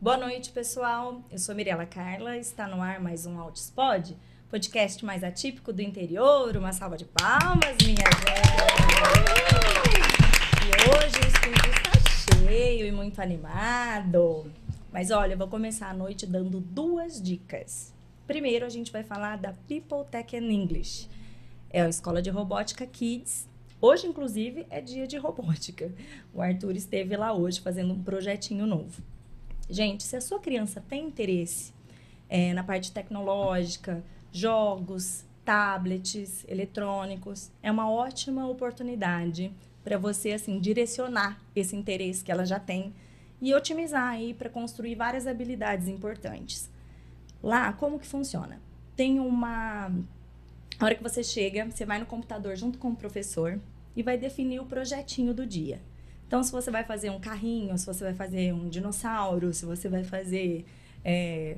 Boa noite, pessoal. Eu sou Mirela Carla, está no ar mais um Altispod, podcast mais atípico do interior. Uma salva de palmas, minha gente. E hoje o estúdio está cheio e muito animado. Mas olha, eu vou começar a noite dando duas dicas. Primeiro, a gente vai falar da People Tech and English. É a escola de robótica Kids. Hoje, inclusive, é dia de robótica. O Arthur esteve lá hoje fazendo um projetinho novo. Gente, se a sua criança tem interesse é, na parte tecnológica, jogos, tablets, eletrônicos, é uma ótima oportunidade para você assim direcionar esse interesse que ela já tem e otimizar aí para construir várias habilidades importantes. Lá, como que funciona? Tem uma a hora que você chega, você vai no computador junto com o professor e vai definir o projetinho do dia. Então, se você vai fazer um carrinho, se você vai fazer um dinossauro, se você vai fazer, é,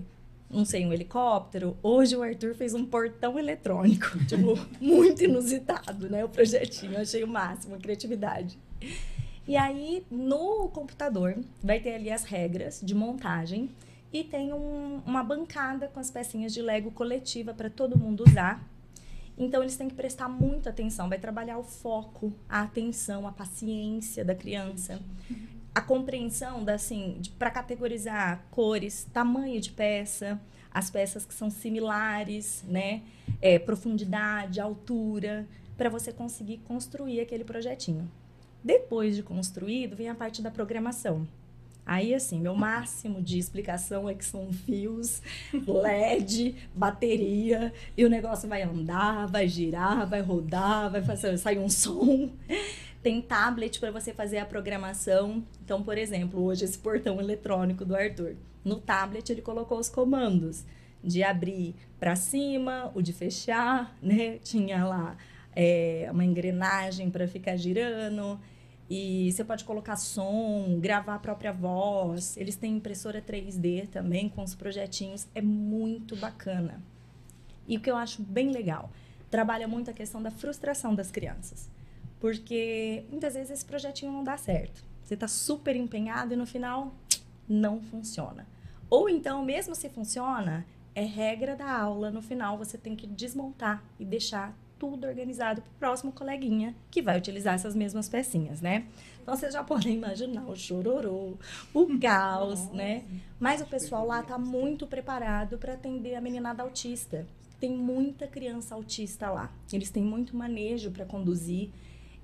não sei, um helicóptero. Hoje o Arthur fez um portão eletrônico, tipo, muito inusitado, né? O projetinho, eu achei o máximo, a criatividade. E aí, no computador, vai ter ali as regras de montagem e tem um, uma bancada com as pecinhas de Lego coletiva para todo mundo usar então, eles têm que prestar muita atenção. Vai trabalhar o foco, a atenção, a paciência da criança. A compreensão da, assim, para categorizar cores, tamanho de peça, as peças que são similares, né? É, profundidade, altura, para você conseguir construir aquele projetinho. Depois de construído, vem a parte da programação. Aí, assim, meu máximo de explicação é que são fios, LED, bateria, e o negócio vai andar, vai girar, vai rodar, vai fazer, sair um som. Tem tablet para você fazer a programação. Então, por exemplo, hoje esse portão eletrônico do Arthur. No tablet ele colocou os comandos de abrir para cima, o de fechar, né? Tinha lá é, uma engrenagem para ficar girando. E você pode colocar som, gravar a própria voz. Eles têm impressora 3D também com os projetinhos. É muito bacana. E o que eu acho bem legal, trabalha muito a questão da frustração das crianças. Porque muitas vezes esse projetinho não dá certo. Você está super empenhado e no final não funciona. Ou então, mesmo se funciona, é regra da aula, no final você tem que desmontar e deixar tudo organizado para o próximo coleguinha que vai utilizar essas mesmas pecinhas, né? Então vocês já podem imaginar o chororô, o caos, Nossa. né? Mas o pessoal lá está muito preparado para atender a meninada autista. Tem muita criança autista lá. Eles têm muito manejo para conduzir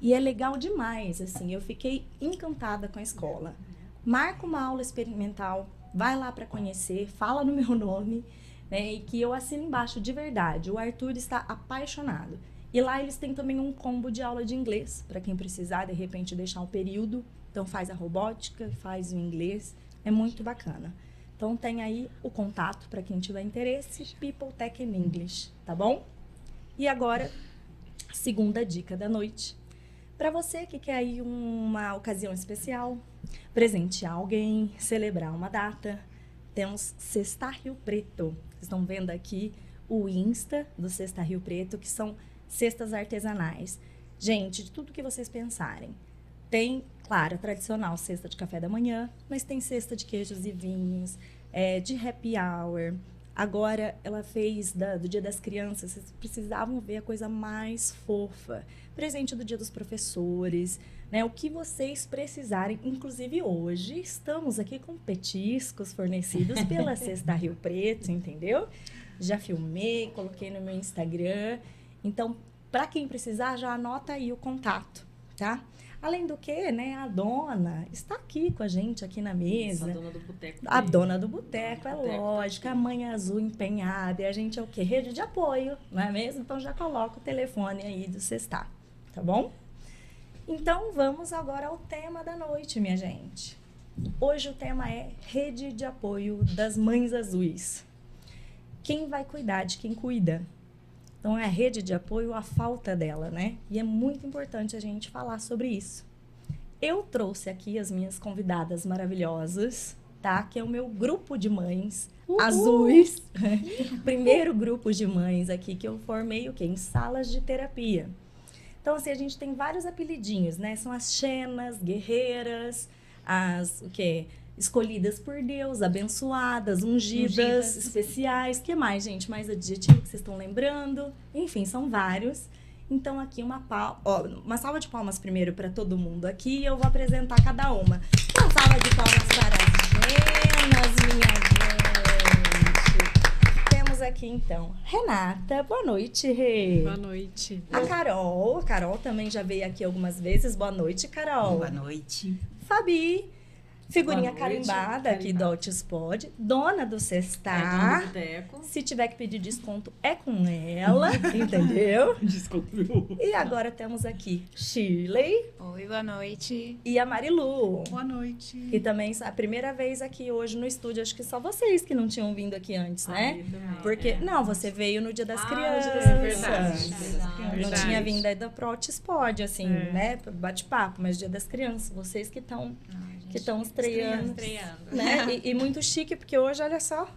e é legal demais, assim. Eu fiquei encantada com a escola. Marca uma aula experimental, vai lá para conhecer, fala no meu nome né? E que eu assino embaixo de verdade. O Arthur está apaixonado. E lá eles têm também um combo de aula de inglês, para quem precisar, de repente, deixar um período. Então faz a robótica, faz o inglês. É muito bacana. Então tem aí o contato para quem tiver interesse, People Tech in English, tá bom? E agora, segunda dica da noite. Para você que quer aí uma ocasião especial, presentear alguém, celebrar uma data, temos Sexta Rio Preto. Estão vendo aqui o Insta do Sexta Rio Preto, que são cestas artesanais. Gente, de tudo que vocês pensarem. Tem, claro, a tradicional cesta de café da manhã, mas tem cesta de queijos e vinhos, é, de happy hour. Agora, ela fez da, do Dia das Crianças, vocês precisavam ver a coisa mais fofa. Presente do Dia dos Professores, né? O que vocês precisarem. Inclusive, hoje estamos aqui com petiscos fornecidos pela Cesta Rio Preto, entendeu? Já filmei, coloquei no meu Instagram. Então, para quem precisar, já anota aí o contato, tá? Além do que, né, a dona está aqui com a gente aqui na mesa. A dona do boteco. A dona do boteco, é lógico. A mãe azul empenhada. E a gente é o quê? Rede de apoio, não é mesmo? Então já coloca o telefone aí do Sextar, tá bom? Então vamos agora ao tema da noite, minha gente. Hoje o tema é Rede de Apoio das Mães Azuis. Quem vai cuidar de quem cuida? Então é a rede de apoio, a falta dela, né? E é muito importante a gente falar sobre isso. Eu trouxe aqui as minhas convidadas maravilhosas, tá? Que é o meu grupo de mães Uhul. azuis. Primeiro grupo de mães aqui que eu formei o quê? Em salas de terapia. Então, assim, a gente tem vários apelidinhos, né? São as xenas, guerreiras, as o quê? escolhidas por Deus, abençoadas, ungidas, Ungidas. especiais. que mais, gente? Mais adjetivo que vocês estão lembrando? Enfim, são vários. Então, aqui uma, pal ó, uma salva de palmas primeiro para todo mundo aqui. Eu vou apresentar cada uma. Uma salva de palmas para as gemas, minha gente. Temos aqui, então, Renata. Boa noite, Rê. Boa noite. A Carol. A Carol também já veio aqui algumas vezes. Boa noite, Carol. Boa noite. Fabi. Figurinha noite, carimbada aqui do carimbada. Altispod. Dona do É Cestar. dono do. Se tiver que pedir desconto, é com ela, entendeu? Desculpa. E agora temos aqui Shirley Oi, boa noite. e a Marilu. Boa noite. Que também é a primeira vez aqui hoje no estúdio. Acho que só vocês que não tinham vindo aqui antes, né? Aí também, Porque, é. não, você veio no Dia das Ah, Crianças. Das- verdade. Não Verdade. tinha vindo ainda pro Altispod, assim, É. né? Bate-papo, mas Dia das Crianças. Vocês que estão que estão estreando. Estreando. Né? E, e muito chique, porque hoje, olha só.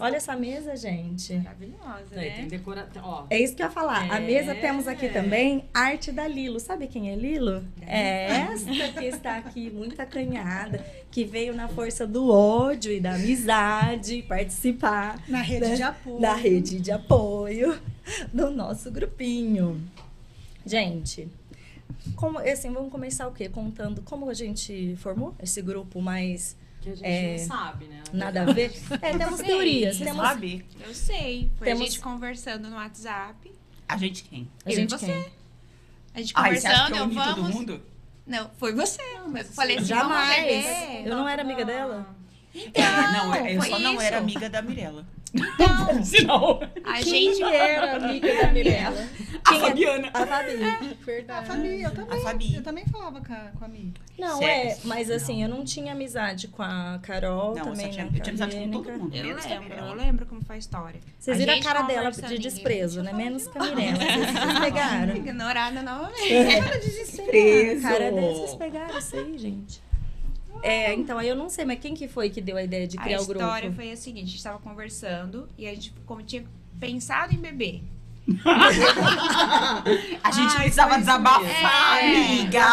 Olha essa mesa, gente. Maravilhosa, né? tem decoração. Ó, É isso que eu ia falar. A É. mesa temos aqui também arte da Lilo. Sabe quem é Lilo? É esta que está aqui, muito acanhada, que veio na força do ódio e da amizade participar Na rede né, de apoio. da rede de apoio do nosso grupinho. Gente, como, assim, vamos começar o quê? Contando como a gente formou esse grupo mais que a gente É, não sabe, né? nada a ver? É, temos Sei. teorias. Você Temos, sabe? Eu sei. Foi Temos- a gente conversando no WhatsApp. A gente quem? a eu e gente você. quem? A gente você acha conversando, que eu vamos. mundo? Não, foi você. eu falei assim, Jamais. Eu não era amiga dela? Então, não, eu foi só não isso. era amiga da Mirella. Então, Senão, a Quem gente era amiga da Mirella? a Quem é- Fabiana. A Fabi. A Verdade. Fabi, eu também. A Fabi. Eu também falava com a, com a Mi. Não, Sério? é, mas assim, Não. eu não tinha amizade com a Carol Não, eu também, só tinha, não. eu tinha amizade com todo mundo. Eu a lembro, eu lembro como foi a história. Vocês A viram a cara dela de ninguém desprezo, né? eu Menos com a Mirella. Vocês, pegaram. Ignorada novamente. É. Desprezo. Cara dela, vocês pegaram isso aí, gente. É, então, aí eu não sei, mas quem que foi que deu a ideia de criar a o grupo? história foi a seguinte, a gente tava conversando e a gente como tinha pensado em beber. A gente Ai, precisava desabafar. É. amiga.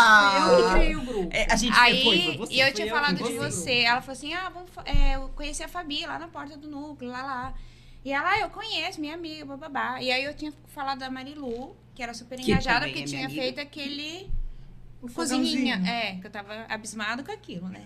Eu que criei o grupo. É, a gente Aí, foi, foi você. e eu foi tinha foi falado de você. você. Ela falou assim: ah, vamos é, eu conheci a Fabi lá na porta do núcleo, lá lá. E ela, ah, eu conheço, minha amiga, bababá. E aí eu tinha falado da Marilu, que era super Que engajada, é minha tinha amiga. feito aquele O cozinhinha. fogãozinho. É, que eu tava abismado com aquilo, né?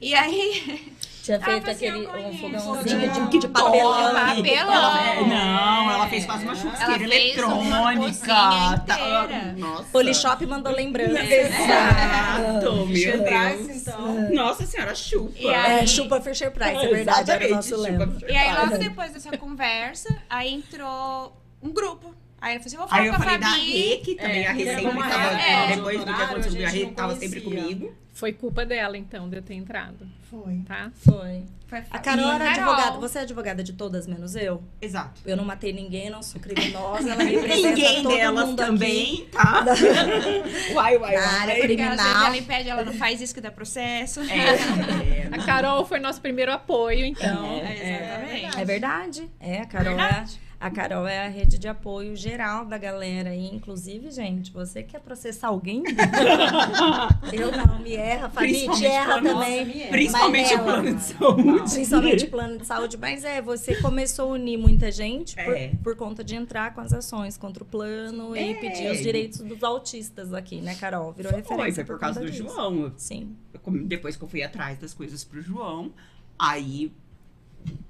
E aí, Tinha feito aquele um fogãozinho de, Que de papelão. papelão. Ela, é, não, ela fez quase uma Ela churrasqueira fez uma eletrônica. cozinha Tá- inteira. Nossa. Polishop mandou lembrança. Exato, meu Deus. então. Nossa senhora, chupa. E aí- É, chupa Fisher Price, é verdade, era o nosso lema. chupa E aí, logo Price. depois dessa conversa, aí entrou um grupo. Aí eu falei assim, vou falar Aí eu com a falei da. Rê, que também É, a Rê que sempre tava. É depois do que horário, aconteceu a com a gente Rê, não tava sempre conhecia. comigo. Foi culpa dela, então, de eu ter entrado, Foi. tá? Foi. Foi A Carol E era Carol. advogada. Você é advogada de todas, menos eu? Exato. Eu não matei ninguém, não sou criminosa. Ela representa Ninguém todo delas mundo também, tá? uai, uai, área uai. Porque às vezes criminal. ela impede, ela não faz isso que dá processo. É, A Carol foi nosso primeiro apoio, então. É, exatamente. É verdade. É, a Carol Verdade. é. A Carol é a rede de apoio geral da galera. E, inclusive, gente, você quer processar alguém? eu não, me erra. Fabi, te erra também. Principalmente o plano de saúde. Principalmente plano de saúde. Mas é, você começou a unir muita gente por, É. por conta de entrar com as ações contra o plano e É. pedir os direitos dos autistas aqui, né, Carol? Virou Foi, referência foi por causa do disso. João. Sim. eu Depois que eu fui atrás das coisas pro João, aí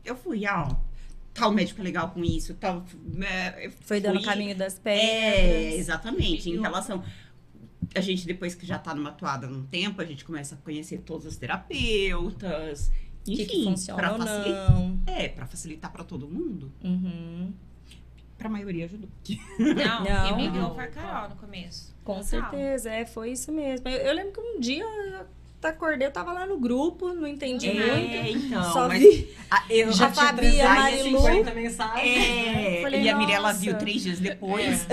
eu fui, ó, tal médico é legal com isso, tal. é, Foi dando o caminho das É, pedras. exatamente. Em relação. A gente, depois que já tá numa atuada num tempo, a gente começa a conhecer todas as terapeutas. Enfim, que, que funciona ou facilitar. não. É, pra facilitar pra todo mundo. Uhum. Pra maioria ajudou. Não, Não. quem migrou foi a Carol no começo. Com Total. certeza, é, foi isso mesmo. Eu, eu lembro que um dia acordei, eu tava lá no grupo, não entendi muito. É, então. Só mas vi. a, eu, Já a tinha Fabi, Fabi, a a Marilu. 50 mensagens. É, Falei, e a Mirella viu três dias depois.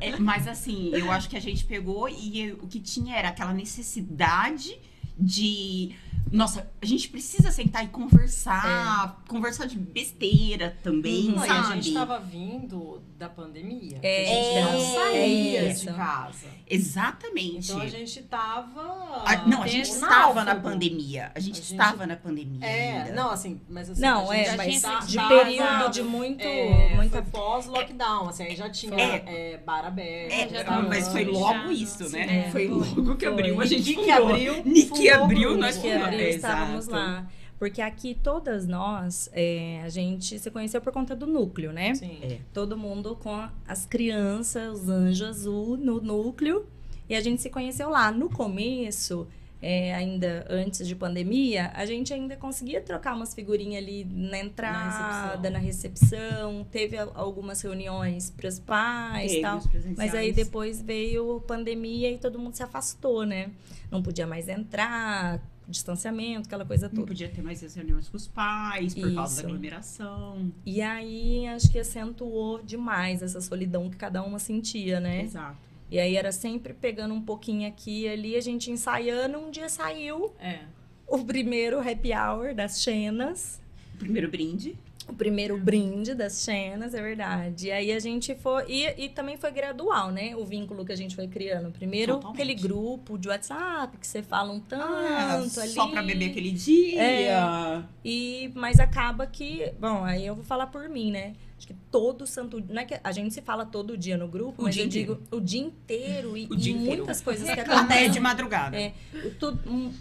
É, mas assim, eu acho que a gente pegou e eu- o que tinha era aquela necessidade de nossa, a gente precisa sentar e conversar, conversar de besteira também, Uhum. Não, e sabe? a gente tava vindo da pandemia. É, a gente não então, saía é de casa. Exatamente. Então a gente tava. A- não, a gente estava na pandemia. A gente, A gente- estava na pandemia É, ainda. não, assim, mas assim. Não, a gente é, já mas tá- de período de muito. É, muita... pós-lockdown, assim, aí já tinha É. é, bar aberto. É, restaurante. mas foi logo já, isso, sim, né? é, foi logo que foi. abriu, a gente fundou. abriu, Nick abriu, nós que É, estávamos exato. lá. Porque aqui todas nós, é, a gente se conheceu por conta do núcleo, né? Sim. É. Todo mundo com as crianças, os anjos azul no núcleo. E a gente se conheceu lá. No começo, é, ainda antes de pandemia, a gente ainda conseguia trocar umas figurinhas ali na entrada, na recepção. Teve a- algumas reuniões para os pais e Teve tal. Mas aí depois veio pandemia e todo mundo se afastou, né? Não podia mais entrar, distanciamento, aquela coisa Não toda. podia ter mais as reuniões com os pais por causa Isso. da aglomeração. E aí acho que acentuou demais essa solidão que cada uma sentia, né? Exato. E aí era sempre pegando um pouquinho aqui e ali, a gente ensaiando. Um dia saiu É. o primeiro happy hour das Xenas. O primeiro brinde. O primeiro brinde das Xenas, é verdade. E aí a gente foi. E, e também foi gradual, né? O vínculo que a gente foi criando. Primeiro, Totalmente. aquele grupo de WhatsApp que você fala um tanto Ah, ali. só pra beber aquele dia. É. E, mas acaba que. Bom, aí eu vou falar por mim, né? Acho que todo santo. Não é que a gente se fala todo dia no grupo, O mas dia eu digo o dia inteiro e, O dia e inteiro. muitas coisas que Até acontecem. de madrugada. É, tô- um,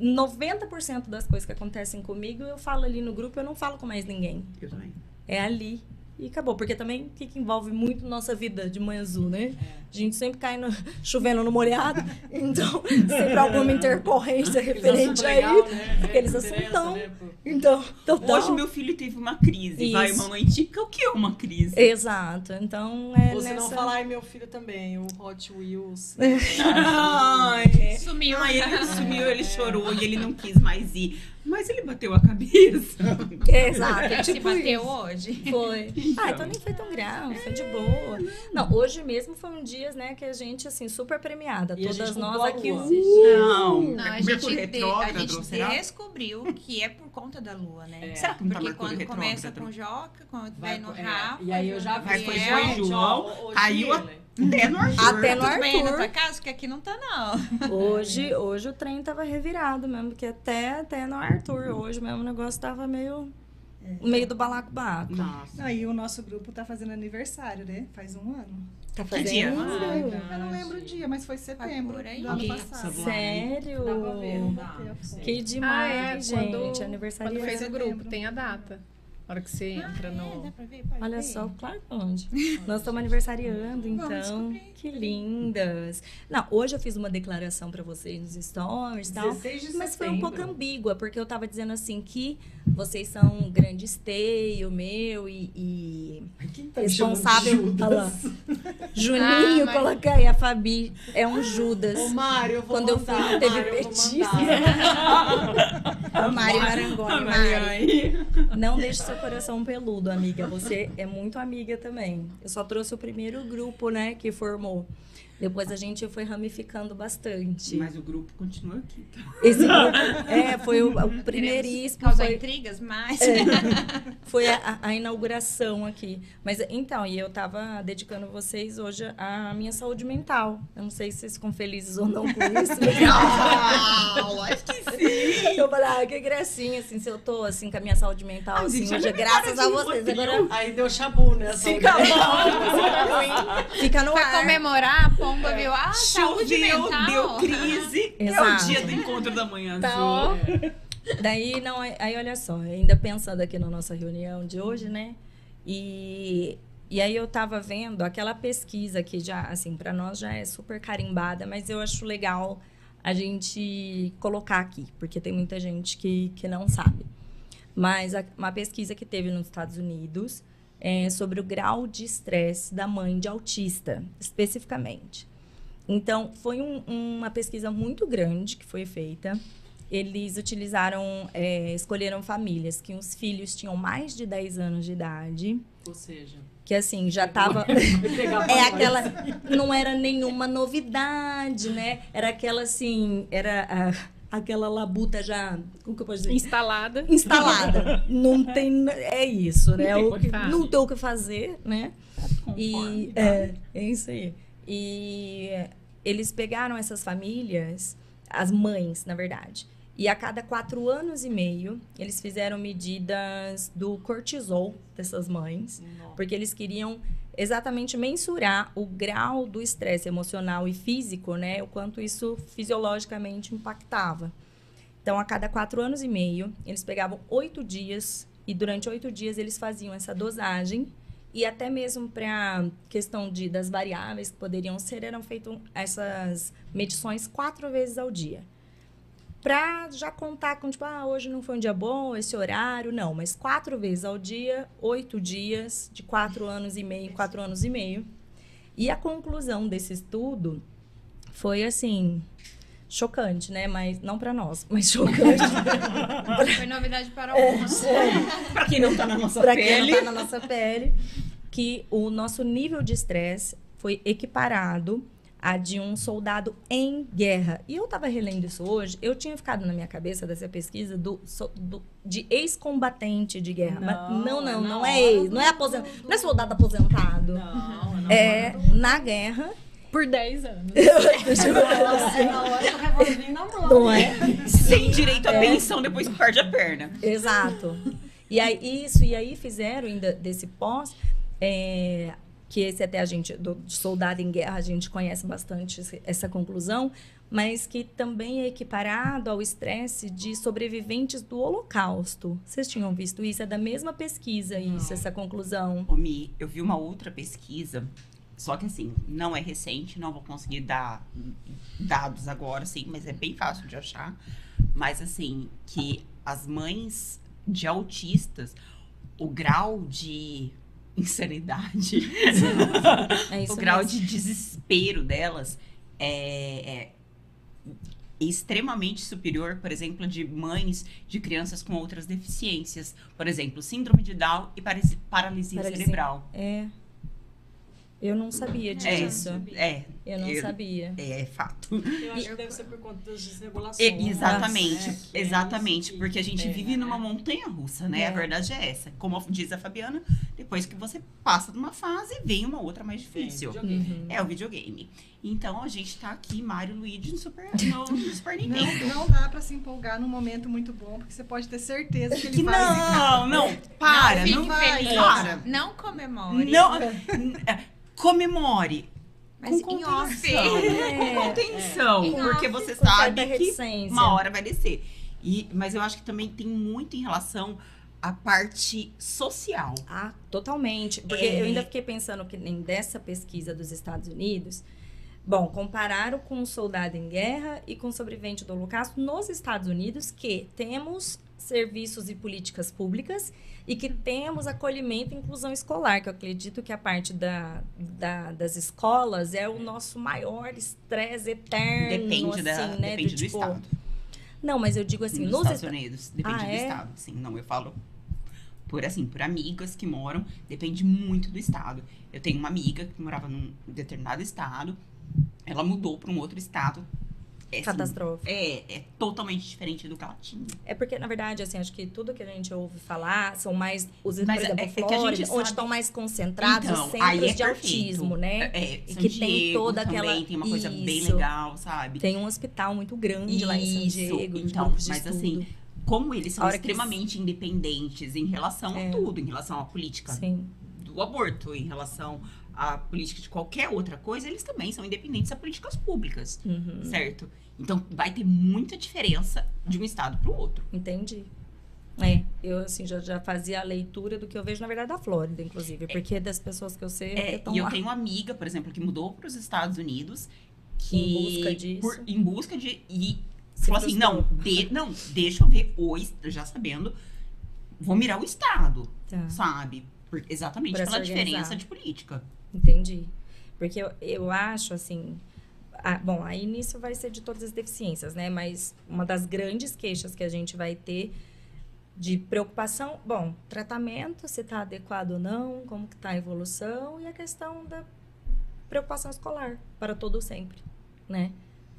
90% das coisas que acontecem comigo, eu falo ali no grupo, eu não falo com mais ninguém. Eu também. É ali. E acabou. Porque também o que, que envolve muito nossa vida de manhã azul, né? A gente sempre cai no, chovendo no molhado. Então, sempre alguma intercorrência referente a isso. né? aqueles assuntão. Então, total. Hoje meu filho teve uma crise. Vai, Isso. mamãe, dica o que é uma crise? Exato. Então, é se nessa... não falar, ai, meu filho também, o Hot Wheels. Ai, Sumiu. Ai, ele sumiu, ele chorou e ele não quis mais ir. Mas ele bateu a cabeça. Exato. é Se tipo bateu isso. hoje. Foi. Ah, então nem foi tão grave, foi de boa. Não, hoje mesmo foi um dia, né, que a gente, assim, super premiada. E Todas nós aqui. lua. Não, Não, a Mercúrio gente, de- a gente será? descobriu que é por conta da lua, né? É. Será que não tá Porque quando começa com Joca, quando vai, no é, Rafa. E aí eu já vi. Vai, foi João, hoje caiu a-. Até no Arthur. Até no Tudo bem na Arthur. tua casa, porque aqui não tá, não. Hoje, hoje o trem tava revirado mesmo, porque até, até no Arthur, hoje mesmo o negócio tava meio. meio do balacobaco. Nossa. Aí o nosso grupo tá fazendo aniversário, né? Faz um ano. Tá Que dia? fazendo. Eu não lembro o dia, mas foi setembro aí. do ano passado. Sério? Dá pra ver. Que demais, Ah, é, gente. quando- Aniversário. Quando fez o grupo, tem a data. Na hora que você entra É, no. dá pra ver? Pode Olha ver. só, claro onde. Nós estamos aniversariando, então. Que lindas. Não, hoje eu fiz uma declaração pra vocês nos stories e tal. 16 de Mas foi um pouco ambígua, porque eu tava dizendo assim que vocês são um grande esteio meu e, e Quem tá responsável. Judas? Juninho, Ah, mas- coloca aí. A Fabi é um Judas. Ô, Mário, eu vou Quando eu mandar. fui, teve Mário, eu vou petisco. mandar. Mari Marangoni, ai. Não deixe seu coração peludo, amiga. Você é muito amiga também. Eu só trouxe o primeiro grupo, né, que formou. Oh. Depois a gente foi ramificando bastante. Mas o grupo continua aqui. tá? Esse grupo, é, foi o, o primeiríssimo, Causar foi, intrigas, mas. foi a, a inauguração aqui. Mas então, e eu tava dedicando vocês hoje à minha saúde mental. Eu não sei se vocês ficam felizes ou não com isso. Ah, lógico que sim. Eu falei, ah, que gracinha, assim, se eu tô assim com a minha saúde mental, Ah, assim, gente, hoje é graças a vocês. Agora Aí deu chabu, né? fica bom. Fica no Pra ar. comemorar, a pomba viu? Ah, saúde Choveu, mental. deu crise. É o dia do encontro da manhã Tá, azul. ó. Daí, não, aí olha só, ainda pensando aqui na nossa reunião de hoje, né? E, e aí eu tava vendo aquela pesquisa que já, assim, para nós já é super carimbada, mas eu acho legal a gente colocar aqui, porque tem muita gente que, que não sabe. Mas a- uma pesquisa que teve nos Estados Unidos é sobre o grau de estresse da mãe de autista, especificamente. Então, foi um- uma pesquisa muito grande que foi feita. Eles utilizaram, é, escolheram famílias que os filhos tinham mais de 10 anos de idade, Ou seja, que assim, já tava. pegar É aquela. Não era nenhuma novidade, né? Era aquela assim. Era. ah, aquela labuta já, como que eu posso dizer? Instalada. instalada. não tem. É isso, né? Não tem O não tem o que fazer, né? E Conforme, é, é isso aí. E eles pegaram essas famílias, as mães, na verdade. E a cada quatro anos e meio, eles fizeram medidas do cortisol dessas mães, porque eles queriam exatamente mensurar o grau do estresse emocional e físico, né? O quanto isso fisiologicamente impactava. Então, a cada quatro anos e meio, eles pegavam oito dias e durante oito dias eles faziam essa dosagem e até mesmo para questão de das variáveis que poderiam ser eram feitas essas medições quatro vezes ao dia para já contar com tipo ah hoje não foi um dia bom esse horário não mas quatro vezes ao dia oito dias de quatro anos e meio quatro anos e meio e a conclusão desse estudo foi assim chocante né mas não para nós mas chocante Foi novidade para alguns. Pra quem não tá na nossa para quem pele. não tá na nossa pele, que o nosso nível de estresse foi equiparado a de um soldado em guerra. E eu estava relendo isso hoje, eu tinha ficado na minha cabeça dessa pesquisa do, do- de ex-combatente de guerra. Mas Não, não, não, é não, é ex, não é aposentado, não é soldado aposentado. Não, não. É na guerra. Por 10 anos. Deixa eu ver É na hora do revolvinho na mão. Não é? Sem direito à É. pensão depois que perde a perna. Exato. E aí, isso, e aí fizeram ainda desse pós, é, que esse até a gente, do soldado em guerra, a gente conhece bastante essa conclusão, mas que também é equiparado ao estresse de sobreviventes do Holocausto. Vocês tinham visto isso? É da mesma pesquisa isso, essa conclusão. Ô, Mi, eu vi uma outra pesquisa, só que assim, não é recente, não vou conseguir dar dados agora, assim, mas é bem fácil de achar. Mas assim, que as mães de autistas, o grau de insanidade, É o grau mesmo. de desespero delas é, é extremamente superior, por exemplo, de mães de crianças com outras deficiências. Por exemplo, síndrome de Down e paralisia, paralisia Paralisia. cerebral. É. Eu não sabia disso. É, Eu não Eu- sabia. é, é fato. Eu acho que deve ser por conta das desregulações. É, exatamente, né? É exatamente, isso que porque a gente pega, vive numa né? montanha russa, né? É. A verdade é essa. Como diz a Fabiana, depois que você passa de uma fase, vem uma outra mais difícil. videogame. Uhum. É o videogame. Então a gente tá aqui, Mario e Luigi no Super, no Super Nintendo. Não, não dá pra se empolgar num momento muito bom, porque você pode ter certeza que ele Que vai não, não, para, fique não, vai, feliz. para. Não comemore. Não, é, comemore. Mas com contenção. É. Com contenção, Em porque você Com sabe que uma hora vai descer. E, mas eu acho que também tem muito em relação à parte social. Ah, totalmente. Porque É. eu ainda fiquei pensando que nem dessa pesquisa dos Estados Unidos. Bom, compararam com o soldado em guerra e com o sobrevivente do Holocausto nos Estados Unidos, que temos serviços e políticas públicas e que temos acolhimento e inclusão escolar, que eu acredito que a parte da, da- das escolas é o nosso maior estresse eterno. Depende, da, assim, né? depende do, tipo, estado. Não, mas eu digo assim, nos nos Estados Esta- Unidos, depende Ah, do é? estado. Sim, não, eu falo por assim, por amigas que moram, depende muito do estado. Eu tenho uma amiga que morava num determinado estado, ela mudou para um outro estado. É, assim, é, é totalmente diferente do que ela tinha. É porque, na verdade, assim, acho que tudo que a gente ouve falar são mais os, Mas por exemplo, é- é que a Flórida, gente onde sabe- estão mais concentrados Então, os centros é de autismo, né? É, E San que tem Diego toda também aquela- tem uma coisa bem Isso. legal, sabe? Tem um hospital muito grande lá em Isso, Diego. então, mas estudo. assim, como eles são extremamente independentes em relação É. a tudo, em relação à política Sim. do aborto, em relação à política de qualquer outra coisa, eles também são independentes a políticas públicas, Uhum. certo? Então vai ter muita diferença de um estado para o outro. Entendi. É, eu assim já, já fazia a leitura do que eu vejo, na verdade, da Flórida, inclusive. Porque das pessoas que eu sei É, que estão e eu lá. tenho uma amiga, por exemplo, que mudou para os Estados Unidos que Em busca disso. por- em busca de e Se falou assim, não, de- não, deixa eu ver o já sabendo, vou mirar o estado, Tá, sabe? Por- exatamente Pra pela diferença de política. Entendi. Porque eu, eu acho, assim... ah, bom, aí nisso vai ser de todas as deficiências, né? Mas uma das grandes queixas que a gente vai ter de preocupação... Bom, tratamento, se está adequado ou não, como que está a evolução. E a questão da preocupação escolar, para todo sempre, né?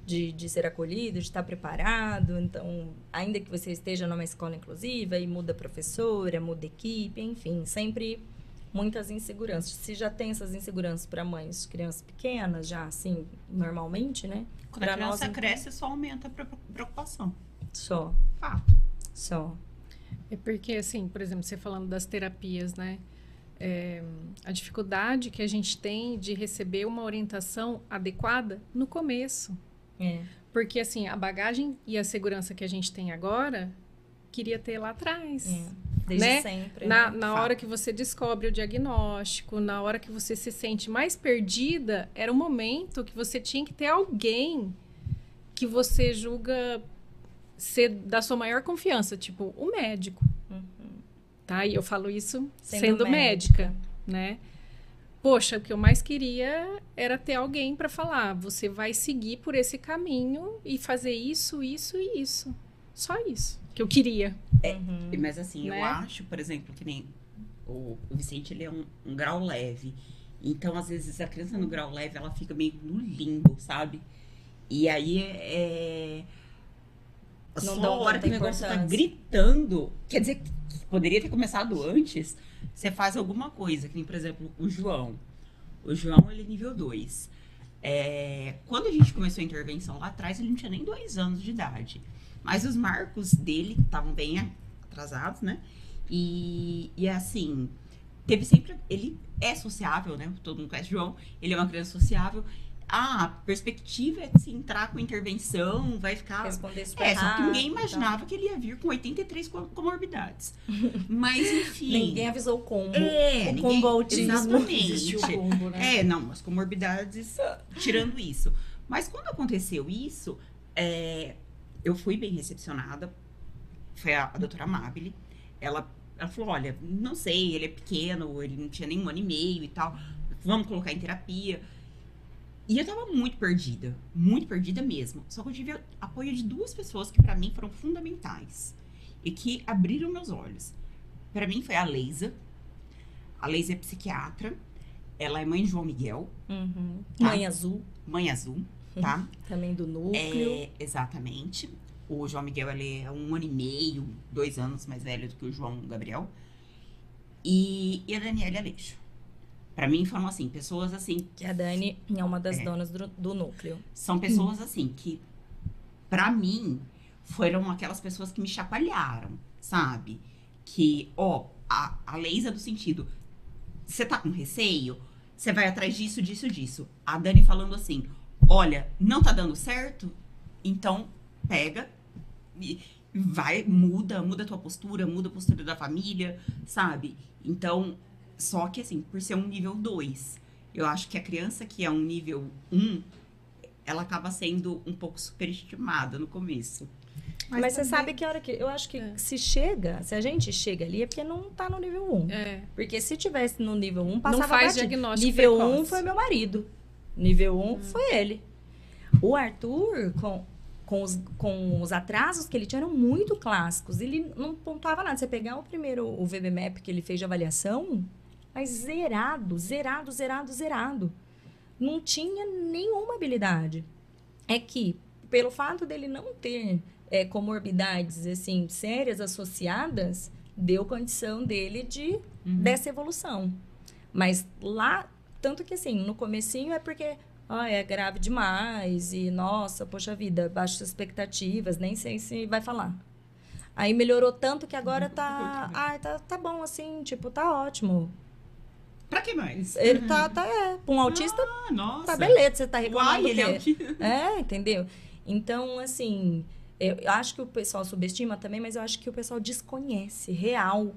de, de ser acolhido, de estar preparado. Então, ainda que você esteja numa escola inclusiva e muda professora, muda equipe, enfim, sempre muitas inseguranças. Se já tem essas inseguranças para mães de crianças pequenas, já assim, normalmente, né? Quando a Pra criança nós, então- cresce, só aumenta a pre- preocupação. Só, Fato. só. É porque, assim, por exemplo, você falando das terapias, né? É, a dificuldade que a gente tem de receber uma orientação adequada no começo. É. Porque, assim, a bagagem e a segurança que a gente tem agora, queria ter lá atrás. É, desde Né? sempre. Na, né? na Fato. hora que você descobre o diagnóstico, na hora que você se sente mais perdida, era o momento que você tinha que ter alguém que você julga ser da sua maior confiança, tipo o médico. Tá? E eu falo isso Sendo sendo, médica. médica, né? Poxa, o que eu mais queria era ter alguém para falar, você vai seguir por esse caminho e fazer isso, isso e isso. Só isso que eu queria. Uhum. Mas assim, eu Né? acho, por exemplo, que nem o, o Vicente, ele é um, um grau leve. Então, às vezes, a criança no grau leve, ela fica meio no limbo, sabe? E aí, é... Não Só a hora que o negócio tá gritando, quer dizer, que poderia ter começado antes, você faz alguma coisa. Que nem, por exemplo, o João. O João, ele é nível 2. É, quando a gente começou a intervenção lá atrás, ele não tinha nem dois anos de idade. Mas os marcos dele estavam bem atrasados, né? E, e assim, teve sempre. Ele é sociável, né? Todo mundo conhece o João. Ele é uma criança sociável. Ah, a perspectiva é de se entrar com intervenção, vai ficar. Responder super É, só que ninguém tal. imaginava que ele ia vir com 83 com- comorbidades. Mas, enfim. Ninguém avisou o combo. É, o ninguém, combo autismo. Exatamente. Existiu o combo, né? É, não, as comorbidades, tirando isso. Mas quando aconteceu isso, é, eu fui bem recepcionada. Foi a, a doutora Amabile. Ela, ela falou: olha, não sei, ele é pequeno, ele não tinha nem um ano e meio e tal. Vamos colocar em terapia. E eu tava muito perdida, muito perdida mesmo. Só que eu tive apoio de duas pessoas que pra mim foram fundamentais e que abriram meus olhos. Pra mim foi a Leisa. A Leisa é psiquiatra. Ela é mãe de João Miguel, Uhum. Tá. Mãe azul, mãe azul, tá? também do núcleo. É, exatamente. O João Miguel, ele é um ano e meio, dois anos mais velho do que o João Gabriel. E, e a Daniela Aleixo. Pra mim, foram, assim, pessoas, assim, Que a Dani é uma das É. donas do, do núcleo. são pessoas, assim, que, pra mim, foram aquelas pessoas que me chacoalharam, sabe? Que, ó, a, a Leisa do sentido, você tá com receio? Você vai atrás disso, disso, disso. A Dani falando assim, olha, não tá dando certo? Então, pega e vai, muda, muda a tua postura, muda a postura da família, sabe? Então, só que assim, por ser um nível 2, eu acho que a criança que é um nível 1, um, ela acaba sendo um pouco superestimada no começo. Mas, você também- sabe que a hora que. Eu acho que É. se chega, se a gente chega ali, é porque não tá no nível 1. É. Porque se tivesse no nível 1, passava Não faz batido. diagnóstico Nível 1 precoce. foi meu marido. Nível 1 foi ele. O Arthur, com, com, os, com os atrasos que ele tinha, eram muito clássicos. Ele não pontuava nada. Você pegar o primeiro, o VBMAP que ele fez de avaliação, mas zerado, zerado, zerado, zerado. Não tinha nenhuma habilidade. É que, pelo fato dele não ter é, comorbidades, assim, sérias associadas, deu condição dele de dessa evolução. Mas lá, tanto que assim, no comecinho é porque ah, é grave demais e nossa, poxa vida, baixas expectativas, nem sei se vai falar. Aí melhorou tanto que agora tá, ah, tá, tá bom assim, tipo, tá ótimo. Pra que mais? Ele tá, tá é, pra um autista Ah, nossa. tá beleza, você tá reclamando Uai, ele é o que... É, entendeu? Então, assim, eu acho que o pessoal subestima também, mas eu acho que o pessoal desconhece, real.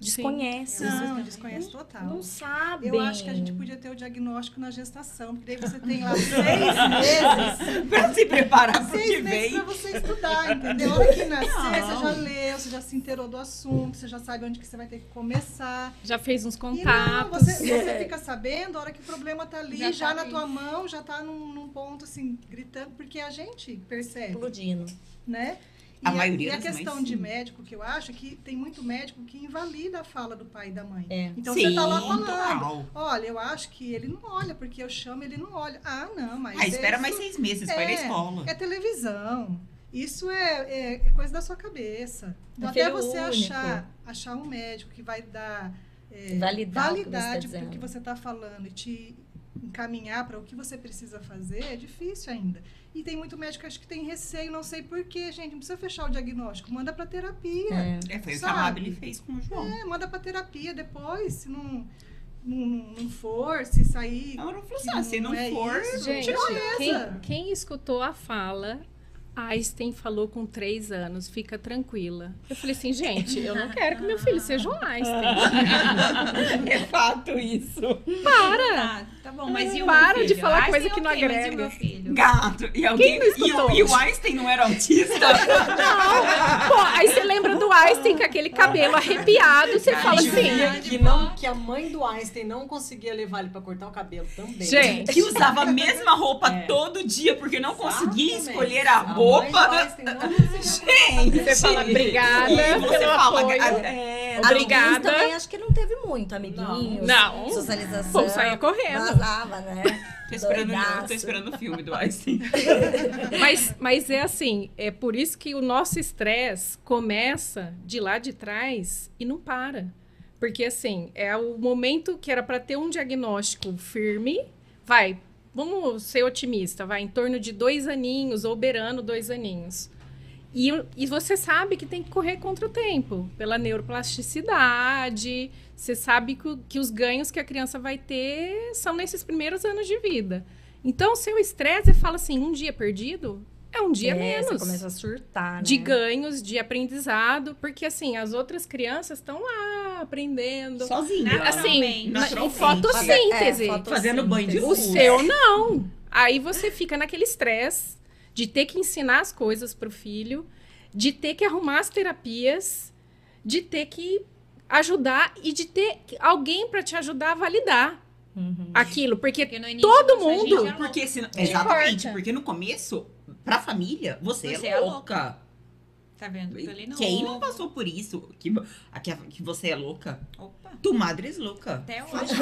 Desconhece. Não, desconhece total. Não sabe. Eu acho que a gente podia ter o diagnóstico na gestação, porque daí você tem lá seis meses, pra se preparar pro que seis meses vem. pra você estudar, entendeu? A hora que nascer, Não. você já leu, você já se inteirou do assunto, você já sabe onde que você vai ter que começar. Já fez uns E não, contatos. você, você fica sabendo a hora que o problema tá ali, Já já, tá na ali. tua mão, já tá num, num ponto assim, gritando, porque a gente percebe, Explodindo. né? A e maioria e a das mães, questão de médico, que eu acho que tem muito médico que invalida a fala do pai e da mãe. É. Então Sim, você tá lá falando, total. olha, eu acho que ele não olha, porque eu chamo, ele não olha. Ah, não, mas Ah, espera isso mais seis meses pra ir na é, escola. É televisão. Isso é, é- é coisa da sua cabeça. Então, É até você único. achar, achar um médico que vai dar é, Validar o que você tá validade para o que você está falando e te encaminhar para o que você precisa fazer, é difícil ainda. E tem muito médico que acho que tem receio, não sei porquê, gente. Não precisa fechar o diagnóstico, manda para terapia. É. É, foi o que a? Mabel fez com o João. É, manda para terapia depois, se não, não, não for, se sair. Ela não falou assim, ah, se não não é for, isso. Gente, quem, quem escutou a fala, Einstein falou com três anos, fica tranquila. Eu falei assim, gente, eu não quero que meu filho seja um Einstein. é fato isso. Para! Tá, tá bom, mas e o Para meu de filho? falar Einstein coisa é que não ok, mas e o agrega. meu filho? Gato. E alguém. não e, escutou? o, e o Einstein não era autista? Não! Pô, aí você lembra do Einstein com aquele cabelo arrepiado, você fala assim. Que, não, que a mãe do Einstein não conseguia levar ele pra cortar o cabelo também. Gente, que usava a mesma roupa É. todo dia porque não conseguia Exatamente. escolher a mãe não conseguia Gente, Você fala, "Obrigada você fala, apoio." é, Amiguinhos Obrigada. também acho que não teve muito, amiguinhos. Não. Socialização. Pô, saía correndo. Vazava, né? Tô esperando, tô esperando o filme do Einstein. Mas, mas é assim, é por isso que o nosso estresse começa de lá de trás e não para. Porque assim, é o momento que era para ter um diagnóstico firme, vai, vamos ser otimista, vai em torno de dois aninhos, ou beirando dois aninhos. E, e você sabe que tem que correr contra o tempo, pela neuroplasticidade, você sabe que, que os ganhos que a criança vai ter são nesses primeiros anos de vida. Então, seu estresse, fala assim, um dia perdido é um dia É, menos Você começa a surtar, né? de ganhos, de aprendizado, porque assim, as outras crianças estão lá aprendendo. Sozinha. Assim, Naturalmente. fotossíntese. É, fotossíntese. Fazendo banho de O seu não. Aí você fica naquele estresse de ter que ensinar as coisas pro filho, de ter que arrumar as terapias, de ter que ajudar e de ter alguém para te ajudar a validar Uhum. aquilo, porque Porque início todo mundo- Porque se, É. exatamente, Importa. porque no começo, pra família, você, Você é é louca. Tá vendo? No Quem não passou por isso? Que, que, que você é louca? Opa, Tu madre é louca. até hoje.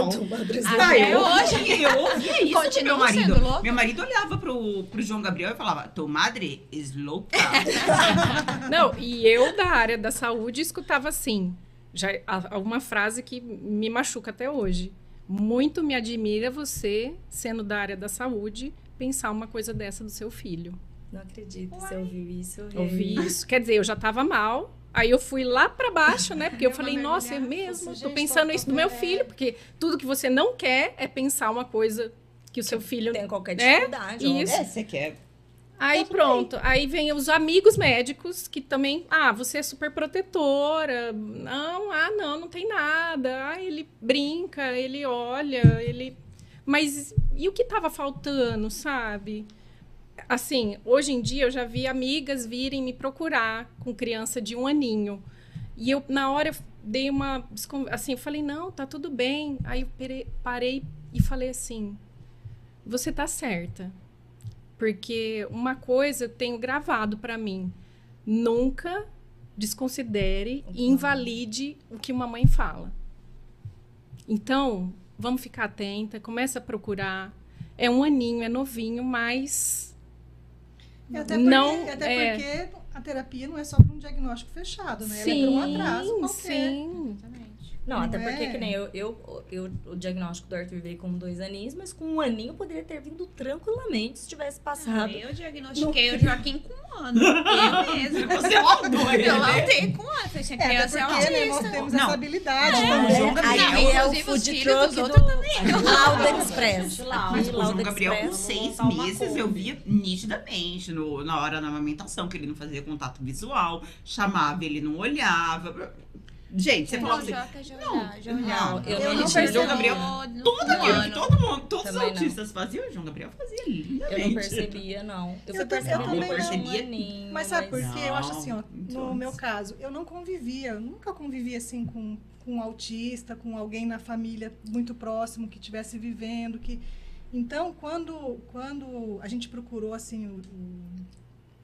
Ah, Até eu, hoje. eu ouvia isso do Continua meu marido. louca? Meu marido olhava pro, pro João Gabriel e falava, tu madre é louca. Não, e eu da área da saúde escutava assim, já a- uma frase que me machuca até hoje. Muito me admira você, sendo da área da saúde, pensar uma coisa dessa do seu filho. Não acredito, você ouviu isso. Ouvi isso. Quer dizer, eu já tava mal. Aí eu fui lá pra baixo, né? Porque eu falei, nossa, é mesmo? Tô pensando tô- isso tô do meu filho, porque tudo que você não quer é pensar uma coisa que o seu filho Tem qualquer É? dificuldade. óbvio. Isso. É, você quer. Aí pronto, aí vem os amigos médicos que também, ah, você é super protetora. Não, ah, não, não tem nada. Ah, ele brinca, ele olha, ele Mas e o que tava faltando, sabe? Assim, hoje em dia eu já vi amigas virem me procurar com criança de um aninho. E eu, na hora, eu dei uma. Assim, eu falei, não, tá tudo bem. Aí eu parei e falei assim: você tá certa. Porque uma coisa eu tenho gravado para mim: nunca desconsidere e invalide o que uma mãe fala. Então, vamos ficar atenta, começa a procurar. É um aninho, é novinho, mas E até porque, Não, até é. porque a terapia não é só para um diagnóstico fechado, né? Ela é para um atraso qualquer. sim. Exatamente. Não, até porque, é? que nem eu, eu, eu, o diagnóstico do Arthur veio com dois aninhos, mas com um aninho poderia ter vindo tranquilamente se tivesse Ah, passado. eu diagnostiquei o Joaquim com um ano. Eu mesma. Você é uma doida, Eu né? altei com um ano. Falei, essa É, até criança é porque né, nós autista. temos Não. essa habilidade. É, então, o João Gabriel. Aí é o food truck do outros também. Lauda Express. Lá, Aqui, O João Gabriel, com seis meses, eu via nitidamente no, na hora da amamentação que ele não fazia contato visual, chamava, ele não olhava. Gente, você Não, assim, Não, não, olhava. eu não percebi. João Gabriel, No- tudo no aquilo que todo mundo, todos os não. autistas faziam, o João Gabriel fazia lindamente. Eu não percebia, não. Eu Eu também- perceber eu também um percebia. aninho, Mas sabe por quê? Eu acho assim, ó, Não, no então, meu caso, eu não convivia, eu nunca convivi assim com, com um autista, com alguém na família muito próximo que estivesse vivendo, que então quando quando a gente procurou assim o, o-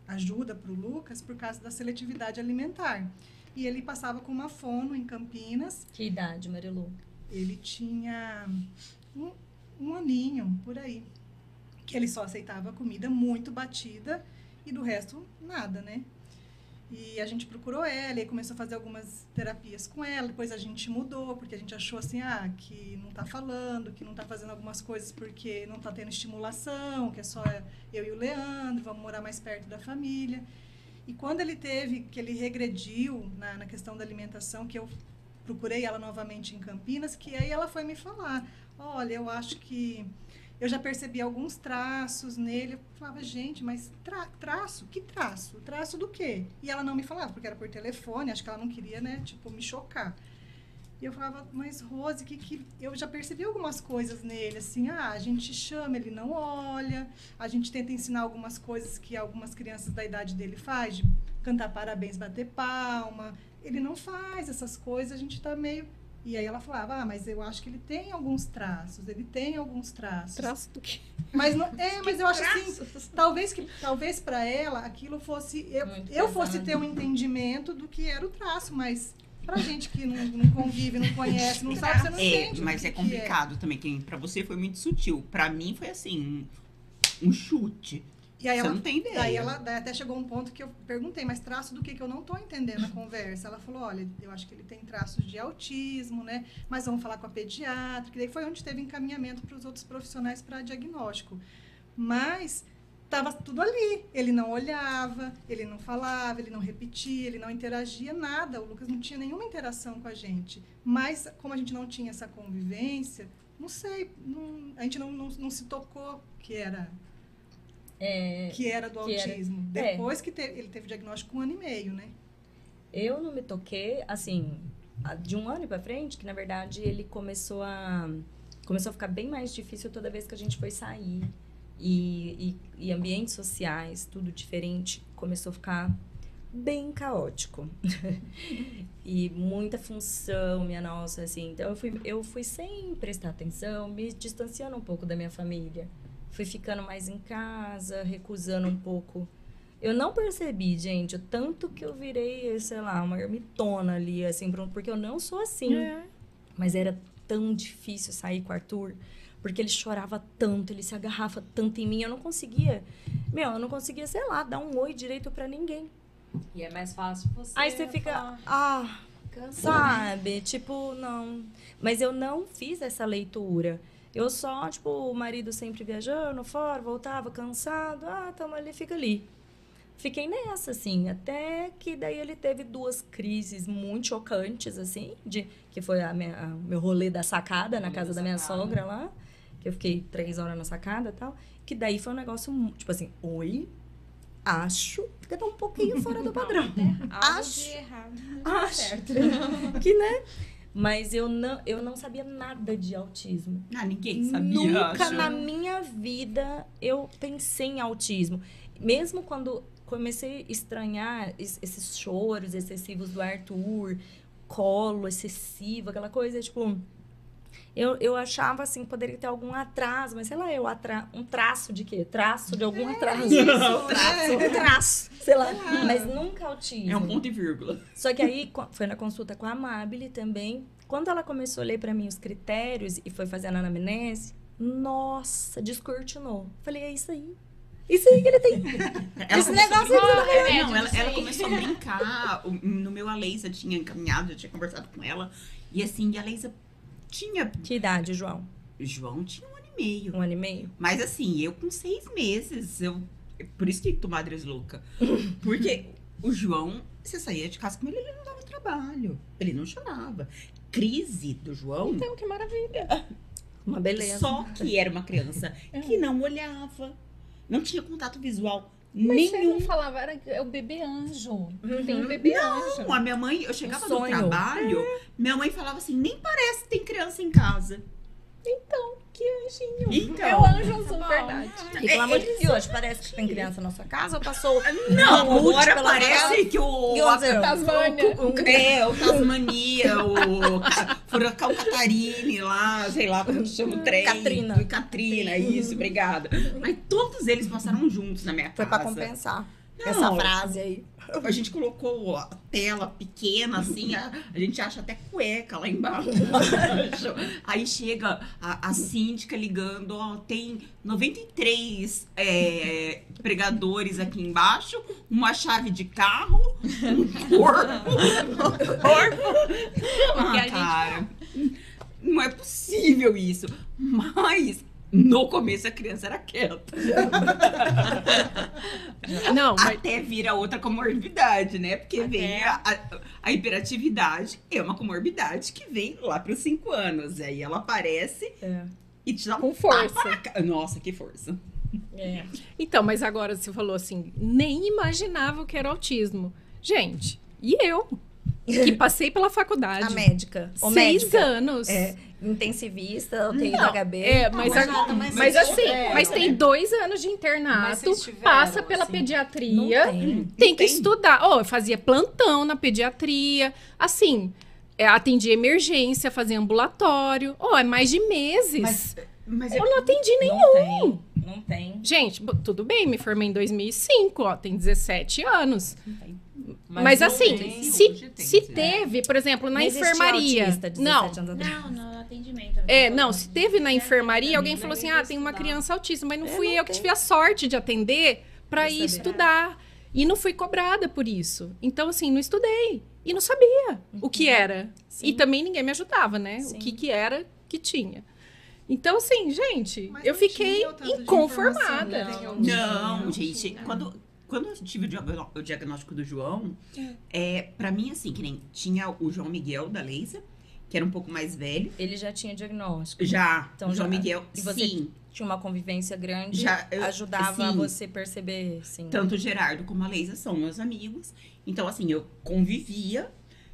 ajuda para o Lucas por causa da seletividade alimentar. E ele passava com uma fono em Campinas. Que idade, Marilu? Ele tinha um, um aninho por aí. Que ele só aceitava comida muito batida e do resto nada, né? E a gente procurou ela e começou a fazer algumas terapias com ela. Depois a gente mudou, porque a gente achou assim, ah, que não tá falando, que não tá fazendo algumas coisas porque não tá tendo estimulação, que é só eu e o Leandro, vamos morar mais perto da família. E quando ele teve, que ele regrediu na, na questão da alimentação, que eu procurei ela novamente em Campinas, que aí ela foi me falar, olha, eu acho que eu já percebi alguns traços nele. Eu falava, gente, mas tra traço? Que traço? Traço do quê? E ela não me falava, porque era por telefone, acho que ela não queria, né, tipo, me chocar. E eu falava, mas Rose, que, que eu já percebi algumas coisas nele, assim, ah, a gente chama, ele não olha, a gente tenta ensinar algumas coisas que algumas crianças da idade dele faz, de cantar parabéns, bater palma. Ele não faz essas coisas, a gente tá meio e aí ela falava, ah, mas eu acho que ele tem alguns traços, ele tem alguns traços. Traço do quê? Mas não, é, mas eu acho assim, talvez que talvez para ela aquilo fosse eu, eu fosse ter um entendimento do que era o traço, mas pra gente que não, não convive, não conhece, não sabe, você não É, entende. mas que é que complicado também, que pra você foi muito sutil. Pra mim foi assim, um, um chute. E aí Você ela, não tem ideia. Daí ela daí até chegou um ponto que eu perguntei, mas traço do que que eu não tô entendendo na conversa? Ela falou, olha, eu acho que ele tem traços de autismo, né? Mas vamos falar com a pediatra, que daí foi onde teve encaminhamento para os outros profissionais para diagnóstico. Mas tava tudo ali. Ele não olhava, ele não falava, ele não repetia, ele não interagia nada. O Lucas não tinha nenhuma interação com a gente. Mas como a gente não tinha essa convivência, não sei, não- a gente não, não, não se tocou que era É, que era do que era- autismo. é. Depois que teve, ele teve diagnóstico um ano e meio, né? eu não me toquei, assim, de um ano pra frente, que na verdade ele começou a. Começou a ficar bem mais difícil toda vez que a gente foi sair. E, e, e ambientes sociais, tudo diferente, começou a ficar bem caótico. e muita função, minha nossa, assim. Então eu fui, eu fui sem prestar atenção, me distanciando um pouco da minha família. Fui ficando mais em casa, recusando um pouco. Eu não percebi, gente, o tanto que eu virei, sei lá, uma ermitona ali, assim, por- porque eu não sou assim. É. Mas era tão difícil sair com o Arthur, porque ele chorava tanto, ele se agarrava tanto em mim, eu não conseguia. Meu, eu não conseguia, sei lá, dar um oi direito pra ninguém. E é mais fácil você. Aí você fica, falar, ah, "Cansa, sabe? Tipo, não. Mas eu não fiz essa leitura. Eu só, tipo, o marido sempre viajando fora, voltava cansado, ah, tamo ali, fica ali. Fiquei nessa, assim, até que daí ele teve duas crises muito chocantes, assim, de que foi a minha, a- meu rolê da sacada na Rolê casa da da minha sogra lá, que eu fiquei três horas na sacada e tal, que daí foi um negócio, tipo assim, oi, acho que tá um pouquinho fora do padrão. Algo Acho. de errado. Acho. que, né? Mas eu não, eu não sabia nada de autismo. Ah, ninguém sabia, Nunca acho. na minha vida eu pensei em autismo. Mesmo quando comecei a estranhar es- esses choros excessivos do Arthur, colo excessivo, aquela coisa, tipo. Eu, eu achava assim, poderia ter algum atraso, mas sei lá, eu atra... um traço de quê? Traço de algum atraso. traço. Um traço, sei lá. Mas nunca autismo. É um ponto e vírgula. Só que aí foi na consulta com a Amabile também. Quando ela começou a ler para mim os critérios e foi fazendo a anamnese, nossa, descortinou. Falei, é isso aí. Isso aí que ele tem. Ela Esse negócio a brincar. aí do remédio, Não, ela, isso ela começou a brincar. No meu, a Leisa tinha encaminhado, eu tinha conversado com ela. E assim, e a Leisa tinha. Que idade, João? João tinha um ano e meio. Um ano e meio? Mas assim, eu com seis meses, eu. Por isso que tu madres louca. Porque o João, você saía de casa com ele, ele não dava trabalho. Ele não chorava. Crise do João. Então, que maravilha. Uma beleza. Só que era uma criança que não olhava, não tinha contato visual Mas nenhum. falava, era é o bebê anjo. Uhum. Tem um bebê anjo. Não, a minha mãe, eu chegava Um do trabalho, minha mãe falava assim, nem parece que tem criança em casa. Então, que anjinho. Então. É o anjo azul, bom. verdade. E pelo amor de Deus, hoje parece que tem criança na sua casa ou passou Não, Mamute agora parece que o... E onde eu? Tasmânia. o- é, o Tasmania, o furacão Catarine lá, sei lá como chama o trem. Katrina. Katrina, isso, obrigada. Mas todos eles passaram juntos na minha Foi pra casa. Compensar. essa Não. frase aí. A gente colocou a tela pequena, assim, a, a gente acha até cueca lá embaixo. Aí chega a, a síndica ligando, ó, tem 93 é, pregadores aqui embaixo, uma chave de carro, um corpo. Um corpo. Ah, cara, não é possível isso. Mas no começo a criança era quieta. Não, mas Até vira outra comorbidade, né? Porque Até. vem a, a, a hiperatividade, é uma comorbidade que vem lá para os 5 anos. Aí ela aparece É. e te dá um com força. tapa Nossa, que força. É. Então, mas agora você falou assim, nem imaginava o que era autismo. Gente, e eu? Que passei pela faculdade. A médica. O Seis médica. anos. É, intensivista, UTI do Não, HB. É, mas, mas a- mas, Mas assim, tiveram, mas tem né? dois anos de internato, tiveram, passa pela assim, Não pediatria, tem. tem que Tem. estudar. Oh, eu fazia plantão na pediatria, assim, é, atendia emergência, fazia ambulatório. Oh, é mais de meses. Mas, mas é eu não atendi nem. Não tem. Não tem. Gente, tudo bem, me formei em 2005, ó, tem 17 anos. Mas, não assim, tem. se, tem, se né? teve, por exemplo, na Não enfermaria. autista Não, 17 anos atrás. Não, no atendimento. É, não, se teve na enfermaria, alguém falou assim: vai ah, tem uma estudar. criança autista, mas não É, fui eu que tive a sorte de atender pra Pra ir estudar. E não fui cobrada por isso. Então, assim, não estudei. E não sabia o que era. Sim. E também ninguém me ajudava, né? Sim. O que, que era que tinha. Então, assim, gente, Mas eu fiquei inconformada. informação, Não, Não, gente, quando, quando eu tive o diagnó- o diagnóstico do João, é, para mim, assim, que nem tinha o João Miguel da Leisa, que era um pouco mais velho. Ele já tinha diagnóstico. Já, Então, o João já- Miguel, e você- sim. Tinha uma convivência grande. Já, eu- ajudava sim. você perceber, sim. Tanto o Gerardo como a Leisa são meus amigos. Então, assim, eu convivia,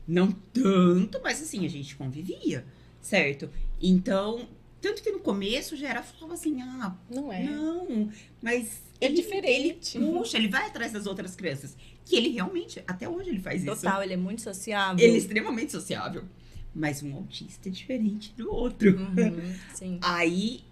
não tanto, mas assim, a gente convivia, certo? Então, tanto que no começo já era, falava assim, ah, Não é. não, mas É ele, diferente. Ele puxa, ele vai atrás das outras crianças. Que ele realmente, até hoje ele faz isso. Total, ele é muito sociável. Ele é extremamente sociável. Mas um autista é diferente do outro. Uhum, sim. Aí,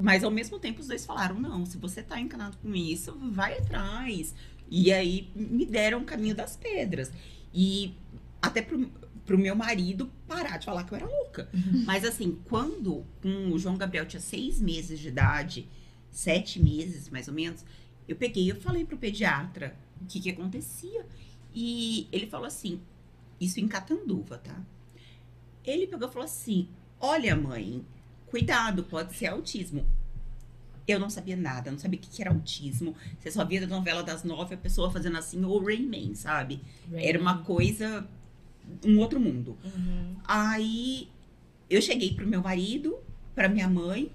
mas ao mesmo tempo os dois falaram: não, se você tá encanado com isso, vai atrás. E aí me deram o caminho das pedras. E até pro, pro meu marido parar de falar que eu era louca. Mas assim, quando com o João Gabriel tinha seis meses de idade, sete meses mais ou menos, eu peguei e eu falei pro pediatra o que que acontecia. E ele falou assim: isso em Catanduva, tá? Ele pegou e falou assim: olha, mãe, cuidado, pode ser autismo. Eu não sabia nada, não sabia o que que era autismo. Você só via da novela das nove a pessoa fazendo assim, ou Rayman, sabe? Era uma coisa, um outro mundo. Uhum. Aí eu cheguei pro meu marido, pra minha mãe,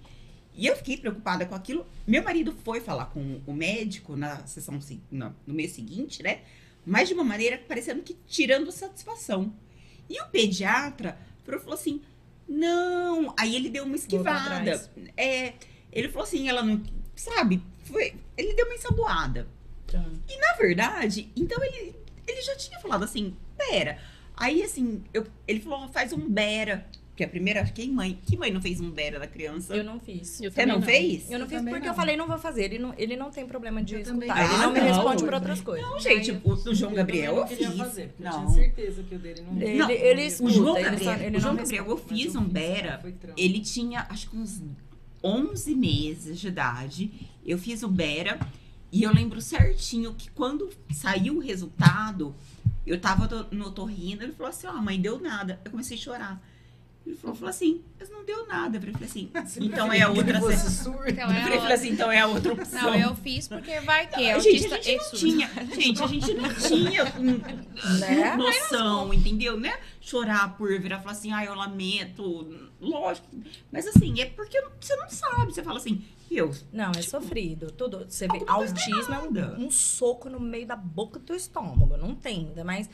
e eu fiquei preocupada com aquilo. Meu marido foi falar com o médico na sessão no mês seguinte, né? Mas de uma maneira parecendo que tirando satisfação. E o pediatra falou assim: não. Aí ele deu uma esquivada. É, ele falou assim: ela não. Sabe? Foi, ele deu uma ensaboada. Tá. Na verdade, então ele, ele já tinha falado assim, pera. Aí, assim, eu- ele falou, faz um bera. Que a primeira, quem mãe? Que mãe não fez um bera da criança? Eu não fiz. Eu Você também não, fez? Eu não Eu fiz porque não. eu falei, não vou fazer. Ele não, ele não tem problema de Eu escutar. também Ele não. não me Ah, responde não. por outras coisas. Não, gente, o do João Gabriel eu não fiz. fazer, porque Não. Eu tinha certeza que o dele não Ele, Não, ele o escuta. João ele só- Gabriel, ele o não João responde. Gabriel, eu Mas fiz eu um bera. Ele tinha, acho que uns 11 meses de idade. Eu fiz o bera. E eu lembro certinho que quando saiu o resultado, eu tava no torrino, ele falou assim, ó, mãe, deu nada. Eu comecei a chorar. Ele falou, falou assim, mas não deu nada. Eu falei assim, então é a outra... Você Eu surdo. Então, é falei a assim, então é a outra opção. Não, eu fiz porque vai que é gente, a gente não surdo. tinha, gente, a gente não tinha Né? noção, entendeu? Né? Chorar por virar falar assim, ah, eu lamento, lógico. Mas assim, é porque você não sabe. Você fala assim, eu, Não, é sofrido. Tudo. Você vê, autismo é um, um soco no meio da boca do estômago. Não tem, ainda mais.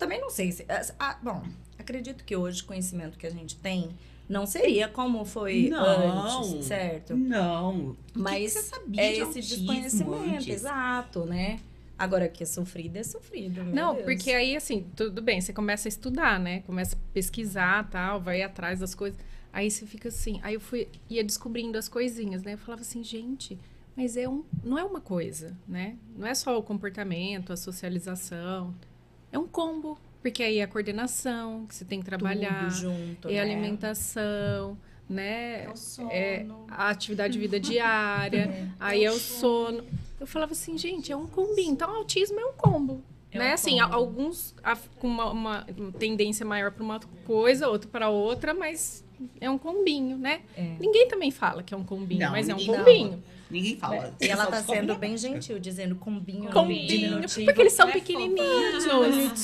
Também não sei se. ah, bom, acredito que hoje, o conhecimento que a gente tem, não seria como foi Não. antes, certo? não. Mas que que você sabia É de esse desconhecimento, antes? exato, né? Agora que é sofrido, é sofrido. meu Não, Deus. porque aí, assim, tudo bem, você começa a estudar, né? Começa a pesquisar tal, vai atrás das coisas. Aí você fica assim. Aí eu fui, ia descobrindo as coisinhas, né? Eu falava assim, gente, Mas é um, não é uma coisa, né? Não é só o comportamento, a socialização. É um combo. Porque aí é a coordenação, que você tem que trabalhar, Tudo junto, é né? a alimentação, né? É o sono. É a atividade de vida diária, aí é o sono. Eu falava assim, gente, é um combinho. Então, autismo é um combo. É né? um assim, combo. alguns com uma, uma tendência maior para uma coisa, outro para outra, mas é um combinho, né? É. Ninguém também fala que é um combinho, Não, mas é um combinho. Ninguém fala. E ela tá sendo bem gentil, dizendo combinho, Combinho, porque eles são É pequenininhos.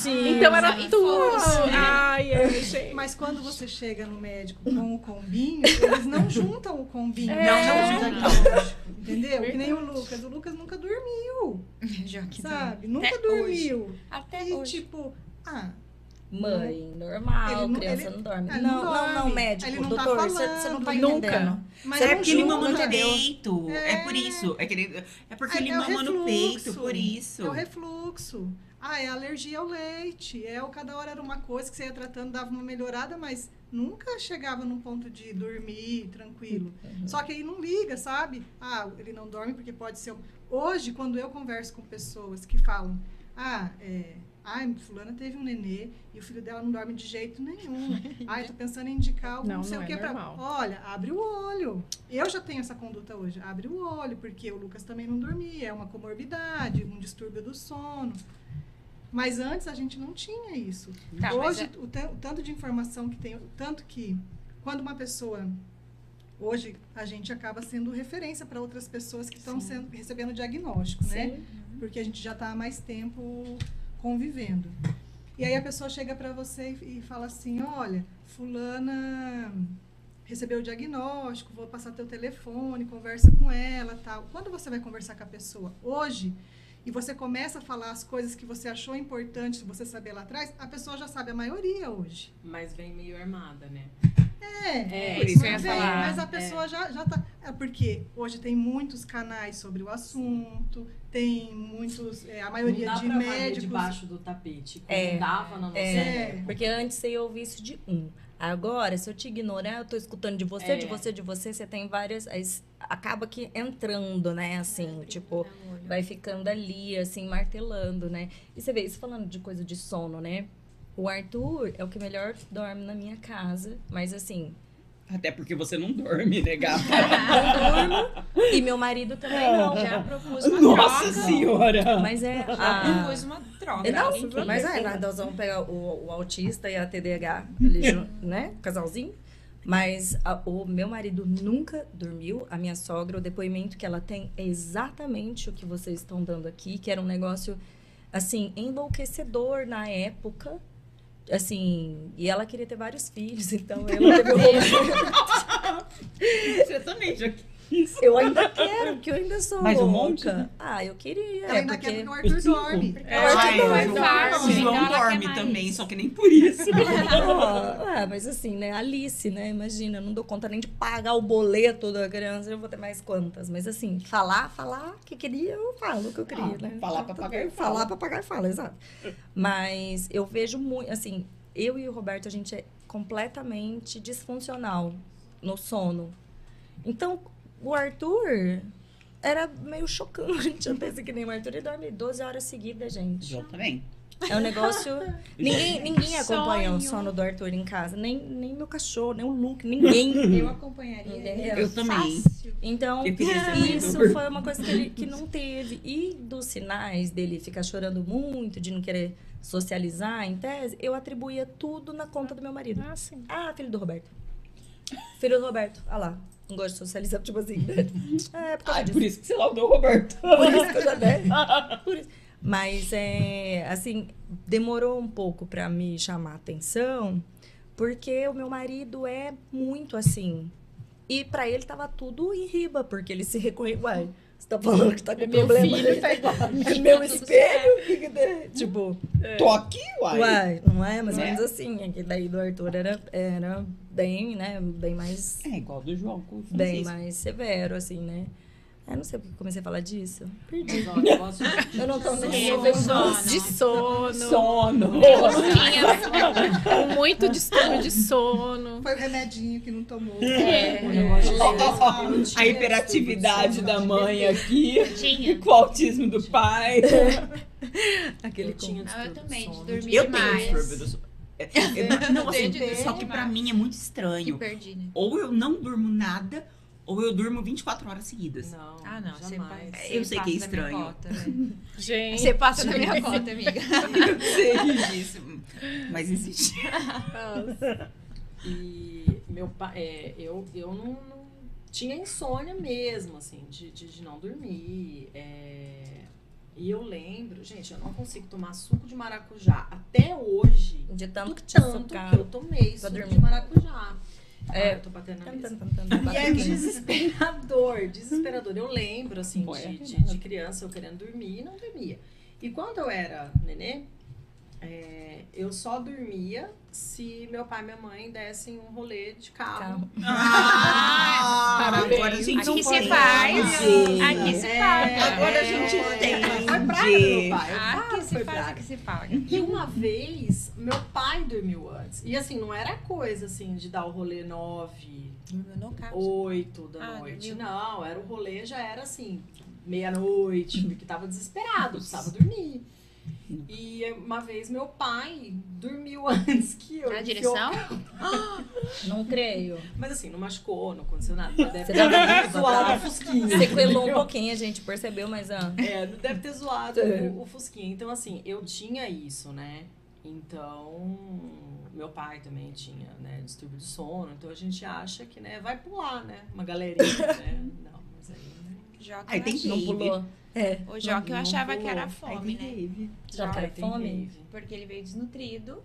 Então era tudo. Ai, é, gente. Mas quando você chega no médico com o combinho, eles não juntam o combinho. É. Não, não juntam. Entendeu? Que nem o Lucas. O Lucas nunca dormiu, Joaquim sabe? Nunca Até dormiu. Até E hoje. tipo, ah, Mãe, normal, não- criança ele- não dorme. ele não, não não, não, dorme. médico, Ele não tá doutor, você você não tá entendendo. mas é não porque ele mama no peito. É. É. por isso. É, que ele- é porque É- ele é mama no peito, por isso. É o refluxo. Ah, é alergia ao leite. É o cada hora era uma coisa que você ia tratando, dava uma melhorada, mas nunca chegava num ponto de dormir tranquilo. Uhum. Só que aí não liga, sabe? Ah, ele não dorme porque pode ser. um- Hoje, quando eu converso com pessoas que falam, ah, é. Ai, fulana teve um nenê e o filho dela não dorme de jeito nenhum. Ai, tô pensando em indicar algum Não, não sei não o é que pra. normal. Olha, abre o olho. Eu já tenho essa conduta hoje. Abre o olho, porque o Lucas também não dormia. É uma comorbidade, um distúrbio do sono. Mas antes a gente não tinha isso. Tá, hoje, o, tan- o tanto de informação que tem, o tanto que quando uma pessoa. Hoje a gente acaba sendo referência para outras pessoas que estão recebendo diagnóstico, né? Sim. Porque a gente já está há mais tempo convivendo. E aí a pessoa chega para você e, fala assim: olha, fulana recebeu o diagnóstico, vou passar teu telefone, conversa com ela, tal. Quando você vai conversar com a pessoa hoje e você começa a falar as coisas que você achou importantes você saber lá atrás, a pessoa já sabe a maioria hoje. Mas vem meio armada, né? É, É, mas isso que eu ia vem, falar. Mas a pessoa já, já tá. É porque hoje tem muitos canais sobre o assunto, tem muitos. é, a maioria não dá de médicos. debaixo do tapete. Como É. dava na nossa É, época. porque antes você ia ouvir isso de um. Agora, se eu te ignorar, eu tô escutando de você, É. de você, de você, você tem várias. acaba que entrando, né? Assim, tipo, vai ficando ali, assim, martelando, né? E você vê, isso falando de coisa de sono, né? O Arthur é o que melhor dorme na minha casa, mas assim, Até porque você não dorme, né, gata? não durmo. e meu marido também não. Já propus uma Nossa troca. senhora! Mas é. Já a- propus uma troca. É, Não, mas é, nós vamos pegar o, o autista e a TDAH, né? Casalzinho. Mas a- o meu marido nunca dormiu. A minha sogra, o depoimento que ela tem é exatamente o que vocês estão dando aqui, que era um negócio, assim, enlouquecedor na época. Assim, e ela queria ter vários filhos, então ela teve um Você também já quis. Eu ainda quero, porque eu ainda sou Mais um louca. monte, né? Ah, eu queria. Ela é ainda porque... quer porque o Arthur dorme. É, o Arthur Ai, não o João- dorme também, só que nem por isso. ah, mas assim, né? Alice, né? Imagina, eu não dou conta nem de pagar o boleto da criança, eu vou ter mais quantas. Mas assim, falar, falar o que queria, eu falo o que eu queria, Ah, né? falar, papagaio, fala. Falar, papagaio, fala, exato. Mas eu vejo muito, assim, eu e o Roberto, a gente é completamente disfuncional no sono. Então, o Arthur era meio chocante. Eu pensei que nem o Arthur, ele dorme 12 horas seguidas, gente. João também. É um negócio. ninguém, ninguém acompanha o sono do Arthur em casa. Nem, nem meu cachorro, nem o Luke, ninguém. Eu acompanharia. Entendeu? Eu também. Fácil. Então, Eu isso foi uma coisa que ele que não teve. E dos sinais dele ficar chorando muito, de não querer socializar, em tese, eu atribuía tudo na conta do meu marido. Ah, sim. Ah, filho do Roberto. Filho do Roberto. Ah lá. Não gosto de socializar, tipo assim. né? É, por Ai, por isso que você laudou o Roberto. Por isso que eu já dei. Por isso. Mas, é, assim, demorou um pouco pra me chamar a atenção, porque o meu marido é muito assim. E pra ele tava tudo em riba, porque ele se reconhece. Uai, você tá falando que tá com É problema? filho, tá. É meu espelho? Que? Tipo, Tô aqui, uai. uai, não é? Mais ou Não é? menos assim. Aquele daí do Arthur era, era bem, né? Bem mais É igual do João com o bem mais severo, assim, né? Eu não sei porque eu comecei a falar disso. Perdi. De- Eu não tô de- sono. De sono. Sono. Com muito distúrbio de sono. Foi o remedinho que não tomou. É. Ah, eu tinha A hiperatividade da mãe aqui. Tinha. Com o autismo do pai. Aquele Eu tinha Não, eu também, de dormir Eu tenho demais. distúrbio do sono. É, é, Não, assim, só que pra mim é muito Que estranho. perdi, né? Ou eu não durmo nada, ou eu durmo 24 horas seguidas. Não, Ah, não. Você jamais. passa- Eu sei que é você passa da minha estranho. cota. Gente. Você passa da minha cota, amiga. Eu sei disso. Mas existe. E meu pai, é, eu, eu não, não tinha insônia mesmo, assim, de, de, de não dormir. é, e eu lembro, gente, eu não consigo tomar suco de maracujá até hoje. De tanto que tanto que eu tomei suco dormir. de maracujá. É. Ah, eu tô batendo na mesa. E é desesperador, desesperador. Eu lembro, assim, é de, de, de criança eu querendo dormir e não dormia. E quando eu era nenê, é, eu só dormia se meu pai e minha mãe dessem um rolê de carro. Carro. Ah, Parabéns. agora a gente Aqui se faz. Aqui se É, paga. Agora a é, gente é, entende. Foi praga do meu pai. Aqui se faz, praga. aqui se paga. E uma vez, meu pai dormiu antes. E assim, não era coisa assim de dar o rolê nove, oito da Ah, noite. dormiu. Não, era o rolê, já era assim, meia-noite, porque tava desesperado, precisava dormir. E uma vez meu pai dormiu antes que eu. Na que eu- direção? Não creio. Mas assim, não machucou, não aconteceu nada. Deve Você ter zoado o Fusquinha. Sequelou um pouquinho, a gente percebeu, mas ah, É, deve ter zoado É. o, o Fusquinha. Então, assim, eu tinha isso, né? Então, meu pai também tinha, né, distúrbio de sono. Então, a gente acha que, né, vai pular, né? Uma galerinha, né? Não, mas aí? Joca Aí tem que não pulou. É. O Joca eu achava que era fome, né? Já quer tem fome? Porque ele veio desnutrido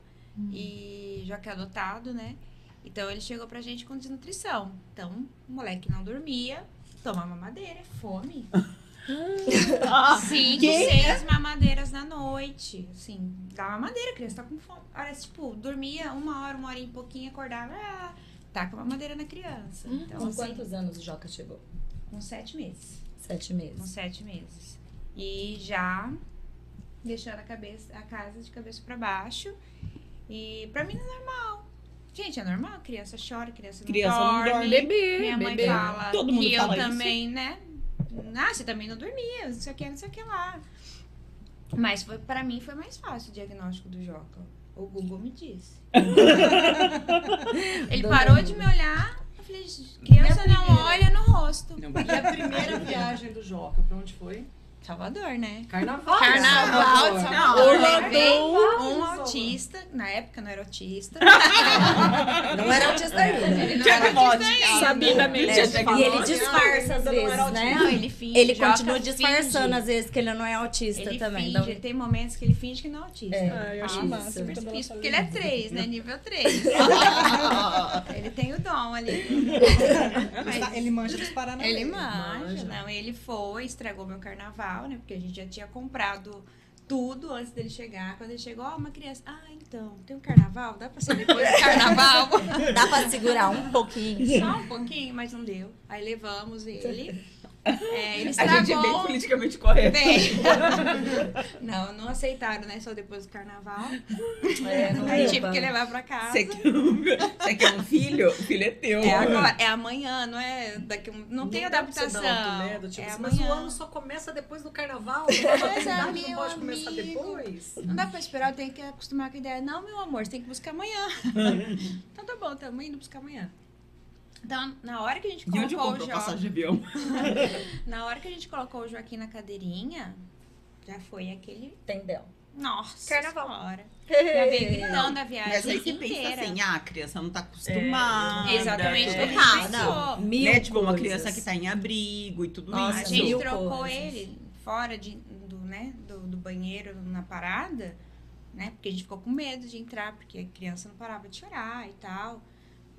e Joca é adotado, né? Então ele chegou pra gente com desnutrição. Então, o moleque não dormia, toma mamadeira, é fome. Cinco, Que? seis mamadeiras na noite. Assim, dá mamadeira, a criança tá com fome. Olha, tipo, dormia uma hora, uma hora e pouquinho, acordava, ah, tá com a mamadeira na criança. Então, Com assim, quantos anos o Joca chegou? com sete meses. Sete Com meses. sete meses. E já deixando a cabeça, a casa de cabeça pra baixo. E pra mim é normal. Gente, é normal, criança chora, criança não Criança não dorme. dorme. Bebê, Minha mãe bebê. fala Todo mundo que fala eu isso. também, né? Ah, você também não dormia, não sei o que, não sei o que lá. Mas foi, pra mim foi mais fácil o diagnóstico do Joca. O Google me disse. Ele parou de me olhar. Eu falei, criança não primeira. olha no rosto. Não, E a primeira viagem do Joca, pra onde foi? Salvador, né? Carnaval. Carnaval de Não, Salvador. Orlando. Levei Um autista, na época não era autista. Não era autista ainda. Ele não era autista Sabidamente. É, Jackpot. e ele disfarça às Ainda não era vezes, né? Não, ele finge. Ele Joca continua finge. disfarçando às vezes que ele não é autista Ele também. finge, então- ele tem momentos que ele finge que não é autista. É. Ah, eu acho Ah, massa super difícil, porque ele é isso. 3, né? Nível 3. ele tem o dom ali. Mas Ele manja dos Paranauê. ele manja, manja. não. Ele foi, estragou meu carnaval, né? Porque a gente já tinha comprado tudo antes dele chegar. Quando ele chegou, ó, uma criança. Ah, então, tem um carnaval? Dá pra ser depois do carnaval? Dá pra segurar um pouquinho. Só um pouquinho, mas não deu. Aí levamos ele. É, ele A estragou. gente é bem politicamente correto. Bem. não, não aceitaram, né? Só depois do carnaval. É, não Aí tive que levar pra casa. Você quer, um, você quer um filho? O filho é teu. É agora, é amanhã, não é daqui um, não, tem você adaptação. um né, do tipo, é assim, mas o amanhã. ano só começa depois do carnaval. A maternidade meu não pode começar amigo. depois. Não dá pra esperar, eu tenho que acostumar com a ideia. Não, meu amor, você tem que buscar amanhã. então tá bom, estamos indo buscar amanhã. Então, na hora que a gente E onde colocou o Joaquim. passagem de avião? Na hora que a gente colocou o Joaquim na cadeirinha, já foi aquele. Entendeu? Nossa! Carnaval. Senhora. Já veio gritando a viagem Mas aí você pensa inteira. assim, ah, a criança não tá acostumada. Exatamente tudo o que isso. a gente pensou. Mil Né? Tipo, uma criança que tá em abrigo e tudo Nossa, A isso. gente mil trocou coisas. ele fora de, do, né, do, do banheiro na parada, né? Porque a gente ficou com medo de entrar, porque a criança não parava de chorar e tal.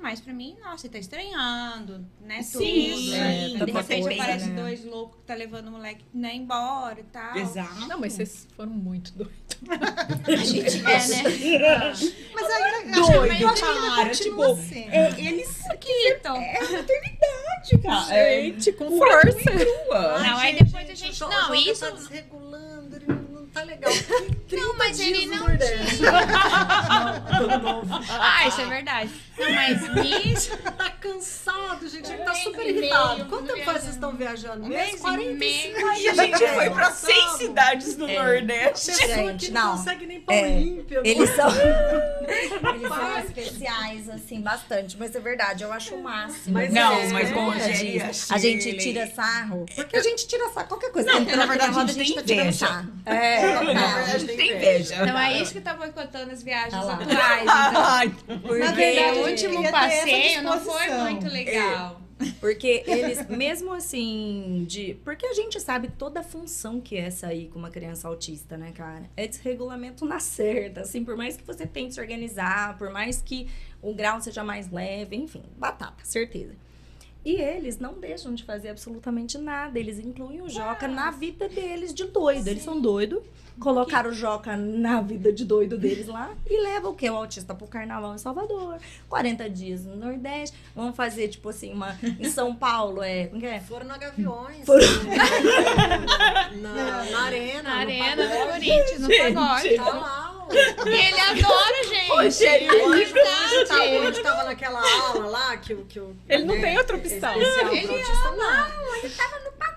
Mas pra mim, nossa, ele tá estranhando, né? Sim, tudo. é, de repente coisa, aparece né? dois loucos que tá levando o moleque né, embora e tal. Exato. Não, mas vocês foram muito doidos. A gente é, né? Mas aí, Doido, eu acho que ainda cara, continua tipo, sendo. É, eles. Que então. É a maternidade. cara. É Gente, com pura força. Não, aí Gente, depois a gente- não, isso- Tá desregulando, tá legal. Não, mas ele não ano novo. Ah, isso é verdade. Não, mas nisso. Tá cansado, gente. Ele tá super irritado. Quanto tempo faz vocês estão viajando? Um Mês? mês e 45 meio. E a gente foi pra seis cidades do É. Nordeste. Gente, que não. não consegue nem pão É, ímpio. Eles são. Eles são especiais, assim, bastante. Mas é verdade, eu acho o máximo. Mas Não, é, mas é, como a gente, tira sarro. Porque a gente tira sarro. Qualquer coisa. Não, na na verdade, roda, a gente tem tá tirando sarro. É, Total. verdade, A gente tem inveja. Então é isso que tá boicotando as viagens Ah atuais. Então. Porque, Na verdade, o último passeio não foi muito legal. porque eles, mesmo assim, de. Porque a gente sabe toda a função que é sair com uma criança autista, né, cara? É desregulamento na certa. Assim, por mais que você tente se organizar, por mais que o grau seja mais leve, enfim, batata, certeza. E eles não deixam de fazer absolutamente nada. Eles incluem o Joca na vida deles de doido. Eles são doidos. Colocaram o Joca na vida de doido deles lá e levam o quê? O autista pro carnaval em Salvador. 40 dias no Nordeste. Vamos fazer, tipo assim, uma. Em São Paulo, é. Como que é? Foram na Gaviões. Foram- Na, na arena. Na no arena do pagode. Corinthians, no pagode. Tá lá. ó. E ele adora, gente. Rogério, Aí, é quando a gente verdade. tava, tava naquela aula lá, que, o- que o. Ele não né, tem outra opção. Especial Ele pro autista, não.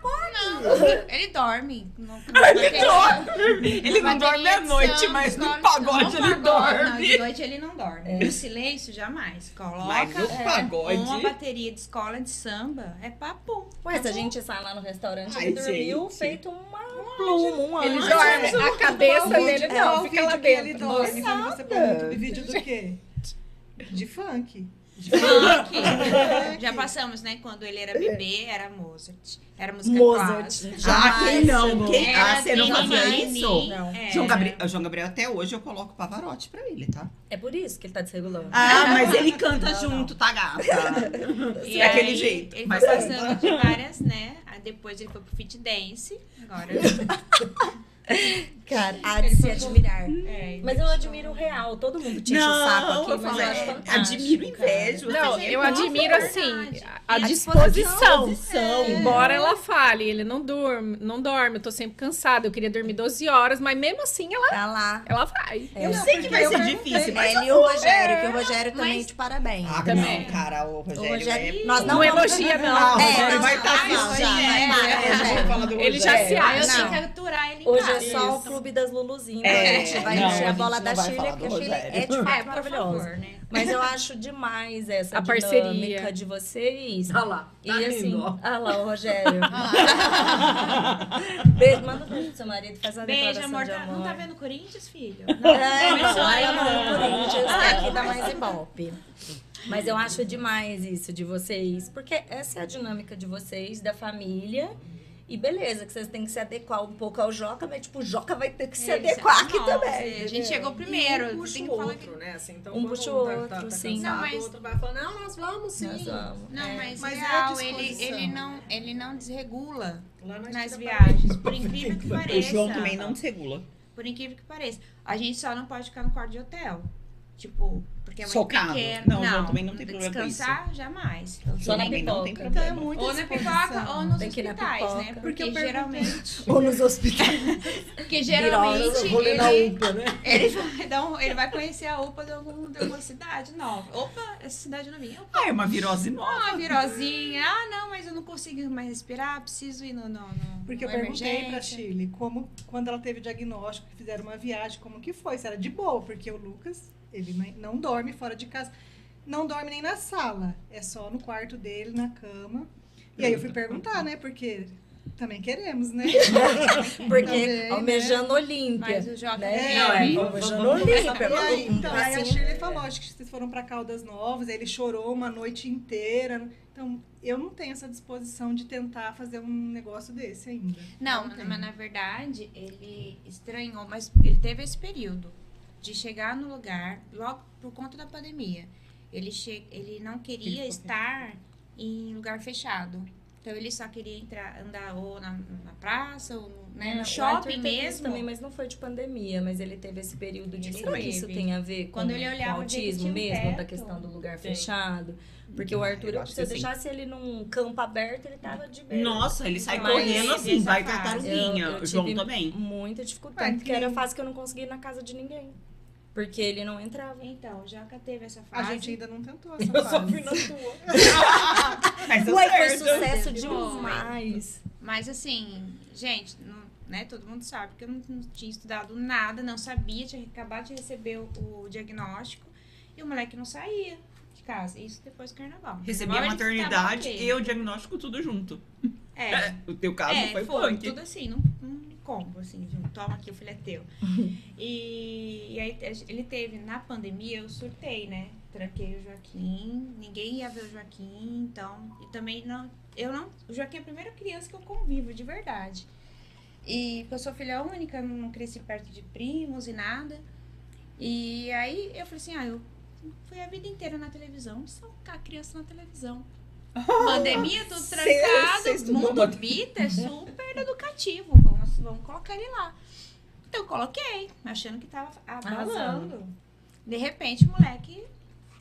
Não, ele dorme. No, Ele dorme. Ele não dorme à noite, mas no pagode ele Não, dorme. de noite ele não dorme. No silêncio, jamais. Coloca Mas no é, pagode- uma bateria de escola de samba. É papo. Ué, se a gente sai lá no restaurante, Ai, ele dormiu gente. feito uma pluma, um Ele dorme. A cabeça dele É, não, o fica lá que ele dentro. dorme quando você pergunta de vídeo do quê? De funk. Funk. Já passamos, né? Quando ele era bebê, era Mozart. Era música Mozart. clássica. Ah, quem não? Quem? Ah, você não fazia isso? Não. é. João Gabriel, João Gabriel, até hoje eu coloco Pavarotti pra ele, tá? É por isso que ele tá desregulando. Ah, mas ele canta junto, tá, gata? E Daquele aí, jeito. Ele Mas foi passando de várias, né? Aí depois ele foi pro fit dance. Agora. Cara, há de se admirar. É, Mas eu admiro o real. Todo mundo te enche o saco aqui, eu mas falei, eu acho fantástico. admiro e invejo. Não, assim, eu é admiro é assim a, a E disposição. disposição. Embora ela fale, ele não dorme, não dorme, eu tô sempre cansada, eu queria dormir 12 horas, mas mesmo assim ela, Tá lá. ela vai. É. Eu sei que vai ser difícil, mas... Ele e o Rogério, que o Rogério também Mas- te parabéns. Ah, Também. não, cara, o Rogério, O Rogério- é... nós Não, elogia, não. Ah, o É, Rogério não, vai não, estar não, assim. É, Ele já se acha. tenho Não. que aturar ele em Hoje é só o clube das Luluzinhas. É, a gente vai não, encher a a bola da não Chile, porque a Chile é de É, fato por maravilhosa. favor, né? Mas eu acho demais essa A dinâmica parceria. de vocês. Olha lá. E Tá assim, rindo, ó. ah lá, o Rogério. beijo, manda um beijo pro seu marido, faz uma Beijo, declaração amor. de Tá- amor. não tá vendo Corinthians, filho? É, Começou não, aí, ela ó. manda o Corinthians, que aqui dá mais ibope. Mas eu acho demais isso de vocês, porque essa é a dinâmica de vocês, da família. E beleza, que vocês têm que se adequar um pouco ao Joca, mas tipo, o Joca vai ter que se Ele adequar se- aqui Nossa, também. A gente chegou primeiro. Um puxa o que falar outro, né? Assim, então, Um puxa o tá- outro, tá, tá sim. cansado, Não, mas- o outro vai falando, não, nós vamos sim. Nós vamos. Não, É. mas, Mas é a real, ele, disposição. ele, não, ele não desregula Lá nós nas viagens, por incrível que O pareça. João também não desregula. Por incrível que pareça. A gente só não pode ficar no quarto de hotel. Tipo, porque é muito Socado. pequeno. Não, o João também não tem problema com Descansar, jamais. Só na também não tem pipoca. Então é problema. muita Ou na pipoca ou nos hospitais, pipoca. né? Porque Porque, geralmente. Ou nos hospitais. Porque geralmente ele, UPA, né? ele, vai dar um- ele vai conhecer a UPA de, algum, de alguma cidade nova. Opa, essa cidade não vinha. Opa, Ah, é uma virose nova. uma virosinha. Ah, não, mas eu não consigo mais respirar, preciso ir no. no, no Porque eu no perguntei pra emergência. Chile como, quando ela teve o diagnóstico, que fizeram uma viagem, como que foi? Se era de boa, porque o Lucas, ele não dorme fora de casa. Não dorme nem na sala. É só no quarto dele, na cama. E aí eu fui perguntar, né? Porque também queremos, né? Porque Também, almejando Olímpia. Mas o Joca Né? É, Não, é, almejando Olímpia. E aí, então, aí a Assim, Shirley falou, acho que vocês foram pra Caldas Novas, aí ele chorou uma noite inteira. Então, eu não tenho essa disposição de tentar fazer um negócio desse ainda. Não, tenho. mas na verdade ele estranhou, mas ele teve esse período de chegar no lugar logo por conta da pandemia. Ele, che ele não queria ficou estar em lugar fechado. Então ele só queria entrar, andar ou na, na praça, ou no, né, É, no o shopping mesmo. também, mas não foi de pandemia, mas ele teve esse período de. Ele Será que isso tem a ver com, Quando ele olhava, que autismo mesmo, da teto. questão do lugar fechado? Porque o Arthur, Eu se eu sim. deixasse ele num campo aberto, ele tava de bem. Nossa, ele sai Mas correndo assim, vai tartaruguinha. Eu O João também. Muita dificuldade, porque era fase que eu não conseguia ir na casa de ninguém. Porque ele não entrava. Então, o Joca teve essa A fase. gente ainda não tentou essa Eu só fase. fui na tua. Mas Ué, foi sucesso demais. Mas assim, gente, não- né, todo mundo sabe que eu não, não tinha estudado nada, não sabia, tinha acabado de receber o, o diagnóstico e o moleque não saía de casa. Isso depois do carnaval. Recebi a maternidade e o diagnóstico tudo junto. É, O teu caso é, foi, foi, punk. tudo assim, num, num combo, assim, viu? toma aqui, o filho é teu. e, e aí ele teve, na pandemia, eu surtei, né? Tranquei o Joaquim, ninguém ia ver o Joaquim, então, e também não, eu não, o Joaquim é a primeira criança que eu convivo de verdade. E eu sou filha única, não cresci perto de primos e nada. E aí eu falei assim, ah, eu fui a vida inteira na televisão, só a criança na televisão. Pandemia, tudo trancado, mundo Vita é super educativo. Vamos, vamos colocar ele lá. Então eu coloquei, achando que tava arrasando. De repente o moleque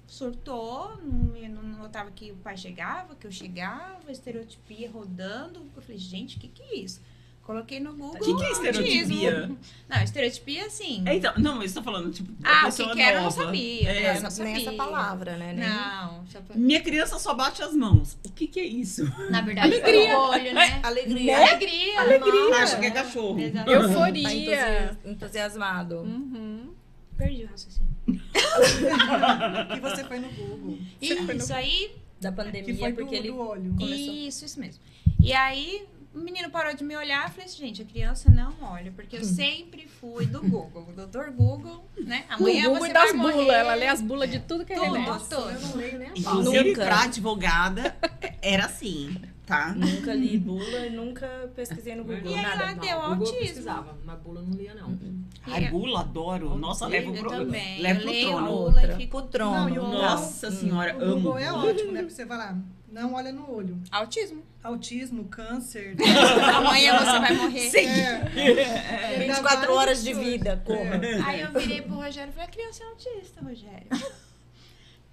surtou, não, não notava que o pai chegava, que eu chegava, estereotipia rodando. Eu falei, gente, o que, que é isso? Coloquei no Google. O que, que é estereotipia? autismo. Não, estereotipia assim. É, então, não, eu estou falando, tipo, Ah, o pessoa que que era eu não nova. sabia. É. né? Eu não nem sabia. essa palavra, né? Nem- Não, pra- Minha criança só bate as mãos. O que que é isso? na verdade foi o olho, né? Alegria. Alegria. Alegria. Acho que é cachorro. Exatamente. Tá Euforia. entusi- entusiasmado. Uhum. Perdi o raciocínio. E você foi no Google. Isso aí Da Que pandemia, foi do, porque ele do olho. começou. Isso, isso mesmo. E aí, o menino parou de me olhar e falei assim, gente, a criança não olha, porque eu sempre fui do Google. O doutor Google, né? O Amanhã Google você e das vai morrer. bulas. Ela lê as bulas de tudo que é Tudo. remédio. Nossa, eu não leio nem a. Inclusive, pra advogada, era assim, tá? Nunca li bula e nunca pesquisei no Google. E aí lá deu Não, o eu autismo. pesquisava, mas bula eu não lia, não. Ai, bula, adoro. Nossa, leva o Eu pro, também. leva eu pro trono. a bula e fico. Não, e o Nossa senhora, O amo. Google é ótimo, né? Pra você falar, não olha no olho. autismo. Autismo, câncer. Amanhã você vai morrer. Sim. É, 24 horas de vida, corra. Aí eu virei pro Rogério e falei, a criança é autista, Rogério.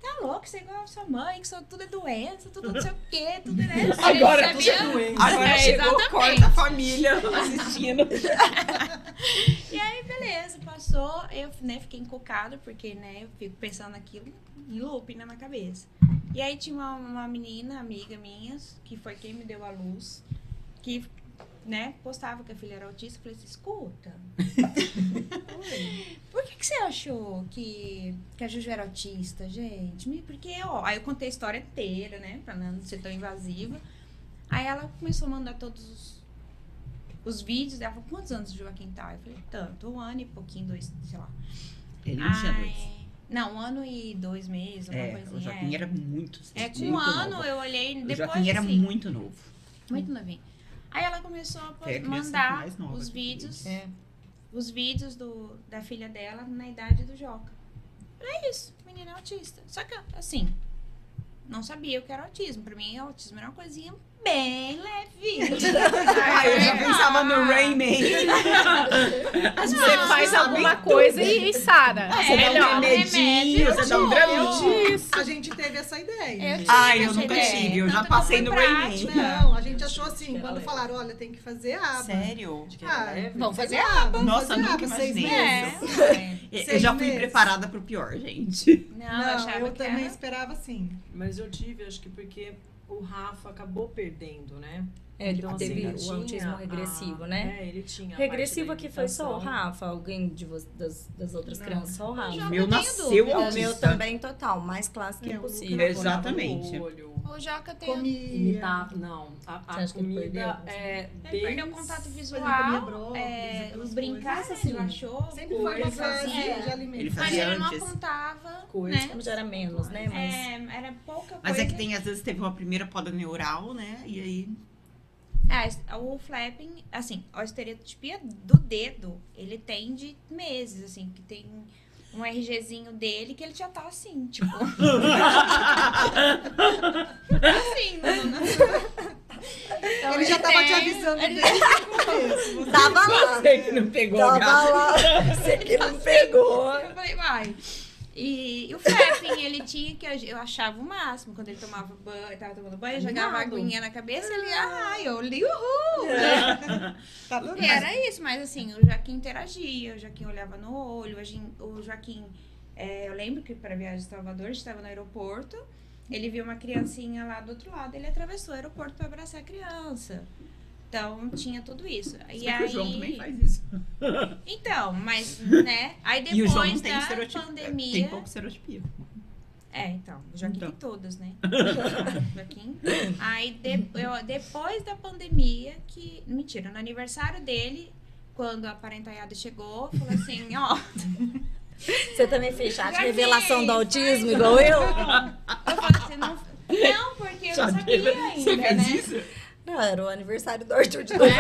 Tá louco, você é igual a sua mãe, que só tudo é doença, tudo não sei o quê, tudo é... Agora tudo é doente. Agora É, chegou exatamente. corta a família assistindo. E aí, beleza, passou. Eu né, fiquei encucada, porque né, eu fico pensando aquilo em loop na minha cabeça. E aí tinha uma, uma menina, amiga minha, que foi quem me deu a luz, que né, postava que a filha era autista. Eu falei assim, escuta. Por que, que você achou que, que a Juju era autista, gente? Porque, ó, aí eu contei a história inteira, né? Pra não ser tão invasiva. Aí ela começou a mandar todos os, os vídeos. Ela falou, quantos anos o Joaquim tá? Eu falei, tanto, um ano e pouquinho, dois, sei lá. Ele não tinha dois. Não, um ano e dois meses, uma É, coisinha. o Joaquim é. era muito É, com muito um ano novo. eu olhei, O depois Joaquim era assim, muito novo. muito novinho. Aí ela começou a criança mandar os vídeos, É. os vídeos do, da filha dela na idade do Joca. É isso, menina é autista. Só que, assim, não sabia o que era autismo. Pra mim, autismo era uma coisinha bem leve. Ah, eu já pensava no Rayman. Você faz alguma coisa e, e sara. É, É melhor. um remedinho, você dá um. Isso. A gente teve essa ideia. Eu tive Ai, eu nunca ideia. tive, eu já Tanto eu passei no prática. Rayman. Não, a gente achou assim, quando leve. falaram, olha, tem que fazer aba. Sério? Era Ah. Vamos fazer aba. Nossa, fazer nunca imaginei meses. É. Eu já fui meses. preparada pro pior, gente. Não, Não, eu também era... esperava assim. Mas eu tive, acho que porque o Rafa acabou perdendo, né? É, ele Então, teve assim, o tinha autismo a- regressivo, né? É, ele tinha. a Regressivo aqui foi só o. Rafa, alguém de vo- das, das outras Não. crianças, só o Rafa. O meu não tenho nasceu. O meu também total, mais clássico É, impossível. Lucas- Exatamente. O Joca tem... Comi. Imitar, não. A, a Você acha que ele comida perdeu? é Ele perdeu o contato visual, comia é, aquelas os brincar, coisas se assim. achou. Sempre foi uma É. de alimento. Ele Mas fazia ele não apontava, Coisa. né? Como já era menos, né? Mas É, era pouca Mas coisa. é que tem, às vezes, teve uma primeira poda neural, né? E aí. É, o flapping, assim, a estereotipia do dedo, ele tem de meses, assim, que tem um RGzinho dele que ele já tá assim, tipo. assim, não, não- tava te tem. avisando desde o começo. Tava lá. Você que não pegou Tava lá. Você que não pegou. Eu falei, vai. E, e o Feffing, ele tinha que. Eu achava o máximo. Quando ele tomava banho, tava tomando banho, eu jogava Animado. aguinha na cabeça, ele, ah, eu li uhul. Tá tudo E era isso, mas assim, o Joaquim interagia, o Joaquim olhava no olho, o Joaquim. É, eu lembro que para a viagem de Salvador, a gente estava no aeroporto, ele viu uma criancinha lá do outro lado, ele atravessou o aeroporto para abraçar a criança. Então tinha tudo isso. E aí, o João também faz isso. Então, mas, né? Aí e o João depois da estereotipia. pandemia. Tem pouco estereotipia. É, então. O Joaquim Então. tem todas, né? Joaquim. Aí, de- eu- depois da pandemia, que. Mentira, no aniversário dele, quando a parentaiada chegou, falou assim: ó. Você também fez chat revelação do autismo, igual eu? Eu falei assim: não. Não, porque eu não sabia ainda, Você né? fez isso? Não, era o aniversário do Arthur de novo,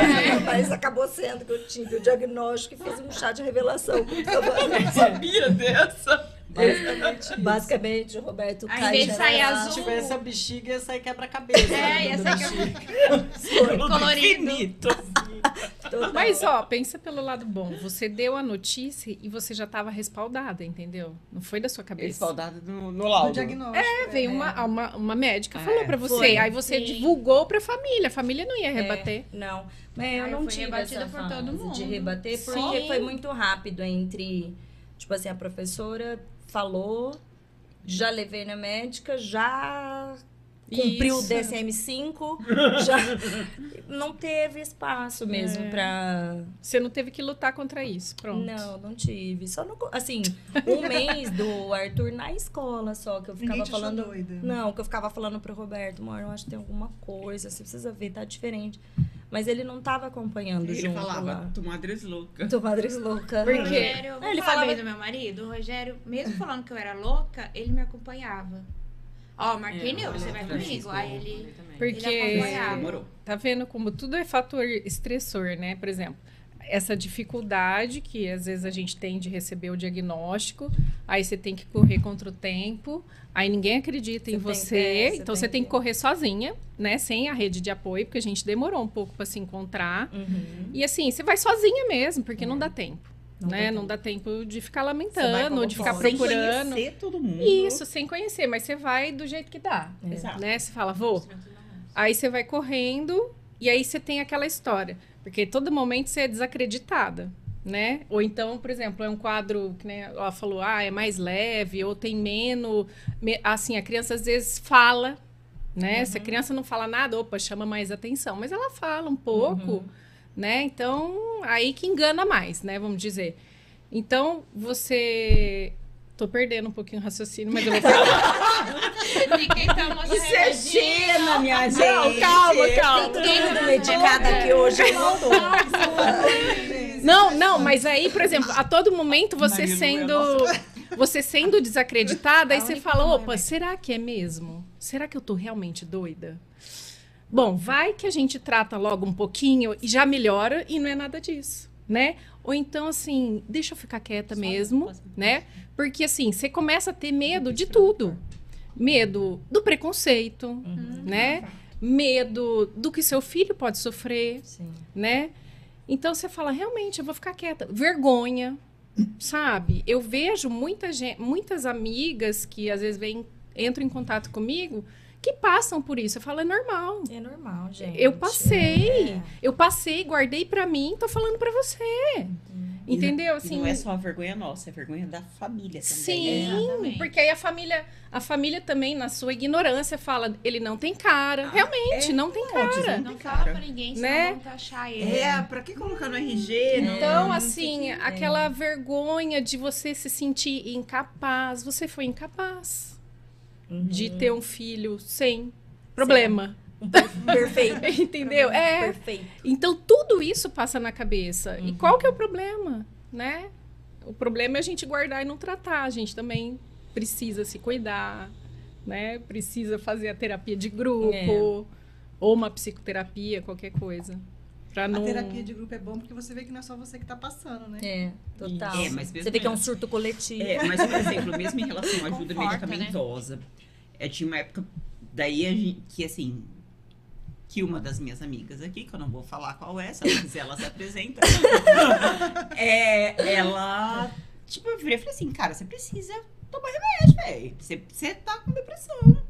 mas acabou sendo que eu tive o diagnóstico e fiz um chá de revelação. Eu sabia dessa. Basicamente, basicamente o Roberto Aí, em vez de já sair azul- Se tivesse a bexiga, ia sair quebra-cabeça. É, ia ser bexiga. colorido. Infinito. total. Mas, ó, pensa pelo lado bom. Você deu a notícia e você já estava respaldada, entendeu? Não foi da sua cabeça. Respaldado no, no Do laudo. diagnóstico. É, veio uma, uma, uma médica, É, falou pra você. foi. Aí você Sim. divulgou pra família. A família não ia rebater. Não, mas eu Aí não tive rebatida essa por todo fase de mundo. rebater, porque Sim. foi muito rápido entre, tipo assim, a professora falou, já levei na médica, já cumpriu o Isso. DSM-5, já não teve espaço mesmo É. pra... Você não teve que lutar contra isso. Pronto. Não, não tive. Só no, assim, um mês do Arthur na escola só, que eu ficava falando... doida. Não, que eu ficava falando pro Roberto, amor, eu acho que tem alguma coisa, você precisa ver, tá diferente. Mas ele não tava acompanhando Ele junto falava, lá. tu madres louca. Tô madres louca. O Por quê? Rogério, Ele falar falava- do meu marido. O Rogério, mesmo falando que eu era louca, ele me acompanhava. Ó, marquei É, você vai Francisco, comigo. Aí ele. Porque Ele tá vendo como tudo é fator estressor, né? Por exemplo, essa dificuldade que às vezes a gente tem de receber o diagnóstico, aí você tem que correr contra o tempo, aí ninguém acredita em Você tem- você, é, você então você tem que- correr sozinha, né? Sem a rede de apoio, porque a gente demorou um pouco para se encontrar. Uhum. E assim, você vai sozinha mesmo, porque não dá tempo. Não né? não dá tempo de ficar lamentando, de ficar pode. Sem procurando. conhecer todo mundo. Isso, sem conhecer, mas você vai do jeito que dá. É. Exato. Né? Você fala, vou. Aí você vai correndo e aí você tem aquela história. Porque todo momento você é desacreditada, né? Ou então, por exemplo, é um quadro que né, ela falou, ah, é mais leve, ou tem menos. me- assim, a criança às vezes fala, né? Se a criança não fala nada, opa, chama mais atenção. Mas ela fala um pouco, né? Então, aí que engana mais, né? Vamos dizer. Então, você. Tô perdendo um pouquinho o raciocínio, mas eu vou pegar. Fiquei tomando Isso é Xena, minha gente. Não, calma, calma. Tem tudo medicada aqui hoje, eu não tô. Não, não, mas aí, por exemplo, a todo momento você é sendo. Você sendo desacreditada, aí você fala, opa, será que é mesmo? Será que eu tô realmente doida? Bom, vai que a gente trata logo um pouquinho e já melhora e não é nada disso, né? Ou então, assim, deixa eu ficar quieta mesmo, né? Porque, assim, você começa a ter medo de tudo. Medo do preconceito, né? Medo do que seu filho pode sofrer, Sim. né? Então você fala, realmente, eu vou ficar quieta. Vergonha, sabe? Eu vejo muita gente, muitas amigas que às vezes vêm, entram em contato comigo que passam por isso. Eu falo, é normal. É normal, gente. Eu passei. É. Eu passei, guardei pra mim, tô falando pra você. Entendeu? E Assim, não é só a vergonha nossa, é vergonha da família também. Sim, Exatamente. porque aí a família, a família também, na sua ignorância, fala, ele não tem cara. Realmente, não tem cara. Não fala pra ninguém, senão Né? vão taxar ele. É, pra que colocar no RG? Não- Então, não assim, quê. aquela vergonha de você se sentir incapaz. Você foi incapaz de ter um filho sem problema. Per- Perfeito. Entendeu? É. Perfeito. Então, tudo isso passa na cabeça. E qual que é o problema, né? O problema é a gente guardar e não tratar. A gente também precisa se cuidar, né? Precisa fazer a terapia de grupo. É. Ou uma psicoterapia, qualquer coisa. Pra não... A terapia de grupo é bom porque você vê que não é só você que tá passando, né? É, total. É, mas Você vê que é um surto coletivo. É, mas, por exemplo, mesmo em relação à ajuda Conforta, medicamentosa, é, tinha uma época daí a gente, que assim, que uma das minhas amigas aqui, que eu não vou falar qual é, se ela quiser, ela se apresenta. é, ela, tipo, eu virei e falei assim, cara, você precisa tomar remédio, velho. Você, você tá com depressão.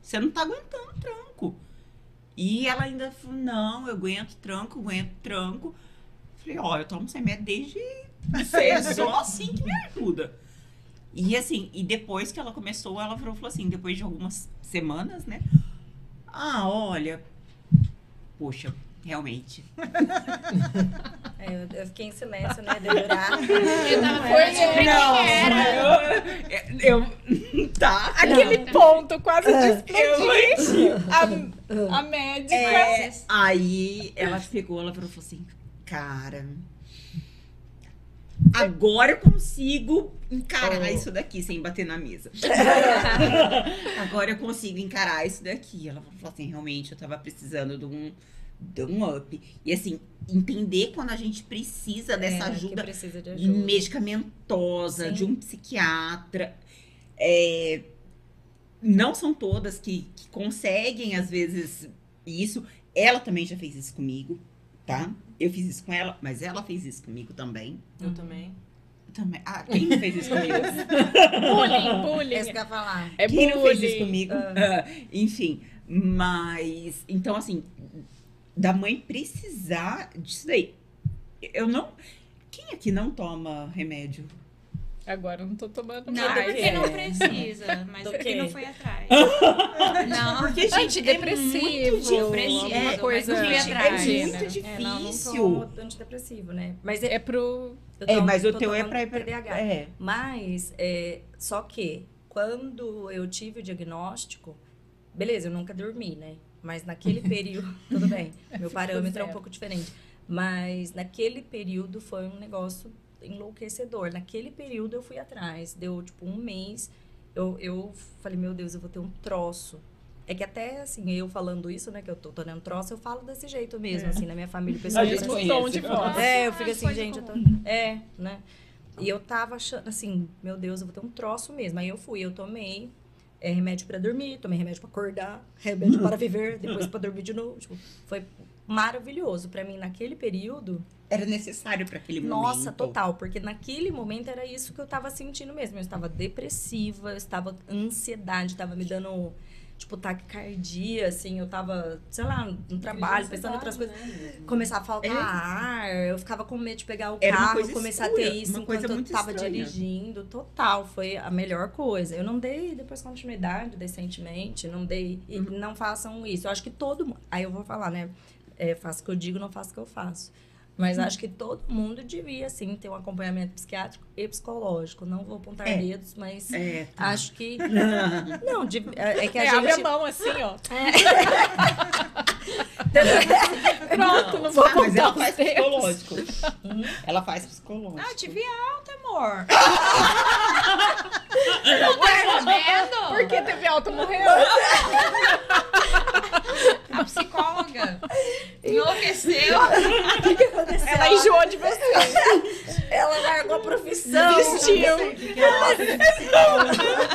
Você não tá aguentando tranco. E ela ainda falou, não, eu aguento tranco, aguento tranco. Falei, ó, eu tomo remédio desde é só assim que me ajuda. E assim, e depois que ela começou, ela falou, falou assim, depois de algumas semanas, né? Ah, olha, poxa, realmente. É, eu, eu fiquei em silêncio, né? Dedurar. Eu tava É, não, eu, eu- tá. Aquele ponto quase de Eu, explodir a, a médica. É, aí ela pegou, ela falou assim, cara, agora eu consigo encarar Oh. isso daqui sem bater na mesa. agora eu consigo encarar isso daqui. Ela falou assim, realmente, eu tava precisando de um, de um up. E assim, entender quando a gente precisa dessa É, ajuda precisa de ajuda. medicamentosa, Sim. de um psiquiatra. É, não são todas que, que conseguem, às vezes, isso. Ela também já fez isso comigo, tá? Eu fiz isso com ela, mas ela fez isso comigo também. Eu também. também. Ah, quem não fez isso comigo? Bullying, bullying. É isso que eu ia falar. É quem não fez isso bullying. comigo? Ah, enfim, mas. Então, assim, da mãe precisar disso daí. Eu não. Quem aqui não toma remédio? Agora eu não tô tomando Não, mais. porque não precisa, mas porque não foi atrás. Não, Porque, gente, Antidepressivo, é muito difícil. depressivo, alguma coisa. mas não Gente, fui é atrás. muito né? difícil. É, não, não antidepressivo, né? Mas É pro. eu É, mas o teu é pra ir pra TDAH. É. Mas, é, só que, quando eu tive o diagnóstico, beleza, eu nunca dormi, né? Mas naquele período, tudo bem, meu parâmetro é um pouco diferente. Mas naquele período foi um negócio enlouquecedor. Naquele período eu fui atrás, deu tipo um mês, eu, eu falei, meu Deus, eu vou ter um troço. É que até, assim, eu falando isso, né, que eu tô tendo um troço, eu falo desse jeito mesmo, assim, na minha família. o pessoal gente pensa conhece. tom de voz. é, eu fico assim, coisa gente, eu tô. É, né? E eu tava achando assim, meu Deus, eu vou ter um troço mesmo. Aí eu fui, eu tomei é, remédio pra dormir, tomei remédio pra acordar, remédio para viver, depois pra dormir de novo. Tipo, foi maravilhoso pra mim naquele período. Era necessário para aquele momento. Nossa, total, porque naquele momento era isso que eu tava sentindo mesmo. Eu estava depressiva, eu estava ansiedade, tava me dando tipo taquicardia, assim, eu tava, sei lá, no trabalho, pensando em outras coisas. Começar a faltar É. ar, eu ficava com medo de pegar o Era carro, começar a escura, ter isso enquanto eu muito tava estranha. dirigindo. Total, foi a melhor coisa. Eu não dei depois continuidade decentemente, não dei. E Uhum. não façam isso. Eu acho que todo mundo. Aí eu vou falar, né? É, faço o que eu digo, não faço o que eu faço. Mas Uhum. acho que todo mundo devia, sim, ter um acompanhamento psiquiátrico e psicológico. Não vou apontar É. dedos, mas É, tá. acho que. Não, de- é é que a É, abre a gente. mão assim, ó. Pronto, não vou Ah, mas ela faz os dedos. psicológico. ela faz psicológico. Ah, tive alta, amor. Tá vendo? Porque teve alto morreu? A psicóloga enlouqueceu. Ela enjoou de você. Ela largou a profissão. Desistiu.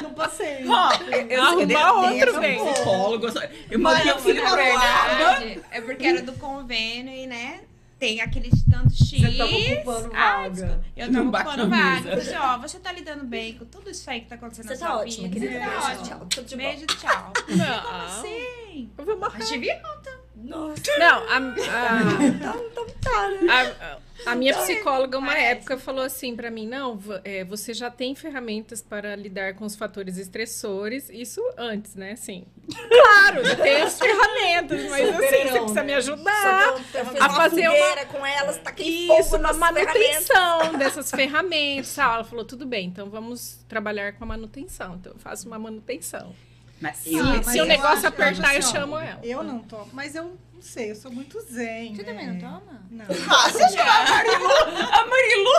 Não passei. Eu Arrumar outro, bem. psicólogo, eu, mandei o filho pra é porque era do convênio e, né? Tem aqueles tantos X. Você tava ocupando Ah, vaga. desculpa. Eu tô Não ocupando vaga. assim, ó, você tá lidando bem com tudo isso aí que tá acontecendo Você na tá sua ótima, vida. Você tá Beijo, ótima. tchau. Tudo de bom. Beijo, tchau. Como Não. assim? Eu vou marcar. Mas tive Nossa, Não, a, a, então, então tá, né? A, minha psicóloga, uma época, falou assim pra mim: não, é, você já tem ferramentas para lidar com os fatores estressores. Isso antes, né? Assim. Claro, já tem as ferramentas, mas assim, você precisa me ajudar. A fazer uma- com elas, tá aquele Isso, uma ferramentas. manutenção dessas ferramentas. tal. Ela falou, tudo bem, então vamos trabalhar com a manutenção. Então eu faço uma manutenção. Mas Se, eu, mas se o eu negócio acho- apertar, eu assim, ó, chamo ela. Eu não tomo, mas eu não sei, eu sou muito zen. Você né? também não toma? Não. Ah, você chama a Marilu? A Marilu?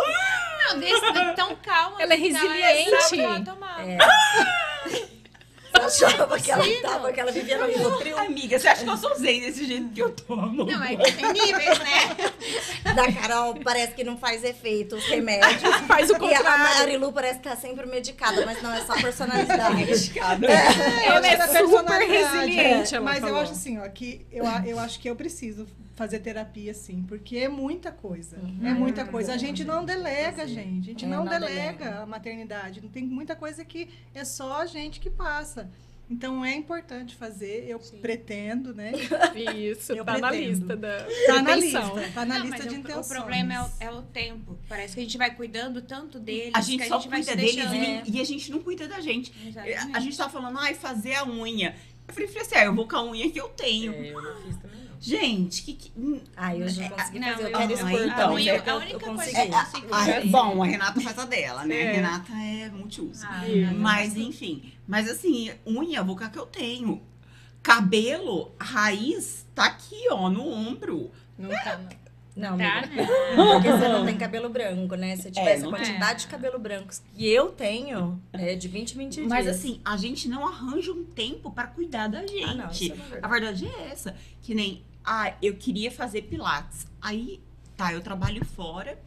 Não, desse tão calma. Ela é resiliente. que ela tomava. É. Ela achava que ela tava, que ela vivia no Rivotril. Amiga, você acha que eu sou zen desse jeito que eu tomo? Não, é que tem níveis, né? Da Carol parece que não faz efeito os remédios. Faz o E a contrário. Marilu parece que tá sempre medicada, mas não é só personalidade. Medicada. Ela é Essa super personalidade, resiliente, é. Mas eu acho assim, ó, que eu, eu acho que eu preciso fazer terapia, sim, porque é muita coisa. É muita coisa. A gente não delega, gente. A gente É, não, não delega, delega. a maternidade. Não tem muita coisa que é só a gente que passa. Então é importante fazer, eu pretendo, né? Isso, Eu tá na pretendo. lista da Tá na intenção. lista, tá na Não, lista de o, intenções. o problema é o, é o tempo. Parece que a gente vai cuidando tanto deles. A gente que só a gente vai cuida deles deixando. e, e a gente não cuida da gente. Exatamente. A gente tava falando, ai, fazer a unha. Eu falei, falei assim, ah, eu vou com a unha que eu tenho. É, eu não fiz também. Gente, que. que hum, Ai, eu consegui Não, fazer, eu quero ah, expor. então, mas é é a única eu coisa que eu consigo ah, fazer. bom, a Renata faz a dela, né? É. A Renata é multiuso. Ah, Isso. Mas, enfim. Mas assim, unha, vou com a que eu tenho. Cabelo, raiz, tá aqui, ó, no ombro. Não tá, não. Não, Tá, né? Porque você não tem cabelo branco, né? Se tivesse a não quantidade é. de cabelo branco que eu tenho, é de 20 em 20 Mas dias. assim, a gente não arranja um tempo pra cuidar da gente. Ah, não, é uma A verdade. verdade é essa. Que nem, ah, eu queria fazer pilates. Aí, tá, eu trabalho fora.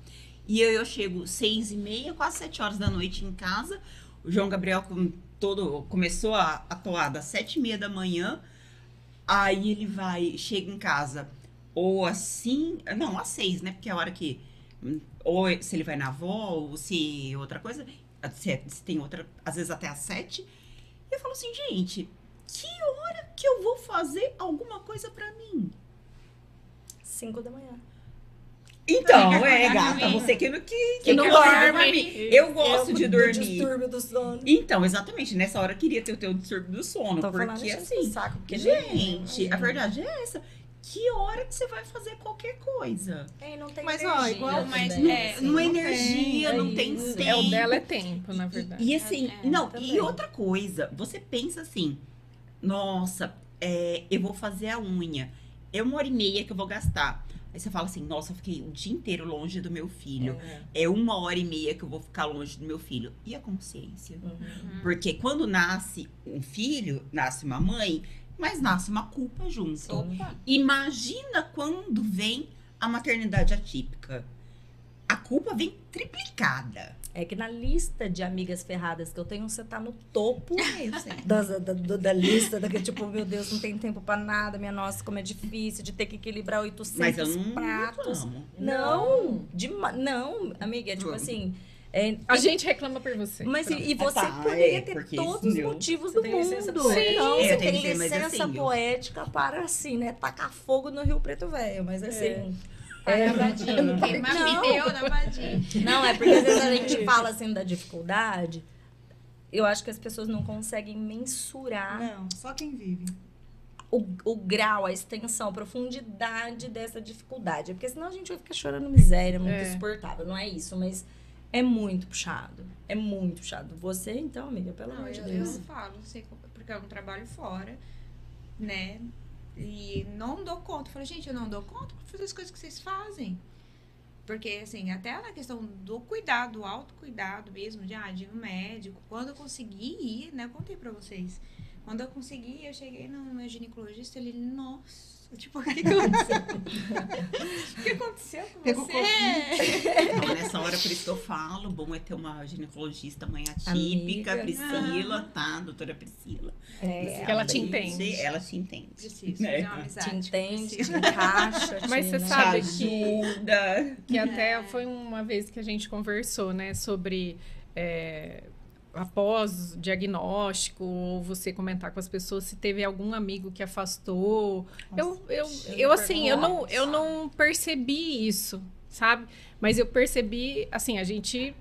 E eu, eu chego seis e meia, quase sete horas da noite em casa. O João Gabriel com todo, começou a atuar das sete e meia da manhã. Aí ele vai, chega em casa ou assim, não, às seis, né? Porque é a hora que, hum, ou se ele vai na avó, ou se outra coisa, se, é- se tem outra, às vezes até às sete. E eu falo assim, gente, que hora que eu vou fazer alguma coisa pra mim? 5 da manhã. Então, é, gata, você que, não- que, Que não dorme. mim. Eu gosto Eu de do dormir. distúrbio do sono. Então, exatamente, nessa hora eu queria ter o teu distúrbio do sono. Tô porque isso assim, saco, porque gente, nem- a verdade é essa. Que hora que você vai fazer qualquer coisa? É, não tem Mas, ó, energia igual- mas é, não é não tem, energia, é não tem isso. tempo. É, o dela é tempo, na verdade. E, e assim, É, não, também. e outra coisa, você pensa assim, nossa, é, eu vou fazer a unha, é uma hora e meia que eu vou gastar. Aí você fala assim, nossa, eu fiquei o dia inteiro longe do meu filho. É uma hora e meia que eu vou ficar longe do meu filho. E a consciência? Uhum. Porque quando nasce um filho, nasce uma mãe, mas nasce uma culpa junto. Opa. Imagina quando vem a maternidade atípica. A culpa vem triplicada. É que na lista de amigas ferradas que eu tenho, você tá no topo Eu das- da, do- da lista, daquele tipo, meu Deus, não tem tempo pra nada, minha nossa, como é difícil de ter que equilibrar 800 Mas eu não pratos. reclamo. Não, dema- não, amiga, é tipo assim. é- A gente reclama por você. mas e, e você Ah, tá, poderia é, ter todos os motivos Você do mundo. licença Não. É, você eu tem mas licença assim, eu- poética para, assim, né, tacar fogo no Rio Preto Velho. Mas assim. É, queimar Não. na. Não, é porque às vezes a gente fala assim da dificuldade. Eu acho que as pessoas não conseguem mensurar Não, só quem vive. o, o grau, a extensão, a profundidade dessa dificuldade. Porque senão a gente vai ficar chorando miséria, muito É. insuportável. Não é isso, mas é muito puxado. É muito puxado. Você, então, amiga, pelo Não, amor de eu, Deus. eu falo, sei como- porque eu não trabalho fora, né? E não dou conta. Eu falei, gente, eu não dou conta pra fazer as coisas que vocês fazem. Porque, assim, até na questão do cuidado, do autocuidado mesmo, de, ah, de ir no médico, quando eu consegui ir, né? Eu contei pra vocês. Quando eu consegui, eu cheguei no meu ginecologista, ele, nossa, tipo, o que aconteceu? o que aconteceu com Pegou você? Então, nessa hora, por isso que eu falo, bom é ter uma ginecologista mãe atípica, Amiga. Priscila, tá? Doutora Priscila. É, Que ela te Ela entende. Ela te entende. Preciso né? fazer uma amizade. te entende, te encaixa. Mas te, você né? sabe Te que- ajuda. Que até foi uma vez que a gente conversou, né, sobre é, após o diagnóstico, ou você comentar com as pessoas se teve algum amigo que afastou. eu, eu, eu eu assim, eu não, eu não percebi isso, sabe? Mas eu percebi, assim, a gente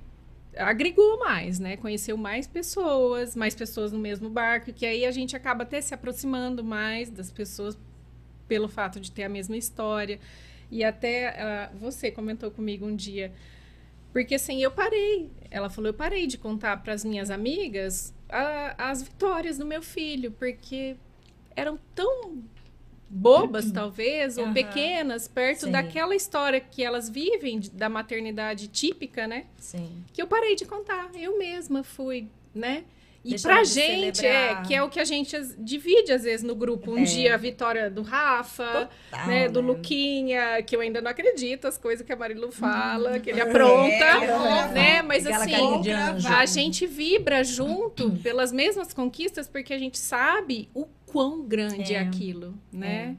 agregou mais, né? Conheceu mais pessoas, mais pessoas no mesmo barco, que aí a gente acaba até se aproximando mais das pessoas pelo fato de ter a mesma história. E até ah, você comentou comigo um dia, porque assim, eu parei. Ela falou, eu parei de contar para as minhas amigas a- as vitórias do meu filho, porque eram tão bobas, talvez, ou pequenas, perto Sim. daquela história que elas vivem da maternidade típica, né? Sim. que eu parei de contar. Eu mesma fui, né? E pra gente, celebrar. é, que é o que a gente divide às vezes no grupo. Um É. dia a vitória do Rafa, Total, né, do né? Luquinha, que eu ainda não acredito as coisas que a Marilu fala, que ele É, apronta, é. né? Mas Aquela assim, a gente vibra junto pelas mesmas conquistas porque a gente sabe o quão grande é, É. aquilo, né?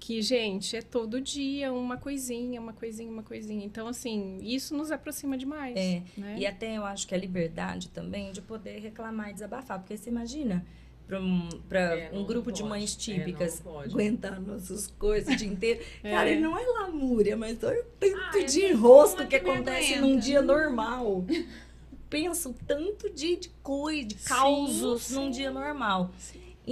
Que, gente, é todo dia uma coisinha, uma coisinha, uma coisinha. Então, assim, isso nos aproxima demais. É, né? E até eu acho que a liberdade também de poder reclamar e desabafar. Porque você imagina, para um, É, um grupo de pode. mães É, típicas pode. aguentar nossas coisas o dia inteiro. É. Cara, ele não é lamúria, mas olha o tanto Ai, de mas enrosco é que acontece aguenta? num dia normal. Pensa o tanto de, de coisa, de causos sim. num dia normal.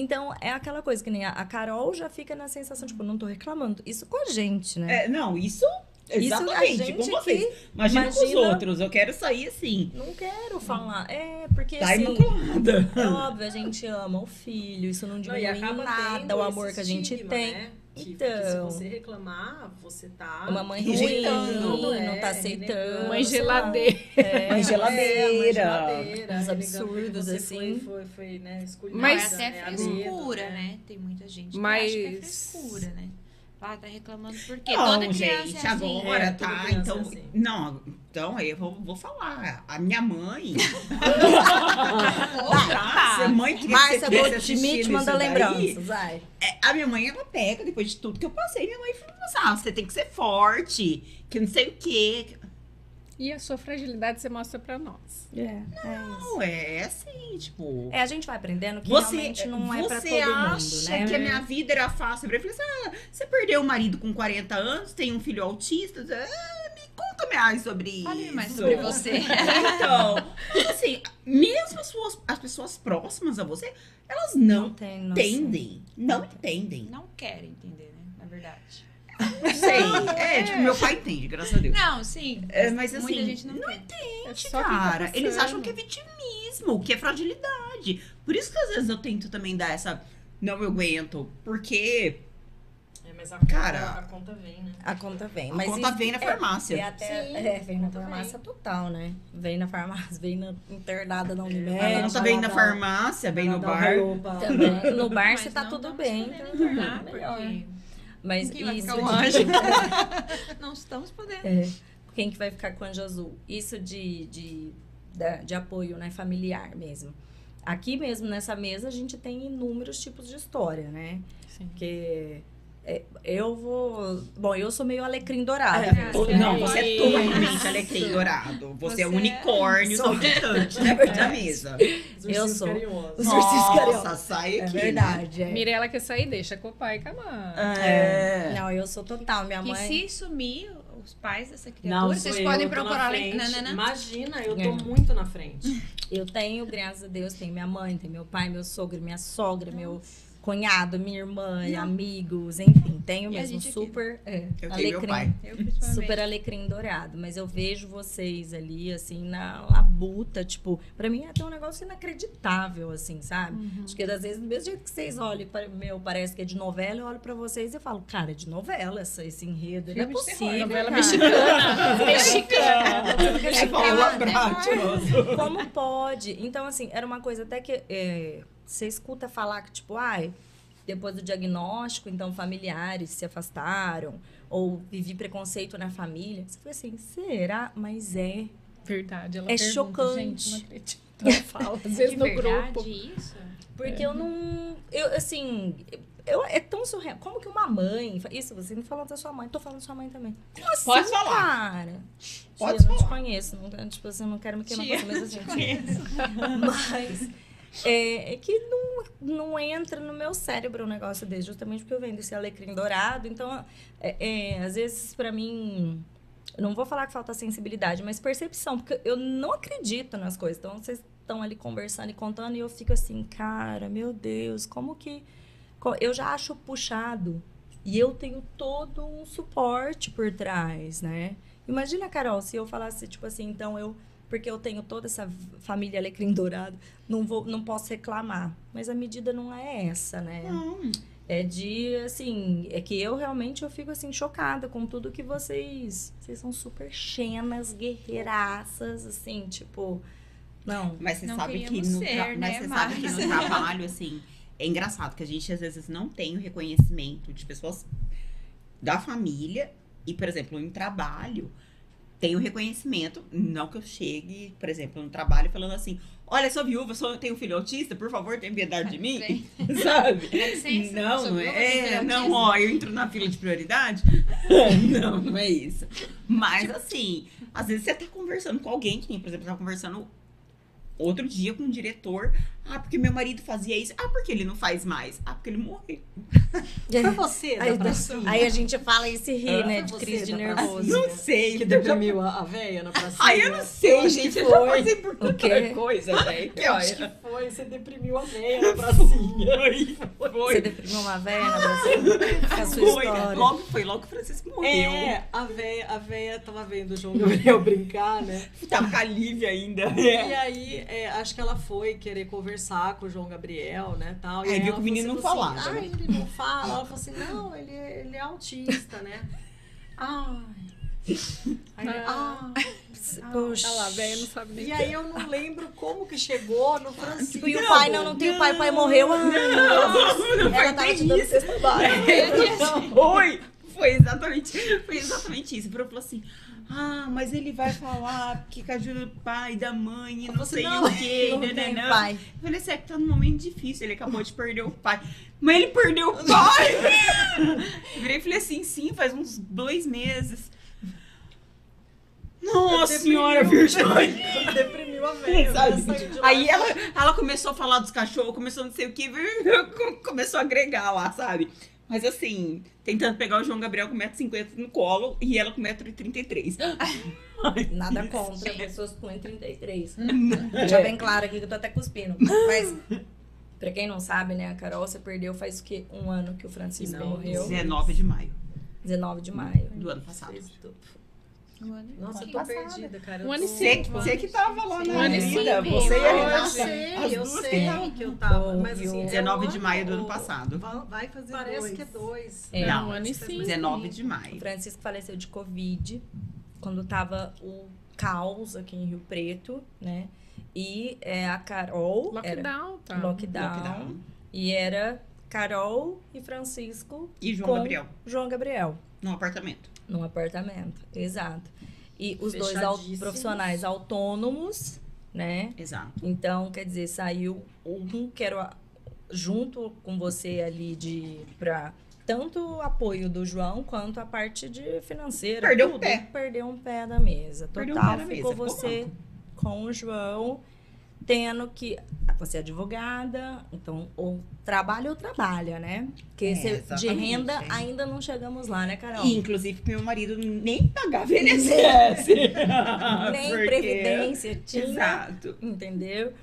Então, é aquela coisa que nem a, a Carol já fica na sensação, tipo, não tô reclamando. Isso com a gente, né? É, não, isso. Isso a Exatamente, gente com vocês. que Imagina, com os imagina- outros. Eu quero sair assim. não quero falar. É, porque Tá assim. imaculada. É óbvio, a gente ama o filho, isso não Não, diminui em acaba nada o amor que a gente estigma, tem. Né? Que, Então. que se você reclamar, você tá Uma mãe ruim, rejeitando, é, não tá aceitando. renegando. Mãe geladeira. É, Mãe É, geladeira. uma geladeira, Uns renegando absurdos, assim. Foi, foi, foi né, esculhada, Mas- é né, a frescura, dedo, né? Tem muita gente que Mas- acha que é frescura, né? Ah, tá reclamando por quê? Não, Toda criança gente, é assim. agora É, tá. Então, é assim. não, então eu vou, vou falar. A minha mãe. Nossa, mãe que Márcia você assistindo manda lembranças, vai. é, a minha mãe, ela pega, depois de tudo que eu passei, minha mãe fala assim, ah, você tem que ser forte, que não sei o quê. E a sua fragilidade você mostra pra nós. É, é. Não, é assim, tipo... É, a gente vai aprendendo que Você, realmente não é pra você todo acha mundo, né? que a minha vida era fácil? Eu falei assim, ah, você perdeu o marido com 40 anos, tem um filho autista, ah, mais sobre isso. Fale mais sobre você. Então, assim, mesmo as, suas, as pessoas próximas a você, elas não noção. entendem. Não entendem. Não querem entender, né? Na verdade. Não sei. É, tipo, meu pai entende, graças a Deus. Não, sim. É, mas Muita assim, gente não, não entende. É tá cara, eles acham que é vitimismo, que é fragilidade. Por isso que às vezes eu tento também dar essa. Não eu aguento. Porque É, mas a Cara, conta, a conta vem, né? A conta vem. a conta isso vem na é- farmácia. É, até, Sim, é, vem na conta farmácia total, né? Vem na farmácia, vem na internada na Unimed. Tá vai bem lá na farmácia, vai no bar. Também. No bar Mas você tá tudo estamos bem. internar, melhor. porque Mas Quem vai isso ficar um de- anjo? não estamos podendo. É, quem que vai ficar com o anjo azul? Isso de, de, da- de apoio né, familiar mesmo. Aqui mesmo nessa mesa a gente tem inúmeros tipos de história, né? Sim. Porque é, eu vou. Bom, eu sou meio alecrim dourado. É, né? É não, você é totalmente alecrim dourado. Você, é Você um unicórnio saltitante, né? Da mesa. Eu sou. carinhosos. Os ursinhos Nossa, carioca. sai É aqui. né? verdade. É. Mirella quer sair, deixa com o pai e com a mãe. É. Não, eu sou total. Minha mãe. se sumir os pais dessa Não, criatura, sou vocês eu, podem eu na procurar frente. link. Nanana. Imagina, eu tô É. muito na frente. Eu tenho, graças a Deus, tem minha mãe, tem meu pai, meu sogro, minha sogra, meu cunhado, minha irmã, amigos, enfim, tenho E mesmo super é, Eu tenho meu pai. Eu, principalmente. super alecrim dourado, mas eu vejo vocês ali, assim, na labuta, tipo, pra mim é até um negócio inacreditável, assim, sabe? Uhum. Acho que às vezes, do mesmo jeito que vocês olham, para- meu, parece que é de novela, eu olho pra vocês e falo, cara, é de novela essa, esse enredo, não é de terror, possível, novela mexicana. mexicana. É Paula Bratioso. Como pode? Então, assim, era uma coisa até que é, você escuta falar que, tipo, ai, depois do diagnóstico, então familiares se afastaram, ou vivi preconceito na família. Você fica assim, será? Mas é. Verdade, ela É pergunta, chocante. Gente, não acredito. Ela fala, às vezes De no grupo. isso? Porque eu não. Eu, assim. Eu, é tão surreal. Como que uma mãe. Isso, você não falando da sua mãe, tô falando da sua mãe também. Como assim, Pode falar. Cara? Pode Tia, eu não te falar. conheço. Não, tipo assim, não quero me queimar com você, mas assim. Mas. É, é que não, não entra no meu cérebro um negócio desse, justamente porque eu vendo esse alecrim dourado. Então, é, é, às vezes, pra mim. Não vou falar que falta sensibilidade, mas percepção, porque eu não acredito nas coisas. Então, vocês estão ali conversando e contando, e eu fico assim, cara, meu Deus, como que. Eu já acho puxado. E eu tenho todo um suporte por trás, né? Imagina, Carol, se eu falasse, tipo assim, então eu. Porque eu tenho toda essa família alecrim dourado, não, vou, não posso reclamar. Mas a medida não é essa, né? Não. É de, assim, é que eu realmente eu fico, assim, chocada com tudo que vocês... Vocês são super chenas, guerreiraças, assim, tipo... Não. Mas você Não sabe que no ser, tra- né, mas você sabe que no trabalho, assim, é engraçado que a gente às vezes não tem o reconhecimento de pessoas da família e, por exemplo, em trabalho tem o reconhecimento, não que eu chegue, por exemplo, no trabalho falando assim, olha, sou viúva, sou, tenho um filho autista, por favor, tenha piedade de mim, sabe? Dá licença, Não, não viúva, é, não, autista. ó, eu entro na fila de prioridade. não, não é isso. Mas assim, às vezes você tá conversando com alguém, que nem, por exemplo, eu tava conversando outro dia com um diretor. Ah, porque meu marido fazia isso. Ah, porque ele não faz mais. Ah, porque ele morreu. Foi você Aí, pracinha aí a gente fala e se ri, Ah. né? De crise você de nervoso. pracinha. Não sei. que eu já- deprimiu a, a véia na pracinha? Ai, eu não sei, Acho gente. que Eu já foi. passei por tanta coisa, velho. Que Eu acho que foi, você deprimiu a véia na pracinha. Foi, Você foi. deprimiu uma velha na Brasil? Com a sua Foi. história. Logo foi, logo o Francisco morreu. É, a véia, a véia tava vendo o João Gabriel brincar, né? Tava com a Lívia ainda. E É. aí, é, acho que ela foi querer conversar com o João Gabriel, né, tal. E Aí aí viu que o menino não assim, falava, Ai, ele não fala. Ela falou assim, não, ele, é- ele é autista, né? Ai. Aí, Ah. ai. Poxa. Olha lá, a velha não sabe nem. E aí eu não lembro como que chegou no Francisco. Tipo, e o pai, não, não tem o pai, o pai morreu. Ai, Não, ela tava te dando cesta básica. Foi! Foi exatamente, foi exatamente isso. Ele falou assim: Ah, mas ele vai falar que a ajuda do pai, da mãe, e não sei não, o quê. Não né, né, tem né. pai. Eu falei assim: é que tá num momento difícil, ele acabou de perder o pai. Mas ele perdeu o pai! Virei e falei assim: sim, faz uns dois meses. Nossa senhora, Virgínia! Deprimiu a lá. Aí ela, ela começou a falar dos cachorros, começou não sei o que, começou a agregar lá, sabe? Mas assim, tentando pegar o João Gabriel com 1,50m no colo e ela com 1,33m. Nada contra pessoas com 1,33. Deixa bem claro aqui que eu tô até cuspindo. Mas, pra quem não sabe, né, a Carol, você perdeu faz o quê? Um ano que o Francisco Não, morreu. 19 de maio 19 de maio. do ano passado. Nossa, eu tô Passada. perdida, cara. Um Eu ano e tô- Você, você que tava lá Um na ano e vida, cinco. você e a Eu Renata. sei, as eu duas sei que que eu tava. Bom, Mas assim, é 19 um de maio do ano- ano passado. Vai- fazer Parece dois. que é dois. É. Não, um ano e cinco. 19 de O maio. Francisco faleceu de Covid quando tava o caos aqui em Rio Preto, né? E é, a Carol era Lockdown, tá? lockdown, Lockdown. E era Carol e Francisco E João com Gabriel, João Gabriel. no apartamento. Num apartamento, exato. E os dois profissionais autônomos, né? Exato. Então, quer dizer, saiu um que era junto com você ali de pra tanto o apoio do João quanto a parte de financeira. Perdeu um tudo, pé. Perdeu um pé da mesa. Perdeu um Total, pé da ficou mesa, ficou você com o João, tendo que. Você é advogada, então, ou trabalha ou trabalha, né? Porque É, de renda é. ainda não chegamos lá, né, Carol? E, inclusive, meu marido nem pagava INSS. Nem Porque- previdência tinha. Exato. Entendeu?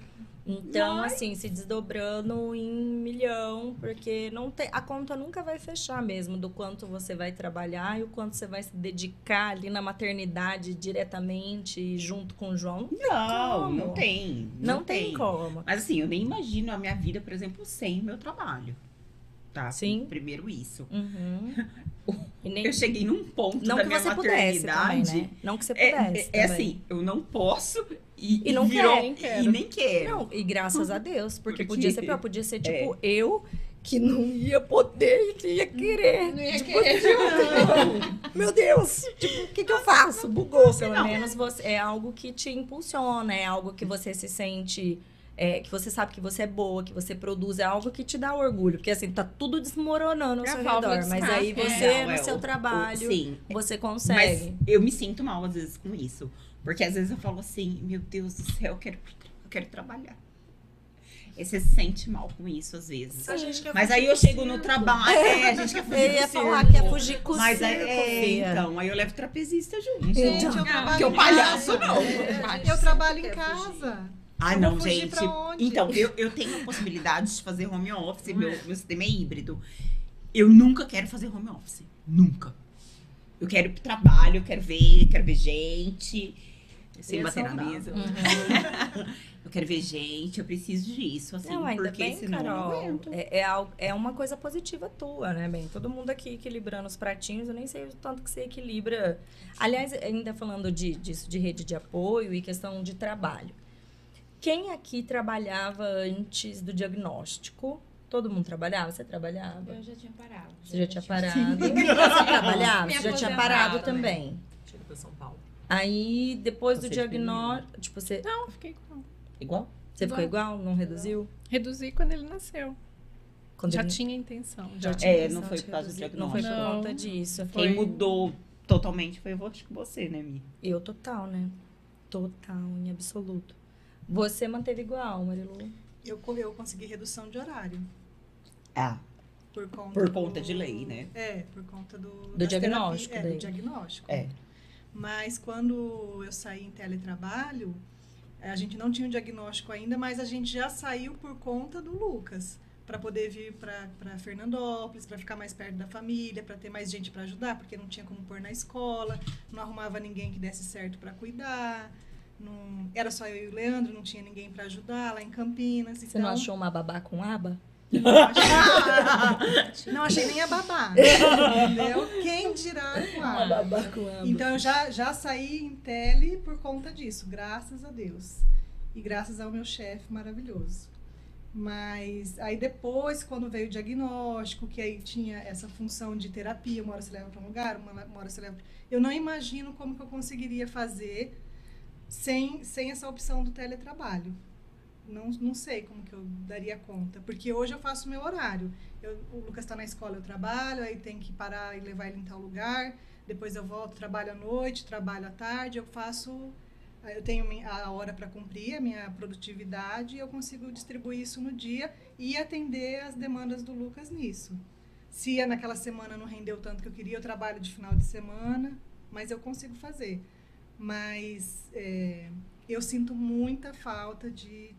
Então, Mas- assim, se desdobrando em milhão, porque não tem, a conta nunca vai fechar mesmo do quanto você vai trabalhar e o quanto você vai se dedicar ali na maternidade diretamente junto com o João. Não, não tem. Não, tem. como. Mas assim, eu nem imagino a minha vida, por exemplo, sem o meu trabalho. Tá? Sim. Primeiro isso. Uhum. Nem, Eu cheguei num ponto não da que minha você pudesse também, maternidade. né? Não que você É, pudesse é, é também. assim, eu não posso e, E não virou, quer, quero. E nem quero. Não, e graças a Deus, porque, Porque- podia ser pior, podia ser tipo É. eu que não ia poder e ia querer. Não ia Tipo, querer. Meu Deus, tipo, o que, que eu faço? Bugou, pelo não. menos você, é algo que te impulsiona, é algo que você se sente, é, que você sabe que você é boa, que você produz, é algo que te dá orgulho, porque assim, tá tudo desmoronando ao É a seu redor, mas aí é. você, Não, no é seu o- trabalho, o- sim, você mas consegue. eu me sinto mal às vezes com isso. Porque às vezes eu falo assim, meu Deus do céu, eu quero, eu quero trabalhar. E você se sente mal com isso às vezes. Mas aí eu chego no trabalho, é, a gente quer fugir Eu ia falar que é fugir com Mas circo, é, então, aí eu levo trapezista junto. Gente, eu Não, trabalho que o em palhaço, não. Eu trabalho em casa. Ah, Eu não, gente. Então, eu, eu tenho a possibilidade de fazer home office, meu, meu sistema é híbrido. Eu nunca quero fazer home office. Nunca. Eu quero ir pro trabalho, eu quero ver, quero ver gente. Sem bater na mesa. Uhum. Eu quero ver gente, eu preciso disso, assim, Não, ainda porque bem, senão eu não Carol. aguento. É, é, é uma coisa positiva tua, né, bem? Todo mundo aqui equilibrando os pratinhos, eu nem sei o tanto que você equilibra. Aliás, ainda falando de, disso, de rede de apoio e questão de trabalho. Quem aqui trabalhava antes do diagnóstico? Todo mundo trabalhava? Você trabalhava? Eu já tinha parado. Você já tinha parado? Você trabalhava? Você já tinha parado né? também. Chega pra São Paulo. Aí, depois do Você diagnóstico, tipo, você, Não, fiquei com. Igual? você ficou igual? Não reduziu? Reduzi quando ele nasceu. Quando já ele- tinha intenção. já Já. tinha É, intenção não foi por causa do reduzir. Não foi por diagnóstico. conta disso. Foi- Quem mudou totalmente foi eu acho que você, né, Mi? Eu total, né? Total, em absoluto. Você manteve igual, Marilu? Eu, eu consegui redução de horário. Ah, Por conta, Por conta do- de lei, né? É, por conta do... Do diagnóstico. É, do diagnóstico. É. Mas quando eu saí em teletrabalho, eh, a gente não tinha o diagnóstico ainda, mas a gente já saiu por conta do Lucas. Para poder vir para Fernandópolis, para ficar mais perto da família, para ter mais gente para ajudar, porque não tinha como pôr na escola, não arrumava ninguém que desse certo para cuidar. Não, era só eu e o Leandro, não tinha ninguém para ajudar lá em Campinas. Você não achou uma babá com aba? Não achei, não achei nem a babá. Entendeu? Quem dirá com a babá com aba. então eu já, já saí em tele por conta disso, graças a Deus. E graças ao meu chefe maravilhoso. Mas aí depois, quando veio o diagnóstico, que aí tinha essa função de terapia, uma hora você leva para um lugar, uma uma hora você leva. Eu não imagino como que eu conseguiria fazer sem, sem essa opção do teletrabalho. Não, não sei como que eu daria conta. Porque hoje eu faço meu horário. Eu- o Lucas está na escola, eu trabalho, aí tem que parar e levar ele em tal lugar. Depois eu volto, trabalho à noite, trabalho à tarde. Eu faço. Eu tenho a hora para cumprir, a minha produtividade, e eu consigo distribuir isso no dia e atender as demandas do Lucas nisso. Se é naquela semana não rendeu tanto que eu queria, eu trabalho de final de semana, mas eu consigo fazer. Mas é, eu sinto muita falta de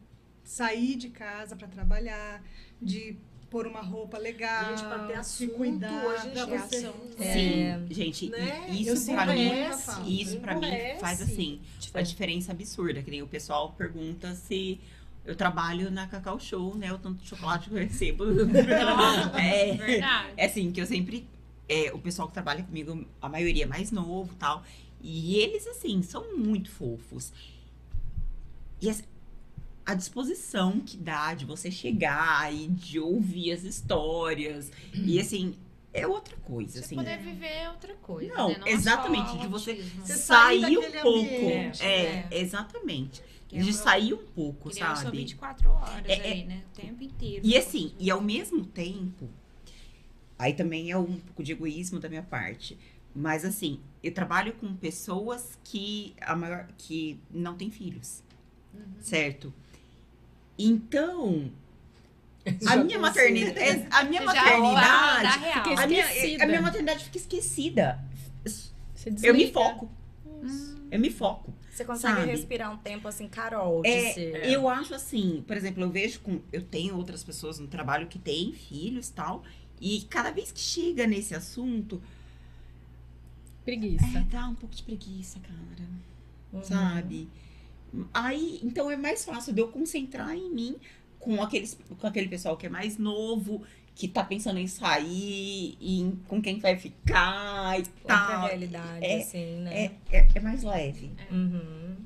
sair de casa para trabalhar, de pôr uma roupa legal, Gente, pra ter se assunto cuidar, hoje pra você. são- Sim, gente, Né? isso pra mim, muita falta. isso pra mim faz assim, a diferença absurda, que nem o pessoal pergunta se eu trabalho na Cacau Show, né? O tanto de chocolate que eu recebo. é, Verdade. é assim, que eu sempre. é, o pessoal que trabalha comigo, a maioria é mais novo e tal. E eles, assim, são muito fofos. E as- a disposição que dá de você chegar e de ouvir as histórias. E assim, é outra coisa, Você assim. poder viver outra coisa. Não, né? é exatamente, de você. Você sair um pouco. ambiente, é, né? exatamente. Que é De sair um pouco, sabe? 24 horas É, é- ali, né? O tempo inteiro. E assim, e ao mesmo tempo, aí também é um pouco de egoísmo da minha parte. Mas assim, eu trabalho com pessoas que a maior que não têm filhos. Certo? Então, a minha maternidade, a minha já olha da maternidade, a minha, esquecida. a minha maternidade fica esquecida. Você Eu me foco. Eu me foco. Você consegue Sabe? respirar um tempo assim, Carol, É. Eu acho assim, por exemplo, eu vejo com. Eu tenho outras pessoas no trabalho que têm filhos e tal. E cada vez que chega nesse assunto, Preguiça. é, dá um pouco de preguiça, cara. Uhum. Sabe? Aí, então é mais fácil de eu concentrar em mim com, aqueles, com aquele pessoal que é mais novo, que tá pensando em sair, em, com quem vai ficar e Outra tal. realidade, É, assim, né? É, é, é mais leve. Uhum.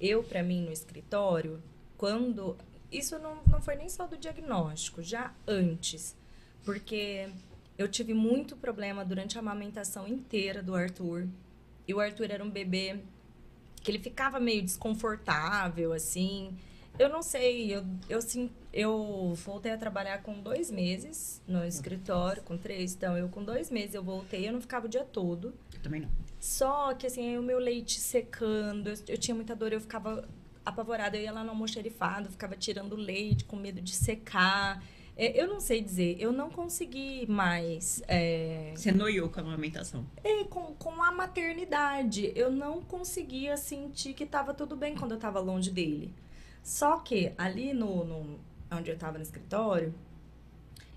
Eu, pra mim, no escritório, quando. Isso não, não foi nem só do diagnóstico, já antes. Porque eu tive muito problema durante a amamentação inteira do Arthur. E o Arthur era um bebê que ele ficava meio desconfortável, assim. Eu não sei, eu, eu, sim, eu voltei a trabalhar com dois meses no escritório, com três. Então, eu com dois meses eu voltei, eu não ficava o dia todo. Eu também não. Só que, assim, o meu leite secando, eu, eu tinha muita dor, eu ficava apavorada. Eu ia lá no almoxerifado, ficava tirando leite com medo de secar. É, eu não sei dizer, eu não consegui mais. é, Você noiou com a amamentação. e com, com a maternidade, eu não conseguia sentir que estava tudo bem quando eu estava longe dele. Só que ali no, no onde eu estava no escritório,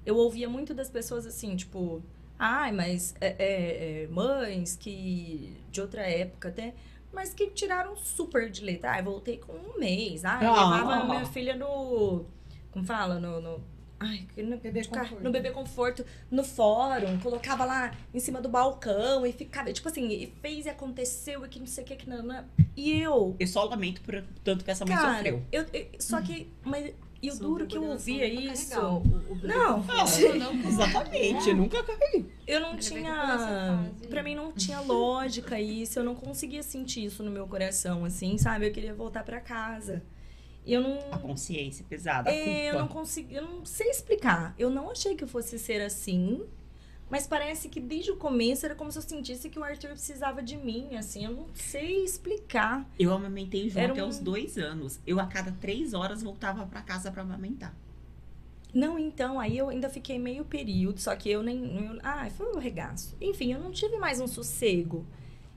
eu ouvia muito das pessoas assim, tipo, ai, mas é, é, é, mães que de outra época até, mas que tiraram super de leite. Ah, voltei com um mês. Ah, eu Ah. levava minha filha no. Como fala? No, no Ai, no, Bebê Conforto. no bebê conforto, no fórum, colocava lá em cima do balcão e ficava, tipo assim, e fez e aconteceu e que não sei o que, que não, não. E eu, Eu só lamento por tanto que essa mãe cara, sofreu. eu, eu- só que, mas e o duro que eu ouvia isso. carregar o- o bebê Não, Exatamente, eu nunca Eu não que eu tô tinha. Pra mim não tinha lógica isso. Eu não conseguia sentir isso no meu coração, assim, sabe? Eu queria voltar pra casa. Eu não. A consciência pesada, a É, eu não consegui. Eu não sei explicar. Eu não achei que fosse ser assim. Mas parece que desde o começo era como se eu sentisse que o Arthur precisava de mim, assim. Eu não sei explicar. Eu amamentei o João Era até um- os dois anos. Eu, a cada três horas, voltava pra casa pra amamentar. Não, então, aí eu ainda fiquei meio período, só que eu nem. eu- ah, foi um regaço. Enfim, eu não tive mais um sossego.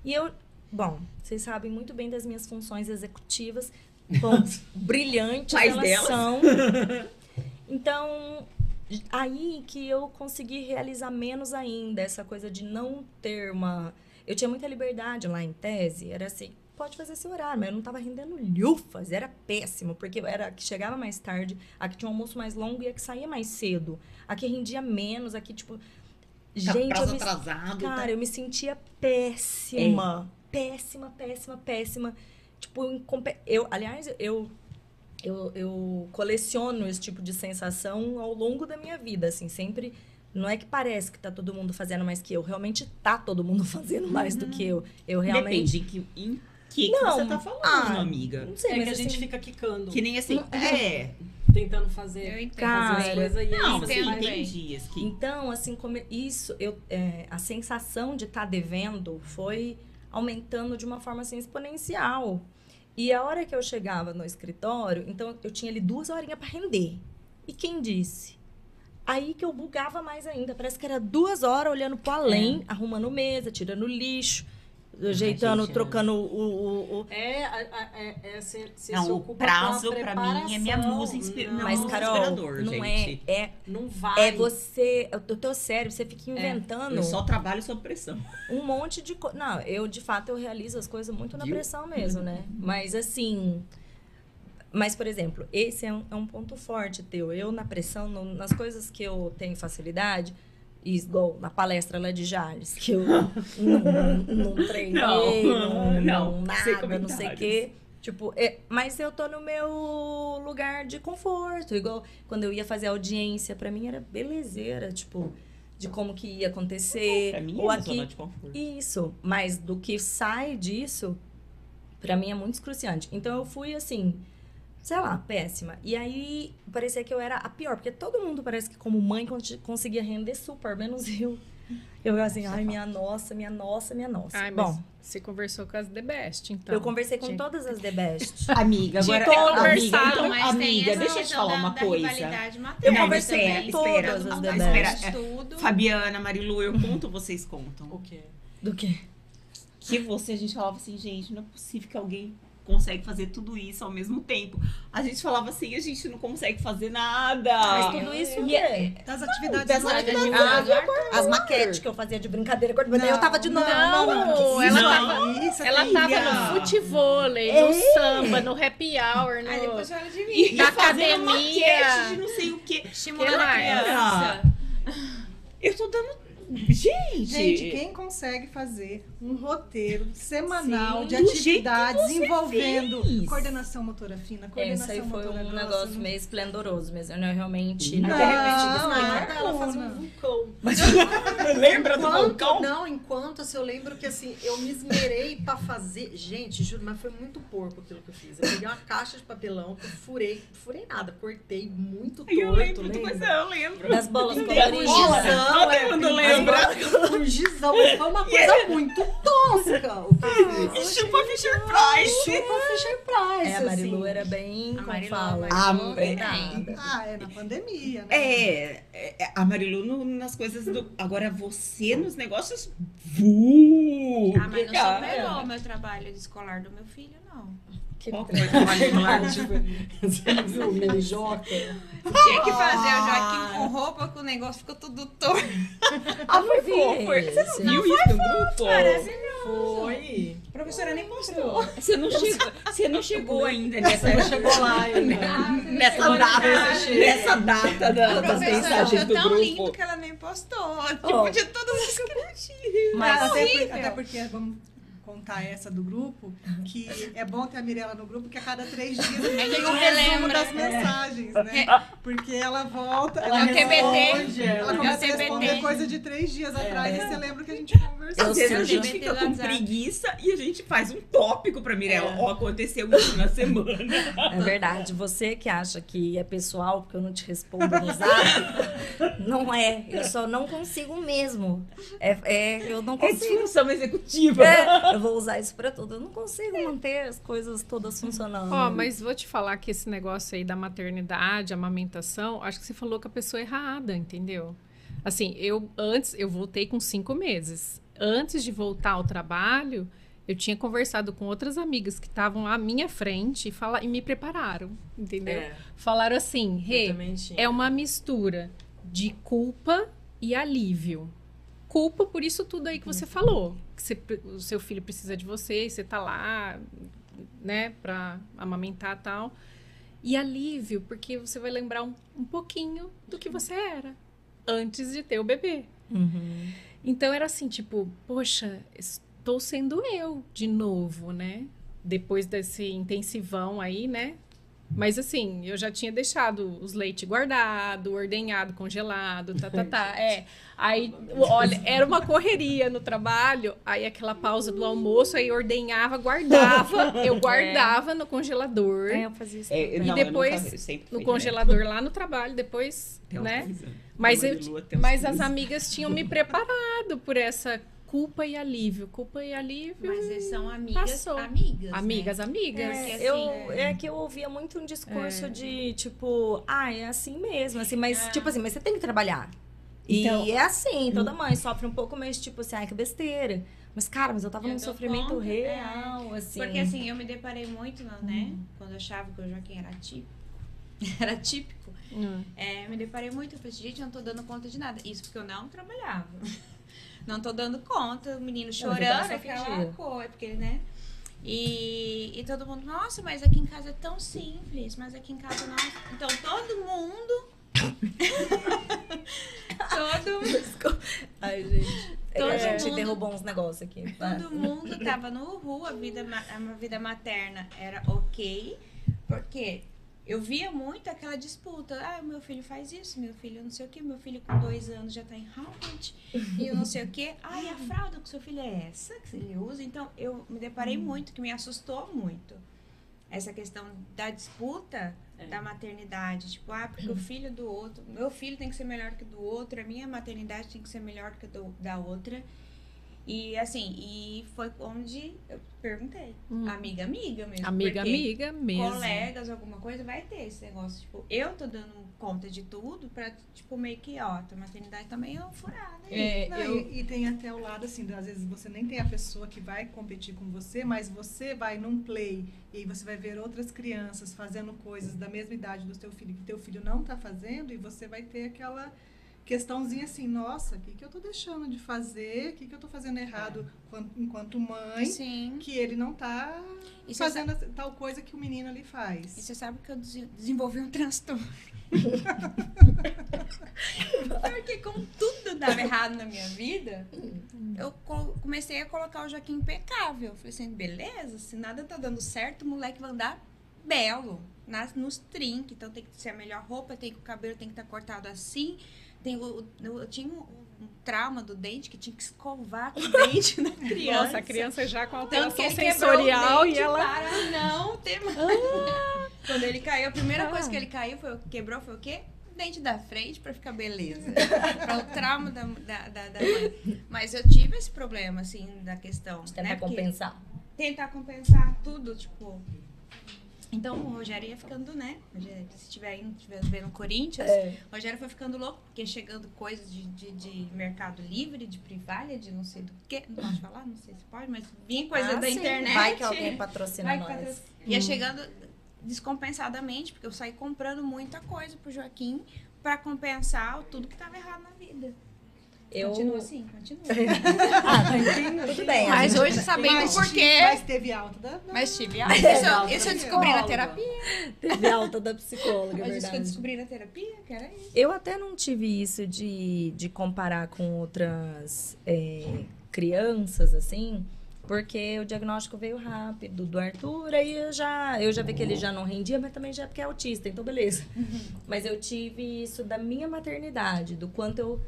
E eu. Bom, vocês sabem muito bem das minhas funções executivas. Bom, brilhantes Quais elas delas? são. Então, aí que eu consegui realizar menos ainda, essa coisa de não ter uma. Eu tinha muita liberdade lá em tese, era assim, pode fazer seu horário, mas eu não tava rendendo lhufas, era péssimo, porque era a que chegava mais tarde, a que tinha um almoço mais longo e a que saía mais cedo, a que rendia menos, a que, tipo. Gente, eu me, atrasado. tá? cara, eu me sentia péssima. Péssima, péssima, péssima. Tipo, eu, aliás, eu, eu, eu coleciono esse tipo de sensação ao longo da minha vida, assim, sempre. Não é que parece que tá todo mundo fazendo mais que eu, realmente tá todo mundo fazendo mais do que eu. Eu realmente. Depende em que, em que, que Não, você tá falando, ah, amiga. Não sei, É mas que a gente assim, fica quicando, Que nem assim, é. tentando fazer, Eu entendo. Cara, fazer as coisas e Não, você assim, que. Então, assim, como isso, eu, é, a sensação de estar devendo foi aumentando de uma forma assim exponencial. E a hora que eu chegava no escritório, então eu tinha ali duas horinhas para render. E quem disse? Aí que eu bugava mais ainda. Parece que era duas horas olhando pro além, arrumando mesa, tirando lixo, ajeitando, gente, é. trocando o, o, o- É, a- a- é, é, você, você Não, se o prazo com a pra mim é minha musa inspi- Não, meu Mas, Carol, não gente. é, é. não vai. É você, o teu cérebro, você fica inventando. Eu só trabalho sob pressão. um monte de coisa. Não, eu de fato eu realizo as coisas muito na Viu? pressão mesmo, né? Mas assim. Mas, por exemplo, esse é um, é um ponto forte teu. Eu, na pressão, no- nas coisas que eu tenho facilidade, e igual na palestra lá de Jales, que eu não, não treinei, Não, não, não, não, sem nada, não sei o quê. Tipo, é- mas eu tô no meu lugar de conforto. Igual quando eu ia fazer audiência, pra mim era belezeira, tipo, de como que ia acontecer. Pra mim ou é aqui, zona de conforto. isso, mas do que sai disso, pra mim é muito excruciante. Então eu fui assim, sei lá, péssima. E aí parecia que eu era a pior, porque todo mundo parece que como mãe con- conseguia render super, menos eu. Eu assim, ai, minha nossa, minha nossa, minha nossa. Ai, Bom, você conversou com as The Best, então. eu conversei com todas as The Best. Amiga, De agora. amiga, então, Mas tem amiga deixa eu te falar da- uma da coisa. Eu conversei com todas as The Best. tudo. Fabiana, Marilu, eu conto, vocês contam. O quê? Do quê? Que você, a gente falava assim, gente, não é possível que alguém consegue fazer tudo isso ao mesmo tempo. A gente falava assim, a gente não consegue fazer nada. Mas tudo isso E e é- Das atividades Das atividades Arthur. As maquetes que eu fazia de brincadeira, quando eu tava de novo. não, não, ela Não. tava, Isso, ela tava no futevôlei, no samba, no happy hour, Aí depois no... de mim. E Na academia. maquete de não sei o quê. Estimulando Que a mais? criança. Eu tô dando. Gente! Gente, quem consegue fazer um roteiro semanal Sim, de atividades envolvendo fez. coordenação motora fina, É, isso coordenação aí foi motora um grossa, negócio meio esplendoroso mesmo. Eu não, realmente. Não. Não, Não, Marca, ela não, fazia não. um vulcão. Lembra do Enquanto, vulcão? não, enquanto assim, eu lembro que assim, eu me esmerei pra fazer. Gente, juro, mas foi muito porco aquilo que eu fiz. Eu peguei uma caixa de papelão que eu furei, furei nada, cortei muito torto, Eu lembro do lembra? coisa, eu lembro. Das bolas coloridas. gizão, Todo é, lembra. Com gizão, mas foi uma coisa muito tosca. O que eu E chupa Fisher Price. Chupa Fisher Price. É, a Marilu assim. era bem, A Marilu, fala, a bem Marilu-. Ah, é na pandemia, né? É, é, a Marilu no- nas coisas do. Agora você nos negócios. Vu! Ah, mas não Cara. superou o meu trabalho de escolar do meu filho, não. Que Qual que foi o trabalho escolar? Você não viu o Melijoca? Tinha que fazer o Joaquim com roupa, que o negócio ficou tudo torto. Ah, foi fofo. Você não viu isso no grupo? Foi. A professora nem postou. Você não chegou, você não chegou ainda nessa, Não chegou lá ainda. nessa data, nessa data da, A das professora mensagens achou do tão lindo grupo. que ela nem postou. Tipo, Oh. de todas as criativas. Mas até, por- até porque, vamos contar essa do grupo, que é bom ter a Mirella no grupo, que a cada três dias a gente A tem um resumo relembra. das mensagens, né? Porque ela volta, ela, Ela TBT. ela responde, ela começa a TBT. responder coisa de três dias atrás, e você lembra que a gente conversou. Eu Às vezes a gente fica com preguiça e a gente faz um tópico pra Mirella. Ó, aconteceu isso na semana. É verdade. Você que acha que é pessoal, porque eu não te respondo no zap, não é. Eu só não consigo mesmo. É, é, eu não É consigo. disfunção executiva. É, eu vou usar isso pra tudo. Eu não consigo manter as coisas todas funcionando. Ó, mas vou te falar que esse negócio aí da maternidade, amamentação, acho que você falou com a pessoa errada, entendeu? Assim, eu antes, eu voltei com cinco meses. Antes de voltar ao trabalho, eu tinha conversado com outras amigas que estavam à minha frente e, fala, e me prepararam, entendeu? É, Falaram assim, Rê, tinha. é uma mistura de culpa e alívio. Culpa por isso tudo aí que você falou. Que você- o seu filho precisa de você, e você tá lá, né, pra amamentar e tal. E alívio, porque você vai lembrar um, um pouquinho do que você era antes de ter o bebê. Uhum. Então era assim, tipo, poxa, estou sendo eu de novo, né? Depois desse intensivão aí, né? Mas assim, eu já tinha deixado os leite guardado, ordenhado, congelado, tá, tá, tá. É. Aí, olha, era uma correria no trabalho, aí aquela pausa do almoço, aí ordenhava, guardava, eu guardava no congelador, É, eu fazia isso. É, também. não, depois, eu nunca- eu sempre no fui congelador lá no trabalho, depois, né? Mas, eu, mas as 15. amigas tinham me preparado por essa culpa e alívio. Culpa e alívio. Mas eles são amigas, Passou. amigas. né? Amigas, amigas. É, Porque, eu, assim, é que eu ouvia muito um discurso de, tipo, ah, é assim mesmo, assim, mas, tipo assim, mas você tem que trabalhar. Então- e é assim, toda mãe sofre um pouco, mas, tipo assim, ai, que besteira. Mas, cara, mas eu tava Eu num sofrimento conta, é. real, assim. Porque assim, eu me deparei muito, né? Quando eu achava que o Joaquim era típico. Era típico. Hum. É, eu me deparei muito. Eu falei, gente, eu não tô dando conta de nada. Isso porque eu não trabalhava. Não tô dando conta. O menino chorando, aquela coisa. Porque, né? E, e todo mundo, nossa, mas aqui em casa é tão simples. Mas aqui em casa, nossa. Então todo mundo. todo Ai, gente. Todo a gente mundo- derrubou uns negócios aqui. tá? Todo mundo tava no rua, a vida, a vida materna era ok, porque eu via muito aquela disputa. Ah, meu filho faz isso, meu filho não sei o que, meu filho com dois anos já tá em Harvard, e eu não sei o que. Ah, e a fralda com seu filho é essa que ele usa? Então, eu me deparei muito, que me assustou muito. Essa questão da disputa É. da maternidade. Tipo, ah, porque o filho do outro, meu filho tem que ser melhor que o do outro, a minha maternidade tem que ser melhor que a do- da outra. E assim, e foi onde eu perguntei. Hum. Amiga, amiga mesmo. Amiga, amiga mesmo. Colegas, alguma coisa, vai ter esse negócio. Tipo, eu tô dando conta de tudo pra, tipo, meio que, ó, tua maternidade tá meio furada. aí. É, Não, eu- e, e tem até o lado assim, às vezes você nem tem a pessoa que vai competir com você, mas você vai num play e aí você vai ver outras crianças fazendo coisas da mesma idade do seu filho que teu filho não tá fazendo e você vai ter aquela questãozinha assim, nossa, o que, que eu tô deixando de fazer? O que, que eu tô fazendo errado quan- enquanto mãe? Sim. Que ele não tá E fazendo essa- tal coisa que o menino ali E faz. você sabe que eu dese- desenvolvi um transtorno. Porque como tudo dava errado na minha vida, eu co- comecei a colocar o Joaquim impecável. Eu falei assim, beleza, se nada tá dando certo, o moleque vai andar belo, nas, nos trinques. Então tem que ser a melhor roupa, tem que o cabelo tem que estar cortado assim. Tem o, eu, eu tinha um, um trauma do dente que tinha que escovar com o dente da criança. Nossa, a criança já com alteração sensorial o e ela. Para não ter mais. Quando ele caiu, a primeira coisa que ele caiu foi quebrou foi o quê? O dente da frente pra ficar beleza. Para o trauma da, da, da, da mãe. Mas eu tive esse problema, assim, da questão. Tentar né? Porque compensar. Tentar compensar tudo, tipo. Então o Rogério ia ficando, né? Rogério, se estiver indo, estiver vendo Corinthians, É. o Rogério foi ficando louco, porque chegando coisas de, de, de mercado livre, de privada, de não sei do que. Não posso falar, não sei se pode, mas vinha coisa Ah, da sim. internet. Vai que alguém patrocina nós. patro- Ia chegando descompensadamente, porque eu saí comprando muita coisa pro Joaquim pra compensar tudo que tava errado na vida. Eu... Continua assim, continua. ah, tudo bem. Mas hoje sabendo Mas por quê. Mas teve alta da. da- Mas tive alta. Isso, eu- isso eu descobri na terapia. Teve alta da psicóloga, é Mas isso que eu descobri na terapia, que era isso. Eu até não tive isso de, de comparar com outras é, crianças, assim, porque o diagnóstico veio rápido do Arthur, aí eu já, eu já vi que ele já não rendia, mas também já é porque é autista, então beleza. Mas eu tive isso da minha maternidade, do quanto eu.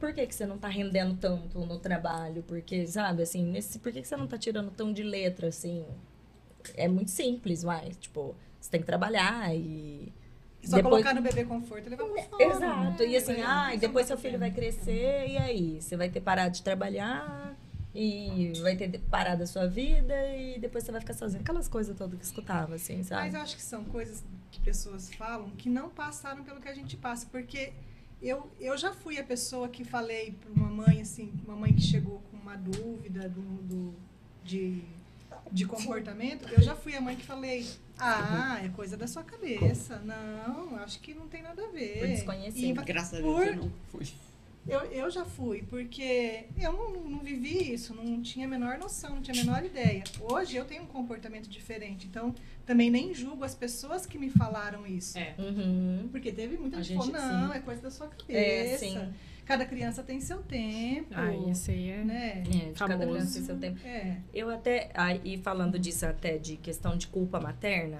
Por que, que você não tá rendendo tanto no trabalho? Porque, sabe, assim, nesse, por que, que você não tá tirando tão de letra, assim? É muito simples, mas, tipo, você tem que trabalhar e. Só depois- colocar no bebê conforto e levar pra fora. Exato. E assim, ah, e depois seu filho vai crescer, e aí? Você vai ter parado de trabalhar e vai ter parado a sua vida e depois você vai ficar sozinho. Aquelas coisas todas que escutava, assim, sabe? Mas eu acho que são coisas que pessoas falam que não passaram pelo que a gente passa. Porque eu, eu já fui a pessoa que falei para uma mãe, assim, uma mãe que chegou com uma dúvida do, do- de, de comportamento. Eu já fui a mãe que falei, ah, é coisa da sua cabeça. Não, acho que não tem nada a ver. Por desconhecer. E va- Graças a Por- Deus eu não fui. Eu, eu já fui, porque eu não, não vivi isso, não tinha a menor noção, não tinha a menor ideia. Hoje eu tenho um comportamento diferente, então também nem julgo as pessoas que me falaram isso. É. Uhum. Porque teve muita A gente que falou, não, sim. é coisa da sua cabeça. É, sim. Cada criança tem seu tempo. Ai, esse aí é. né? É, de cada criança tem seu tempo. É. Eu até, aí falando disso até de questão de culpa materna,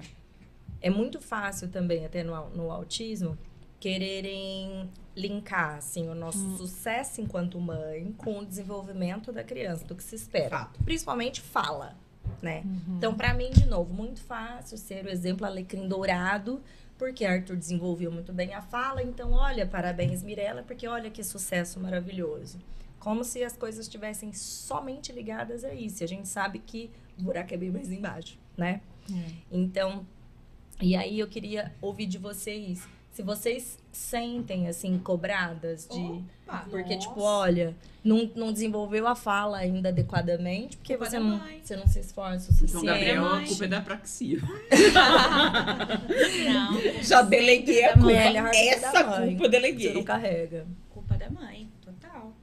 é muito fácil também, até no, no autismo, quererem linkar, assim, o nosso sucesso enquanto mãe com o desenvolvimento da criança, do que se espera. Fato. Principalmente fala, né? Então, pra mim, de novo, muito fácil ser o exemplo alecrim dourado, porque Arthur desenvolveu muito bem a fala. Então, olha, parabéns, Mirella, porque olha que sucesso maravilhoso. Como se as coisas estivessem somente ligadas a isso. A gente sabe que o buraco é bem mais embaixo, né? Então, e aí eu queria ouvir de vocês, se vocês sentem, assim, cobradas de... Opa, Porque, Nossa. tipo, olha, não, não desenvolveu a fala ainda adequadamente, porque Culpa você não, mãe. você não se esforça o suficiente. Então, Gabriel, a mãe. culpa é da praxia. Não, Já deleguei a culpa. que Essa da mãe. culpa eu Você deleguei. não carrega. culpa da mãe, total.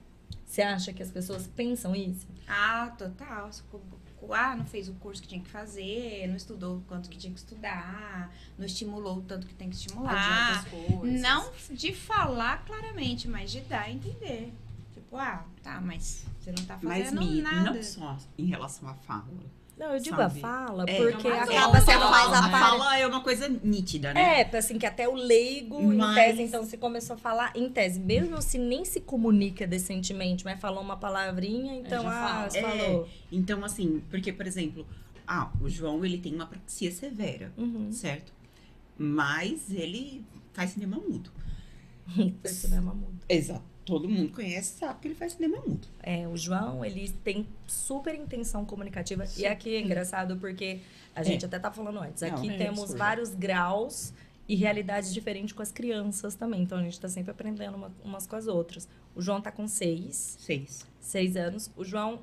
Você acha que as pessoas pensam isso? Ah, total. Ah, não fez o curso que tinha que fazer, não estudou o quanto que tinha que estudar, não estimulou o tanto que tem que estimular. Coisas. Não de falar claramente, mas de dar a entender. Tipo, ah, tá, mas você não tá Mas, fazendo Mi, nada. não só em relação à fala. Não, eu digo Sabe? a fala, É, porque mas acaba sendo uma mais fala, a A né? fala é uma coisa nítida, né? É, assim, que até o leigo, em Mas- tese, então, se começou a falar, em tese, mesmo se nem se comunica decentemente, mas falou uma palavrinha, então, ah, fala. É. falou. Então, assim, porque, por exemplo, ah, o João, ele tem uma praxia severa, Uhum. certo? Mas ele faz cinema mudo. Perceber uma muda. Exato. Todo mundo conhece, sabe que ele faz cinema mudo. É, o João, ele tem super intenção comunicativa. E aqui é engraçado porque a gente até tá falando antes. Não, Aqui é temos absurdo. vários graus e realidades diferentes com as crianças também. Então a gente tá sempre aprendendo uma- umas com as outras. O João tá com seis, Seis. seis anos. O João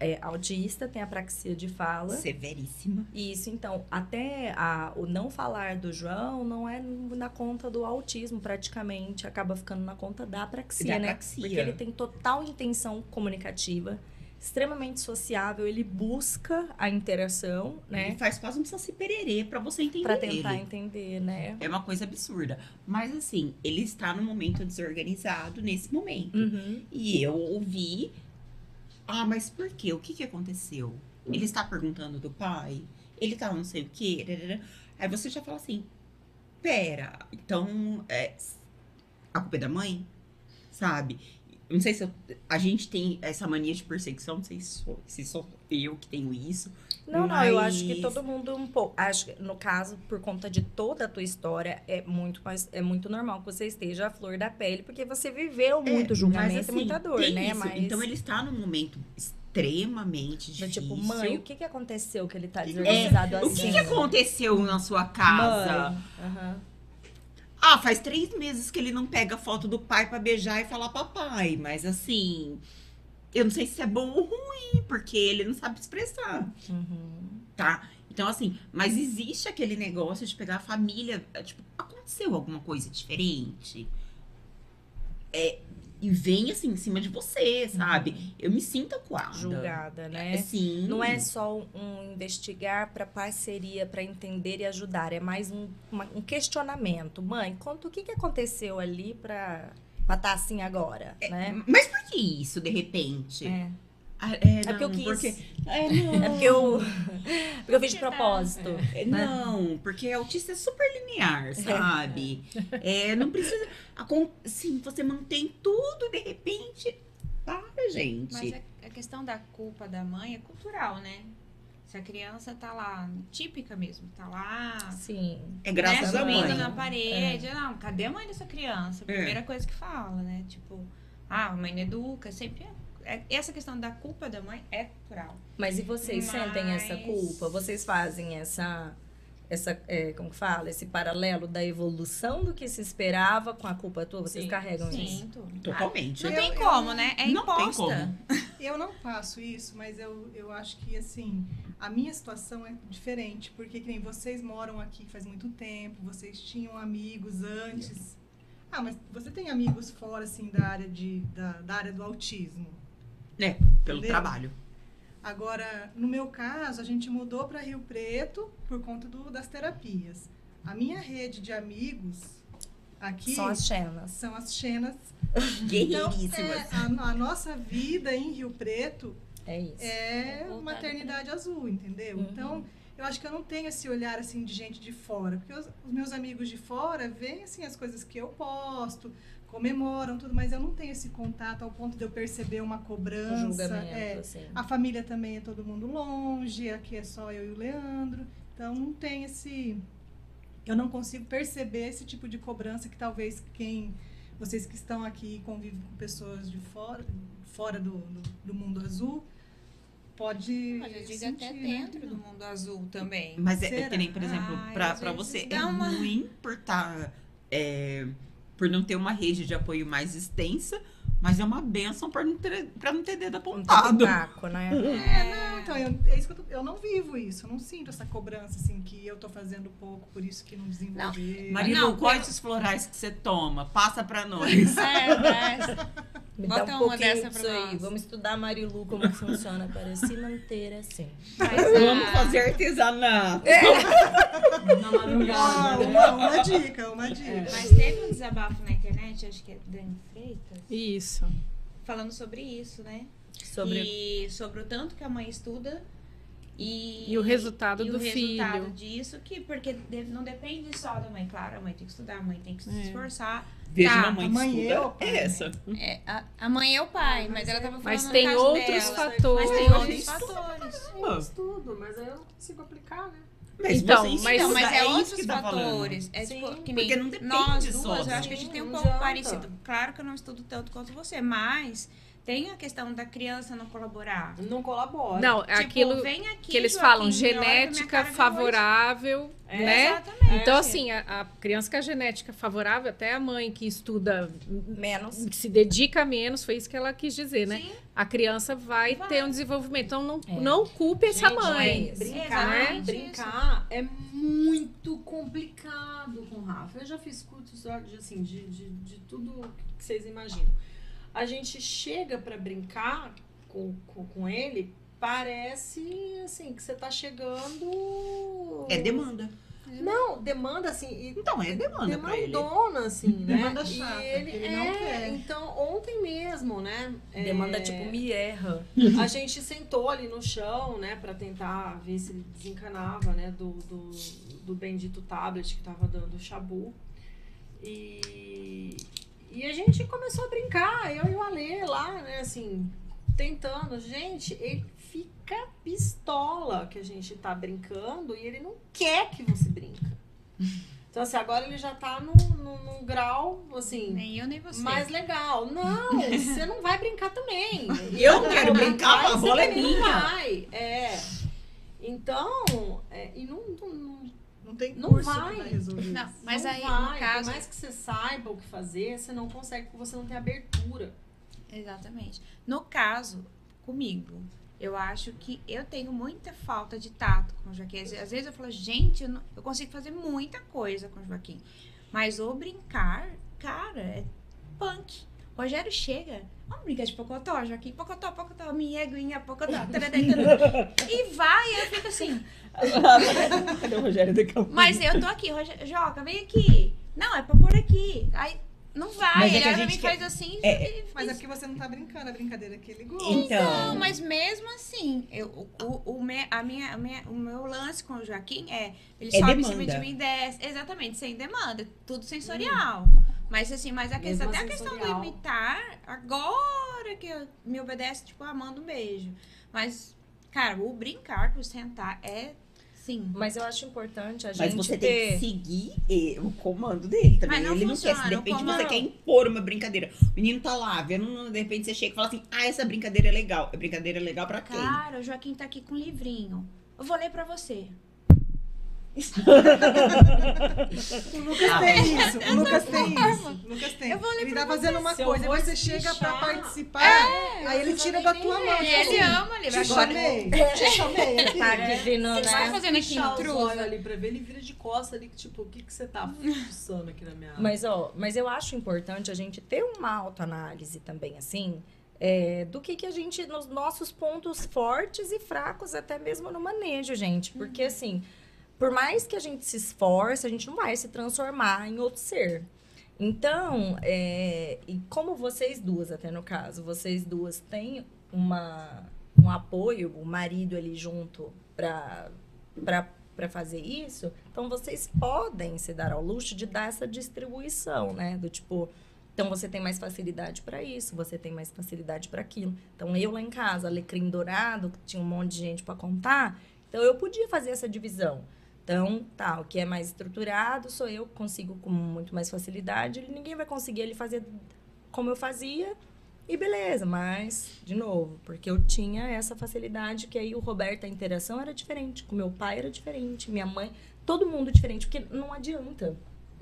é autista, tem apraxia de fala. Severíssima. Isso, então, até a- o não falar do João não é na conta do autismo, praticamente. Acaba ficando na conta da apraxia, Da né? apraxia. Porque ele tem total intenção comunicativa, extremamente sociável, ele busca a interação, Ele né? faz quase um saci pererê pra você entender Pra tentar ele. entender, né? É uma coisa absurda. Mas assim, ele está num momento desorganizado nesse momento. Uhum. E eu ouvi. Ah, mas por quê? O que, que aconteceu? Ele está perguntando do pai? Ele tá não sei o quê? Aí você já fala assim: pera, então é, a culpa é da mãe? Sabe? Não sei se eu- a gente tem essa mania de perseguição, não sei se sou, se sou eu que tenho isso. Não, não, eu acho que Mas- todo mundo um pouco. Acho que, no caso, por conta de toda a tua história, é muito mais, é muito normal que você esteja à flor da pele, porque você viveu muito É, julgamento mas, e assim, muita dor, né? isso. Mas Então ele está num momento extremamente do difícil. tipo, mãe, o que que aconteceu que ele tá É, desorganizado o assim? que, que aconteceu na sua casa? Mãe. Ah, faz três meses que ele não pega a foto do pai pra beijar e falar papai. Mas assim, eu não sei se é bom ou ruim, porque ele não sabe expressar, Uhum. tá? Então, assim, mas existe aquele negócio de pegar a família. Tipo, aconteceu alguma coisa diferente? É, e vem assim em cima de você, sabe? Eu me sinto acuada. Julgada, né? É, sim. Não é só um investigar para parceria, para entender e ajudar. É mais um, uma- um questionamento. Mãe, conta o que, que aconteceu ali para estar assim agora, né? Mas por que isso, de repente? É. Ah, é, porque eu não, quis. Porque, é, não. É porque eu, porque eu fiz de propósito. É, Não, porque autista é super linear, sabe? É, não precisa. Sim, você mantém tudo, de repente. Para, gente. Mas a, a questão da culpa da mãe é cultural, né? Se a criança tá lá, típica mesmo, tá lá, Sim. É graças né, à mãe. na parede. Não, cadê a mãe dessa criança? É. Primeira coisa que fala, né? Tipo, ah, a mãe não educa, sempre é. é- Essa questão da culpa da mãe é cultural. Mas e vocês sentem essa Mas- culpa? Vocês fazem essa, essa é, como que fala, esse paralelo da evolução do que se esperava com a culpa tua? Vocês Sim. carregam isso? Sinto. Totalmente. Não Eu- tem eu- como, né? É não tem imposta. Eu não faço isso, mas eu, eu acho que, assim, a minha situação é diferente. Porque, que nem vocês moram aqui faz muito tempo, vocês tinham amigos antes. Ah, mas você tem amigos fora, assim, da área, de, da, da área do autismo. É, pelo Entendeu? trabalho. Agora, no meu caso, a gente mudou para Rio Preto por conta do, das terapias. A minha rede de amigos aqui São as cenas. são as Xenas. Guerreiríssimas. é, a, a nossa vida em Rio Preto É isso. é Voltada maternidade azul, entendeu? Uhum. Então, eu acho que eu não tenho esse olhar assim de gente de fora, porque os, os meus amigos de fora veem assim as coisas que eu posto, comemoram tudo, mas eu não tenho esse contato ao ponto de eu perceber uma Um cobrança. julgamento, é. assim. A família também é todo mundo longe, aqui é só eu e o Leandro. Então não tem esse. Eu não consigo perceber esse tipo de cobrança que talvez quem. Vocês que estão aqui e convivem com pessoas de fora, fora do, do, do mundo azul, pode. Mas eu digo sentir, até né? dentro do mundo azul também. Mas é, é que nem, por exemplo, vezes você é uma- ruim por tá, é, por não ter uma rede de apoio mais extensa, mas é uma benção pra não ter, pra não ter dedo Um apontado. taco, né? É, não, então, eu, é isso que eu, tô- eu não vivo isso, eu não sinto essa cobrança, assim, que eu tô fazendo pouco, por isso que não desenvolvi. Marilu, Não, quais os florais que você toma? Passa pra nós. É, né? Me Bota dá um uma pouquinho dessa disso pra aí. nós. Vamos estudar Marilu como que funciona para se manter assim. Mas, Vamos ah, fazer artesanato. Na madrugada, Ah, uma, uma dica, uma dica. Mas teve um desabafo na internet, acho que é Dani Freitas, Isso. falando sobre isso, né? Sobre E sobre o tanto que a mãe estuda e, E o resultado e do o resultado filho. disso, que porque não depende só da mãe. Claro, a mãe tem que estudar, a mãe tem que se É. esforçar. Veja Tá, uma mãe a mãe estuda. é o pai, é essa. É, a, a mãe é o pai, mas ela tava falando Mas tem outros dela. fatores. Mas tem outros Estuda fatores. Eu estudo, mas aí eu não consigo aplicar, né? Mas Então, você mas- Então, mas é, isso outros que tá. É Sim, tipo, que porque nem não depende nós só duas, eu da acho que a gente tem um Não pouco parecido. Claro que eu não estudo tanto quanto você, mas tem a questão da criança não colaborar. Não colabora. Não, é Tipo, aquilo vem aqui, que eles falam, genética favorável, É, né? Exatamente. Então, assim, a, a criança com a genética favorável, até a mãe que estuda, menos. que se dedica menos, foi isso que ela quis dizer, né? Sim, A criança vai, Vai. ter um desenvolvimento. Então, não, É. não culpe essa Gente, mãe. é isso. Brincar, Exatamente brincar é muito complicado com o Rafa. Eu já fiz cursos de, assim, de, de, de tudo que vocês imaginam. A gente chega pra brincar com, com, com ele, parece assim que você tá chegando. É demanda. Não, demanda assim. e Então, é demanda demandona, assim, né? Demanda chata, E ele, ele não é, quer. Então, ontem mesmo, né? Demanda é, tipo me erra. a gente sentou ali no chão, né, pra tentar ver se ele desencanava, né, do, do, do bendito tablet que tava dando o chabu. E, e a gente começou a brincar, eu e o Ale lá, né, assim, tentando. Gente, ele fica pistola que a gente tá brincando e ele não quer que você brinca. Então, assim, agora ele já tá num, num, num grau, assim, nem eu nem você. mais legal. Não, você não vai brincar também. Eu não quero brincar, Vai, a bola é minha. Vai. É. Então, é, e não, não, não, Não tem Não curso vai. que vai resolver Não, mas não aí, vai. no caso. Por mais que você saiba o que fazer, você não consegue porque você não tem abertura. Exatamente. No caso, comigo, eu acho que eu tenho muita falta de tato com o Joaquim. Às vezes eu falo, gente, eu, não- eu consigo fazer muita coisa com o Joaquim. Mas o brincar, cara, é punk. Rogério chega, vamos brincar de pocotó, Joaquim, pocotó, pocotó, minha eguinha, pocotó, e vai, e eu fico assim, Cadê o Rogério daqui a pouco? mas eu tô aqui, Rogério, Joca, vem aqui. Não, é pra pôr aqui. Aí, não vai, Mas é ele que a olha pra gente mim e quer- faz assim. É, e- Mas é porque você não tá brincando, a brincadeira que ele gosta. Então, Não, mas mesmo assim, eu, o, o, me- a minha, a minha- o meu lance com o Joaquim é ele É sobe em cima demanda. de mim e desce. Exatamente, sem demanda, tudo sensorial. Mas assim, mas a questão, até a questão do imitar, agora que eu- me obedece, tipo, amando um beijo. Mas, cara, o brincar, o sentar é sim. Mas eu acho importante a gente Mas você ter... tem que seguir o comando dele também. Mas não Ele não quer. funciona, Se de repente você quer impor uma brincadeira. O menino tá lá, vendo, de repente você chega e fala assim: ah, essa brincadeira é legal. É brincadeira legal pra quem? Cara, o Joaquim tá aqui com um livrinho. Eu vou ler pra você. O Lucas Ah, tem isso. O Lucas tem isso. O Lucas tem. Eu vou ele tá fazendo uma coisa, aí você chega pra participar, aí ele tira da tua mão. E tipo ele ama ler. Te Agora, chamei, te chamei. Tá divino, o que você tá né? fazendo aqui, olhos intruso? ali pra ver, ele vira de costa ali, tipo, o que que você tá fuçando aqui na minha... Mas, ó, mas eu acho importante a gente ter uma autoanálise também, assim, é, do que, que a gente, nos nossos pontos fortes e fracos, até mesmo no manejo, gente. Porque, assim, por mais que a gente se esforce, a gente não vai se transformar em outro ser. Então, é, e como vocês duas, até no caso, vocês duas têm uma, um apoio, o marido ali junto para fazer isso, então vocês podem se dar ao luxo de dar essa distribuição, né? Do tipo, então você tem mais facilidade para isso, você tem mais facilidade para aquilo. Então eu lá em casa, alecrim dourado, que tinha um monte de gente para contar, então eu podia fazer essa divisão. Então, tá, o que é mais estruturado sou eu consigo com muito mais facilidade, ninguém vai conseguir ele fazer como eu fazia. E beleza, mas, de novo, porque eu tinha essa facilidade que aí o Roberto, a interação era diferente, com meu pai era diferente, minha mãe, todo mundo diferente, porque não adianta.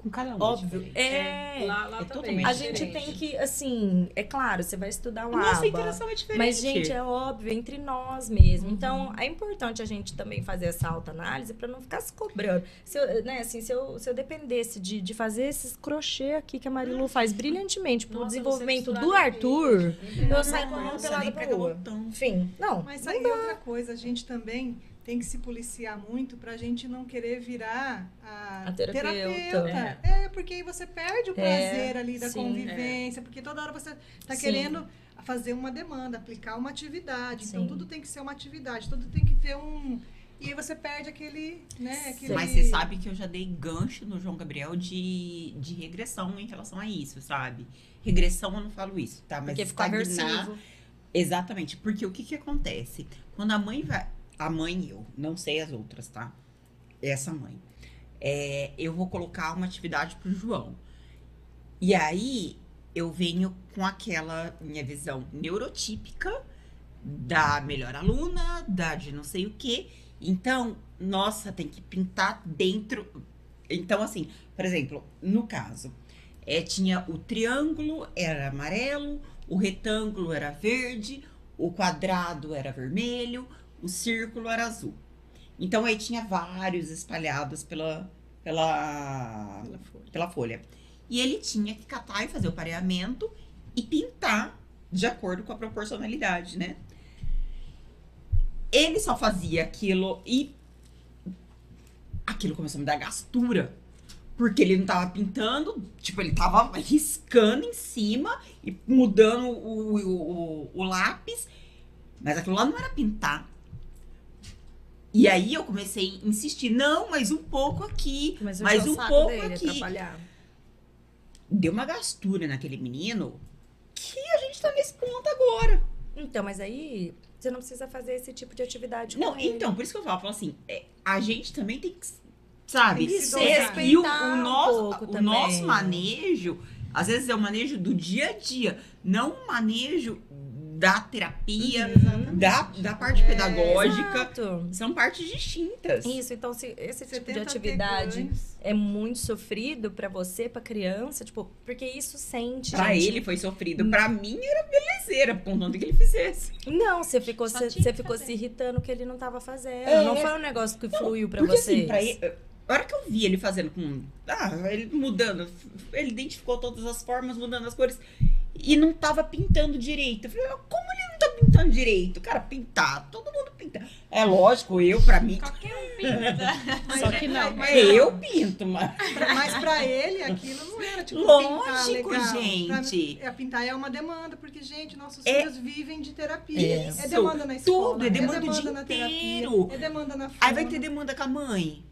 Com cada um. Óbvio. diferente. É. Lá, lá é também. totalmente A é gente diferente. tem que, assim, é claro, você vai estudar uma Nossa, a aba. interação é diferente. Mas, gente, é óbvio, entre nós mesmo. Uhum. Então, é importante a gente também fazer essa autoanálise para não ficar se cobrando. Se eu, né, assim, se eu, se eu dependesse de, de fazer esses crochê aqui que a Marilu faz brilhantemente pro Nossa, desenvolvimento do Arthur, Uhum. eu saio correndo pelada nem pra pega rua. botão. Enfim, não. Mas aí outra coisa, a gente também tem que se policiar muito pra gente não querer virar a, A terapeuta. É. porque aí você perde o É, prazer ali da sim. convivência, porque toda hora você tá Sim. querendo fazer uma demanda, aplicar uma atividade. Então Sim. tudo tem que ser uma atividade, tudo tem que ter um. E aí você perde aquele, né? Aquele... Mas você sabe que eu já dei gancho no João Gabriel de, de regressão em relação a isso, sabe? Regressão eu não falo isso, tá? Mas Porque ficou estagnar- aversivo. Exatamente, porque o que que acontece? Quando a mãe vai. A mãe e eu, não sei as outras, tá? Essa mãe. É, eu vou colocar uma atividade pro João. E aí eu venho com aquela minha visão neurotípica da melhor aluna, da de não sei o quê. Então, nossa, tem que pintar dentro. Então, assim, por exemplo, no caso, é, tinha o triângulo era amarelo, o retângulo era verde, o quadrado era vermelho, o círculo era azul. Então aí tinha vários espalhados pela, pela, pela folha. E ele tinha que catar e fazer o pareamento e pintar de acordo com a proporcionalidade, né? Ele só fazia aquilo e aquilo começou a me dar gastura. Porque ele não tava pintando, tipo, ele tava riscando em cima e mudando o, o, o, o lápis. Mas aquilo lá não era pintar. E aí eu comecei a insistir, não, mais um pouco aqui, Mas, mais um pouco dele, aqui. atrapalhar. Deu uma gastura naquele menino que a gente tá nesse ponto agora. Então, mas aí você não precisa fazer esse tipo de atividade Não, ele. então, por isso que eu falo, eu falo assim, é, a gente também tem que, sabe, Tem que se e o, o um nosso, pouco o também. nosso manejo, às vezes é o manejo do dia a dia, não o manejo da terapia, da, da parte pedagógica. Exato. São partes distintas. Isso, então se esse Você tipo de atividade é muito sofrido pra você, pra criança, tipo, porque isso sente. Pra gente. ele foi sofrido, pra mim era belezeira, contanto que ele fizesse. Não, você ficou, Só você, você ficou fazer. se irritando que ele não tava fazendo. É. Não foi um negócio que fluiu pra Porque vocês. assim, pra ele, a hora que eu vi ele fazendo com. Ah, ele mudando, ele identificou todas as formas, mudando as cores. E não tava pintando direito. Eu falei, como ele não tá pintando direito? Cara, pintar, todo mundo pinta. É lógico, eu, pra mim, Qualquer um pinta. Só que não. Mas, eu pinto, mas. pra- mas pra ele, aquilo não era tipo Lógico, pintar legal. gente. Pra, é, pintar é uma demanda, porque, gente, nossos É- filhos vivem de terapia. Isso. É demanda na escola. Tudo, é demanda o dia na terapia, inteiro. É demanda na Aí vai ter demanda com a mãe.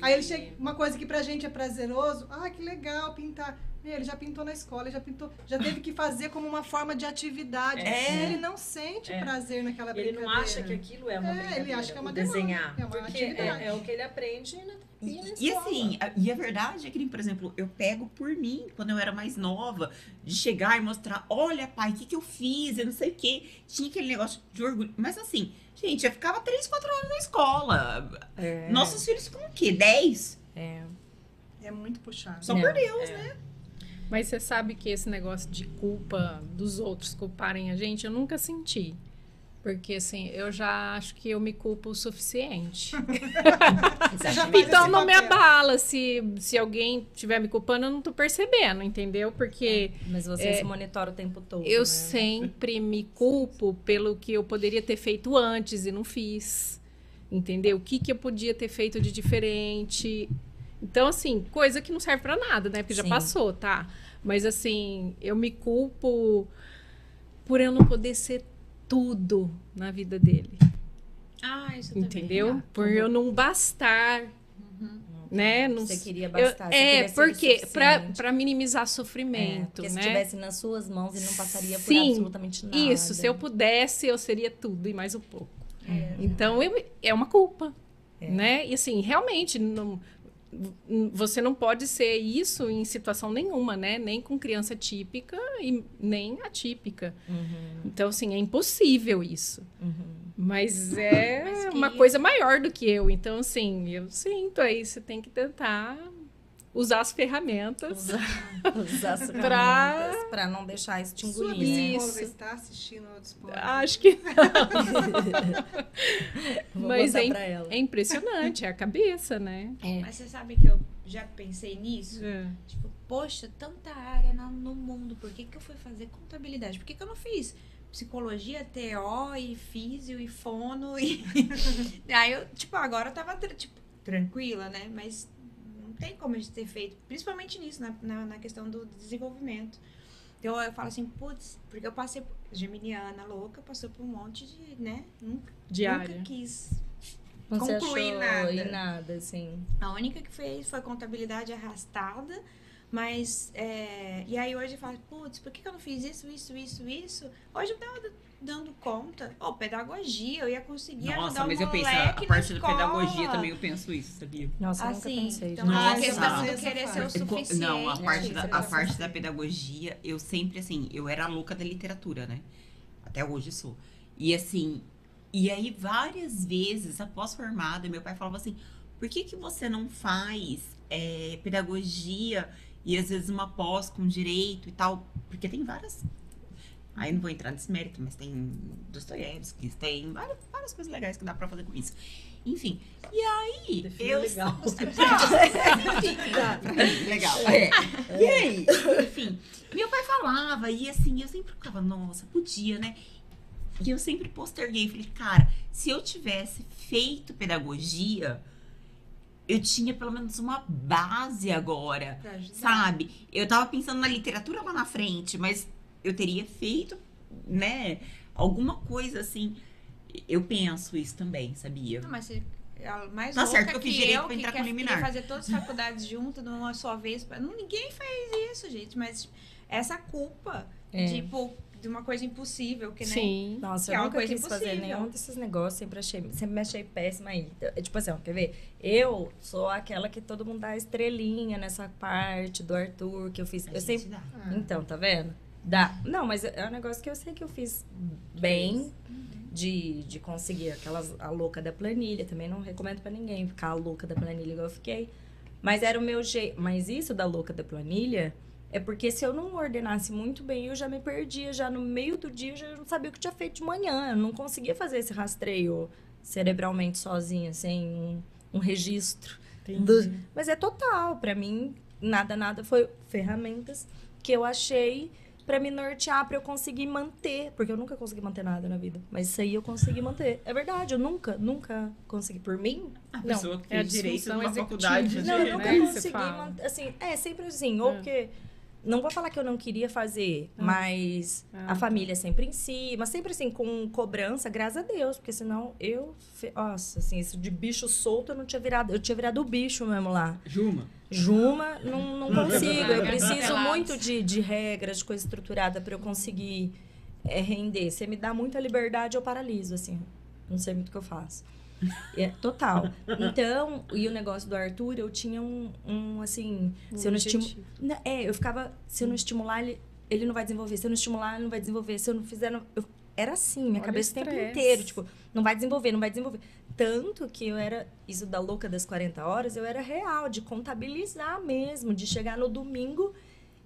Aí ele chega, uma coisa que pra gente é prazeroso, ah, que legal pintar. Ele já pintou na escola, ele já pintou, já teve que fazer como uma forma de atividade. É. Ele não sente É. prazer naquela Ele brincadeira. não acha que aquilo é uma É, ele acha que é uma o demanda, desenhar. é uma porque atividade. é, é o que ele aprende na E, e escola. assim, a- e a verdade é que, por exemplo, eu pego por mim, quando eu era mais nova, de chegar e mostrar, olha, pai, o que, que eu fiz, eu não sei o quê. Tinha aquele negócio de orgulho. Mas assim, gente, eu ficava três, quatro horas na escola. É, Nossos filhos ficam o quê? Dez? é. É muito puxado. Só Não. por Deus. É. Mas você sabe que esse negócio de culpa dos outros culparem a gente, eu nunca senti. Porque, assim, eu já acho que eu me culpo o suficiente. Então não me abala se, se alguém estiver me culpando, eu não tô percebendo, entendeu? Porque Mas você É, se monitora o tempo todo. eu né? sempre me culpo pelo que eu poderia ter feito antes e não fiz. Entendeu? O que, que eu podia ter feito de diferente. Então, assim, coisa que não serve pra nada, né? Porque já Sim. passou, tá? Mas, assim, eu me culpo por eu não poder ser tudo na vida dele. Ah, isso também. Entendeu? Por eu não bastar, né? Não Você s- queria eu- bastar. você é, porque pra minimizar É, sofrimento, porque se né? estivesse nas suas mãos e não passaria por Sim, absolutamente nada. Isso, se eu pudesse, eu seria tudo e mais um pouco. É. Então, eu- é uma culpa, É. né? E assim, realmente, não, você não pode ser isso em situação nenhuma, né? Nem com criança típica e nem atípica. Uhum, Então, assim, é impossível isso. uhum. Mas é Mas que- uma coisa maior do que eu. Então, assim, eu sinto aí, você tem que tentar usar as ferramentas. Usar, usar as ferramentas pra não deixar isso te Sua engolir, né? psicóloga Isso. está assistindo ao Despod. Acho que Vou Mas é, im- pra ela. é impressionante, é a cabeça, né? Mas você sabe que eu já pensei nisso? É. Tipo, poxa, tanta área no mundo, por que, que eu fui fazer contabilidade? Por que, que eu não fiz psicologia, TO e físio e fono? E... Aí eu, tipo, agora eu tava tipo, tranquila, né? Mas não tem como a gente ter feito, principalmente nisso, na, na, na questão do desenvolvimento. Então eu falo assim, putz, porque eu passei, geminiana louca, passou por um monte de, né? Nunca, Diária. nunca quis Não concluir nada. em nada, assim. a única que fez foi contabilidade arrastada, mas. é, e aí hoje eu falo, putz, por que, que eu não fiz isso, isso, isso, isso? Hoje eu tava dando conta. Ou pedagogia, eu ia conseguir Nossa, ajudar mas eu penso, a parte da pedagogia também eu penso isso, sabia? Nossa, eu nunca Assim, pensei. então gente. a Nossa. questão do querer ser o suficiente. Não, a parte, da, a é parte da pedagogia, eu sempre, assim, eu era a louca da literatura, né? Até hoje sou. E assim, e aí várias vezes, após formada, meu pai falava assim, por que que você não faz é, pedagogia e às vezes uma pós com direito e tal? Porque tem várias... Aí não vou entrar nesse mérito, mas tem Dostoiévski, tem várias, várias coisas legais que dá pra fazer com isso. Enfim, e aí eu... legal. Legal. É. E aí? Enfim, meu pai falava, e assim, eu sempre ficava, nossa, podia, né? E eu sempre posterguei. Falei, cara, se eu tivesse feito pedagogia, eu tinha pelo menos uma base agora, sabe? Eu tava pensando na literatura lá na frente, mas eu teria feito, né, alguma coisa assim. Eu penso isso também, sabia? Não, mas você é mais Tá louca certo que eu fiz direito eu, pra que entrar quer- com liminar. queria fazer todas as faculdades juntas numa só vez. Não, ninguém fez isso, gente. Mas essa culpa, É. tipo, de uma coisa impossível, que né? Sim. Nossa, Que eu é uma nunca coisa quis fazer impossível. nenhum desses negócios, sempre achei, sempre me achei péssima aí. É, Tipo assim, ó, quer ver? Eu sou aquela que todo mundo dá estrelinha nessa parte do Arthur, que eu fiz. A Eu sempre. dá. Então, tá vendo? Dá. Não, mas é um negócio que eu sei que eu fiz bem de, de conseguir aquelas a louca da planilha. Também não recomendo pra ninguém ficar a louca da planilha igual eu fiquei. Mas era o meu jeito. Mas isso da louca da planilha é porque se eu não ordenasse muito bem, eu já me perdia. Já no meio do dia, eu já não sabia o que tinha feito de manhã. Eu não conseguia fazer esse rastreio cerebralmente sozinha, sem um, um registro. do- Mas é total. Pra mim, nada, nada foi ferramentas que eu achei pra me nortear, pra eu conseguir manter. Porque eu nunca consegui manter nada na vida. Mas isso aí eu consegui manter. É verdade, eu nunca, nunca consegui. Por mim, A não. pessoa que é a direito numa executiva, faculdade. né? Não, eu nunca você consegui manter. Assim, é sempre assim. Ou É. porque. Não vou falar que eu não queria fazer, mas Ah, a família sempre em cima, sempre assim, com cobrança, graças a Deus, porque senão eu. fe- Nossa, assim, isso de bicho solto eu não tinha virado. Eu tinha virado o bicho mesmo lá. Juma. Juma, não, não consigo. Eu preciso muito de, de regras, de coisa estruturada para eu conseguir é, render. Você me dá muita liberdade, eu paraliso, assim. Não sei muito o que eu faço. É, total. Então, e o negócio do Arthur, eu tinha um, um assim, se eu não estimu... objetivo. Não, É, eu ficava, se eu não estimular, ele, ele não vai desenvolver. Se eu não estimular, ele não vai desenvolver. Se eu não fizer, não... eu- era assim, minha Olha cabeça o tempo inteiro, tipo, não vai desenvolver, não vai desenvolver. Tanto que eu era, isso da louca das 40 horas, eu era real, de contabilizar mesmo, de chegar no domingo,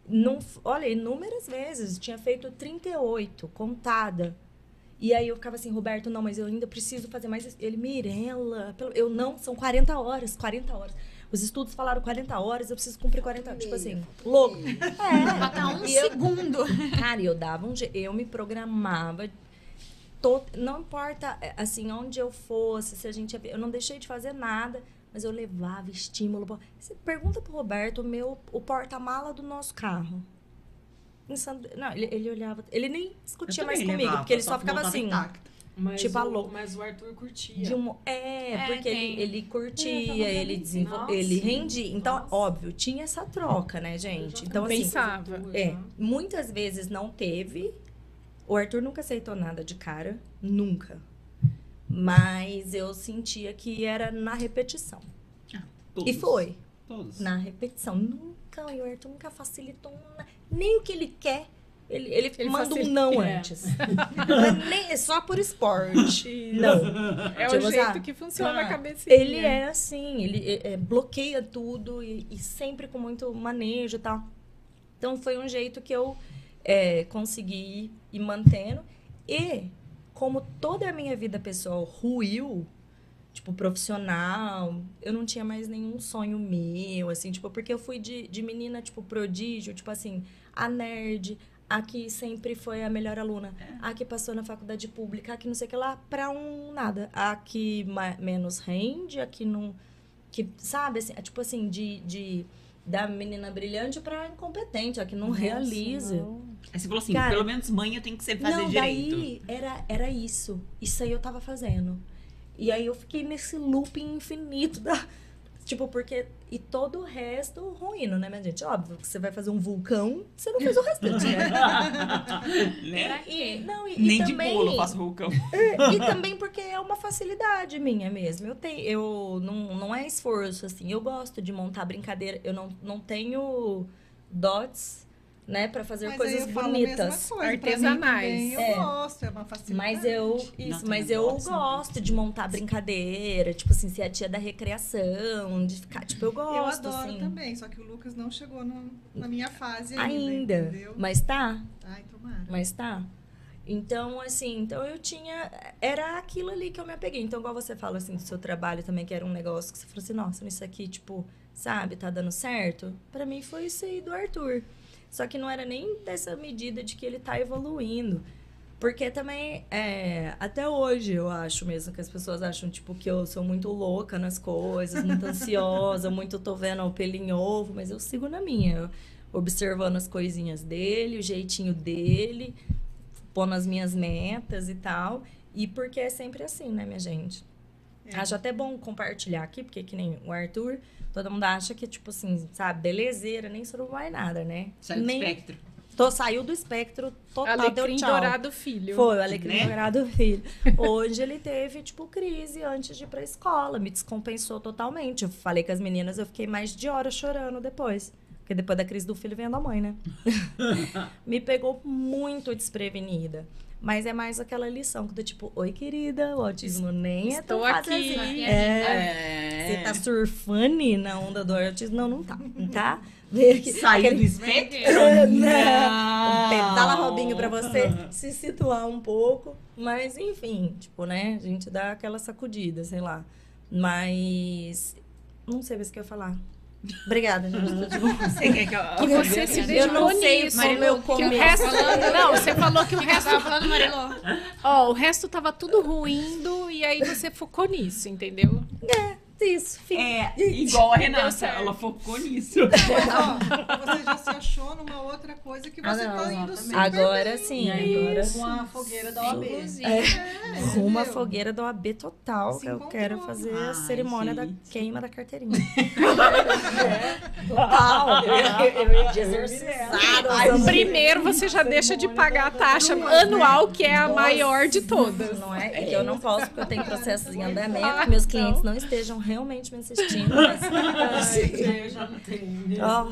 não, olha, inúmeras vezes, tinha feito 38, contada. E aí eu ficava assim, Roberto, não, mas eu ainda preciso fazer mais. Ele, Mirella, eu não, são 40 horas, 40 horas. Os estudos falaram 40 horas, eu preciso cumprir 40 horas. Tipo assim, louco. É. Falta um eu- segundo. Cara, eu dava um jeito, eu me programava. to- não importa, é, assim, onde eu fosse, se a gente. ia- Eu não deixei de fazer nada, mas eu levava estímulo. Você pergunta pro Roberto o meu, o porta-mala do nosso carro. Não, ele, ele olhava. Ele nem discutia mais comigo, levava, porque ele só ficava assim. Mas, Tipo, a o, mas o Arthur curtia. De um, é, É, porque tem. ele, ele curtia, ele desenvolvia, ele rendia. Então, nossa. óbvio, tinha essa troca, né, gente? Então, assim, Pensava. é, muitas vezes não teve. O Arthur nunca aceitou nada de cara, nunca. Mas eu sentia que era na repetição. Todos. E foi, Todos. na repetição. Nunca, e o Arthur nunca facilitou na- nem o que ele quer. Ele, ele, Ele manda um facilita. não É. antes. Nem, é só por esporte. Não. É o Tipo, jeito sabe? que funciona Ah, a cabecinha. Ele é assim, ele é, é, bloqueia tudo e, e sempre com muito manejo e tal. Então foi um jeito que eu é, consegui ir mantendo. E como toda a minha vida pessoal ruiu, tipo, profissional, eu não tinha mais nenhum sonho meu, assim, tipo, porque eu fui de, de menina, tipo, prodígio, tipo assim, a nerd, a que sempre foi a melhor aluna, a que passou na faculdade pública, a que não sei o que lá, pra um nada. A que menos rende, a que não. Que, sabe, assim, é tipo assim, de. de da menina brilhante pra incompetente, a que não realiza. Aí você falou assim, Cara, pelo menos mãe eu tenho que ser fazer não, direito. daí era, era isso. Isso aí eu tava fazendo. E aí eu fiquei nesse looping infinito da. Tipo, porque. E todo o resto ruíno, né, minha gente? Óbvio que você vai fazer um vulcão, você não fez o restante, né? né? E, não, e, e Nem de também, bolo eu faço vulcão. E também porque é uma facilidade minha mesmo. Eu tenho, eu não, não é esforço assim. Eu gosto de montar brincadeira. Eu não, não tenho dots, né, para fazer Mas aí coisas bonitas. coisa, Artesanais. também Eu É. gosto, é uma facilidade. Mas eu, isso, mas eu gosto, gosto de montar brincadeira, tipo assim, ser a tia da recreação, de ficar, tipo, eu gosto, Eu adoro assim. também, só que o Lucas não chegou no- na minha fase ainda, Ainda, entendeu? mas tá, Ai, tomara. mas tá. Então, assim, então eu tinha. Era aquilo ali que eu me apeguei. Então, igual você fala assim do seu trabalho também, que era um negócio que você falou assim, nossa, isso aqui, tipo, sabe, tá dando certo. Pra mim foi isso aí do Arthur. Só que não era nem dessa medida de que ele tá evoluindo. Porque também, é, até hoje, eu acho mesmo que as pessoas acham, tipo, que eu sou muito louca nas coisas, muito ansiosa, muito tô vendo o pelinho ovo, mas eu sigo na minha, observando as coisinhas dele, o jeitinho dele, pondo as minhas metas e tal. E porque é sempre assim, né, minha gente? É. Acho até bom compartilhar aqui, porque que nem o Arthur, todo mundo acha que, tipo assim, sabe, belezeira, nem sobre mais nada, né? Sai do nem, espectro. Tô, saiu do espectro total, deu Alecrim tchau. dourado filho. Foi, o Alecrim Né? Dourado Filho. Hoje ele teve, tipo, crise antes de ir pra escola. Me descompensou totalmente. Eu falei com as meninas, eu fiquei mais de hora chorando depois. Porque depois da crise do filho vem a da mãe, né? Me pegou muito desprevenida. Mas é mais aquela lição que do tipo, oi, querida, o autismo nem é tão Estou fácil aqui. assim. É. Você tá surfando na onda do autismo? Não, não tá. Não tá? Saiu aquele- do espectro? Não. Pedala Robinho pra você se situar um pouco. Mas, enfim, tipo, né? A gente dá aquela sacudida, sei lá. Mas. Não sei mais o que eu ia falar. Obrigada, gente. Bom. Você quer que eu... Que você se Eu dedicou não sei nisso. como eu que o começo. resto, não, você falou que o resto, tava falando, Marilô? ó, o resto tava tudo ruindo e aí você focou nisso, entendeu? Isso, fica. É, igual a Renata, ela focou nisso. Mas, ó, você já se achou numa outra coisa que Ah, você não, tá indo super Agora bem. sim, agora com a fogueira da OAB. Inclusive. É, Rumo à entendeu? fogueira do AB total, que eu quero fazer a cerimônia da gente. queima da carteirinha. Total. Eu, ia exercitado. Primeiro você já deixa de pagar a taxa anual, que é a maior de todas. Não é? É que eu não posso, porque eu tenho processos em andamento, que meus clientes não estejam realmente me assistindo. Mas, Eu já não tenho. Ó,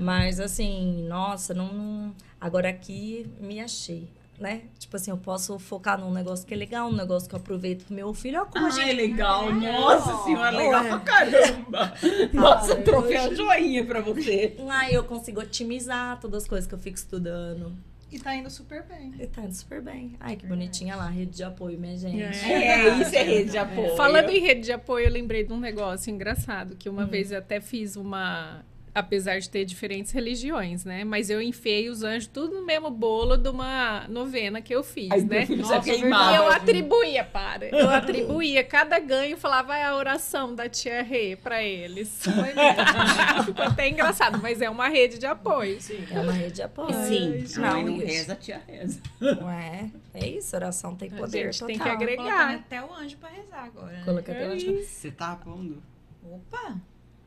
mas assim, nossa, não, Agora aqui me achei. Né? Tipo assim, eu posso focar num negócio que é legal, um negócio que eu aproveito pro meu filho. Olha como Ah, gente é legal. Nossa senhora, legal Ué. pra caramba. Nossa, troféu joinha pra você. Ah, eu consigo otimizar todas as coisas que eu fico estudando. E tá indo super bem. E tá indo super bem. Ai, que bonitinha lá, rede de apoio, minha gente. É, isso é rede de apoio. Falando em rede de apoio, eu lembrei de um negócio engraçado, que uma vez eu até fiz uma. Apesar de ter diferentes religiões, né? Mas eu enfiei os anjos tudo no mesmo bolo de uma novena que eu fiz, Aí né? Nossa, já E eu atribuía, para. Eu atribuía. Cada ganho falava "Ah, a oração da tia Rê pra eles. Ficou até engraçado, mas é uma rede de apoio. Sim. É uma rede de apoio. Sim, Não, a mãe não isso. reza, a tia reza. Ué, é isso, oração tem A poder gente total. tem que Colocando agregar. até o anjo pra rezar agora. né? Coloca até onde- Você tá pondo? Opa!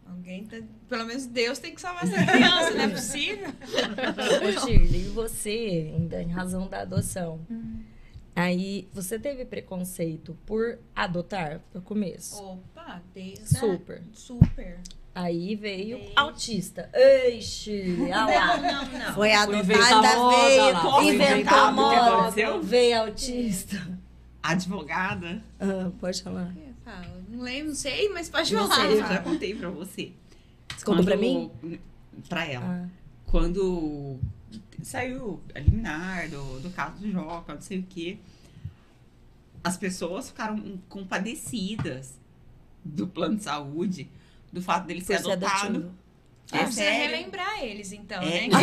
Alguém tá. Pelo menos Deus tem que salvar essa criança, não é possível? Ô, Shirley, e você, ainda em razão da adoção, aí você teve preconceito por adotar no começo? Opa, desde. Super. Super. Aí veio autista. Ei, Shirley, olha lá. Não, não, não. Foi adotada, veio, inventar moda, aconteceu? veio autista. Advogada? Ah, pode falar. Eu falo, Não lembro, não sei, mas pode Não falar. sei, Eu já contei pra você. Você contou pra mim? Pra ela. Ah, Quando saiu a liminar do, do caso do Joca, não sei o quê, as pessoas ficaram compadecidas do plano de saúde, do fato dele ser ser adotado. adotivo. É Precisa sério. relembrar eles, então, É. né?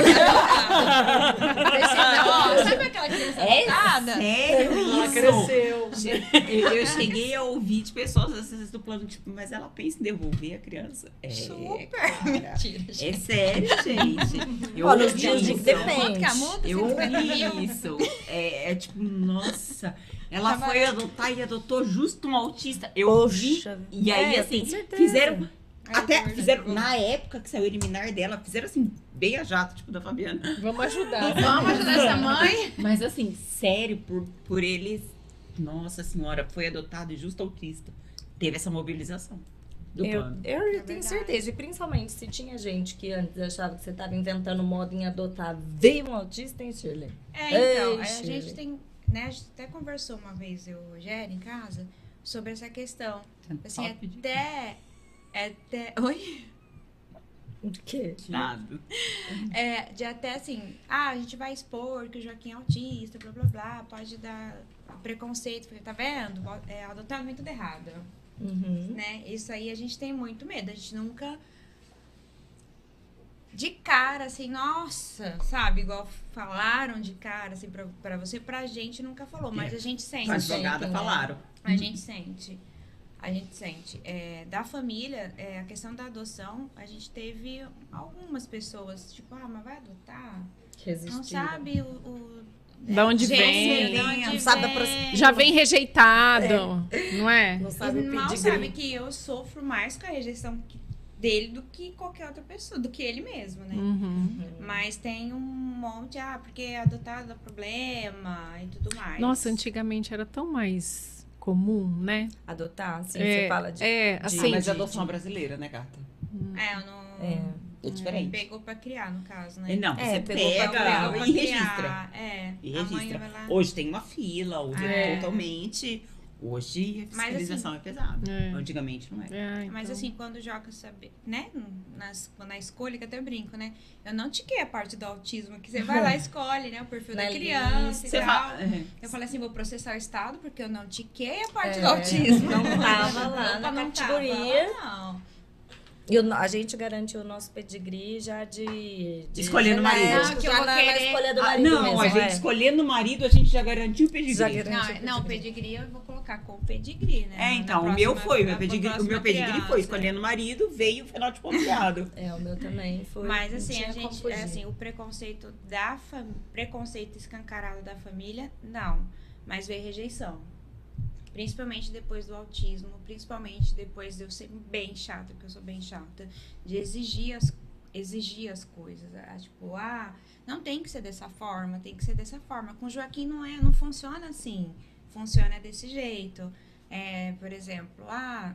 Precisa, ó, sabe aquela criança É adotada? Sério Ela isso? cresceu. Eu, cheguei a ouvir de pessoas às vezes do plano, tipo, mas ela pensa em devolver a criança. É, Super. cara. Mentira, gente. É sério, gente. Eu nos ouvi dias de é depende. Eu 150 mil? ouvi isso. É, é tipo, nossa, ela foi adotar e adotou justo um autista. Eu Poxa. ouvi. E aí, É, assim, tenho certeza. fizeram. Até fizeram, na época que saiu o eliminar dela, fizeram assim, bem a jato, tipo da Fabiana. Vamos ajudar. Vamos ajudar essa mãe? Mas assim, sério, por, por eles. Nossa senhora, foi adotado e justo autista. Teve essa mobilização do Eu, plano. eu tenho verdade. certeza. E principalmente se tinha gente que antes achava que você estava inventando moda em adotar, veio um autista, hein, Shirley? É, então, Ei, a Shirley. gente tem, né, a gente até conversou uma vez, eu e o Rogério, em casa, sobre essa questão. Assim, Top de- até, até, oi? De quê? Nada. É, de até assim, ah, a gente vai expor que o Joaquim é autista, blá, blá, blá, pode dar preconceito, porque tá vendo? É, adotar é muito errado, Uhum. né? Isso aí a gente tem muito medo, a gente nunca de cara, assim, nossa, sabe? Igual falaram de cara, assim, pra, pra você, pra gente nunca falou, mas É. a gente sente. A advogada sentem, né? falaram. A gente sente. A gente sente. É, da família, é, a questão da adoção, a gente teve algumas pessoas, tipo, ah, mas vai adotar? Resistiram. Não sabe o. o Da onde Gente, vem. da onde Não sabe a vem. Já vem rejeitado, não é? Não sabe E o mal sabe que eu sofro mais com a rejeição dele do que qualquer outra pessoa, do que ele mesmo, né? Uhum. Mas tem um monte, ah, porque adotado dá problema e tudo mais. Nossa, antigamente era tão mais comum, né? Adotar, assim, é, você fala de... é, de- assim, mas de- é adoção brasileira, né, gata? É, eu não. É. É diferente. Pegou pra criar, no caso, né? Não, É, você pegou pra pega Pegou pra e criar, registra. É, E a mãe registra. vai lá. Hoje tem uma fila, hoje é, É. totalmente. Hoje a Mas, fiscalização é pesada. É. Antigamente não era. É, Mas então. assim, quando o Joca sabe, né? Nas, na escolha, que eu até brinco, né? Eu não tiquei a parte do autismo, que você vai lá e escolhe, né? O perfil Na da criança e tal. fala. é. Eu falei assim, vou processar o Estado, porque eu não tiquei a parte É, do autismo. Não tava lá Opa, na não categoria. Tava lá, não. E o no- a gente garantiu o nosso pedigree já de. de Escolhendo o marido. genético, Ah, que eu vou na, na querer- escolha do Ah, marido. não, mesmo, a gente é. escolhendo o marido, a gente já garantiu o pedigree. Já garantiu. Não, não, pedigree eu vou colocar com pedigree, né? É, Na então, o meu foi, o meu na pedigree, o meu pedigree criança. foi escolhendo o marido, veio o fenótipo ampliado. É, o meu também foi. Mas não assim, a gente, é, assim, o preconceito da fam... preconceito escancarado da família, não. Mas veio rejeição. Principalmente depois do autismo, principalmente depois de eu ser bem chata, porque eu sou bem chata, de exigir as, exigir as coisas. ah, Tipo, ah, não tem que ser dessa forma, tem que ser dessa forma. Com Joaquim não é, não funciona assim. Funciona desse jeito. É, por exemplo, ah,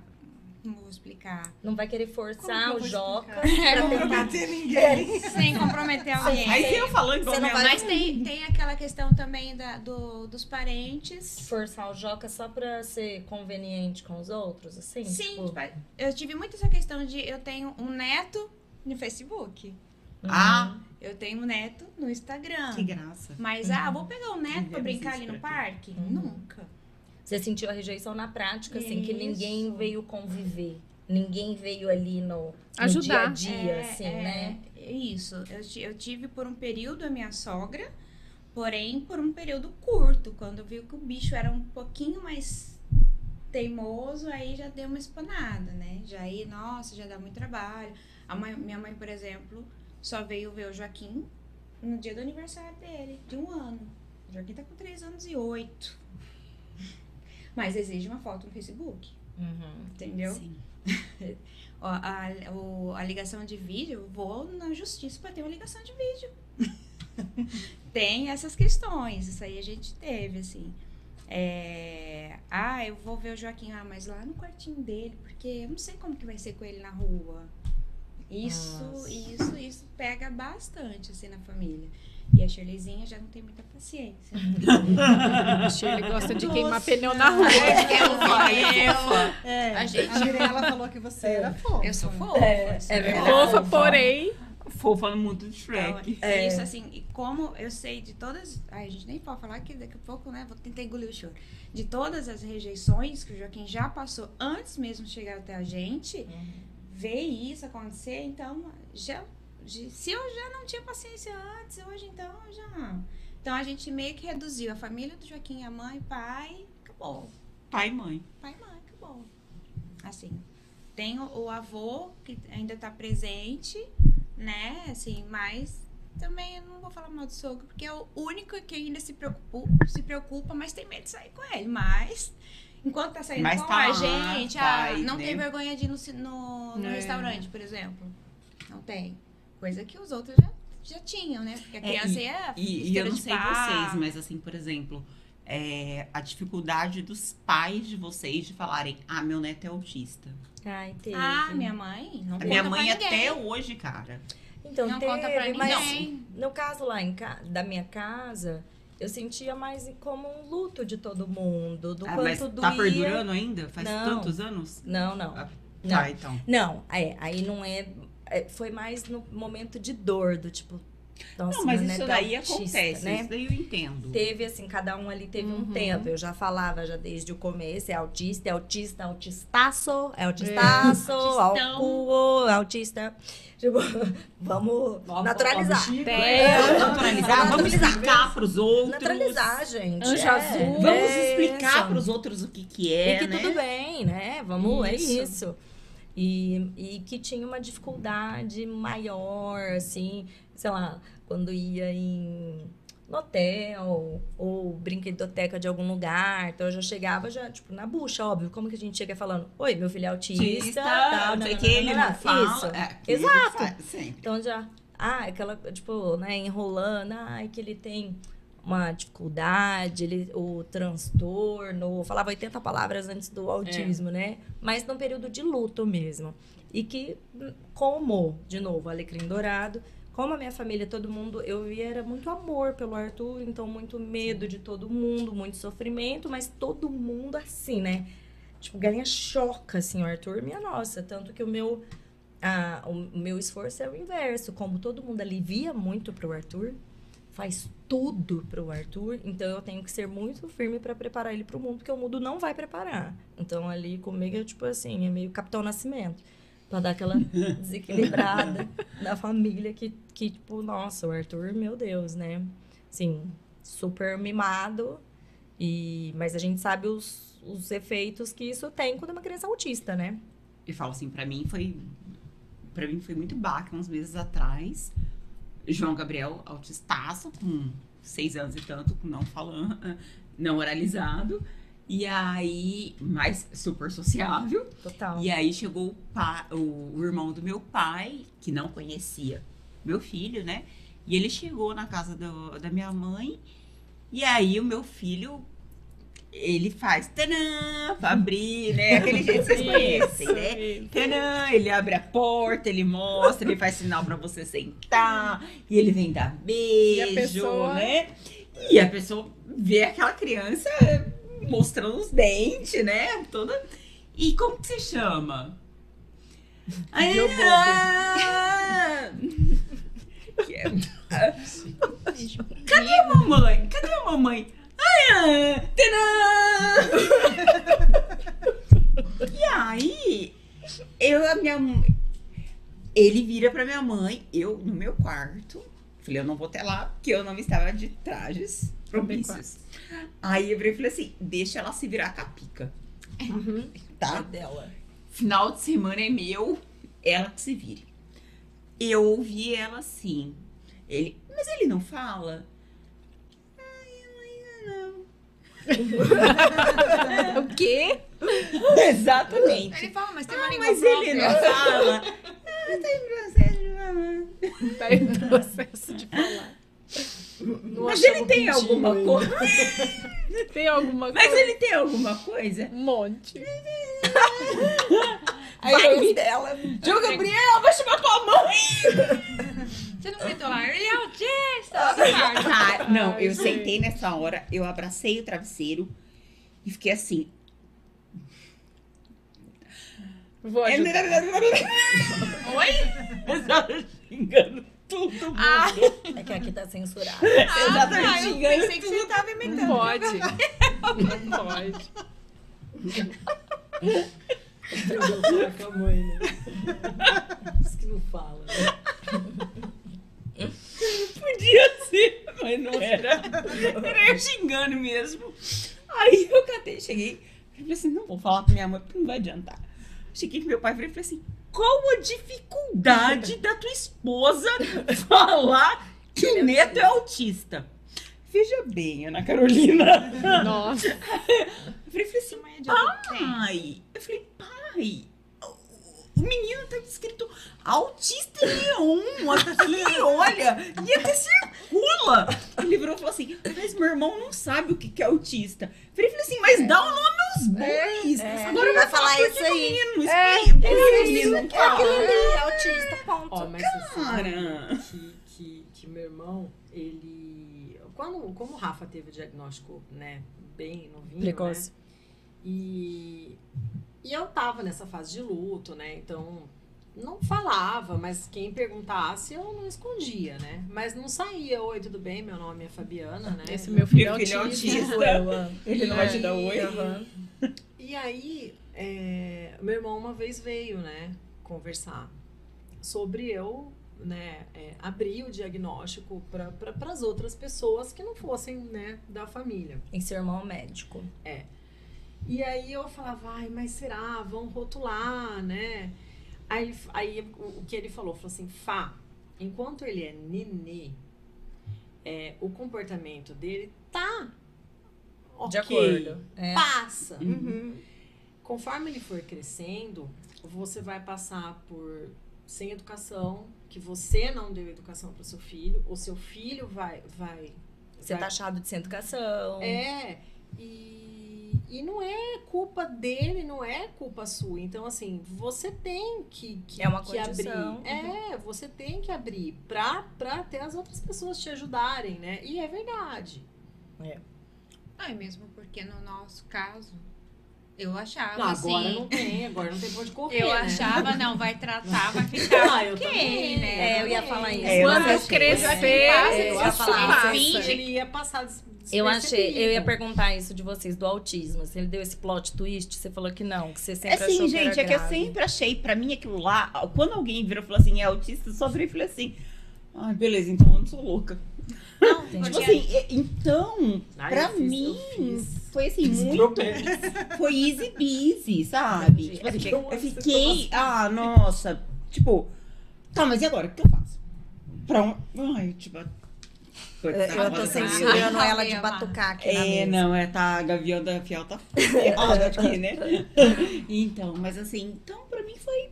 como eu vou explicar? Não vai querer forçar o Joca tentar. comprometer ninguém. Sem comprometer alguém. Aí eu falando igual Você não minha. Mas tem, tem aquela questão também da, do, dos parentes. Forçar o Joca só pra ser conveniente com os outros, assim? Sim, tipo, tipo, eu tive muito essa questão de eu tenho um neto no Facebook. Ah, Eu tenho um neto no Instagram. que graça. Mas, ah, vou pegar o neto pra Devemos brincar ali no pra parque? Uhum. Nunca. Você sentiu a rejeição na prática, assim, que ninguém Isso. veio conviver. Ninguém veio ali no, no Ajudar. dia a dia, É, assim, é, né? é Isso. Eu, eu tive por um período a minha sogra, porém por um período curto. Quando eu vi que o bicho era um pouquinho mais teimoso, aí já deu uma espanada, né? Já aí, nossa, já dá muito trabalho. A mãe- minha mãe, por exemplo, só veio ver o Joaquim no dia do aniversário dele, de um ano. O Joaquim tá com três anos e oito. Mas exige uma foto no Facebook, Uhum. entendeu? Sim. Ó, a, o- a ligação de vídeo, eu vou na justiça para ter uma ligação de vídeo. Tem essas questões, isso aí a gente teve, assim. É, ah, eu vou ver o Joaquim, ah, mas lá no quartinho dele, porque eu não sei como que vai ser com ele na rua. Isso, Nossa. isso, isso pega bastante, assim, na família. E a Shirleyzinha já não tem muita paciência. A Shirley gosta de queimar pneu na rua. eu, É, A gente- a Mirella falou que você era fofa. eu sou fofa. É, é verdade. Fofa, porém. Fofa muito de Shrek. É. Isso, assim, e como eu sei de todas. Ai, a gente nem pode falar que daqui a pouco, né? Vou tentar engolir o choro. De todas as rejeições que o Joaquim já passou antes mesmo de chegar até a gente, ver isso acontecer, então, já. De- se eu já não tinha paciência antes, hoje então eu já. Então a gente meio que reduziu a família do Joaquim, a mãe, pai, acabou. Pai e mãe. Pai e mãe, acabou. Assim. Tem o, o avô que ainda tá presente, né? Assim, mas também eu não vou falar mal do sogro, porque é o único que ainda se preocupa, se preocupa, mas tem medo de sair com ele. Mas, enquanto tá saindo Mas com tá a lá, gente, vai, ah, não né? tem vergonha de ir no, no, no É. restaurante, por exemplo. Não tem. Coisa que os outros já, já tinham, né? Porque a É, criança ia. E, e eu não sei vocês, mas assim, por exemplo, é, a dificuldade dos pais de vocês de falarem, ah, meu neto é autista. Ai, teve. Ah, minha mãe? Não A conta minha mãe até hoje, cara. Então, Não teve, conta pra mas ninguém. no caso lá em ca... da minha casa, eu sentia mais como um luto de todo mundo, do Ah, quanto mas doía. tá perdurando ainda? Faz Não. tantos anos? Não, não. Ah, Não. Tá, então. Não, é, aí não é, é, Foi mais no momento de dor, do tipo. Nossa, não, mas isso é daí autista, acontece, né? isso daí eu entendo. Teve, assim, cada um ali teve um Uhum. tempo. Eu já falava já desde o começo, é autista, é autista, autistaço, é autistaço, Autistão. alcuo, autista. Tipo, vamos naturalizar. Tem. É, Vamos naturalizar, vamos explicar pros outros. Naturalizar, gente. Anjo é, azul. Vamos é explicar isso. pros outros o que que é, E que né? tudo bem, né? Vamos, Isso. é isso. E, e que tinha uma dificuldade maior, assim, sei lá, quando ia em no hotel ou brinquedoteca de algum lugar. Então eu já chegava já, tipo, na bucha, óbvio. Como que a gente chega falando? Oi, meu filho é autista. Autista, tal, não sei nananana, que ele não fala. Isso. É, sempre. Então já, ah, aquela, tipo, né, enrolando, ah, que ele tem uma dificuldade, ele, o transtorno, falava 80 palavras antes do autismo, né? Mas num período de luto mesmo. E que, hum, como, de novo, Alecrim Dourado, como a minha família, todo mundo, eu via era muito amor pelo Arthur, então muito medo de todo mundo, muito sofrimento, mas todo mundo assim, né? Tipo, galinha choca, assim, o Arthur, minha nossa. Tanto que o meu ah, o meu esforço é o inverso. Como todo mundo alivia muito pro Arthur, faz tudo pro Arthur, então eu tenho que ser muito firme para preparar ele pro mundo que o mundo não vai preparar. Então ali comigo é tipo assim, é meio Capitão Nascimento. Pra dar aquela desequilibrada da família que, que, tipo, nossa, o Arthur, meu Deus, né? Assim, super mimado. E, mas a gente sabe os, os efeitos que isso tem quando é uma criança autista, né? Eu falo assim, pra mim foi. Pra mim foi muito baque uns meses atrás. João Gabriel, autistaço, com seis anos e tanto, não falando, não oralizado. E aí, mais super sociável. Total. E aí chegou o, pa- o- o irmão do meu pai, que não conhecia meu filho, né? E ele chegou na casa do- da minha mãe. E aí o meu filho, ele faz tanã pra abrir, né? Aquele jeito que vocês conhecem, né? Tanã, ele abre a porta, ele mostra, ele faz sinal pra você sentar. E ele vem dar beijo, pessoa- né? E a pessoa vê aquela criança mostrando os dentes, né? Toda. E como que você chama? Deu ah, é- ah, Cadê a mamãe? Cadê a mamãe? E aí, eu, a minha ele vira pra minha mãe, eu no meu quarto. Falei, eu não vou até lá, porque eu não estava de trajes propícios. Aí eu virei e falei assim: deixa ela se virar com a pica. Tá? dela. Final de semana é meu, ela que se vire. Eu ouvi ela assim. Ele, mas ele não fala? Não. O quê? Exatamente. Ele fala, mas tem uma Ah, língua mas ele não própria. fala. Ah, tá em processo de falar. Tá em processo de falar. Não Mas ele tem alguma coisa. Tem alguma Mas coisa? ele tem alguma coisa? Um monte. Vai dela. João Gabriel, vai chamar tua mãe. Você não gritou lá, ele é autista. Tá, não, eu sentei nessa hora, eu abracei o travesseiro e fiquei assim. Vou ajudar. Oi? Exato, xingando tudo mundo. Ah, É que aqui tá censurado. Exatamente, ah, eu xingando pensei que você tava Não imitando. pode. Não pode. Aprendeu a falar com a mãe, né? Diz que não fala, né? Podia ser, mas não era. Era eu xingando mesmo. Aí eu catei, cheguei. Falei assim: não vou falar pra minha mãe porque não vai adiantar. Cheguei com meu pai e falei assim: qual a dificuldade da tua esposa falar que o neto é autista? Veja bem, Ana Carolina. Nossa. Eu falei, falei assim, Mãe é pai. Eu falei, pai, o menino tá escrito autista neon aqui, olha, e até circula. Ele virou e falou assim, mas meu irmão não sabe o que que é autista. Eu falei, falei assim, mas dá o nome aos bois. é. Agora Vai vai falar isso aí. menino É, explica. Que é isso, menino é aquilo fala? ali, é autista, ponto. Ó, mas você sabe Cara. que, que, que meu irmão, ele. Quando, como o Rafa teve o diagnóstico, né, bem novinho. Precoce. Né, e, e eu tava nessa fase de luto, né? Então, não falava, mas quem perguntasse eu não escondia, né? Mas não saía. Oi, tudo bem? Meu nome é Fabiana, né? Esse meu filho é Meu filho é autista. autista. Ele não vai te dar E- oi? E aí, é, meu irmão uma vez veio, né, conversar sobre eu, né, é, abrir o diagnóstico para pra, as outras pessoas que não fossem, né, da família. Em seu irmão médico. E aí eu falava, ai, mas será? Vão rotular, né? Aí, aí o, o que ele falou, falou assim, Fá, enquanto ele é nenê, é, o comportamento dele tá ok, De acordo. É. passa. Uhum. Conforme ele for crescendo, você vai passar por sem educação, que você não deu educação para seu filho, o seu filho vai vai Ser vai- taxado de sem educação. é e, e não é culpa dele, não é culpa sua. Então assim, você tem que, que, É uma que abrir. condição. É, você tem que abrir pra, pra ter as outras pessoas te ajudarem, né? E é verdade. Não, e mesmo porque no nosso caso, eu achava Não, agora assim. não tem, agora não tem pra onde correr. eu né? achava, não, vai tratar, vai ficar Ah, eu ok, também, né? É, eu ia falar isso. É, eu Quando achei. crescer, É, eu ia isso falar. Finge, ele ia passar Eu achei, eu ia perguntar isso de vocês, do autismo. Se ele deu esse plot twist, você falou que não, que você sempre É sim, achou gente, que é que eu sempre achei, pra mim, aquilo lá, quando alguém virou e falou assim, é autista, eu só virei e falei assim, ai, beleza, então eu não sou louca. Não. Tipo assim, então, Ai, pra eu fiz, eu mim, foi assim, muito, foi easy busy, sabe? Tipo assim, porque- eu fiquei, ah, nossa, tipo, tá, mas e agora, o que eu faço? Pra um, ai, tipo... Eu, eu tô censurando ela de batucar aqui na É, mesa. não, é tá, a Gavião da Fiel tá aqui, né? Então, mas assim, então pra mim foi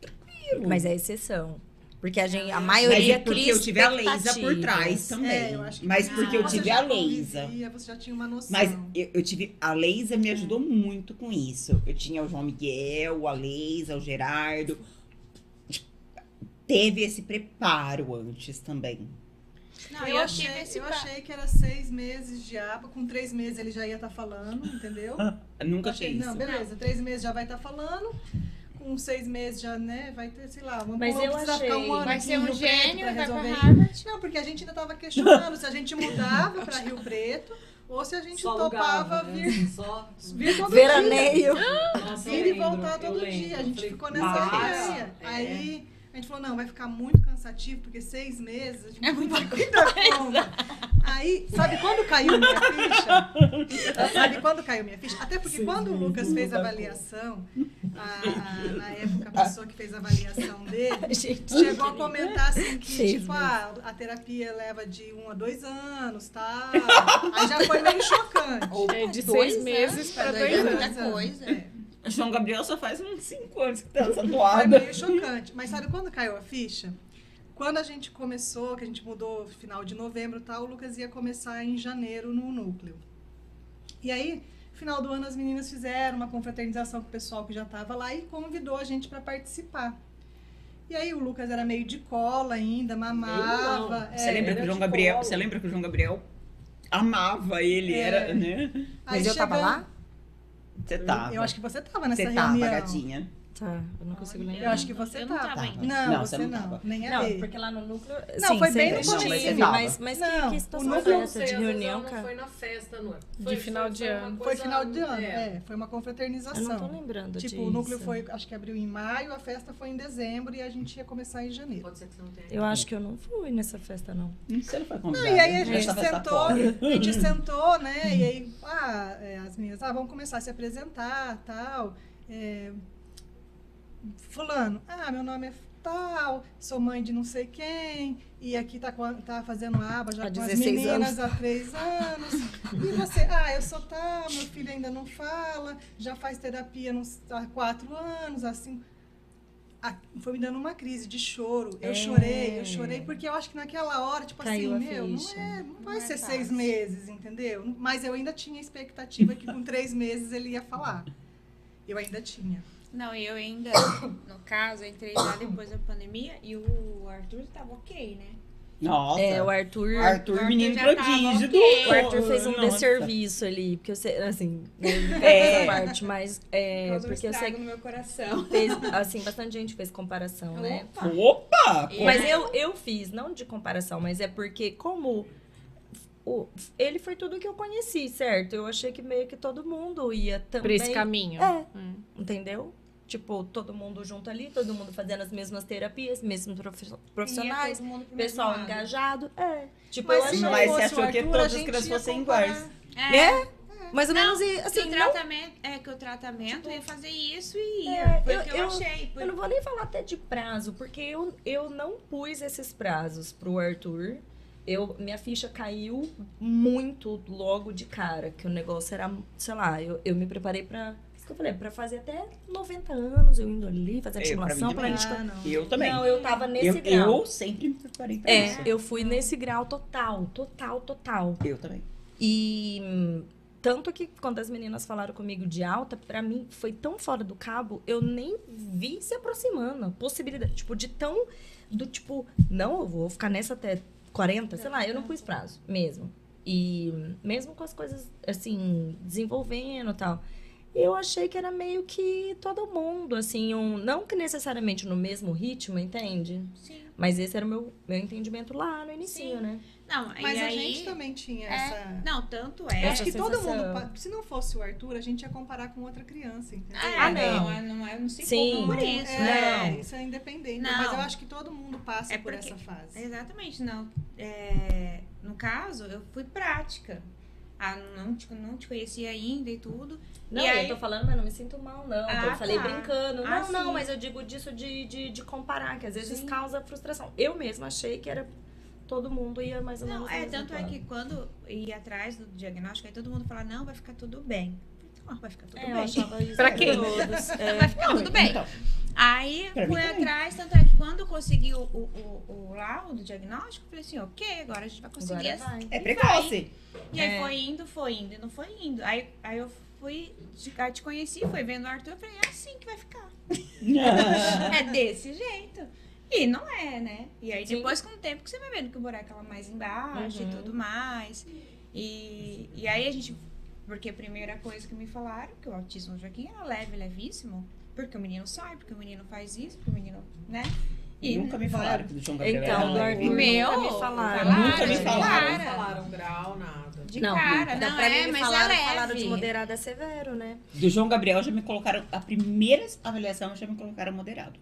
tranquilo. Mas é exceção. Porque a, gente, a Mas maioria é porque cria eu tive a Leisa por trás também. É, eu acho que mas porque eu tive a Leisa. Você já tinha uma noção. Mas eu, eu tive. A Leisa me ajudou muito com isso. Eu tinha o João Miguel, a Leisa, o Gerardo. Teve esse preparo antes também. Não, eu, eu, achei, tive esse eu pra- achei que era seis meses de aba, com três meses ele já ia estar falando, entendeu? Eu nunca achei, achei isso. não, beleza, três meses já vai estar falando, com seis meses já, né, vai ter, sei lá, vamos Mas eu achei- um ano Vai ser um Rio gênio pra vai pra resolver Harvard. Não, porque a gente ainda tava questionando se a gente mudava pra Rio Preto ou se a gente Só topava alugava, né? vir, Só... vir todo Veraneio. Dia. eu Ir e voltar todo lembro. dia. A gente ficou nessa "Nossa, ideia. é." Aí a gente falou, não, vai ficar muito cansativo, porque seis meses, a gente É não muita conta. Aí, sabe quando caiu minha ficha? Sabe quando caiu minha ficha? Até porque quando o Lucas fez a avaliação, a- a- na época a pessoa que fez a avaliação dele, Gente, chegou a comentar assim que, Seis tipo, ah, a terapia leva de um a dois anos, tá? Aí já foi meio chocante. É de Dois seis meses para dois dois anos. muita coisa. É, João Gabriel só faz uns 5 anos que tá essa foi doada. meio chocante. Mas sabe quando caiu a ficha? Quando a gente começou, que a gente mudou final de novembro e tal, o Lucas ia começar em janeiro no núcleo. E aí, final do ano, as meninas fizeram uma confraternização com o pessoal que já estava lá e convidou a gente para participar. E aí o Lucas era meio de cola ainda, mamava. não. Você é, lembra que o João Gabriel. colo. Você lembra que o João Gabriel amava ele, É. era, né? Mas aí eu tava chegando- lá? Você tava. Eu acho que você tava nessa Você tava, reunião. gatinha. Tá, eu não consigo lembrar. Eu acho que você Eu não tava. tava ainda. Não, Não, você, você não não. tava. Nem a Não, porque lá no núcleo. Não, sim, foi bem no começo. Mas, mas que, Não, que o situação foi não essa de reunião, não cara? foi na festa, não é? De final de uma ano. Foi final de ano, é. é. Foi uma Eu confraternização. não tô lembrando Tipo, disso. o núcleo foi, acho que abriu em maio, a festa foi em dezembro e a gente ia começar em janeiro. Pode ser que você não tenha. Eu acho que eu não fui nessa festa, não. Você não foi Não, convidada. e aí a gente sentou, a gente sentou, né? E aí, ah, é, as meninas, ah, vamos começar a se apresentar, tal. É, fulano, ah, meu nome é tal, sou mãe de não sei quem, e aqui tá, com tá fazendo aba já Há com as 16 meninas há três anos. E você, ah, eu sou tal, meu filho ainda não fala, já faz terapia nos- há quatro anos, assim. Ah, foi me dando uma crise de choro. Eu É. chorei, eu chorei, porque eu acho que naquela hora, tipo Caiu assim, meu, não é, não vai Não é ser fácil. seis meses, entendeu? Mas eu ainda tinha expectativa que com três meses ele ia falar. Eu ainda tinha. Não, eu ainda, no caso, entrei lá depois da pandemia e o Arthur tava ok, né? Nossa. É, o Arthur. Arthur, Arthur menino prodígio do... ok. O Arthur fez um Nossa. desserviço ali, porque eu sei, assim, É. essa parte, mas é, Causou um porque eu sei no meu coração. fez, assim, bastante gente fez comparação, né? Opa! E Mas eu, eu fiz, não de comparação, mas é porque como o, ele foi tudo que eu conheci, certo? Eu achei que meio que todo mundo ia também. Por esse caminho. É. Hum. Entendeu? Tipo, todo mundo junto ali, todo mundo fazendo as mesmas terapias, mesmos profissionais, mesmo pessoal lado. engajado. É. Tipo, Mas eu se achei. não Mas você achou que todas as crianças ia fossem iguais. É. É? Mais ou Não, menos e, que assim, o não tratamento, é que o tratamento ia fazer isso e ia. É, foi eu- o que eu, eu- achei. Eu não vou nem falar até de prazo, porque eu, eu não pus esses prazos pro Arthur. Eu, minha ficha caiu muito logo de cara, que o negócio era, sei lá, eu, eu me preparei pra. Que eu falei, pra fazer até 90 anos, eu indo ali, fazer pra estimulação pra também. gente. Ah, não. Eu também. Não, eu tava nesse eu, grau. eu sempre me preparei pra É, isso. eu fui nesse grau total, total, total. Eu também. E tanto que quando as meninas falaram comigo de alta, pra mim foi tão fora do cabo, eu nem vi se aproximando. Possibilidade, tipo, de tão. Do tipo, não, eu vou ficar nessa até 40, sei lá, eu não pus prazo mesmo. E mesmo com as coisas, assim, desenvolvendo e tal. Eu achei que era meio que todo mundo, assim, um, não que necessariamente no mesmo ritmo, entende? Sim. Mas esse era o meu, meu entendimento lá no início, Sim. né? Não, Mas a aí, gente também tinha é, essa. Não, tanto Eu é. acho que todo sensação. mundo. pa- Se não fosse o Arthur, a gente ia comparar com outra criança, entendeu? Ah, Ah, não. não. é- não, é, não se Sim. por isso. É, né? isso é independente. Não. Mas eu acho que todo mundo passa É por porque- essa fase. Exatamente, não. É, no caso, eu fui prática. Ah, não te, não te conhecia ainda e tudo. Não, E aí- eu tô falando, mas não me sinto mal, não. Ah, eu falei tá. brincando. Ah, não, não, sim. mas eu digo disso de, de, de comparar, que às vezes Sim. causa frustração. Eu mesma achei que era todo mundo ia mais ou menos. Não, é, tanto é plano. que quando ia atrás do diagnóstico, aí todo mundo fala, não, vai ficar tudo bem. Então, vai ficar tudo É, bem. Pra quem? todos. É. Vai ficar tudo bem. Então, Aí fui atrás, tanto é que quando eu consegui o, o, o, o laudo, o diagnóstico, eu falei assim, ok, agora a gente vai conseguir. Agora vai. é precoce. E aí É. foi indo, foi indo, e não foi indo. Aí, aí eu fui, te, aí te conheci, foi vendo o Arthur, eu falei, é assim que vai ficar. é desse jeito. E não é, né? E aí Sim. depois, com o tempo, que você vai vendo que o buraco é lá mais embaixo Uhum. e tudo mais. E, e aí a gente. Porque a primeira coisa que me falaram, que o autismo do Joaquim era leve, levíssimo. Porque o menino sai, porque o menino faz isso, porque o menino, né? E Nunca me falaram que do João Gabriel Então, era do leve. Arthur Meu, nunca me falaram. falaram, Nunca me falaram. Não cara. falaram grau, nada. De Não, cara, não pra é, mas falaram, é leve. falaram de moderado a severo, né? Do João Gabriel já me colocaram. A primeira avaliação já me colocaram moderado.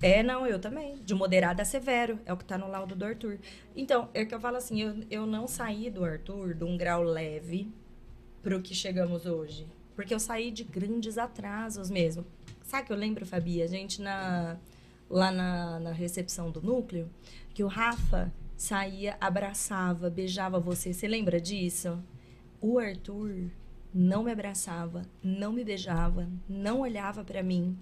É, não, eu também. De moderado a severo. É o que tá no laudo do Arthur. Então, é que eu falo assim, eu, eu não saí do Arthur de um grau leve pro que chegamos hoje. Porque eu saí de grandes atrasos mesmo. Sabe que eu lembro, Fabi? A gente na, lá na, na recepção do núcleo, que o Rafa saía, abraçava, beijava você. Você lembra disso? O Arthur não me abraçava, não me beijava, não olhava pra mim.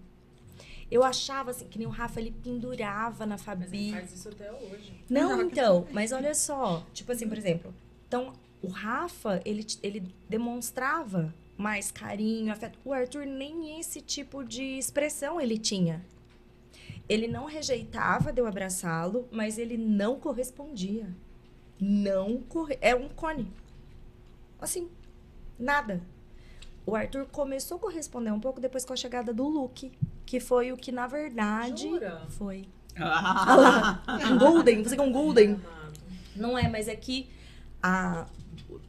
Eu achava assim, que nem o Rafa, ele pendurava na Mas Fabi. ele faz isso até hoje. Não, então, mas olha só. Tipo assim, por exemplo. Então, o Rafa, ele, ele demonstrava mais carinho, afeto. O Arthur nem esse tipo de expressão ele tinha. Ele não rejeitava de eu abraçá-lo, mas ele não correspondia. Não corre... É um cone. Assim, nada. O Arthur começou a corresponder um pouco depois com a chegada do Luke, que foi o que, na verdade, Jura? foi. Ah, Olha lá, um golden, você quer um golden? Não é, mas é que a,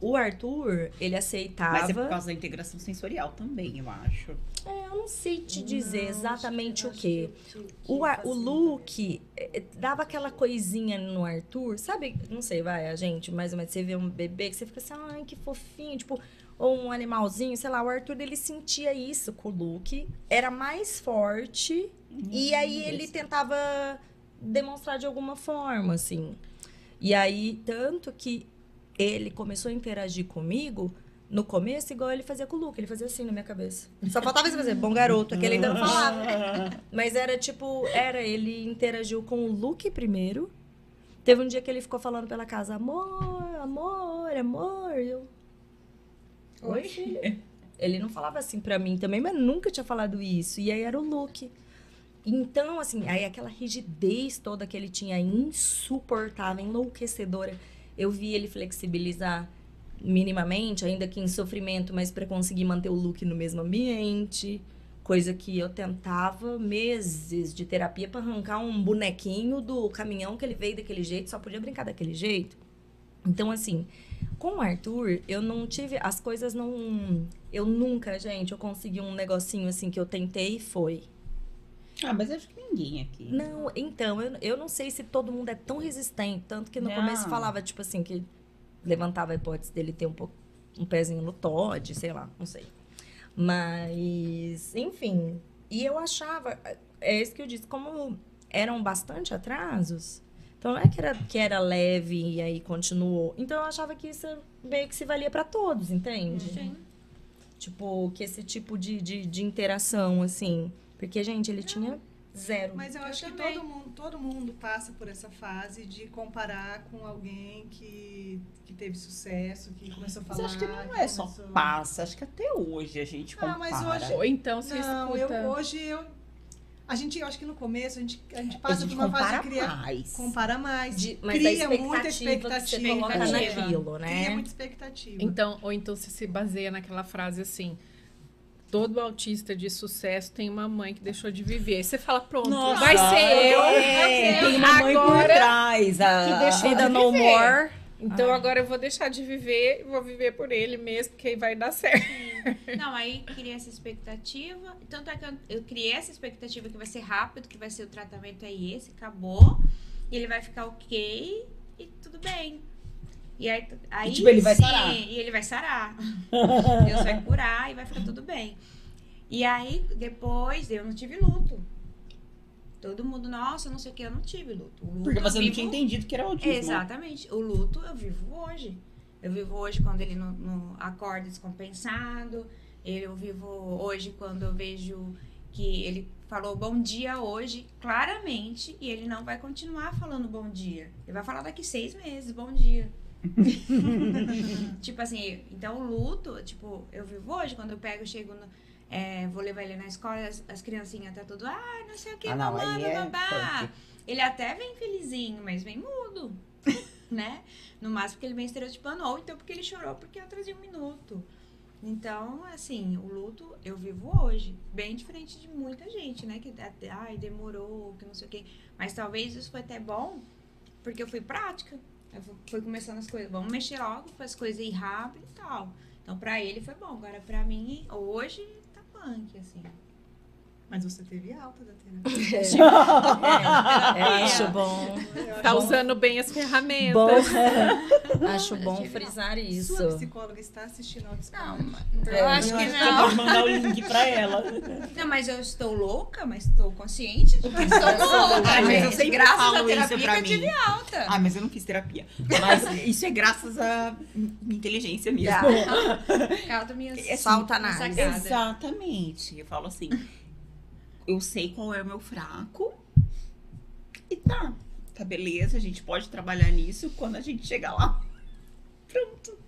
o Arthur, ele aceitava. Mas é por causa da integração sensorial também, eu acho. É, eu não sei te dizer Não, exatamente o que- quê. que- que O, Ar- o. Luke eh, dava aquela coisinha no Arthur, sabe? Não sei, vai, a gente, mais ou menos, você vê um bebê que você fica assim, ai, que fofinho, tipo, ou um animalzinho, sei lá, o Arthur, ele sentia isso com o Luke, era mais forte, e aí ele tentava demonstrar de alguma forma, assim. E aí, tanto que ele começou a interagir comigo no começo, igual ele fazia com o Luke, ele fazia assim na minha cabeça. Só faltava isso fazer, bom garoto, aquele ainda não falava. Mas era tipo, era, ele interagiu com o Luke primeiro. Teve um dia que ele ficou falando pela casa, amor, amor, amor. Eu, Oi. Ele não falava assim pra mim também, mas nunca tinha falado isso. E aí era o Luke. Então, assim, aí aquela rigidez toda que ele tinha, insuportável, enlouquecedora, eu vi ele flexibilizar minimamente, ainda que em sofrimento, mas para conseguir manter o Luke no mesmo ambiente. Coisa que eu tentava meses de terapia para arrancar um bonequinho do caminhão que ele veio daquele jeito, só podia brincar daquele jeito. Então, assim, com o Arthur, eu não tive. As coisas não. Eu nunca, gente, eu consegui um negocinho assim que eu tentei e foi. Ah, mas acho que ninguém aqui. Não, então, eu, eu não sei se todo mundo é tão resistente. Tanto que no Não. começo falava, tipo assim, que levantava a hipótese dele ter um, pouco, um pezinho no Todd, sei lá, não sei. Mas, enfim. E eu achava, é isso que eu disse, como eram bastante atrasos, então não é que era, que era leve e aí continuou. Então eu achava que isso meio que se valia pra todos, entende? Sim. Tipo, que esse tipo de, de, de interação, assim. Porque, gente, ele tinha zero. Mas eu Eu acho que também. todo mundo, todo mundo passa por essa fase de comparar com alguém que, que teve sucesso, que começou a Mas falar. acho que não é só começou- passa, acho que até hoje a gente Ah, compara. mas hoje- Ou então você Não, escuta. eu, hoje eu. A gente, eu acho que no começo a gente, a gente a passa gente por uma fase de criar. mais. Compara mais. De- mas cria da muita expectativa que você expectativa. coloca Expectativa. naquilo, né? Cria muita expectativa. Então, ou então você se baseia naquela frase assim: todo autista de sucesso tem uma mãe que deixou de viver. Aí você fala, pronto, Nossa, vai ser eu. é, tem uma mãe por agora trás. A, que deixou de no viver. more. Então Ai. agora eu vou deixar de viver e vou viver por ele mesmo, porque aí vai dar certo. Não, aí criei essa expectativa. Tanto é que eu, eu criei essa expectativa que vai ser rápido, que vai ser o tratamento é esse, acabou. E ele vai ficar ok e tudo bem. E aí, aí tipo, ele vai sim, sarar. E ele vai sarar. Deus vai curar e vai ficar tudo bem. E aí, depois, eu não tive luto. Todo mundo, nossa, não sei o que, eu não tive luto. Luto Porque você não vivo- tinha entendido que era autismo. Exatamente. O luto eu vivo hoje. Eu vivo hoje quando ele não, não acorda descompensado. Eu vivo hoje quando eu vejo que ele falou bom dia hoje, claramente, e ele não vai continuar falando bom dia. Ele vai falar daqui seis meses, bom dia. tipo assim, então o luto, tipo, eu vivo hoje, quando eu pego, chego no. é, vou levar ele na escola, as, as criancinhas tá tudo, ah, não sei o que, Ah, não, mamãe, é babá. Ele até vem felizinho, mas vem mudo, né? No máximo porque ele vem estereotipando, ou então porque ele chorou porque eu trazia um minuto. Então, assim, o luto eu vivo hoje. Bem diferente de muita gente, né? Que até, ai, demorou, que não sei o quê. Mas talvez isso foi até bom, porque eu fui prática. Fui começando as coisas. Vamos mexer logo as coisas ir rápido e tal. Então, pra ele foi bom. Agora, pra mim, hoje tá punk, assim. Mas você teve alta da terapia. É, eu acho bom. Tá usando bem as ferramentas. Bom, acho bom frisar isso. Sua psicóloga está assistindo ao Não, Discord. eu acho que não. pode mandar o link pra ela. Não, mas eu estou louca, mas estou consciente de que estou louca. Ai, mas eu Graças falo à isso terapia pra que eu tive alta. Ah, mas eu não fiz terapia. Mas isso é graças à inteligência mesmo. Minhas É assim, Falta minha análise. sacada. Exatamente. Eu falo assim, eu sei qual é o meu fraco e tá, tá beleza, a gente pode trabalhar nisso quando a gente chegar lá. Pronto.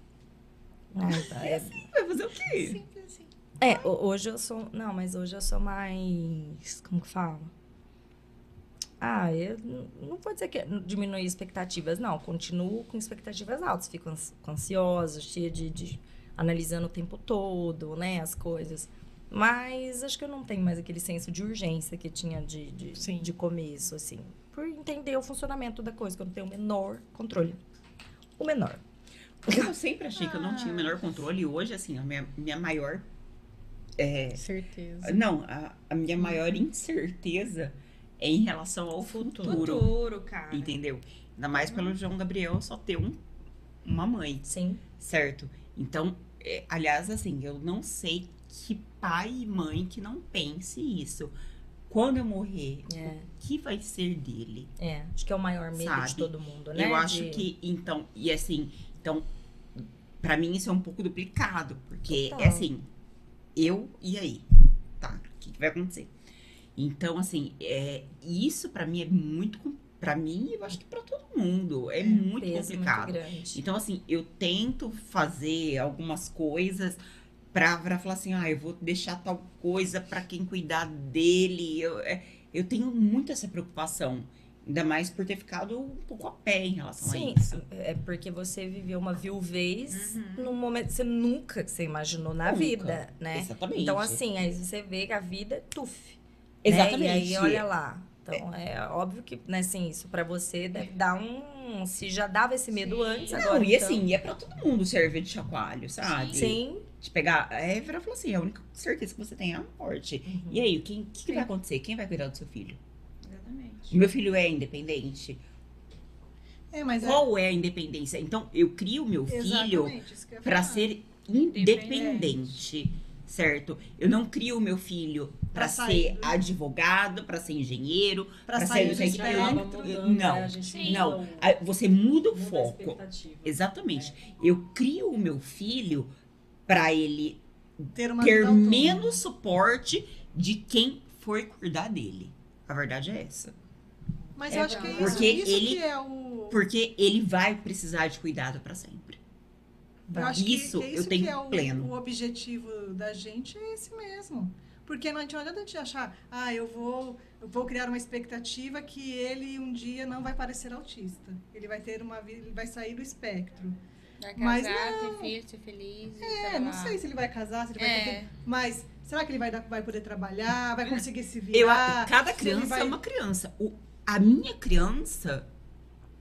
Tá, é, Vai fazer o quê? Simples assim. É, ho- hoje eu sou. Não, mas hoje eu sou mais. Como que fala? Ah, eu não vou dizer que diminuir expectativas, não. Continuo com expectativas altas. Fico ans- ansiosa, cheia de, de. analisando o tempo todo, né? As coisas. Mas acho que eu não tenho mais aquele senso de urgência que tinha de, de, Sim. de começo, assim. Por entender o funcionamento da coisa, que eu não tenho o menor controle. O menor. Eu sempre achei que eu não tinha o menor controle e hoje, assim, a minha, minha maior. é, Certeza. não, a, a minha maior incerteza é em relação ao futuro. Futuro, cara. Entendeu? Ainda mais pelo João Gabriel só ter um, uma mãe. Sim. Certo? Então, é, aliás, assim, eu não sei que pai e mãe que não pense isso. Quando eu morrer, É. o que vai ser dele? É. Acho que é o maior medo de Sabe? todo mundo, né? Eu acho De- que, então, e assim, então, pra mim isso é um pouco duplicado, porque é assim, eu e aí, tá? O que, que vai acontecer? Então, assim, é, isso pra mim é muito, pra mim, eu acho que pra todo mundo, é, muito peso complicado. Muito. Então, assim, eu tento fazer algumas coisas pra, falar assim, ah, eu vou deixar tal coisa pra quem cuidar dele. Eu, é, eu tenho muito essa preocupação. Ainda mais por ter ficado um pouco a pé em relação Sim, a isso. é porque você viveu uma viuvez Uhum. num momento que você nunca você imaginou na Nunca. vida, né? Exatamente. Então, assim, aí você vê que a vida é tuf. Exatamente. Né? E aí, olha lá. Então, é, óbvio que, né, assim, isso pra você deve dar um... Se já dava esse medo Sim. antes, Não, agora, e então... assim, e é pra todo mundo servir de chacoalho, sabe? Sim. De pegar. É, Vera falou assim: a única certeza que você tem é a morte. Uhum. E aí, o que, que, que vai acontecer? Quem vai cuidar do seu filho? Exatamente. O meu filho é independente? É, mas é, Qual é a independência? Então, eu crio meu filho falar. ser independente, certo? Eu não crio o meu filho sair ser do- advogado, pra ser engenheiro, sair ser do não que. Mudando, né? A sim. não. muda Você muda o muda a foco. Exatamente. Eu crio o meu filho pra ele ter uma ter menos suporte de quem for cuidar dele. A verdade é essa. Mas É eu acho que é isso, Porque isso ele- que é o. Porque ele vai precisar de cuidado pra sempre. Eu acho que- Isso que é eu tenho que é o, pleno. O objetivo da gente é esse mesmo. Porque não adianta a gente achar, ah, eu vou, eu vou criar uma expectativa que ele um dia não vai parecer autista. Ele vai ter uma vida, ele vai sair do espectro. Vai Mas casar, ter filho, ser feliz. É, tá não sei se ele vai casar, se ele vai ter É. filho, mas será que ele vai, dar- vai poder trabalhar, vai conseguir se Eu, virar? cada se ele criança vai- é uma criança. O, a minha criança,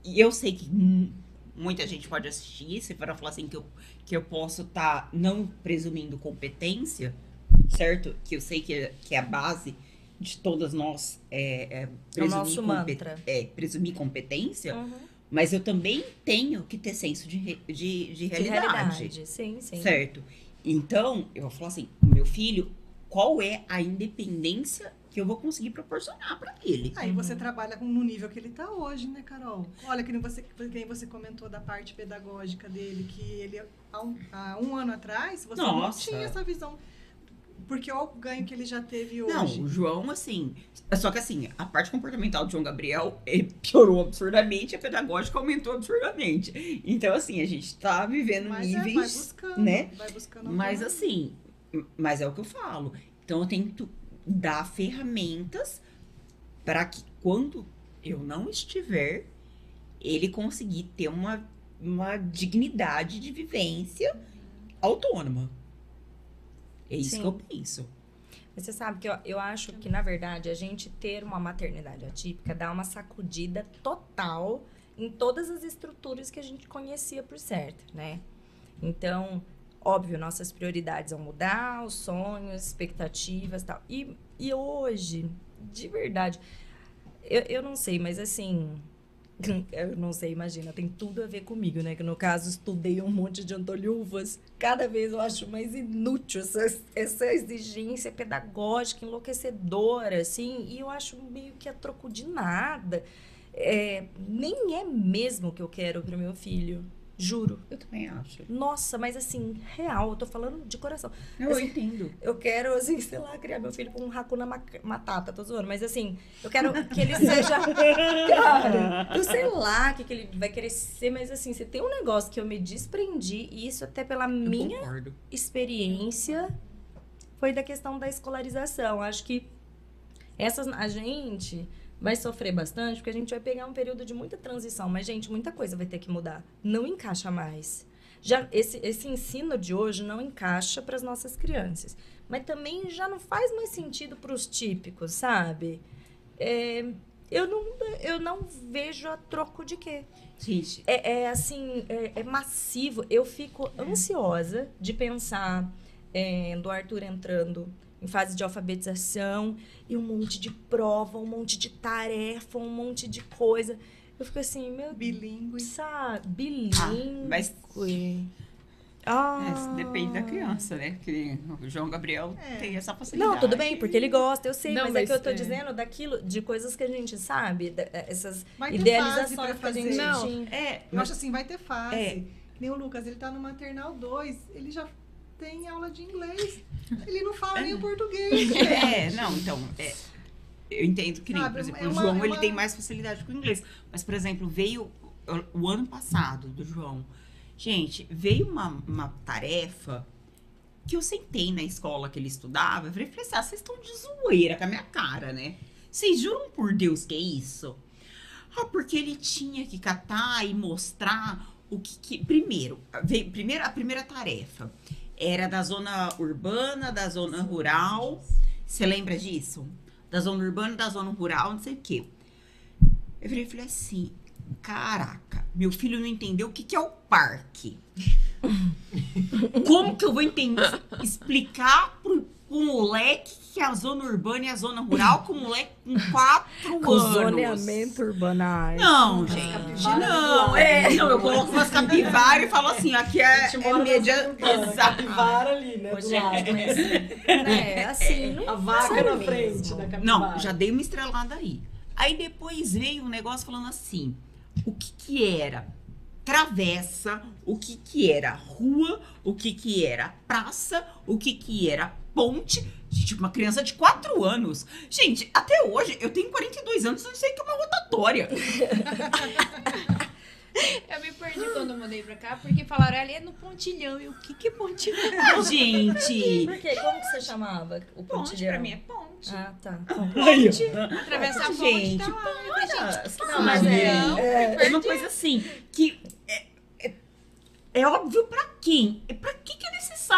e eu sei que hum, muita gente pode assistir, se for falar assim que eu, que eu posso estar não presumindo competência, certo? Que eu sei que é, que é a base de todas nós é, é É o nosso compe- mantra. é, presumir competência, Uhum. Mas eu também tenho que ter senso de, re- de, de De realidade. realidade. Sim, sim. Certo. Então, eu vou falar assim, o meu filho, qual é a independência que eu vou conseguir proporcionar pra ele? Aí você trabalha com- no nível que ele está hoje, né, Carol? Olha, que nem você, que nem você comentou da parte pedagógica dele, que ele, há um, há um ano atrás, você não Nossa. tinha essa visão. Porque olha o ganho que ele já teve Não, hoje. o João, assim. Só que assim, a parte comportamental do João Gabriel ele piorou absurdamente, a pedagógica aumentou absurdamente. Então, assim, a gente tá vivendo Mas é, vai níveis. buscando, né? vai buscando. Mas assim, mas é o que eu falo. Então eu tento dar ferramentas para que quando eu não estiver, ele conseguir ter uma, uma dignidade de vivência autônoma. É isso Sim. que eu penso. Mas você sabe que eu, eu acho que, na verdade, a gente ter uma maternidade atípica dá uma sacudida total em todas as estruturas que a gente conhecia por certo, né? Então, óbvio, nossas prioridades vão mudar, os sonhos, expectativas e tal. E, e hoje, de verdade, eu, eu não sei, mas assim. Eu não sei, imagina, tem tudo a ver comigo, né? Que no caso estudei um monte de antolhufas. Cada vez eu acho mais inútil essa, essa exigência pedagógica enlouquecedora, assim. E eu acho meio que a troco de nada. É, nem é mesmo o que eu quero pro meu filho. Juro. Eu também acho. Nossa, mas assim, real, eu tô falando de coração. Eu entendo. Eu quero, assim, sei lá, criar meu filho com um Hakuna Mak- Matata, tô zoando. Mas assim, eu quero que ele seja. Cara, eu sei lá o que, que ele vai querer ser, mas assim, se tem um negócio que eu me desprendi, e isso até pela Eu minha concordo. experiência, foi da questão da escolarização. Acho que essas, a gente vai sofrer bastante, porque a gente vai pegar um período de muita transição. Mas, gente, muita coisa vai ter que mudar. Não encaixa mais. Já, esse, esse ensino de hoje não encaixa para as nossas crianças. Mas também já não faz mais sentido para os típicos, sabe? É, eu, não, eu não vejo a troco de quê. Gente, É, é, assim, é, é massivo. Eu fico ansiosa de pensar é, do Arthur entrando em fase de alfabetização e um monte de prova, um monte de tarefa, um monte de coisa. Eu fico assim, meu Deus, Bilíngue. sabe? Bilíngue. mas Ah. é, depende da criança, né? Que o João Gabriel É. tem essa facilidade. Não, tudo bem, porque ele gosta, eu sei, Não, mas, é mas, que eu tô é. dizendo daquilo, de coisas que a gente sabe, da- essas Vai ter fase idealizações pra que a gente fazer. Não. É, Eu mas acho assim, vai ter fase. É. Nem o Lucas, ele tá no maternal 2, ele já tem aula de inglês. Ele não fala nem o português. gente. É, não, então, é, eu entendo que nem, Sabe, por exemplo, é o uma- João, é ele uma- tem mais facilidade com o inglês. Mas, por exemplo, veio o, o ano passado do João. Gente, veio uma, uma tarefa que eu sentei na escola que ele estudava. Eu falei, falei assim, ah, vocês estão de zoeira com a minha cara, né? Vocês juram por Deus que é isso? Ah, porque ele tinha que catar e mostrar o que, que- primeiro, veio, primeiro, a primeira tarefa era da zona urbana, da zona rural. Você lembra disso? Da zona urbana, da zona rural, não sei o quê. Eu virei e falei assim: caraca, meu filho não entendeu o que, que é o parque. Como que eu vou entender, explicar pro, pro moleque que é a zona urbana e a zona rural com o moleque com quatro Com anos? zoneamento urbanais. Não, gente. Não, é. Não, eu coloco umas capivaras e falo assim: aqui é, é média. Exato. capivara ali, né? Gente, lado. mas, é, assim, não A vaca na mesmo. frente da capivara. Não, já dei uma estrelada aí. Aí depois veio um negócio falando assim: o que que era travessa, o que que era rua, o que que era praça, o que que era ponte. Gente, uma criança de 4 anos. Gente, até hoje, eu tenho 42 anos, eu não sei o que é uma rotatória. Eu me perdi quando eu mudei pra cá, porque falaram ali é no pontilhão. E o que que é pontilhão? Gente. Por quê? Como que você chamava o Ponte, pontilhão? pra mim é ponte. Ah, tá. Atravessar a ponte Gente, tá falei, gente, Não, mas é, É uma coisa assim, que é, é, é óbvio pra quem? É pra que, que é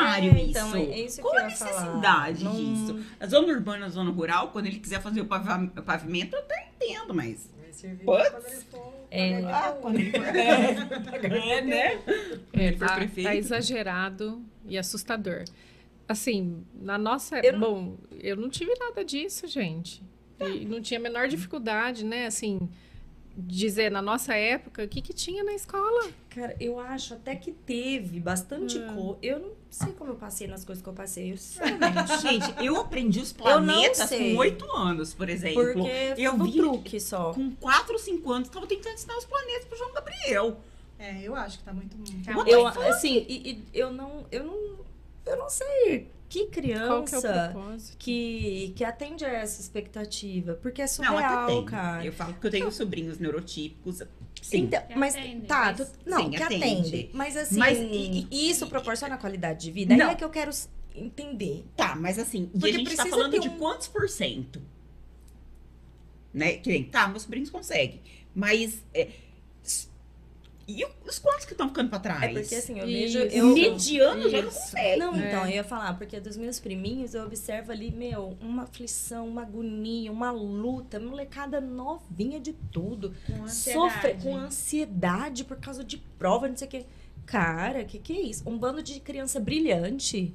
necessário É, isso? então, é isso que Qual eu a ia falar. necessidade Não- disso? A zona urbana, a zona rural, quando ele quiser fazer o pavi- o pavimento, eu até entendo, mas. Vai servir Putz. quando ele for. É, Ah, quando ele for. É, né? É, Ele for tá, prefeito. tá exagerado e assustador. Assim, na nossa. Eu não- Bom, eu não tive nada disso, gente. E não tinha a menor dificuldade, né? Assim, dizer na nossa época, o que, que tinha na escola? Cara, eu acho até que teve bastante Hum. cor. Eu não sei como eu passei nas coisas que eu passei, eu, sinceramente. Gente, eu aprendi os planetas com oito anos, por exemplo. Porque eu um vi truque só. com 4 ou 5 anos, tava tentando ensinar os planetas pro João Gabriel. É, eu acho que tá muito. What Eu, assim, e, e eu não, eu não, eu não sei que Qual que é criança que, que atende a essa expectativa, porque é Não, surreal, tem. cara. Eu falo que eu tenho sobrinhos neurotípicos. Sim. Então, Que mas atende, tá, mas- tu- não, Sim, que atende. atende. Mas assim, Mas e- e isso proporciona qualidade de vida? Não. Aí é que eu quero entender. Tá, mas assim, e Porque a gente tá falando ter de um- quantos por cento? Né? Que nem, tá, meus sobrinhos conseguem. Mas. é, e os quantos que estão ficando pra trás? É porque assim, eu vejo. Eu, Mediano já não consegue. Não, É. então, eu ia falar, porque dos meus priminhos eu observo ali, meu, uma aflição, uma agonia, uma luta, molecada novinha de tudo. Com Sofre com ansiedade por causa de prova, não sei o quê. Cara, que que é isso? Um bando de criança brilhante.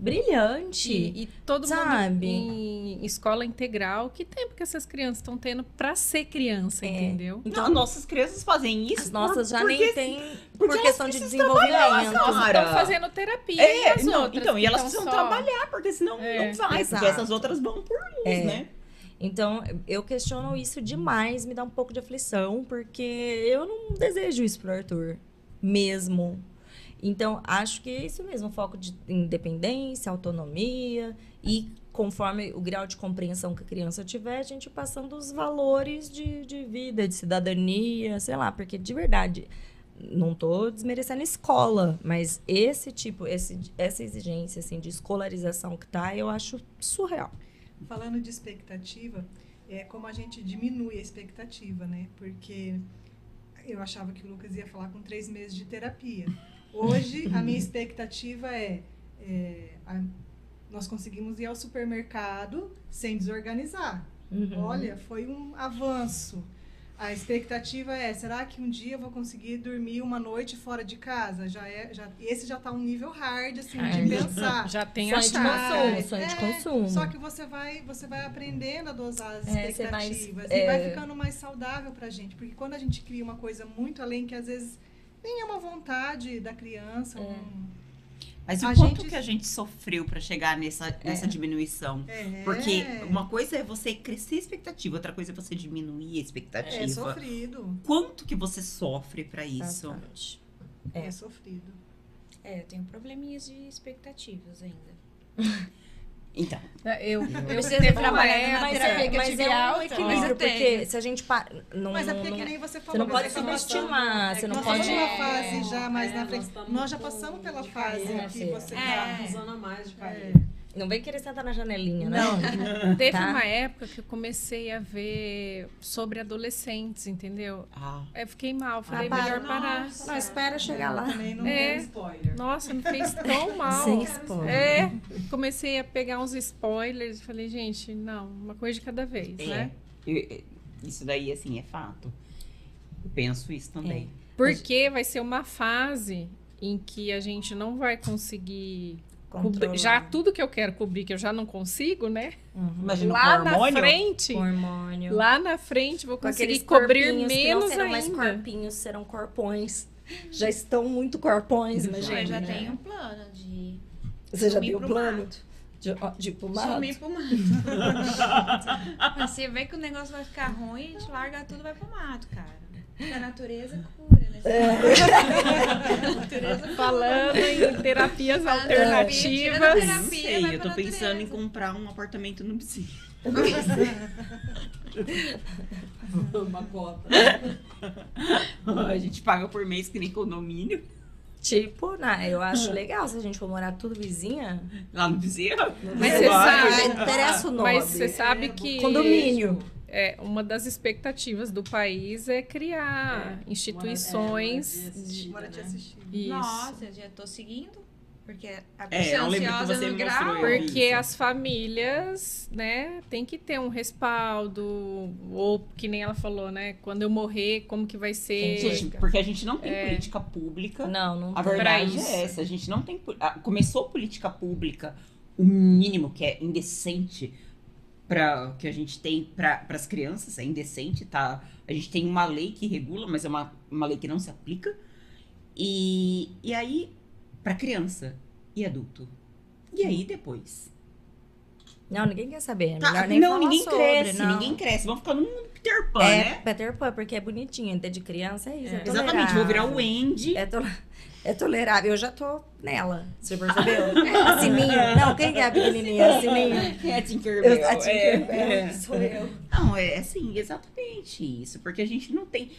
Brilhante. E, e todo Sabe? mundo em escola integral, que tempo que essas crianças estão tendo pra ser criança, É. entendeu? Então, Não, nossas crianças fazem isso. as nossas já porque- nem tem por porque questão elas de desenvolvimento. Cara. Estão fazendo terapia e É, as não, outras. então, e elas precisam só- trabalhar, porque senão É, não vai. exato. Porque essas outras vão por luz, É. né? Então, eu questiono isso demais, me dá um pouco de aflição, porque eu não desejo isso pro Arthur. Mesmo. Então, acho que é isso mesmo, foco de independência, autonomia e conforme o grau de compreensão que a criança tiver, a gente passando os valores de, de vida, de cidadania, sei lá, porque de verdade, não tô desmerecendo a escola, mas esse tipo, esse, essa exigência assim, de escolarização que tá, eu acho surreal. Falando de expectativa, é como a gente diminui a expectativa, né? Porque eu achava que o Lucas ia falar com três meses de terapia. Hoje, a minha expectativa é, é, a- nós conseguimos ir ao supermercado sem desorganizar. Uhum. Olha, foi um avanço. A expectativa é, será que um dia eu vou conseguir dormir uma noite fora de casa? Já é, já, esse já está um nível hard, assim, Hard. de pensar. Já tem a de chave. consumo, sonho de É, consumo. Só que você vai, você vai aprendendo a dosar as É, expectativas é. e vai ficando mais saudável pra gente. Porque quando a gente cria uma coisa muito além, que às vezes nem é uma vontade da criança. É. um- Mas o A quanto gente- que a gente sofreu pra chegar nessa, nessa diminuição? é, Porque uma coisa é você crescer a expectativa, outra coisa é você diminuir a expectativa. é sofrido. Quanto que você sofre pra isso? Bastante. É, É. sofrido. É, eu tenho probleminhas de expectativas ainda. Então, Eu, eu uma trabalhar na época- Mas terapia é, que eu mas tive é um alta, equilíbrio, mas eu porque se a gente... Pa... Não, Mas é porque não- que nem você falou. Você não pode nós subestimar, você não nós pode... estamos numa fase já mais É, na nós frente. Nós já passamos pela fase que filha. você É. tá. Usando a mais de É. carreira. Não vem querer sentar na janelinha, né? Não, teve Tá. uma época que eu comecei a ver sobre adolescentes, entendeu? ah, eu fiquei mal, falei, Ah, melhor parar. Nossa. Não, espera chegar lá. Também não É. Spoiler. Nossa, me fez tão mal. Sem spoiler. É, comecei a pegar uns spoilers e falei, gente, não, uma coisa de cada vez, é. né? Eu- isso daí, assim, é fato. Eu penso isso também. Porque vai ser uma fase em que a gente não vai conseguir. Controlar. Já tudo que eu quero cobrir, que eu já não consigo, né? Uhum. Imagina lá com na hormônio. frente, Com hormônio. lá na frente, vou conseguir cobrir corpinhos que não menos serão mais ainda. corpinhos, serão corpões. Já estão muito corpões, Eu imagina. já tenho um plano de Você já o pro plano? mato. De, de mato? Sumir pro mato. Você vê que o negócio vai ficar ruim, a gente larga tudo e vai pro mato, cara. A natureza cura, né? A natureza cura. Falando em terapias alternativas. terapia. Não sei, eu tô pensando em comprar um apartamento no Psi. Uma cota. A gente paga por mês que nem condomínio Tipo, né? Eu acho legal se a gente for morar tudo vizinha. lá no Psi. Mas você sabe, não interessa o nome. mas você sabe que Condomínio. É, uma das expectativas do país é criar instituições Moradia assistida, Bora te né? assistir. Isso. Nossa, eu já tô seguindo. Porque a É, pessoa lembro que ansiosa você no grau... Porque isso. as famílias, né, tem que ter um respaldo, ou que nem ela falou, né, quando eu morrer, como que vai ser? Gente, porque a gente não tem É. política pública. Não, não A tem. verdade é essa. A gente não tem. ah, Começou política pública, o mínimo que é indecente para que a gente tem para as crianças é indecente, tá? A gente tem uma lei que regula, mas é uma, uma lei que não se aplica. E, e aí, para criança e adulto. E aí depois? Não, ninguém quer saber. É Tá, melhor nem não, falar ninguém sobre, cresce, não. ninguém cresce. Vamos ficar mundo Peter Pan, É, né? Peter Pan, porque é bonitinho. Até de criança é isso. É, É. Exatamente, vou virar o Andy. É, to- é tolerável. Eu já tô nela. Você percebeu? A Sininho. Não, quem é a pequenininha? A Sininho. É a Tinkerbell. Eu, a Tinkerbell, é, é. sou eu. Não, é assim, exatamente isso. Porque a gente não tem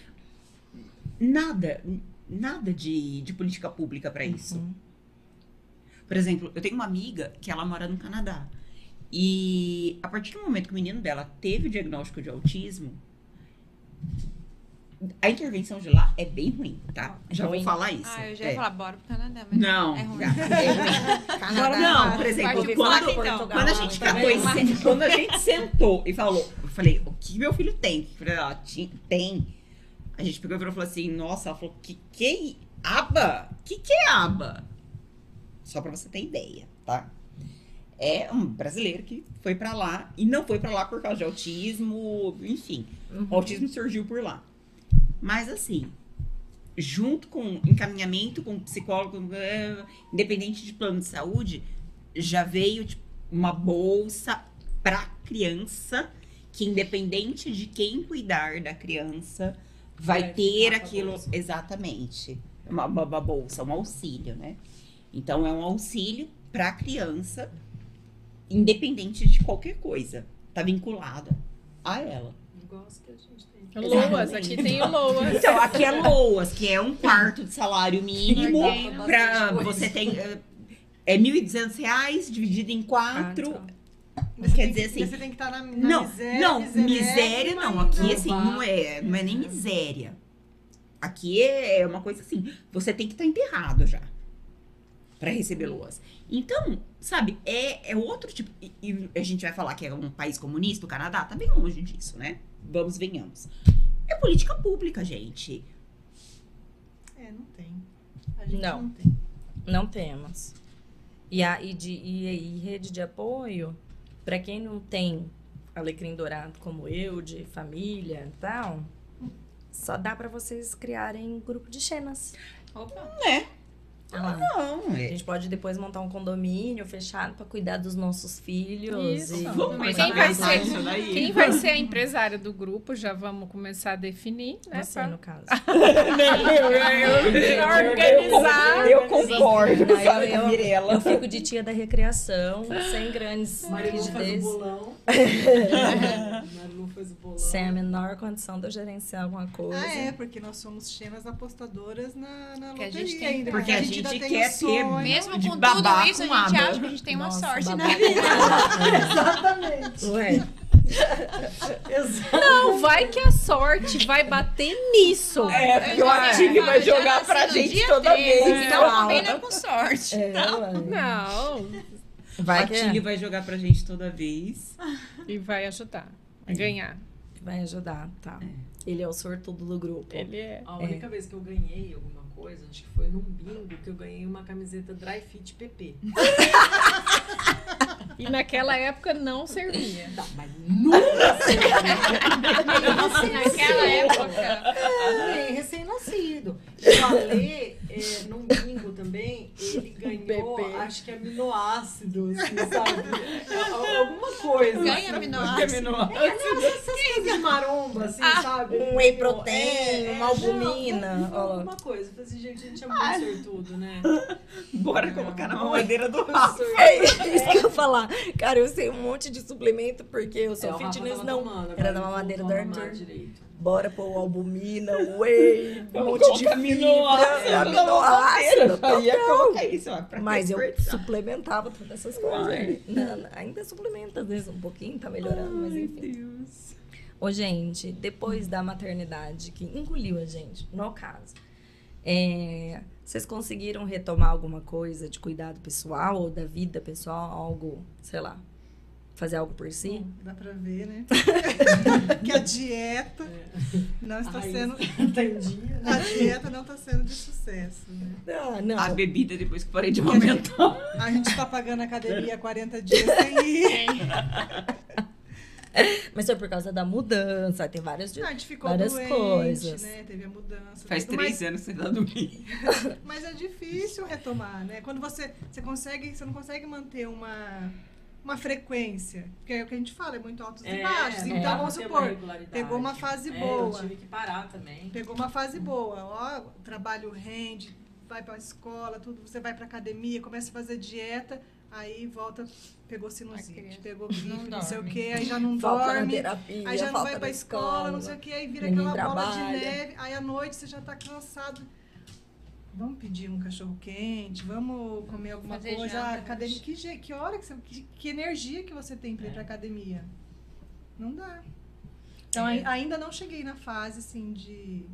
nada, nada de, de política pública pra isso. Uhum. Por exemplo, eu tenho uma amiga que ela mora no Canadá. E a partir do momento que o menino dela teve o diagnóstico de autismo, a intervenção de lá é bem ruim, tá? Já Ruim? vou falar isso. Ah, eu já É. ia falar, bora pro Canadá, mas Não, é ruim. já- é ruim. Canadá. Não, por exemplo, quando, falar então. quando a gente catou e quando a gente sentou e falou, eu falei, o que meu filho tem? Eu falei, ah, tem. A gente pegou e falou assim, nossa, ela falou, que que é aba? Que que é aba? Só pra você ter ideia, tá? É um brasileiro que foi pra lá e não foi pra lá por causa de autismo, enfim. Uhum. O autismo surgiu por lá. Mas assim, junto com encaminhamento com psicólogo, eh, independente de plano de saúde, já veio tipo, uma bolsa para criança que independente de quem cuidar da criança vai, Vai ter aquilo bolsa. exatamente uma, uma, uma bolsa, um auxílio, né? Então é um auxílio para a criança, independente de qualquer coisa, tá vinculada a ela. Igual as que a gente. Loas, aqui tem o Loas. Então, aqui é LOAS, que é um quarto de salário mínimo pra você tem eh, é 1.200 reais dividido em quatro. Ah, Você Quer tem dizer que- assim, Você tem que estar na, na não, miséria. não, miséria, miséria não. Aqui assim não é, não é nem miséria. Aqui é uma coisa assim, você tem que estar enterrado já pra receber LOAS. Então, sabe, é, é outro tipo. E, e a gente vai falar que é um país comunista, o Canadá tá bem longe disso, né? Vamos, venhamos. É política pública, gente. É, não tem. A gente Não. não, tem. Não temos. E, a, e, de, e, e rede de apoio, para quem não tem alecrim dourado como eu, de família e tal, só dá para vocês criarem grupo de cenas. Opa. Ah, Não, A é. gente pode depois montar um condomínio fechado para cuidar dos nossos filhos. Isso. E... Vamos quem a vai ser-. Quem vai ser a empresária do grupo, já vamos começar a definir, né? Você, pra- no caso. Organizar. Eu concordo com Não, eu- a eu- Mirella. Eu fico de tia da recreação, sem grandes Marilu faz o rigidez, bolão. Marilu faz o bolão. sem a menor condição de eu gerenciar alguma coisa. Ah, é, porque nós somos chenas apostadoras na, na a loteria gente tem- ainda. Porque a gente ainda tem quer o sonho. ter Mesmo De com tudo isso, a com gente aba. acha que a gente tem uma Nossa, sorte na babaca. vida. Exatamente. Ué, Não, vai que a sorte vai bater nisso. É, porque o Ative vai jogar pra gente toda vez. Que não combina com sorte. é. Não. Vai A que Tilly vai jogar pra gente toda vez. E vai ajudar a ganhar. vai ajudar, tá. Ele é o sortudo do grupo. Ele é. A única vez que eu ganhei alguma coisa, acho que foi num bingo que eu ganhei uma camiseta Dry Fit PP. E naquela época não servia. Tá, mas nunca Naquela época. Ganhei recém-nascido. O Ale, é, num bingo também, ele ganhou, Bebê. acho que aminoácidos, assim, sabe? Al- Alguma coisa. Ganha aminoácidos. Essas coisas de maromba, assim, sabe? Um whey protein, É, uma é, albumina, Não, alguma coisa. Eu falei assim, gente, a gente é muito sortudo, né? Bora colocar na mamadeira do Rafa. É isso que eu ia falar. Cara, eu sei um monte de suplemento porque eu sou É, fitness, não. tomando, Era da ele mamadeira do Arthur. direito. Bora pôr albumina, whey, um monte de fibra, aminoácido na aminoácido, ia colocar isso, ó, Mas eu suplementava todas essas coisas. Ai. Não, ainda suplementa, às vezes, um pouquinho, tá melhorando, mas Ai, enfim. Deus. Ô, gente, depois da maternidade que engoliu a gente, no caso, É, vocês conseguiram retomar alguma coisa de cuidado pessoal ou da vida pessoal? Algo, sei lá, fazer algo por si? Bom, dá pra ver, né? que a dieta não está Aí, sendo. Entendi. A dieta não está sendo de sucesso, né? Ah, não. A bebida depois que parei de aumentar. A gente está pagando a academia há 40 dias sem ir. Mas foi por causa da mudança, tem várias... Não, a gente ficou Várias doente, coisas. né? Teve a mudança. Faz tudo, três mas, anos que você tá dormindo. mas é difícil retomar, né? Quando você, você consegue, você não consegue manter uma, uma frequência. Porque é o que a gente fala, é muito altos e baixos. não Então, dá vamos supor, pegou uma fase É, boa. Eu tive que parar também. Pegou uma fase boa, ó, o trabalho rende, vai pra escola, tudo, você vai pra academia, começa a fazer dieta, aí volta, pegou sinusite, pegou gripe, não não, sei o que, aí já não Falta dorme, terapia, aí já não vai pra escola, não sei o que, aí vira aquela bola de trabalha. neve, aí à noite você já tá cansado. Vamos pedir um cachorro quente, vamos comer alguma Fazer coisa. janta, Ah, academia, que, je- que hora que você. Que, que energia que você tem pra ir pra academia? Não dá. Então É. ai- ainda não cheguei na fase assim de,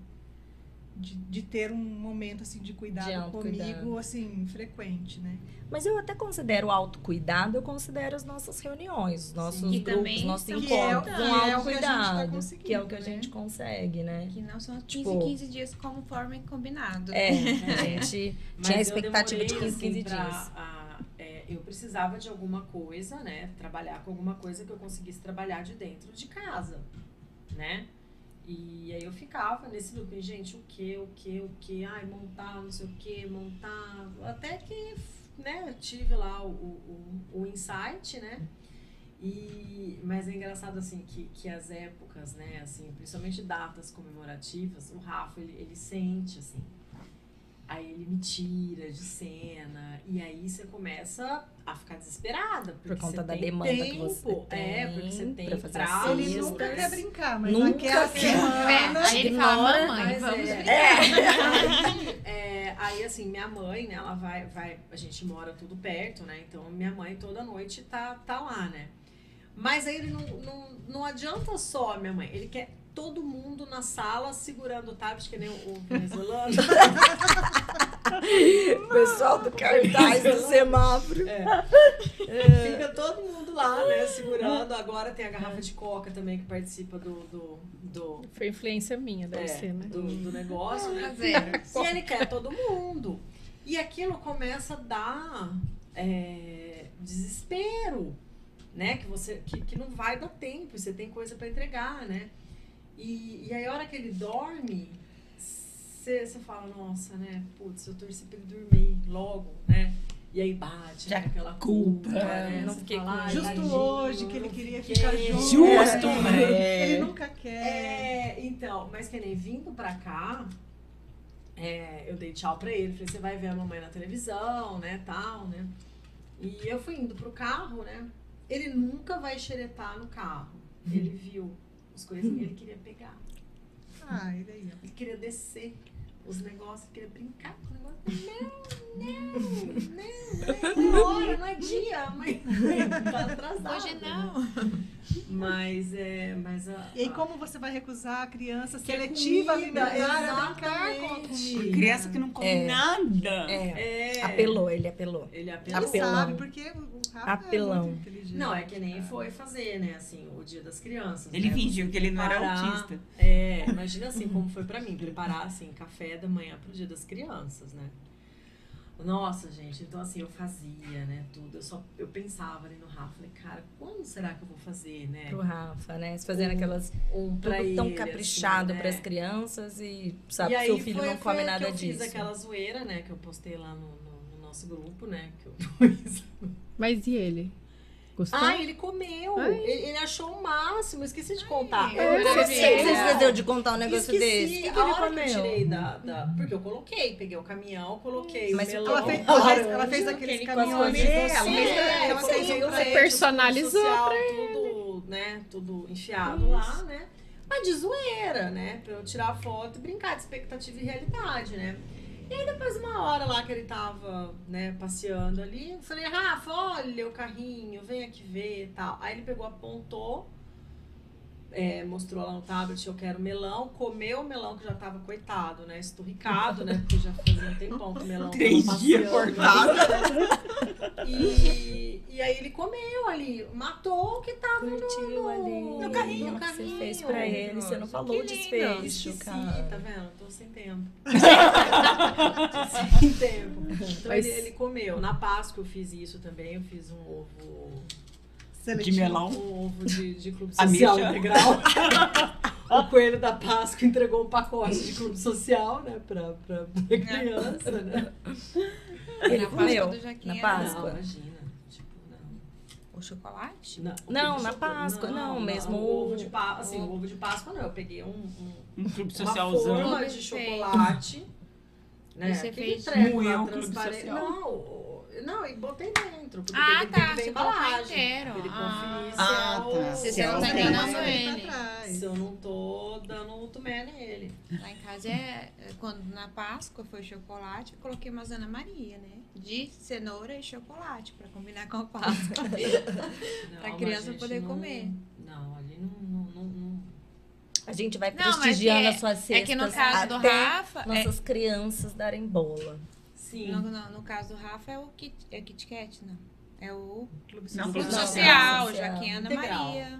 de, de ter um momento assim de cuidado De autocuidado. comigo assim frequente, né? Mas eu até considero o autocuidado, eu considero as nossas reuniões, os nossos Que grupos, nossos são Que é o- encontros, que um é o que a gente tá autocuidado, que é o que a né? gente consegue, né? Que não são 15, Tipo- 15 dias conforme combinado. É, a gente tinha a eu expectativa de demorei, 15, 15 assim, pra, dias. a- é, eu precisava de alguma coisa, né? Trabalhar com alguma coisa que eu conseguisse trabalhar de dentro de casa, né? E aí eu ficava nesse looping, gente, o que, o que, o que, ai, montar, não sei o que, montar. Até que, né, eu tive lá o, o, o insight, né? E, mas é engraçado assim que, que as épocas, né, assim, principalmente datas comemorativas, o Rafa ele, ele sente assim. Aí ele me tira de cena e aí você começa a ficar desesperada porque Por conta você da tem demanda que tempo, você é, tem porque você tem pra fazer prazos, Ele nunca quer brincar, mas Nunca naquela quer. semana. É, aí ele fala, mamãe, vamos é, brincar. é, é, aí assim, minha mãe, né, ela vai, vai, a gente mora tudo perto, né? Então minha mãe toda noite tá, tá lá, né? Mas aí ele não, não, não adianta só a minha mãe, ele quer todo mundo na sala segurando o tablet, que nem o, o venezuelano. Pessoal do cartaz do semáforo. Fica todo mundo lá, né, segurando. Agora tem a garrafa de coca também que participa do, do, do, Foi influência minha, deve é, ser, né? do, do negócio, né? E ele quer todo mundo. E aquilo começa a dar é, desespero, né? Que você que, que não vai dar tempo, e você tem coisa para entregar, né? E, e aí a hora que ele dorme, você fala, nossa, né? Putz, eu torci pra ele dormir logo, né? E aí bate Já né, aquela culpa, culpa, né? não Você fiquei fala, com "Ai, Justo tadinho, hoje que ele não queria fiquei." ficar junto. Justo, Ele é. nunca quer. É, então, mas que nem vindo pra cá, é, eu dei tchau pra ele, falei, você vai ver a mamãe na televisão, né, tal, né. E eu fui indo pro carro, né, ele nunca vai xeretar no carro. Ele viu as coisinhas, ele queria pegar, Ah, e daí? ele queria descer os negócios, queria brincar com o negócio. Não, não, não, não é hora, não é dia, mãe. Tá atrasado. Hoje não. Mas, é, mas a... E aí, como você vai recusar a criança Que é seletiva a brincar com comida? Criança que não come É. nada. É, É. apelou, ele apelou. Ele Ele apelou. Apelão. sabe, porque o Rafa Apelão. é muito inteligente. Não, é que nem foi fazer, né, assim, o dia das crianças. Ele né? fingiu que ele não era autista. É, imagina assim como foi pra mim, preparar, assim, café da manhã pro dia das crianças, né? Nossa, gente, então assim, eu fazia, né, tudo. Eu só, eu pensava ali no Rafa, falei, cara, quando será que eu vou fazer, né? Pro Rafa, né? Se fazendo Um- aquelas. Um pra Tudo tão ele, caprichado assim, pras né? crianças e sabe e que seu filho foi, não foi come que nada eu disso. fiz aquela zoeira, né, que eu postei lá no, no- no nosso grupo, né, que eu pus. Mas e ele? Gostou? Ah, ele comeu. Ai. Ele, ele achou o máximo. Esqueci de contar. eu Como Você assim viu? que você esqueceu de contar um negócio Esqueci. desse? O que, que a ele hora que eu comeu? tirei da, da- Porque eu coloquei. Peguei o caminhão, coloquei Mas melão. Ela fez, ela fez, ela fez aqueles ele caminhões. Ela É, ela eu fez um Personalizou social, pra tudo, né? Tudo enfiado lá, né? Mas de zoeira, né? Pra eu tirar foto e brincar de expectativa e realidade, né? E aí depois uma hora lá que ele tava, né, passeando ali, eu falei, Rafa, olha o carrinho, vem aqui ver e tal. Aí ele pegou, apontou é, mostrou lá no tablet, eu quero melão, comeu o melão que já tava coitado, né? Esturricado, né? Porque já fazia um tempão que o melão Três dias passeando. E, e aí ele comeu ali, matou o que tava no, Curtiu no, ali. no carrinho. no Você carrinho. fez pra ele, você não falou o desfecho, Esqueci, cara. tá vendo? Tô sem tempo. Tô sem tempo. Então Mas- ele, ele comeu. Na Páscoa eu fiz isso também. Eu fiz um ovo. De melão. Um ovo de, de clube social integral. o coelho da Páscoa entregou um pacote de clube social, né? Pra, pra, pra criança, né? Ele Na comeu Páscoa Jaquim na Páscoa. Não, imagina. Tipo, não. O chocolate? Não, Não, na Páscoa, não, mesmo O ovo de Páscoa, assim, o ovo de Páscoa não. Eu peguei um, um, Um clube uma socialzão. forma de chocolate. Né? Você Aquele fez- treco Moeu lá o clube transparente. social? Não, não, e botei dentro. Porque Ah, tem, tá, tem que você colocou inteiro. Ele Ah. Ah, é o- tá. Se Se você é não o tá enganando ele. Se eu não tô dando um tumé nele. Lá em casa é é quando na Páscoa foi chocolate, eu coloquei umas Ana Maria, né? De cenoura e chocolate, pra combinar com a Páscoa. Não, Pra criança poder não- comer. Não, ali não. não, não, não- A gente vai Não, prestigiando é- as suas cestas é que no caso do até Rafa, é- nossas crianças darem bola. Sim. no, no, no caso do Rafa é o Kit, é Kit Kat, não. É o Clube Não, social. Clube Não, Social, social. já que Ana Integral. Maria.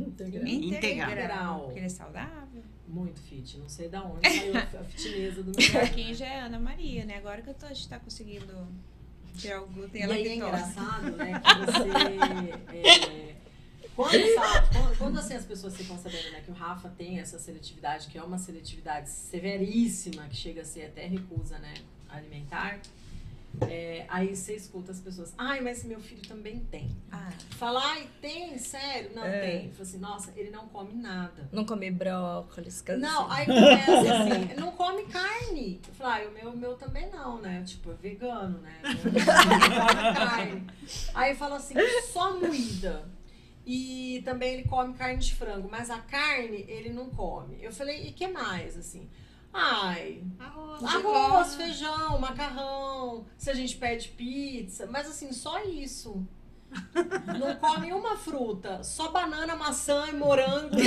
Integral. Integral. Porque ele é saudável. Muito fit. Não sei da onde saiu a a fitnesa do meu Joaquim já é Ana Maria, né? Agora que eu tô, a gente tá conseguindo tirar o glúten E e a aí é engraçado, né, que você... é, quando, essa- quando- quando, assim, as pessoas ficam sabendo né, que o Rafa tem essa seletividade, que é uma seletividade severíssima, que chega a ser até recusa né, alimentar, é, aí você escuta as pessoas, ai, mas meu filho também tem. Ah, Fala, ai, tem? Sério? Não, É. tem. Fala assim, nossa, ele não come nada. Não comer brócolis, coisa Não, assim. aí começa assim, não come carne. Eu falei, ah, o meu, o meu também não, né? Tipo, é vegano, né? Não come carne. Aí fala assim, só moída. E também ele come carne de frango, mas a carne ele não come. Eu falei, e que mais, assim? Ai, Arroz. arroz, feijão, macarrão, se a gente pede pizza, mas assim, só isso. Não come uma fruta, só banana, maçã e morango.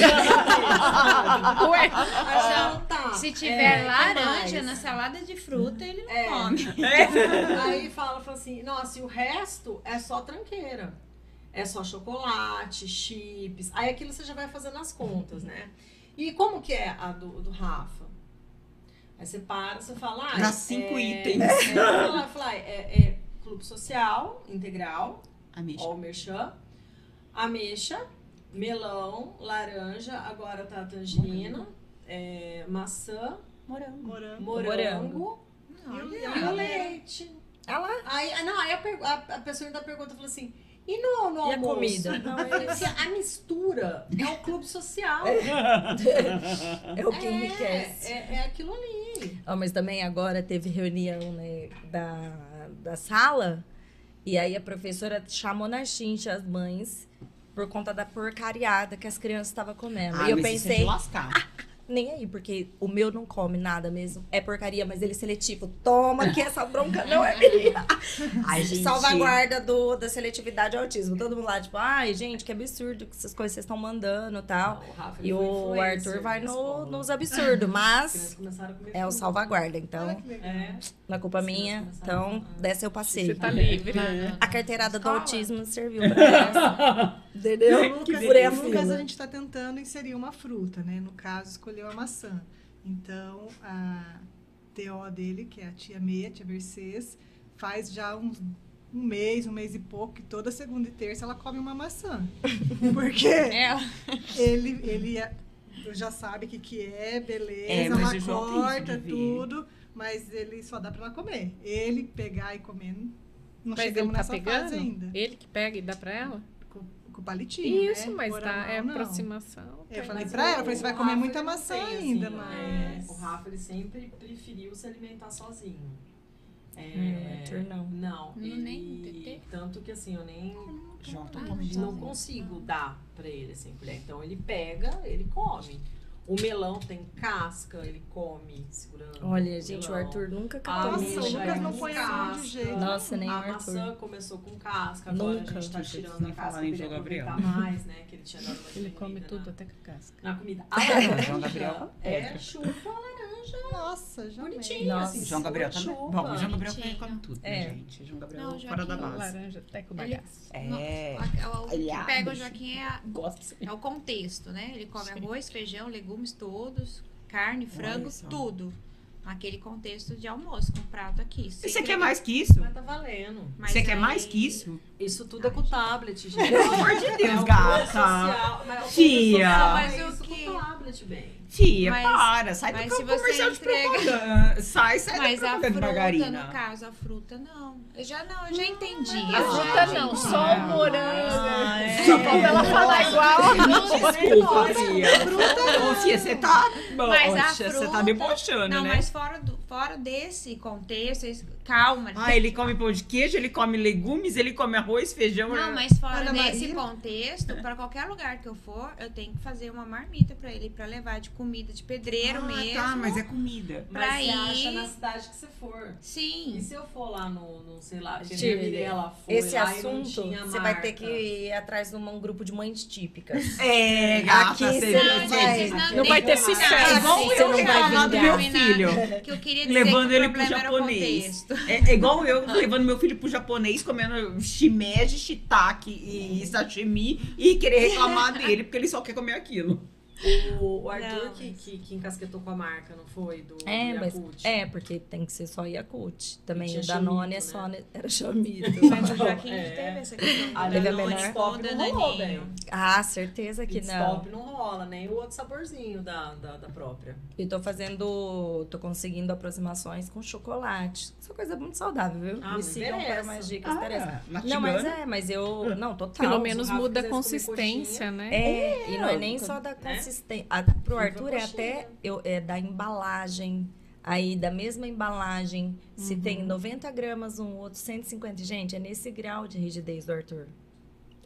Ué, Ah, não, tá. se É, tiver que laranja na salada de fruta, ele não É. come. Aí fala, fala assim, nossa, e o resto é só tranqueira. É só chocolate, chips. Aí aquilo você já vai fazendo as contas, né? E como que é a do, do Rafa? Aí você para, você fala... Ah, Dá cinco é, itens. É, fala, fala, é, é clube social, integral, Ameixa. ó o merchan, ameixa, melão, laranja, agora tá a tangerina, é, maçã, Morango. Morango. morango, Olha. e o leite. Ah lá. Aí, ah, não, aí a, a- a pessoa ainda pergunta, fala assim, e no, no E a almoço? comida? Não, falei assim, a mistura é o clube social. É o que enriquece. É, é, é aquilo ali. Ó, mas também agora teve reunião né, da, da sala e aí a professora chamou na chincha as mães por conta da porcariada que as crianças estavam comendo. Ah, e eu mas isso é de pensei, lascar. Nem aí, porque o meu não come nada mesmo. É porcaria, mas ele é seletivo. Toma que essa bronca não é minha. Ai, gente. Salvaguarda do, da seletividade ao autismo. Todo mundo lá, tipo, ai, gente, que absurdo que essas coisas vocês estão mandando e tal. Não, o E o Arthur vai no, nos absurdos, mas é o salvaguarda. Então. É. não é culpa minha. Então, a- dessa eu passei. Você tá livre. A carteirada do autismo serviu pra essa. Entendeu? Lucas, furei a o Lucas a gente está tentando inserir uma fruta, né? No caso, escolheu a maçã. Então, a TO dele, que é a tia Meia, a tia Mercedes, faz já uns, um mês, um mês e pouco, que toda segunda e terça ela come uma maçã. Porque É, ele, ele é- já sabe o que, que é, beleza, É, ela corta tudo, mas ele só dá pra ela comer. Ele pegar e comer, não Mas ele chegamos tá nessa pegando? fase ainda. Ele que pega e dá pra ela? Com, palitinho, Isso, né? mas tá, é não. aproximação. Eu falei Mas pra ela, falei, você vai comer muita maçã ainda, assim, mas... é, o Rafa, ele sempre preferiu se alimentar sozinho. É, Hum, Arthur não. Não, Não, ele, nem tanto que assim, eu nem João tá não não consigo dar pra ele assim, colher. Então ele pega, ele come. O melão tem casca, ele come segurando. Olha, gente, o melão. Arthur nunca A catou Nossa, o. Lucas é não com põe a mão de jeito. Nossa, nem o a Arthur. maçã começou com casca, agora Nunca. a gente tá tirando nem a casca falar pra em ele João Gabriel. mais, né? Que ele tinha dado uma Ele come tudo na, até com casca. na comida. A laranja João Gabriel é Pedro. chupa laranja Nossa, já bonitinha, Nossa. assim. João Gabriel também. Bom, o João Gabriel Bonitinho. come tudo, É. né, gente? João Gabriel Não, fora da Joaquim, base. Laranja até com Ele- bagaço. É. A- a- O que pega o Joaquim é, a- Gosto. é o contexto, né? Ele come arroz, feijão, legumes todos, carne, frango, tudo. Naquele contexto de almoço, com prato aqui. Sem você quer mais que isso? Mas tá valendo. Mas Você quer aí- mais que isso? Isso tudo é com o tablet, gente. Pelo amor de É Deus, o gata. social, mas é o Fia. social, Mas é o isso que- com o tablet, bem. Fia, Mas- para. Sai mas do se você comercial de entrega- propaganda. Sai, sai Mas da a propaganda de fruta, margarina. no caso, a fruta não. Eu já não, eu já entendi. A eu fruta já não, entendi. só o morango. Ah, é. Só falta ela falar igual. Desculpa, Fia. Ô, Fia, você tá... Mas a Poxa, você tá fruta- debochando, Não, né? mas fora, do, fora desse contexto, calma. Ah, ele come pão de queijo, ele come legumes, ele come arroz, feijão. Não, mas fora Ana desse Maria? contexto, pra qualquer lugar que eu for, eu tenho que fazer uma marmita pra ele, pra levar de comida de pedreiro ah, mesmo. tá, mas é comida. Pra Mas você acha ir- na cidade que você for. E Sim. se eu for lá no, no sei lá, que Tia, a Mirella foi Esse lá e não assunto, você vai ter que ir atrás de um grupo de mães típicas. É, gata, Aqui você não vai- Não nem vai ter sucesso. É igual eu não vai reclamar do meu filho. Que eu queria dizer Levando que ele pro japonês. É, é igual eu levando meu filho pro japonês, comendo shimeji, shiitake e sashimi e querer reclamar dele, porque ele só quer comer aquilo. O, o Arthur Não, que, que, que encasquetou com a marca, não foi? Do É, do mas, Yakult. é, porque tem que ser só Yakult. Também o Danone é só. né? Era chamito. Mas o Joaquim É. teve essa questão. A do Teve a Danone menor- com o Stop não rolou, bem. Ah, certeza que Pit não. Stop não rola, nem o outro saborzinho da, da, da própria. Eu tô fazendo. tô conseguindo aproximações com chocolate. Isso é coisa muito saudável, viu? Ah, Me não sigam para mais dicas. interessa. na Não, mas é, mas eu. Não, total. Pelo menos muda a consistência, né? É, e não é nem só da né? Pro Arthur é até eu, é da embalagem. Aí, da mesma embalagem, se tem 90 gramas um, outro 150. Gente, é nesse grau de rigidez do Arthur.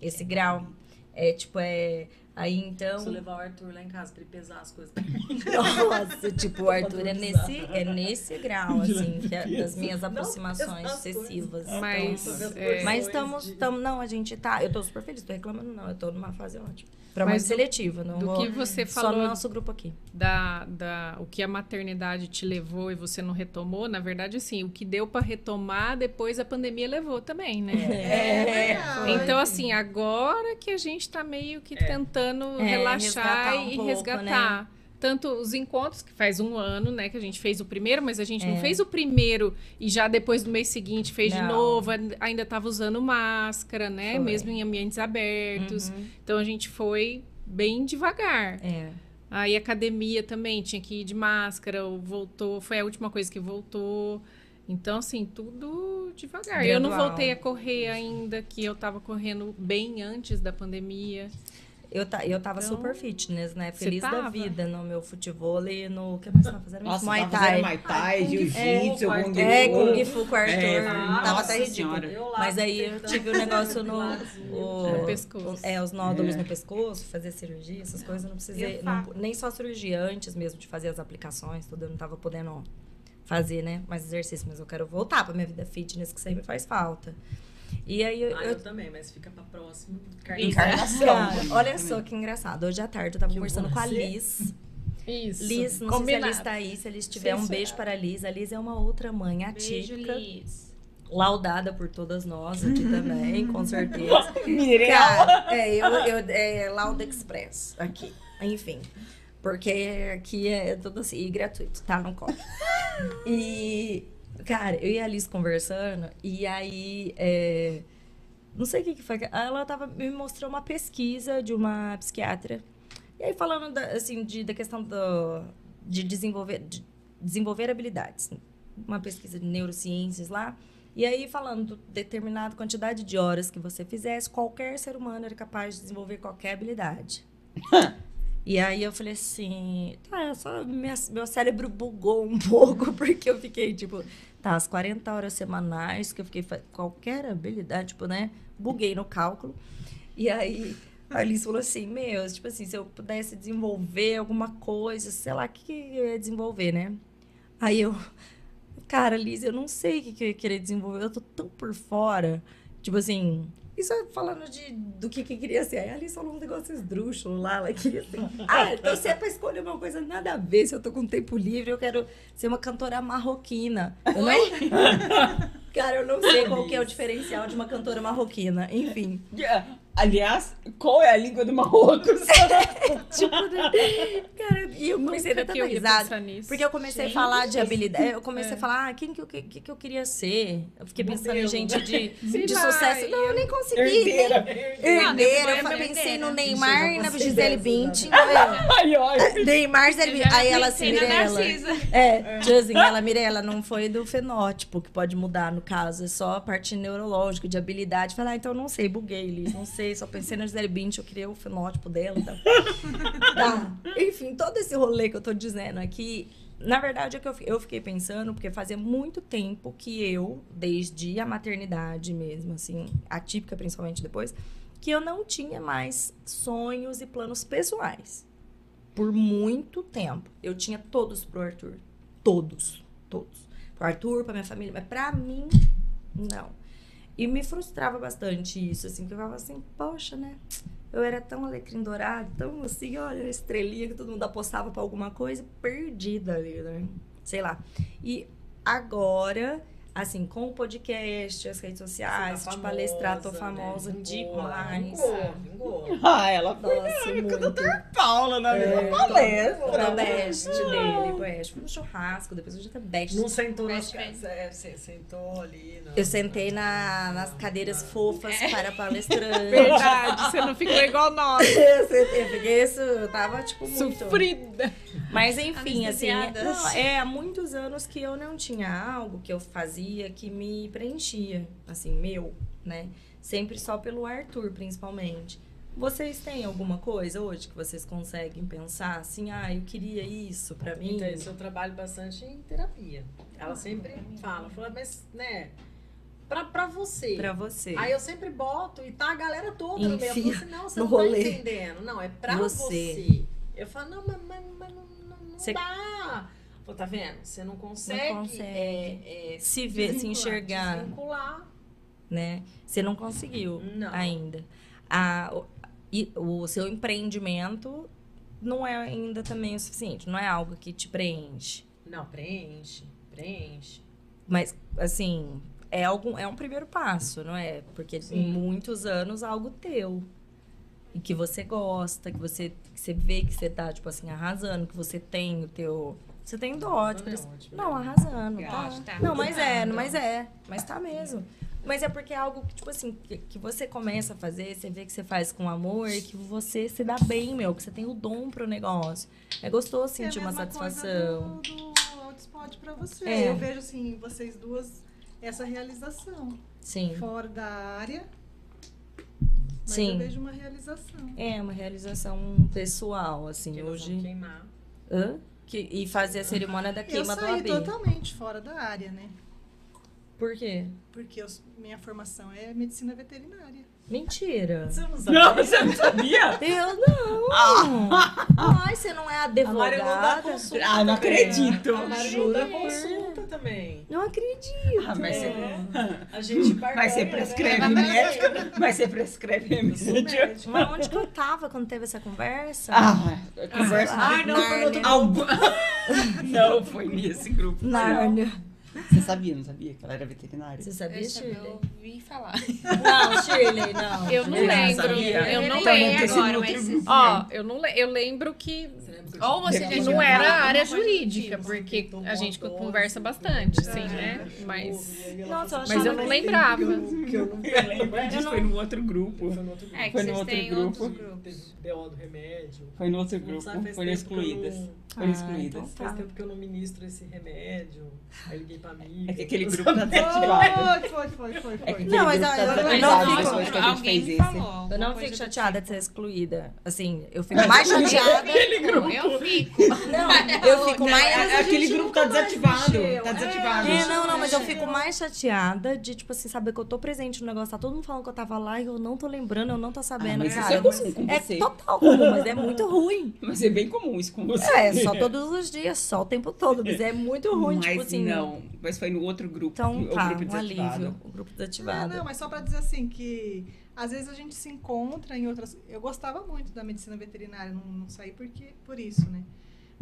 Esse grau. É tipo, é. Aí então. Eu levar o Arthur lá em casa pra ele pesar as coisas. Nossa, tipo, o Arthur é nesse, é nesse grau, assim, que é das minhas aproximações essas coisas. excessivas. Mas, Então, é, mas estamos, estamos, não, a gente tá, eu tô super feliz, tô reclamando não, eu tô numa fase ótima. Pra Mas mais do- seletiva, não do vou, que você só falou no nosso grupo aqui. da, da o que a maternidade te levou e você não retomou, na verdade, assim, o que deu pra retomar depois a pandemia levou também, né? É, Então, assim, agora que a gente tá meio que tentando É, relaxar resgatar um e pouco, resgatar. Tanto os encontros, que faz um ano, né, que a gente fez o primeiro, mas a gente não É. fez o primeiro e já depois do mês seguinte fez de Não. novo, ainda- ainda tava usando máscara, né, Foi. mesmo em ambientes abertos. Uhum. Então a gente foi bem devagar. É. Aí academia também tinha que ir de máscara, ou voltou, foi a última coisa que voltou. Então, assim, tudo devagar. Eu não Gradual. voltei a correr ainda, que eu tava correndo bem antes da pandemia. Eu, ta, eu tava Então, super fitness, né? Feliz da vida no meu futebol e no. O que mais tava fazendo? Nossa, Muay Thai. Muay Thai, Kung jiu-jitsu, Fu, Kung É, Fu. Kung Fu com o Arthur. É, tava nossa até ridículo. Mas aí eu tive um negócio no. O- No pescoço. o- é, os nódulos É. no pescoço, fazer cirurgia, essas coisas eu não precisei. Não- nem só cirurgia, antes mesmo de fazer as aplicações, tudo, eu não tava podendo fazer, né? Mais exercício, mas eu quero voltar pra minha vida fitness, que sempre faz falta. E aí eu. Ah, eu- eu também, mas fica pra próximo. Encarnação. Olha só que engraçado. Hoje à tarde eu tava Que conversando com a Liz. Isso. Liz, não sei se a Liz tá aí, se a Liz tiver, um beijo para a Liz. A Liz é uma outra mãe Beijo, atípica, Liz. laudada por todas nós aqui também, com certeza. Cara, é, eu, eu, é Lauda Express aqui. Enfim. Porque aqui é tudo assim, e gratuito, tá? Não cobra. E, cara, eu e a Alice conversando, e aí. é, não sei o que, que foi. Ela tava, me mostrou uma pesquisa de uma psiquiatra. E aí, falando da, assim, de, da questão do, de, desenvolver, de desenvolver habilidades. Uma pesquisa de neurociências lá. E aí, falando de determinada quantidade de horas que você fizesse, qualquer ser humano era capaz de desenvolver qualquer habilidade. e aí eu falei assim, tá, só minha- meu cérebro bugou um pouco, porque eu fiquei, tipo, tá, as 40 horas semanais que eu fiquei, qualquer habilidade, tipo, né? Buguei no cálculo. E aí, A Alice falou assim, meu, tipo assim, se eu pudesse desenvolver alguma coisa, sei lá, o que, que eu ia desenvolver, né? Aí eu, cara, Liz, eu não sei o que, que eu ia querer desenvolver, eu tô tão por fora. Tipo assim, isso é falando de, do que, que queria ser. Aí a Alice falou um negócio esdrúxulo lá, ela queria ser. Ah, então se é pra escolher uma coisa nada a ver, se eu tô com tempo livre, eu quero ser uma cantora marroquina. Eu não... Cara, eu não sei qual que é o diferencial de uma cantora marroquina. Enfim. Aliás, qual é a língua do Marrocos? Tipo, né? Cara, e eu comecei a dar eu risada. pensar nisso. Porque eu comecei a falar de habilidade. Eu comecei a falar, ah, quem que eu, que, que eu queria ser? Eu fiquei pensando em Modelo. gente de, de lá, sucesso. Não, eu nem consegui. Herdeira. Nem... Herdeira. Eu é pensei herdeira. no Neymar e na Gisele Bündchen. Ai, ai. Neymar, Gisele Eu Bündchen. Aí ela assim, pensei na Mirella. É, assim, ela, Mirella, não foi do fenótipo que pode mudar, no caso. É só a parte neurológica, de habilidade. Falar, ah, então eu não sei, buguei. Não sei, só pensei na Gisele Bündchen, eu queria o fenótipo dela e tal. tá. Enfim, todo esse rolê que eu tô dizendo aqui, na verdade é que eu, eu fiquei pensando, porque fazia muito tempo que eu, desde a maternidade mesmo, assim, atípica principalmente depois, que eu não tinha mais sonhos e planos pessoais. Por muito tempo. Eu tinha todos pro Arthur. Todos. Todos. Pro Arthur, pra minha família. Mas pra mim, não. E me frustrava bastante isso, assim, que eu ficava assim, poxa, né? Eu era tão alecrim dourado, tão assim, olha, estrelinha que todo mundo apostava pra alguma coisa, perdida ali, né? Sei lá. E agora, assim, com o podcast, as redes sociais, tá de palestrar, tô famosa, famosa né? Vingou, demais. Vingou, vingou. Ah, ela foi Nossa, muito. Paula na É, mesma palestra. Da best dele, best. Fui no churrasco, depois a gente tá best. Não sentou nas Best é, você sentou ali. na- Eu sentei na, nas cadeiras fofas para palestrantes. Verdade, você não ficou igual nós. Eu sentei, eu fiquei isso, eu tava, tipo, muito... Sofrida. Mas enfim, assim, Anestesiadas. não, é há muitos anos que eu não tinha algo que eu fazia que me preenchia, assim, meu, né? Sempre só pelo Arthur, principalmente. Vocês têm alguma coisa hoje que vocês conseguem pensar assim, ah, eu queria isso pra mim? Então, isso eu trabalho bastante em terapia. Ela sempre fala, fala, mas, né, pra, pra você. Pra você. Aí eu sempre boto e tá a galera toda no meio. Eu falo Enfia assim, não, você não tá rolê. entendendo. Não, é pra Você. você. Eu falo, não, mas, mas, mas não, não, não Você- dá. Pô, tá vendo? Você não consegue, consegue. é, é, se ver, se enxergar, Desvincular. né? Você não conseguiu Não. ainda. A, o, e o seu empreendimento não é ainda também o suficiente, não é algo que te preenche. Não, preenche, preenche. Mas, assim, é, algum, é um primeiro passo, não é? Porque em Sim. muitos anos algo teu. E que você gosta, que você, que você vê que você tá, tipo assim, arrasando, que você tem o teu. Você tem dó, tipo, Não é isso- ótimo, Não, arrasando. Tá. acho, tá. Não, mas é, Tá. mas é. Mas tá mesmo. Mas é porque é algo que, tipo assim, que, que você começa a fazer, você vê que você faz com amor e que você se dá bem, meu, que você tem o dom pro negócio. É gostoso É a sentir uma mesma coisa satisfação. Do, do Outspot pra você. É. Eu vejo, assim, vocês duas, essa realização. Sim. Fora da área, mas Sim. eu vejo uma realização. É uma realização pessoal, assim, Que hoje. queimar. Hã? Que, e fazer a cerimônia da Eu queima do saí AB. totalmente fora da área, né? Por quê? Porque eu- minha formação é medicina veterinária. Mentira. Você não sabia? Não, você não sabia? Eu não. Ai, você não é A Mari não dá advogada? consulta Ah, não acredito. A Mari não dá consulta também. Não acredito. Ah, mas você, A gente mas você barganha, prescreve né? médico? Mas você prescreve remédio? médica. Mas onde que eu tava quando teve essa conversa? Ah, conversa. Ah, não, foi no outro Não, foi nesse grupo. Nárnia. Você sabia, não sabia que ela era veterinária? Você sabia, Eu, sabia, Shirley? eu ouvi falar. Não, Shirley, não. Eu não não lembro. sabia? Eu não lembro. lembro agora, mas... Ó, eu não le- eu lembro que Eu Ou você já não era falado área jurídica, tipo. porque a gente conversa bastante, sim, né? Mas Nossa, Mas eu não que- lembrava. Que eu não lembro Disso Eu não- foi no outro grupo. Foi no outro grupo. É, que Foi no vocês outro têm grupo. outros Teve grupos. Do remédio. Foi no outro grupo. eu excluídas. no Ah, excluídas. então Faz Tá. tempo que eu não ministro esse remédio. Aí liguei pra amiga. É que aquele grupo tá desativado. Foi, foi, foi, foi. É aquele Não, mas grupo tá não fico- a Alguém falou. Eu não fico chateada de tipo. ser excluída. Assim, eu fico mais chateada. Eu fico. Não, eu fico É, mais. aquele grupo tá desativado. Tá desativado. É, não, não, mas eu fico mais chateada de, tipo assim, saber que eu tô presente no negócio. Tá todo mundo falando que eu tava lá e eu não tô lembrando, eu não tô Ah, sabendo, mas isso cara. é comum com É você. total comum, mas é muito ruim. Mas é bem comum isso com você. É, só todos os dias, só o tempo todo. Mas é muito ruim, Mas tipo assim. não. Mas foi no outro grupo. Então o tá, grupo um desativado. alívio. O grupo Não, desativado. não, mas só pra dizer assim que às vezes a gente se encontra em outras. Eu gostava muito da medicina veterinária, não, não saí porque por isso, né?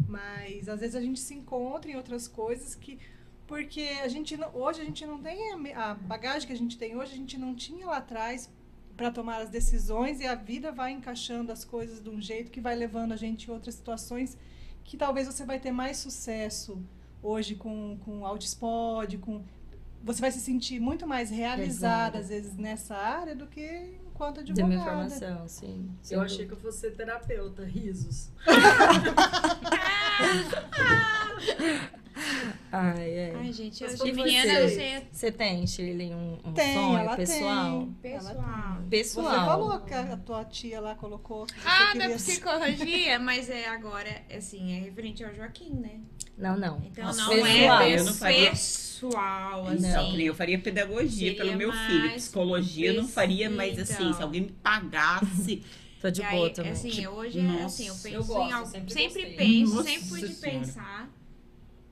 Mas às vezes a gente se encontra em outras coisas que porque a gente hoje a gente não tem a, a bagagem que a gente tem hoje a gente não tinha lá atrás para tomar as decisões e a vida vai encaixando as coisas de um jeito que vai levando a gente em outras situações que talvez você vai ter mais sucesso hoje com com Altispod, com você vai se sentir muito mais realizada Exato. às vezes nessa área do que enquanto De minha advogada. informação, sim. Eu achei que eu fosse ser terapeuta, risos. Ai, é. Ai, gente, eu e menina você? Você tem, Shirley, um, um Tem, sonho ela pessoal? tem. Ela pessoal. tem. Pessoal. Você falou que a, tua tia lá colocou. Ah, da queria ser- psicologia, mas é agora, assim, é referente ao Joaquim, né? Não, não. Então Nossa, não pessoal, é eu não faria- pessoal, Não. Então, assim. nem eu faria pedagogia pelo meu filho. Psicologia eu não faria, mas então. assim, se alguém me pagasse. Tô de E boa aí, também. assim, hoje, é Nossa, assim, eu penso eu gosto, em algo. sempre Sempre, penso, Nossa sempre fui de Senhora. pensar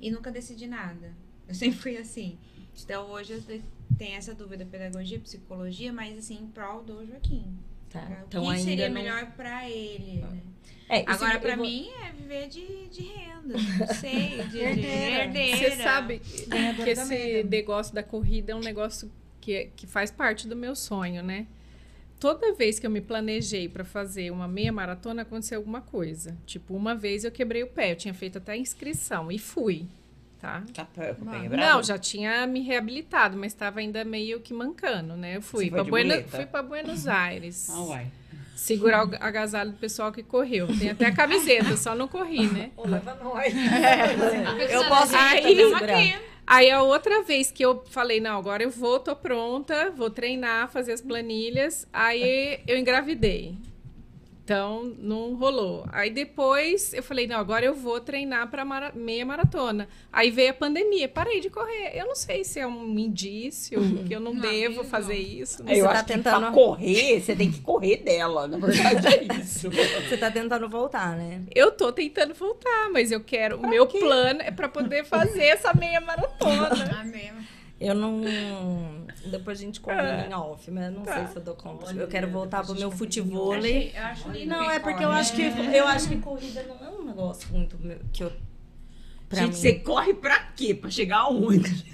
e nunca decidi nada. Eu sempre fui assim. Então hoje eu te- tenho essa dúvida, pedagogia, psicologia, mas assim, em prol do Joaquim. Tá. o Então que ainda seria não... melhor pra ele, né? É, Agora, pra vou- mim, é viver de, de renda. Não sei, de, de Herdeira. Você sabe que esse negócio da corrida é um negócio que, que faz parte do meu sonho, né? Toda vez que eu me planejei para fazer uma meia maratona, aconteceu alguma coisa. Tipo, uma vez eu quebrei o pé, eu tinha feito até a inscrição e fui, tá? Tá, tá bem Não, já tinha me reabilitado, mas estava ainda meio que mancando, né? Eu fui para muleta? fui Buenos Aires. Ah, uai. Segurar o agasalho do pessoal que correu. Tem até a camiseta, só não corri, né? Ô, leva nós. Eu posso Aí- aqui. Aí a outra vez que eu falei, não, agora eu vou, tô pronta, vou treinar, fazer as planilhas. Aí eu engravidei. Então, não rolou. Aí depois eu falei, não, agora eu vou treinar para meia maratona. Aí veio a pandemia, parei de correr. Eu não sei se é um indício que eu não, Não, devo aviso. fazer isso. não Você eu tá acho que tentando- pra correr, você tem que correr dela. Na verdade, é isso. Você tá tentando voltar, né? Eu tô tentando voltar, mas eu quero. O meu plano é para poder fazer essa meia maratona. Ah, mesmo. Eu não. Depois a gente combina em off, mas eu não sei se eu dou conta. Eu quero voltar pro meu futevôlei. Achei- Eu acho lindo Não, é porque eu acho que eu acho que corrida não é um negócio muito meu- que eu pra Gente, mim. você corre pra quê? Pra chegar aonde?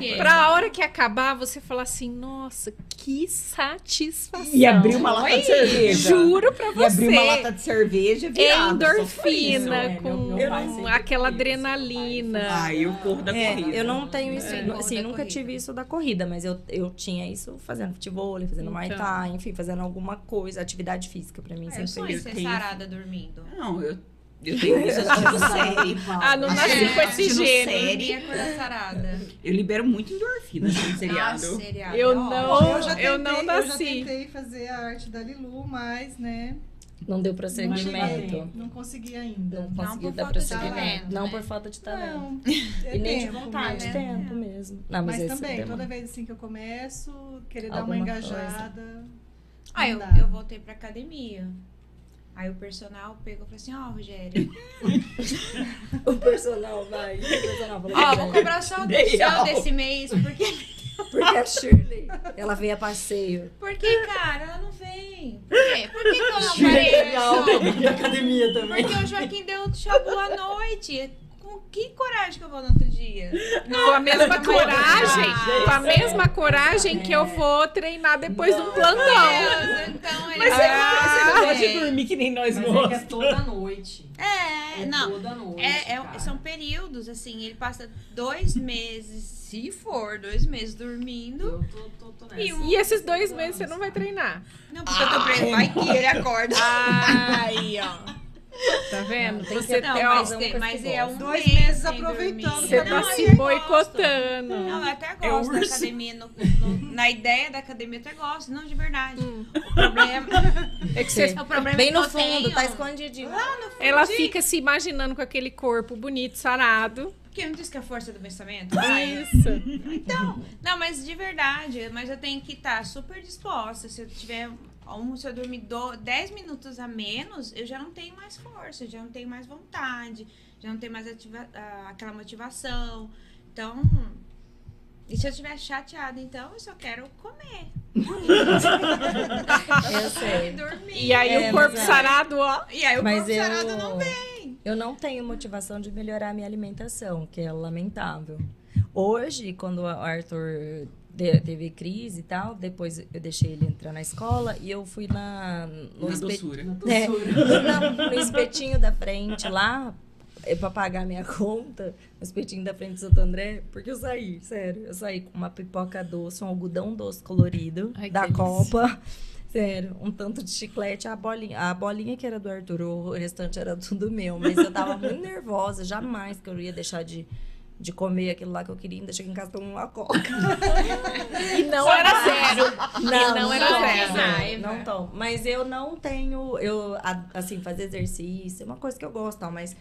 Quê? Pra a hora que acabar, você falar assim, nossa, que satisfação. E abrir uma lata de cerveja. Juro pra E você. abrir uma lata de cerveja é virada. só foi isso. endorfina, É, meu- com aquela isso, adrenalina. Ah, eu corro da É, corrida. eu não tenho isso, É. assim, nunca corrida. tive isso da corrida, mas eu, eu tinha isso fazendo futebol, fazendo Muay Então. Thai, enfim, fazendo alguma coisa, atividade física pra mim eu sempre ser tenho- sarada dormindo. Não, eu, eu tenho isso assistindo série. Ah, não nasci com esse gênero. série. A cor da sarada. Eu libero muito endorfina assistindo seriado. Ah, seriado. Eu não- eu, já eu tentei, não Eu já nasci. tentei fazer a arte da Lilu, mas, né, Não deu não, prosseguimento. cheguei, não consegui ainda. Não consegui por dar falta de prosseguimento. talento, Não né? por falta de talento. Não, é e nem de tempo vontade, mesmo. tempo mesmo. Não, mas, Mas esse também, toda vez assim que eu começo, querer dar Alguma uma coisa. engajada. Ah, eu, não eu voltei pra academia. Aí o personal pegou e falou assim, ó, Rogério, O personal vai. O personal falou ó, que vou cobrar só o aula. desse mês, porque, Porque a Shirley, ela veio a passeio. porque, cara, ela não vem. Por quê? Por que, que eu não apareço? da academia também. Porque o Joaquim deu chabu à noite. Com que coragem que eu vou no outro dia? Com a mesma Não, coragem, com a mesma coragem que eu vou treinar depois do plantão. Deus, então ele Mas vai- você não gosta de É. dormir que nem nós Mas é é toda noite. É, É não. toda noite. É, é- são períodos, assim, ele passa dois meses, se for, dois meses dormindo. Eu tô, tô, tô nessa. E um- E esses dois meses você não vai treinar. Não, porque eu tô preso. Vai que ele acorda. Ai, ó. Tá vendo? Não, tem que Você Não, tem- mas, um tem- mas é um Dois mês meses aproveitando. Você tá Não, se eu boicotando. Não, eu até É gosto da urso. academia. no- no- na ideia da academia, eu até gosto. Não, de verdade. O problema, É que você, o problema Bem é que no fundo, tenho, tá escondidinho. ela fica se imaginando com aquele corpo bonito, sarado. Porque não disse que é a força do pensamento? Vai. Isso. Então, não, mas de verdade, mas eu tenho que estar super disposta. Se eu tiver se eu dormir do, 10 minutos a menos, eu já não tenho mais força, já não tenho mais vontade, já não tenho mais ativa- aquela motivação. Então, e se eu estiver chateada, então eu só quero comer. Eu sei. Dormir. E aí É, o corpo mas é. sarado, ó. E aí o Mas corpo eu, sarado não vem. eu não tenho motivação de melhorar a minha alimentação, que é lamentável. Hoje, quando o Arthur de- teve crise e tal, depois eu deixei ele entrar na escola e eu fui na, no, Na espe- doçura. É, não, no espetinho da frente lá, é pra pagar minha conta, no espetinho da frente do Santo André, porque eu saí, sério. Eu saí com uma pipoca doce, um algodão doce colorido Ai, da delícia. Copa. Sério, um tanto de chiclete, a bolinha, a bolinha que era do Arthur, o restante era tudo meu. Mas eu tava muito nervosa, jamais que eu ia deixar de, de comer aquilo lá que eu queria. Ainda cheguei em casa tomando uma coca. E não era zero. Não, não era tomo, zero. Não, tomo. Mas eu não tenho, eu, assim, fazer exercício é uma coisa que eu gosto, mas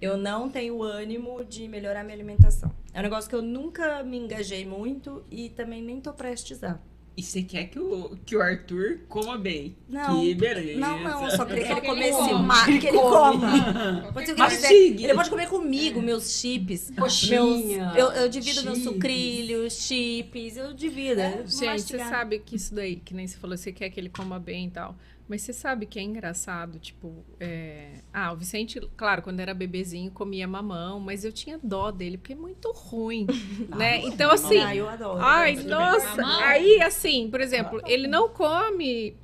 eu não tenho ânimo de melhorar minha alimentação. É um negócio que eu nunca me engajei muito e também nem tô prestes a. E você quer que o, que o Arthur coma bem? Não. Que beleza. Não, não, eu só queria que ele que ele comesse coma. ma- que ele coma. Pode ser o que ele quiser. Ele pode comer comigo, meus chips. Coxinha, meus- eu, eu divido meus chips. sucrilhos, chips, eu divido. vou Gente, você mastigar. sabe que isso daí, que nem você falou, você quer que ele coma bem e tal. Mas você sabe que é engraçado, tipo, é... ah, o Vicente, claro, quando era bebezinho, comia mamão, mas eu tinha dó dele, porque é muito ruim, né? Então, assim, Ah, eu adoro. ai, nossa, aí, assim, por exemplo, ele não come,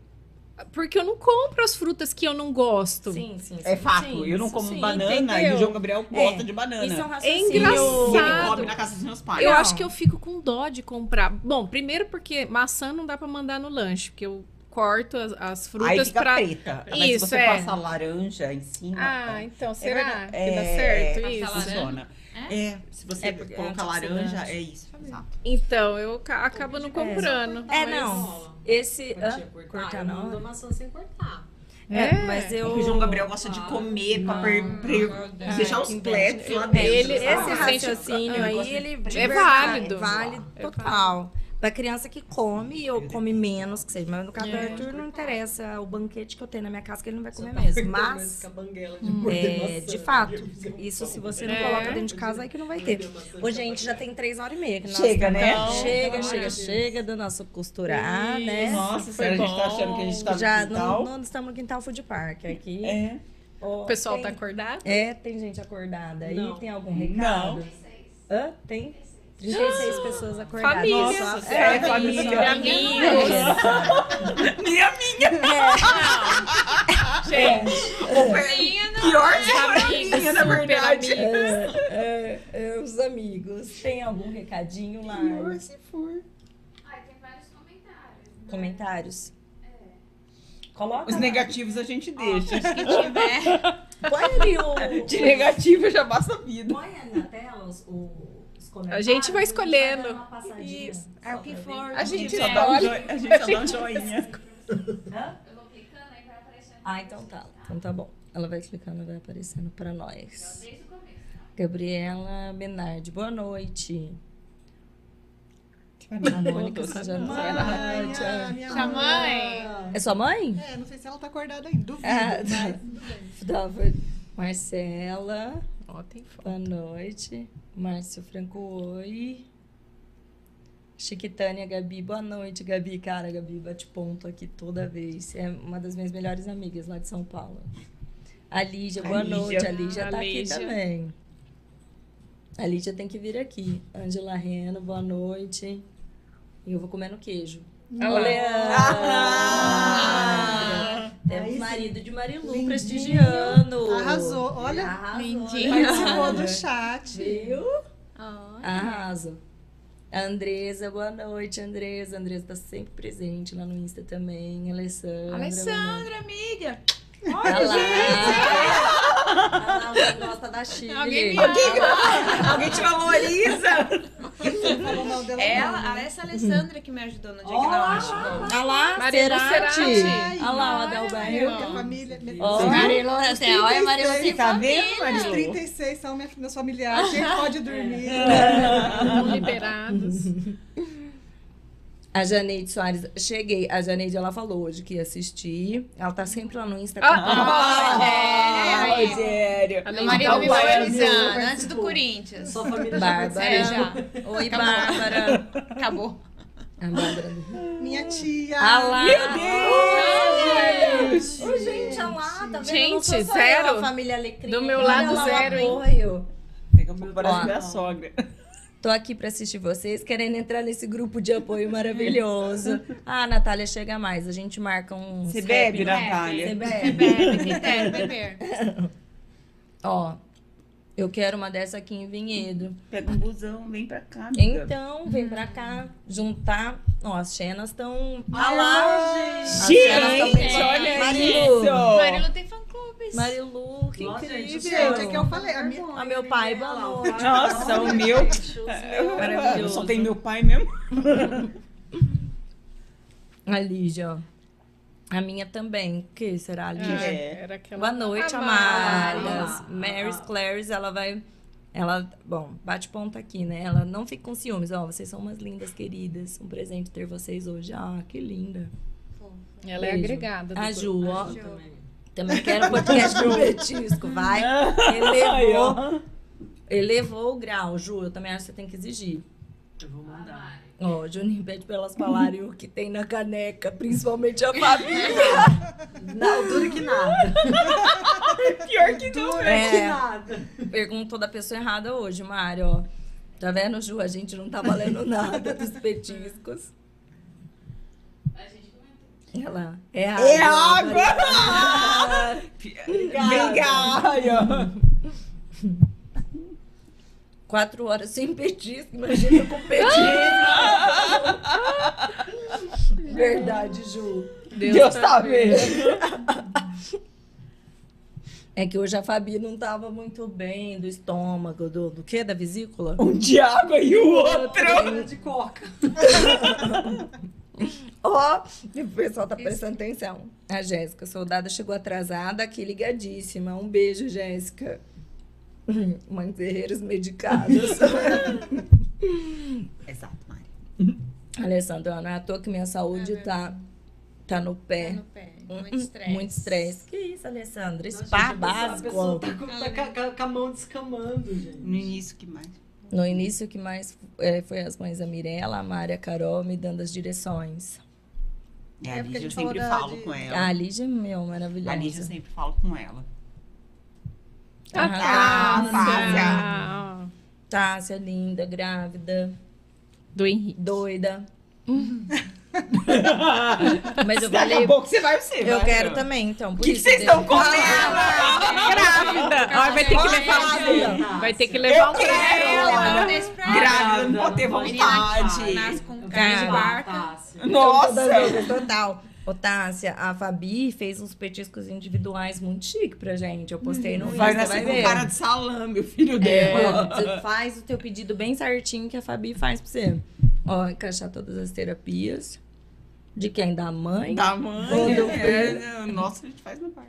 porque eu não compro as frutas que eu não gosto. Sim, sim, sim. É fato, sim, eu não como sim, banana entendeu? e o João Gabriel gosta É, de banana. Isso é um É raciocínio. E ele engraçado. come na casa dos meus pais. Eu Não. acho que eu fico com dó de comprar. Bom, primeiro porque maçã não dá pra mandar no lanche, porque eu corto as, as Aí frutas fica pra. preta. Mas Isso, se você é. passa laranja em cima... Ah, então é será verdade. que É, dá certo é, isso? Funciona. É, se você É, é colocar laranja, é isso. Exato. Então, eu ca- acabo não comprando. É, não. Esse. Cortar, cortar eu não. mando maçã sem cortar. É, mas É eu. o João Gabriel gosta de comer pra per, deixar os pletos lá É, dentro. ele, esse Ah, raciocínio aí, ele É verdade, válido. Vale É total. Pra criança que come ou come menos, que seja. Mas no caso do Arthur, não interessa o banquete que eu tenho na minha casa, que ele não vai comer mesmo. Mas, é, de fato, isso se você não É. coloca dentro de casa, aí que não vai ter. Ô, gente, já tem três horas e meia. Que Chega, né? Chega, chega, chega do nosso costurar, né? Nossa, Foi sério, a gente tá bom. achando que a gente tá Já no quintal. não, não estamos no Quintal Food Park aqui. É. Ó, O pessoal tem- tá acordado? É, tem gente acordada aí? Tem algum recado? Não. Hã? Tem? 36 pessoas acordadas. Família. Nossa, É, família. Amigos. Minha, minha. Gente, Pior que a amigos, minha, na verdade. É, é, é, os amigos. Tem algum recadinho lá? Pior se for. Ai, tem vários comentários. né? Comentários? Coloca. Os lá. negativos a gente deixa. Se tiver. Põe ali o. De negativo já basta a vida. Põe na tela os, comentários. A gente vai escolhendo. uma passadinha, Isso. É o que for. A gente só dá um, joinha, a gente só dá um joinha. Hã? Eu vou clicando aí vai aparecendo. Ah, então tá. Então tá bom. Ela vai explicando, vai aparecendo pra Então, nós. desde o começo. Gabriela Menardi, boa noite. A Mônica a minha Sua mãe. É sua mãe? É, não sei se ela tá acordada ainda, duvido. Ah, mas Marcela, Ó, tem foto. boa noite. Márcio Franco, oi. Chiquitânia, Gabi, boa noite, Gabi. Cara, Gabi bate ponto aqui toda vez. É uma das minhas melhores amigas lá de São Paulo. A Lígia, boa A Lígia. noite. A Lígia A tá Lígia. aqui também. A Lígia tem que vir aqui. Angela Reno, boa noite. E eu vou comendo queijo. Olha Ô, lá. Leandra! Temos Aí sim. marido de Marilu Lindinho. prestigiando. Arrasou. Olha, Arrasou, lindinho. participou do chat. Viu? Arrasa. A Andresa, boa noite, Andresa. Andresa tá sempre presente lá no Insta também. Alessandra. Alessandra, amiga. Olha lá. Ah, alguém gosta da Chile. Alguém me Alguém te valoriza? Ela, não, essa Alessandra que me ajudou no diagnóstico. Olha lá, Marilu Cerati. Olha lá o Adalberto. minha família. Ó. Marilu, até, olha, Marilu tem Tá vendo, Os Marilu? 36 são meus familiares. Gente, pode dormir. liberados. A Janeide Soares, cheguei. A Janeide, ela falou hoje que ia assistir. Ela tá sempre lá no Insta. Ah, Ah, Rogério. Rogério. Além Meu marido dar me valorizando, antes do Corinthians. Sua família Bárbara. É, já. Oi, Bárbara. Acabou. A Bárbara. Minha tia. Ah lá. Meu Deus! Ô, gente, olha lá, tá vendo? Gente, sou zero. eu, a família Alecrim. Do meu Olha lado, lá o zero, hein? apoio. Pega um parece Ó. minha sogra. Tô aqui pra assistir vocês, querendo entrar nesse grupo de apoio maravilhoso. Ah, Natália, chega mais. A gente marca um. Você bebe, né? Natália? Você bebe. Bebe, quem deve beber. Ó, eu quero uma dessa aqui em Vinhedo. Pega um busão, vem pra cá. amiga. Então, vem pra cá, juntar. Ó, as Xenas estão. Ah, Ah lá! gente. As Gente, Xenas tão bem- olha Marilu. isso! Marilu tem Marilu, que Nossa, incrível. Gente, é que eu falei. A minha, Ah, meu pai, boa noite. Nossa, o meu. Maravilhoso. Só tem meu pai mesmo. A Lígia, ó. A minha também. O que será a Lígia? É. Era aquela... Boa noite, Amada. amadas. Mary's Clares, ela vai. Ela, bom, bate ponta aqui, né? Ela não fica com ciúmes. Ó, vocês são umas lindas queridas. Um presente ter vocês hoje. Ah, que linda. Ela é Beijo. agregada. do A. Ju, ó. Eu também. Também quero um podcast do Petisco, vai. Elevou, elevou o grau, Ju. Eu também acho que você tem que exigir. Eu vou mandar. Ó, Juninho pede pra elas falarem o que tem na caneca, principalmente a Fabi. Não, duro que nada. Pior que não. Duro que É. nada. Perguntou da pessoa errada hoje, Mário, ó. Tá vendo, Ju? A gente não tá valendo nada dos petiscos. A gente comentou. Olha lá. É água. É água! Obrigada. Quatro horas sem petisco, imagina com petisco. Verdade, Ju. Deus tá vendo. É que hoje a Fabi não tava muito bem do estômago, do, do quê? Da vesícula? Um de água e o outro. De coca. Ó, o pessoal tá prestando atenção. A Jéssica, soldada, chegou atrasada, aqui ligadíssima. Um beijo, Jéssica. Mães guerreiras medicadas. Exato, Mari. Alessandra, não é à toa que minha saúde tá, tá no Tá pé. no pé. Hum, Muito hum, estresse. Muito estresse. Que isso, Alessandra? Spa gente, a pessoa- básico. tá com, tá com- com- com a mão descamando, gente. No início, que mais? No início, o que mais é, foi as mães a Mirella, a Mari, a Carol me dando as direções. É, a É, porque Lígia a eu sempre da- falo de- com A ela. Lígia, meu, maravilhosa. A Lígia eu sempre falo com ela. Ah, Ah, tá. Tássia. Tássia, linda, grávida, Do Henrique. doida. Mas eu Daqui falei, a pouco você vai ser. eu vai. quero também, então. O que que vocês estão comendo? Grávida. Ó, vai ter que levar Grávida. um... Vai ter que levar um quero. Desse pra Grávida, não pode ter vontade. nasce com Eu carne de quero barca. Tássia. Nossa! Total. Ô, Tássia, a Fabi fez uns petiscos individuais muito chique pra gente. Eu postei no Vai Insta, nascer vai com ver. cara de salame, o filho É, dela. você faz o teu pedido bem certinho que a Fabi faz pra você. Ó, encaixar todas as terapias. De quem? Da mãe? Da mãe. Todo É, nossa, a gente faz no bar.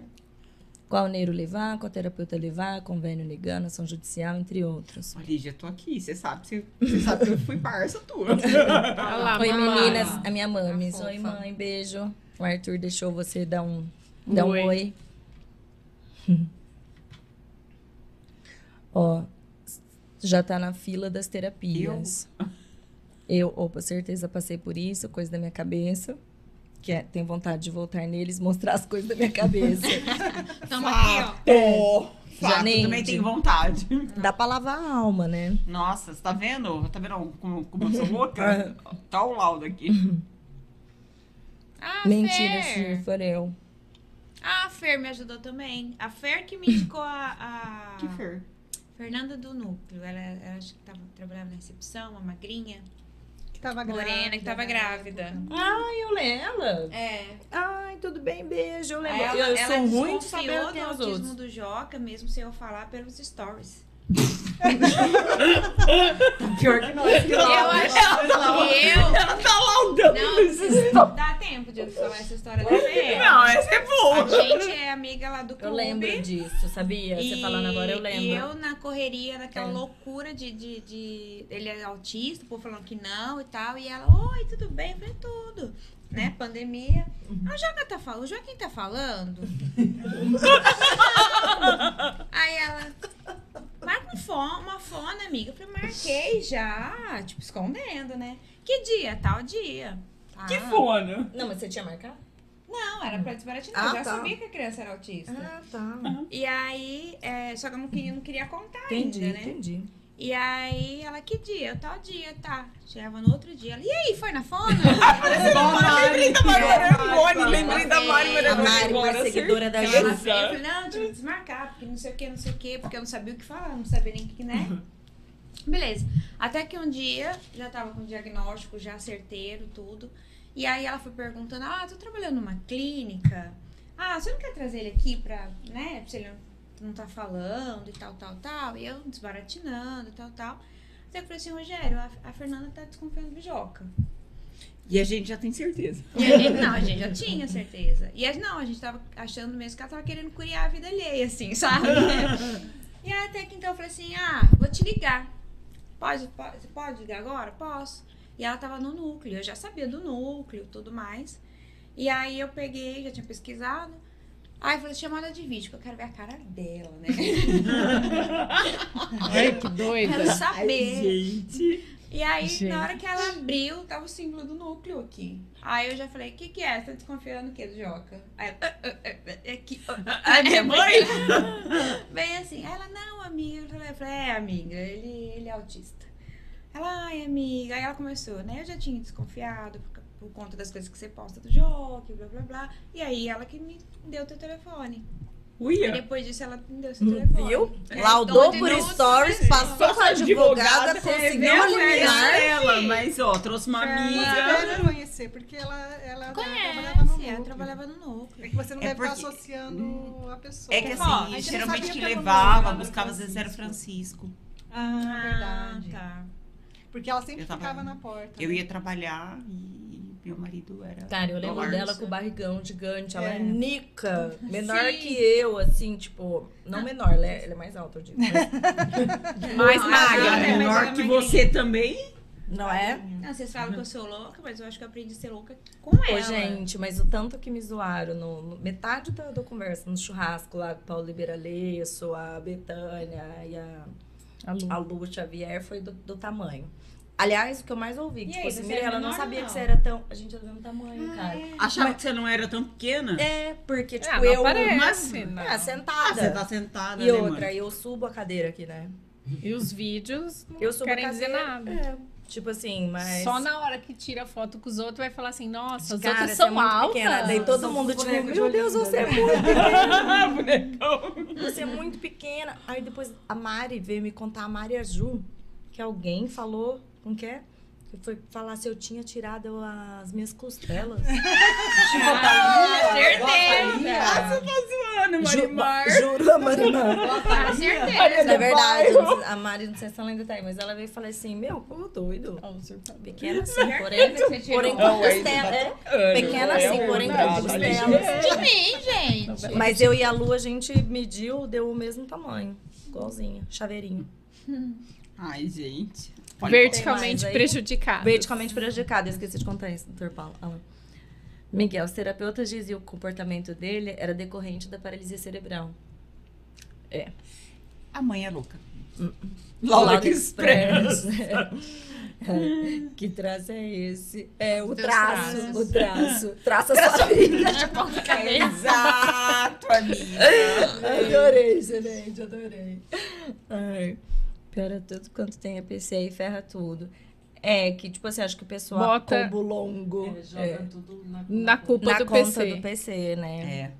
Qual neuro levar, qual terapeuta levar, convênio ligando, ação judicial, entre outros. Lígia, tô aqui. Você sabe, você, você sabe que eu fui parça tua. Olha lá, Oi, mamãe. meninas. A minha mames. A Oi, mãe. Beijo. O Arthur deixou você dar um, dar um Oi. oi. Ó, já tá na fila das terapias. Eu, opa, certeza passei por isso, coisa da minha cabeça. Que é, tenho vontade de voltar neles, mostrar as coisas da minha cabeça. Tamo aqui, ó. É. Fato, Janine. também tenho vontade. Dá pra lavar a alma, né? Nossa, você tá vendo? Tá vendo como, como eu sou louca? tá o laudo aqui. Ah, Mentira, Fer. se for eu. Ah, a Fer me ajudou também. A Fer que me indicou a, a Que fer. Fernanda do Núcleo. Ela, ela acho que tava, trabalhava na recepção, uma magrinha. Tava grávida. Morena que tava grávida. Ai, eu lembro. É. Ai, tudo bem, beijo. Eu lembro. Ela, eu ela sou saber desconfiou do é autismo outros. do Joca, mesmo sem eu falar pelos stories. Pior que nós. Eu acho que eu... Ela tá laudando Não, dá tempo de eu falar essa história da. Não, essa é A boa. gente é amiga lá do clube. Eu lembro disso, sabia? Você falando agora, eu lembro. E eu na correria, naquela É. loucura de, de, de- Ele é autista, o povo falando que não e tal. E ela, oi, tudo bem? Eu falei, tudo. Né? Pandemia. Ah, o Joca tá falando, o Joaquim tá falando. Aí ela. Marca um fone, uma fone, amiga. Eu falei, marquei já. Tipo, escondendo, né? Que dia? Tal dia. Que Ah. fono. Não, mas você tinha marcado? Não, era pra desbaratinar. Ah, eu já tá. sabia que a criança era autista. Ah, tá. E aí, é, só que eu não queria, não queria contar Entendi, ainda, né? entendi. E aí, ela, que dia? Tal dia, tá. Chegava no outro dia. Ela, e aí, foi na fono? Lembrei da Mari Marangoni, lembrei da Mari A Mari, uma agora. seguidora da veio, eu falei, não, tive que desmarcar, porque não sei o que, não sei o que, porque eu não sabia o que falar, não sabia nem o que, né? Beleza. Até que um dia, já tava com o diagnóstico já certeiro, tudo. E aí ela foi perguntando, ah, tô trabalhando numa clínica. Ah, você não quer trazer ele aqui pra, né, pra ele não, tá falando e tal, tal, tal. E eu desbaratinando e tal, tal. Até que eu falei assim, Rogério, a, a Fernanda tá desconfiando do Bijoca. E a gente já tem certeza. E a gente, não, a gente já tinha certeza. E a, não, a gente tava achando mesmo que ela tava querendo curiar a vida alheia, assim, sabe? e aí até que então eu falei assim, ah, vou te ligar. Pode, pode, pode ligar agora? Posso. E ela tava no núcleo, eu já sabia do núcleo tudo mais. E aí eu peguei, já tinha pesquisado. Aí eu falei, chamada de vídeo, porque eu quero ver a cara dela, né? Ai, que doida. quero saber. Gente. E aí, Gente. na hora que ela abriu, tava o símbolo do núcleo aqui. Aí eu já falei, o que que é? Você tá desconfiando o quê do Joca? Aí ela, "Ah, que... Ai, minha mãe. Bem assim. Aí ela, não, amiga. Eu falei, eu falei, é, amiga, ele, ele é autista. Ela, ai, amiga. Aí ela começou, né? Eu já tinha desconfiado por, por conta das coisas que você posta do Joca, blá, blá, blá. E aí ela que me deu teu telefone. E Uia. depois disso ela me deu seu telefone. Viu? É, Laudou então, por de novo, stories, né? passou com a advogada, conseguiu eliminar. dela, mas ó, trouxe uma amiga. deve conhecer, porque ela, ela trabalhava no Conhece, ela núcleo. trabalhava no núcleo. É que você não É deve estar porque- associando a pessoa. É que assim, geralmente que levava, buscava às vezes era Francisco. Ah, verdade. tá. Porque ela sempre ficava na porta. Eu né? ia trabalhar e meu marido era. Cara, eu lembro Lawrence. dela com o barrigão gigante. Ela é, É. nica, menor Sim. que eu, assim, tipo. Não menor, ela é, ela é mais alta, eu digo. mas- Mais magra, ela é menor que você também. Não é? Não, vocês falam que eu sou louca, mas eu acho que eu aprendi a ser louca com Ô, ela. gente, mas o tanto que me zoaram, no, no- metade da, da conversa, no churrasco lá com o Paulo Liberalesso, a Betânia e a, A Lu. a Lu Xavier, foi do, do tamanho. Aliás, o que eu mais ouvi, E tipo aí, assim, você é Mirella, não sabia ou que não? você era tão. A gente era do mesmo tamanho, cara. Achava que você não era tão pequena? É, porque, tipo, Ah, não eu. aparece, não. É, Ah, sentada. você tá sentada, E né, outra, mãe? eu subo a cadeira aqui, né? E os vídeos não Eu subo querem a dizer cadeira. nada. É, tipo assim, mas. Só na hora que tira foto com os outros vai falar assim, nossa, os Cara, outros você são é muito altas. pequena. Daí todo São mundo, tipo, meu Deus, você é né? muito pequena. Bonecão. Você é muito pequena. Aí depois a Mari veio me contar, a Mari Aju, que alguém falou, como que é? Que foi falar se eu tinha tirado as minhas costelas. Ah, certeza. Ah, você tá zoando, Ju- Marimar. Juro, a Marimar. Ah, certeza. É verdade, não a Mari, não sei se ela ainda tá aí, mas ela veio e falou assim, meu, como doido. Pequena assim, porém, Você tirou. porém com Não, aí costela. É, Ana, pequena é assim, porém com costelas. De mim, gente. Mas eu e a Lu, a gente mediu, deu o mesmo tamanho. Igualzinha, chaveirinho. Ai, gente. Pode Verticalmente prejudicado. Verticalmente prejudicado. Eu esqueci de contar isso, doutor Paulo. Ah. Miguel, os terapeutas diziam que o comportamento dele era decorrente da paralisia cerebral. A mãe é louca. Laura Express. É. que traço é esse? É o traço, traços. o traço. Traça a sua vida. Exato, amiga. Adorei, excelente, adorei. Ai, piora tudo quanto tem APC e ferra tudo. É que, tipo assim, acho que o pessoal Bota- combo longo É, joga é, tudo na, Na culpa na do conta PC. do PC, né? É.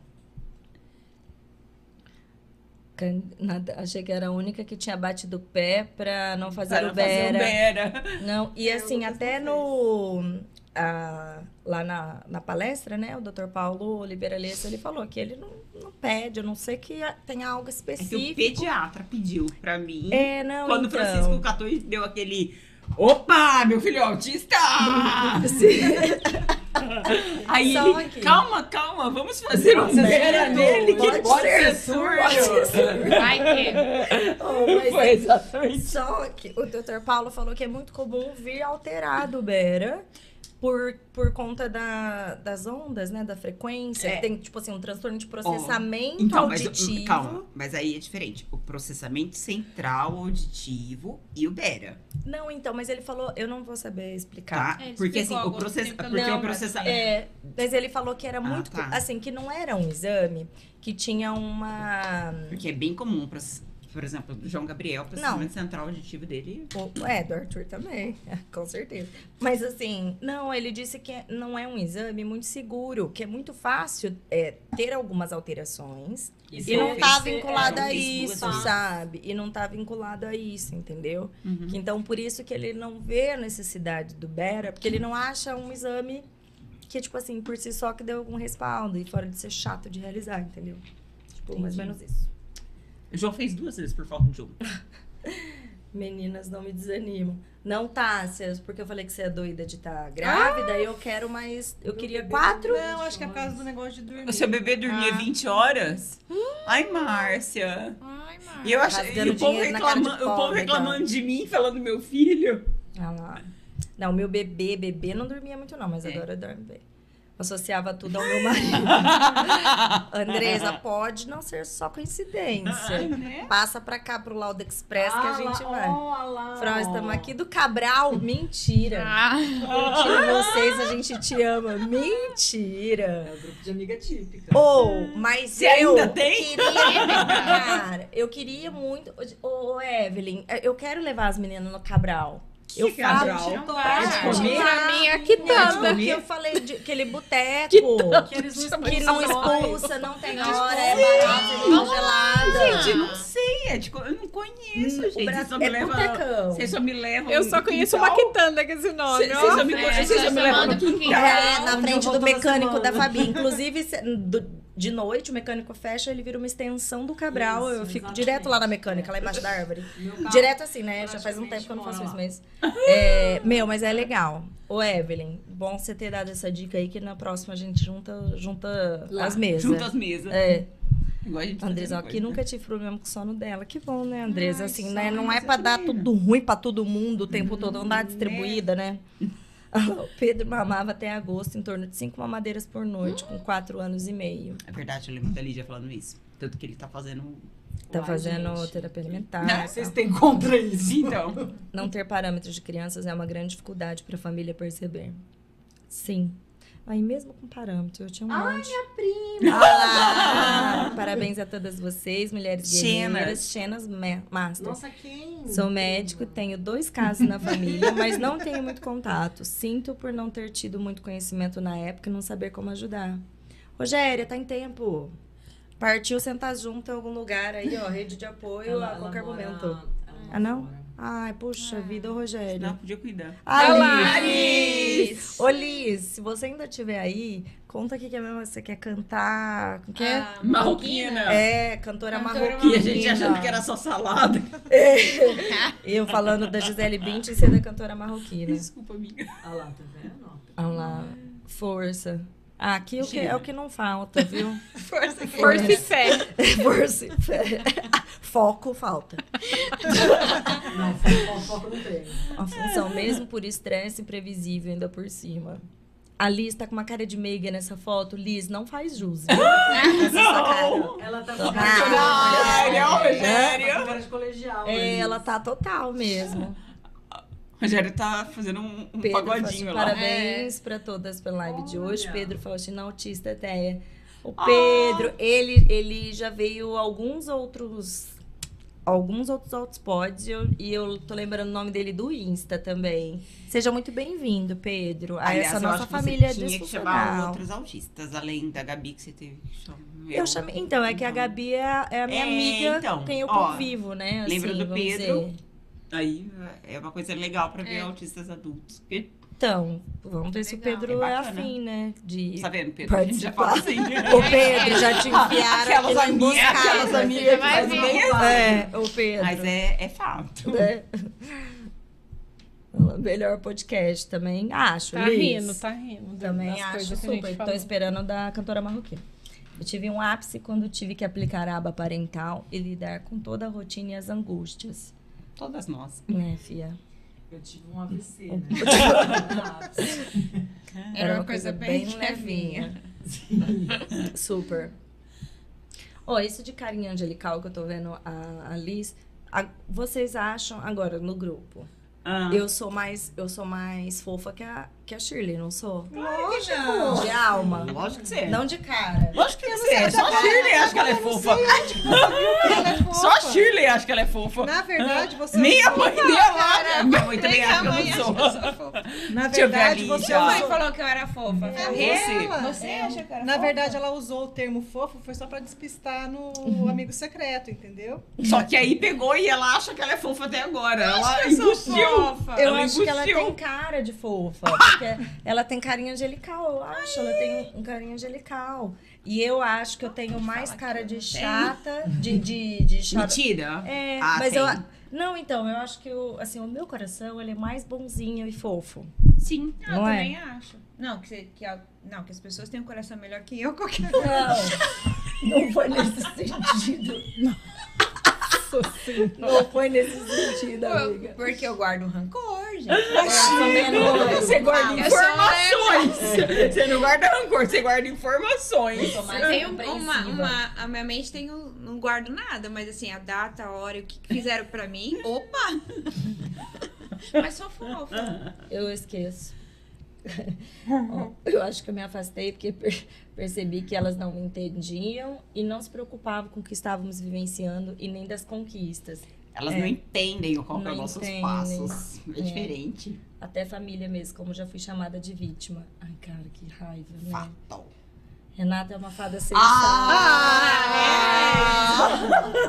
Nada- achei que era a única que tinha batido o pé pra não fazer Para o fazer o Bera. Bera. Não, e É, assim, até no. Ah, lá na, na palestra, né? O Dr. Paulo Oliveira Lessa, ele falou que ele não, não pede, a não ser que tenha algo É que o específico. pediatra pediu pra mim. É, não, quando o então. Francisco catou e deu aquele. Opa, meu filho é autista! Aí Só ele, calma, calma, vamos fazer um Bera surdo, nele, que pode ser surdo. Vai que. Oh, Foi exatamente. Só que o Dr. Paulo falou que é muito comum vir alterado o Bera por, por conta da, das ondas, né? Da frequência. É. Tem, tipo assim, um transtorno de processamento Então, mas, auditivo. calma, mas aí é diferente. O processamento central auditivo e o Bera, Não, então, mas ele falou, eu não vou saber explicar. tá? É, porque assim, o, process... porque Não, o processamento... É, mas ele falou que era Ah, muito. tá. Assim, que não era um exame, que tinha uma. Porque é bem comum, process- por exemplo, do João Gabriel, o processamento central auditivo dele... É, do Arthur também, com certeza. Mas assim, não, ele disse que não é um exame muito seguro, que é muito fácil é, ter algumas alterações. Isso E não é- tá isso é- vinculado é, a isso, sabe? E não tá vinculado a isso, entendeu? Uhum. Então, por isso que ele não vê a necessidade do Bera, porque ele não acha um exame que, tipo assim, por si só que deu algum respaldo e fora de ser chato de realizar, entendeu? Tipo, mais ou menos isso. O João fez duas vezes por falta de um. Meninas, não me desanimam. Não, Tássias, porque eu falei que você é doida de estar grávida e eu quero mais. Eu queria quatro. Não, acho que é por causa do negócio de dormir. O seu bebê dormia Ah. 20 horas? Ai, Márcia. Ai, E, eu ach... E o povo, de reclama... o povo reclamando de mim, falando meu filho. Ah lá. Não, meu bebê, bebê não dormia muito, não, mas É. agora dorme bem. Associava tudo ao meu marido. Andresa, pode não ser só coincidência. Passa pra cá pro Lauda Express que a Ah, gente lá, vai. lá, Fran, estamos aqui do Cabral. Mentira. Ah, Mentira, vocês, a gente te ama. É Mentira. o grupo de amiga típica. Ou, mas Você eu ainda tem? queria, cara, eu queria muito. Ô, Evelyn, eu quero levar as meninas no Cabral. Eu Que falo Cabral? de Não de comer? Pra mim, aqui É tanta. que eu falei de aquele boteco Que eles não que não expulsa, não tem hora, é barato, é gelada. Gente, não sei. É de... co- Eu não conheço, Hum, gente. Vocês só me é levam... botecão. Vocês só me levam Eu só conheço uma quitanda com esse nome. Vocês só me, É, vocês só me levam no quintal. É, na frente do mecânico da. Fabi. Inclusive, se- do- de noite, o mecânico fecha, ele vira uma extensão do Cabral. Isso, eu fico exatamente. direto lá na mecânica, lá embaixo da árvore. Direto assim, né? Já faz um tempo que eu não faço isso mesmo. É, meu, mas é legal. Ô, Evelyn, bom você ter dado essa dica aí, que na próxima a gente junta, junta Lá, as mesas. Junto às mesas. É, Igual a gente Andresa, aqui nunca tive problema com o sono dela. Que bom, né, Andresa? Ai, assim, né? Não é eu dar tudo ruim pra todo mundo o tempo todo, não dá distribuída, né? O Pedro mamava até agosto em torno de cinco mamadeiras por noite, com quatro anos e meio. É verdade, eu lembro da Lídia falando isso. Tanto que ele tá fazendo... Tá Uai, fazendo gente. terapia alimentar. Não, tal. Vocês têm contra isso. Então... Não ter parâmetros de crianças é uma grande dificuldade para a família perceber. Sim. Aí mesmo com parâmetro, eu tinha um Ai, monte. minha prima. Olá! Parabéns a todas vocês, mulheres guerreiras. Xenas Ma- Master. Nossa, quem? Sou médico, tenho dois casos na família, mas não tenho muito contato. Sinto por não ter tido muito conhecimento na época e não saber como ajudar. Rogéria, tá em tempo. Partiu sentar junto em algum lugar aí, ó, rede de apoio Ela- a ela qualquer mora- momento. ela Ah, não? mora. Ai, puxa vida, ô Rogério. Não, podia cuidar. Alice! Ô, Liz, se você ainda estiver aí, conta aqui que é mesmo você quer cantar. o que é? Ah, Marroquina. É, cantora Cantora marroquina. E a gente achando que era só salada. Eu falando da Gisele Bündchen e ser da cantora marroquina. Desculpa, amiga. Ah lá, tá vendo? Vamos lá. Força. Aqui é o que, é o que não falta, viu? Força, Força e fé. Força. e fé. Foco falta. Não, foco, foco não tem. Uma função mesmo por estresse imprevisível ainda por cima. A Liz tá com uma cara de meiga nessa foto. Liz, não faz jus, viu? Ela tá com Rogério, Ela tá com cara de colegial. É, né, ela tá total mesmo. Rogério tá fazendo um, um Pedro pagodinho Faustino, lá. Parabéns pra todas pela live de hoje. Olha. Pedro Faustino, autista até. O Pedro, ele, ele já veio alguns outros alguns outros hotspots e eu, e eu tô lembrando o nome dele do Insta também. Seja muito bem-vindo, Pedro, a Aliás, essa nossa acho que família você tinha que chamar outros autistas, além da Gabi que você teve que chamar. Eu chamei, então, é que a Gabi é, a- é a minha É, amiga então, com quem eu ó, convivo, né? lembra assim, do vamos Pedro? dizer. Aí é uma coisa legal pra ver É. autistas adultos. Porque, Então, vamos ver se o. Pedro É é, afim, né? De tá vendo, Pedro? A gente já fala assim. Ô, Pedro, já te enfiaram Aquelas aqui amigas, aquelas amigas bem É, ô Pedro. Mas é, é fato. O Melhor podcast também, acho. Tá Liz. rindo, tá rindo. Também acho super. Tô falou. esperando da cantora marroquina. Eu tive um ápice quando tive que aplicar a aba parental e lidar com toda a rotina e as angústias. Todas nós. Né, fia? Eu tive um AVC, né? Era uma coisa bem levinha. Super. Ó, isso de carinha angelical que eu tô vendo a, a Liz. a- vocês acham, agora, no grupo, Ah. eu sou mais, eu sou mais fofa que a, que a Shirley, não sou? Lógico. De alma. Lógico que você é. Não de cara. Lógico que você é. Só a Shirley acha que ela é fofa. Ela é fofa. Só a Shirley acha que ela é fofa. Na verdade, você Nem a mãe dela. Minha mãe também acha que eu mãe não acha sou. que. Na verdade, você. Sua mãe falou que eu era fofa. É Você. Você acha que era Na verdade, ela usou o termo fofo, foi só pra despistar no Uhum. amigo secreto, entendeu? Só que aí pegou e ela acha que ela é fofa até agora. Ela engustiu. fofa. Eu acho que ela tem cara de fofa. Porque ela tem carinha angelical, eu acho. Ela tem um carinha angelical. E eu acho que eu tenho mais cara de chata, de, de, de chata. Mentira. É, Ah, mas tem. eu. Não, então, eu acho que o, assim, o meu coração ele é mais bonzinho e fofo. Sim. Eu Não é? também acho. Não que, que, a- não, que as pessoas têm um coração melhor que eu, qualquer Não, não foi nesse sentido. Não foi nesse sentido, amiga. Porque eu guardo rancor, gente. Você guarda Eu sou informações. Você não guarda rancor, você guarda informações. Um- uma, uma, a minha mente tem um, não guardo nada, mas assim, a data, a hora, o que fizeram pra mim, opa! Mas sou fofa. Eu esqueço. Eu acho que eu me afastei porque per- percebi que elas não me entendiam e não se preocupavam com o que estávamos vivenciando e nem das conquistas. Elas É. não entendem qual é Não os nossos entendem. passos. É, É. diferente. Até família mesmo, como já fui chamada de vítima. Ai, cara, que raiva, né? Fatal. Renata é uma fada sensata. Ah!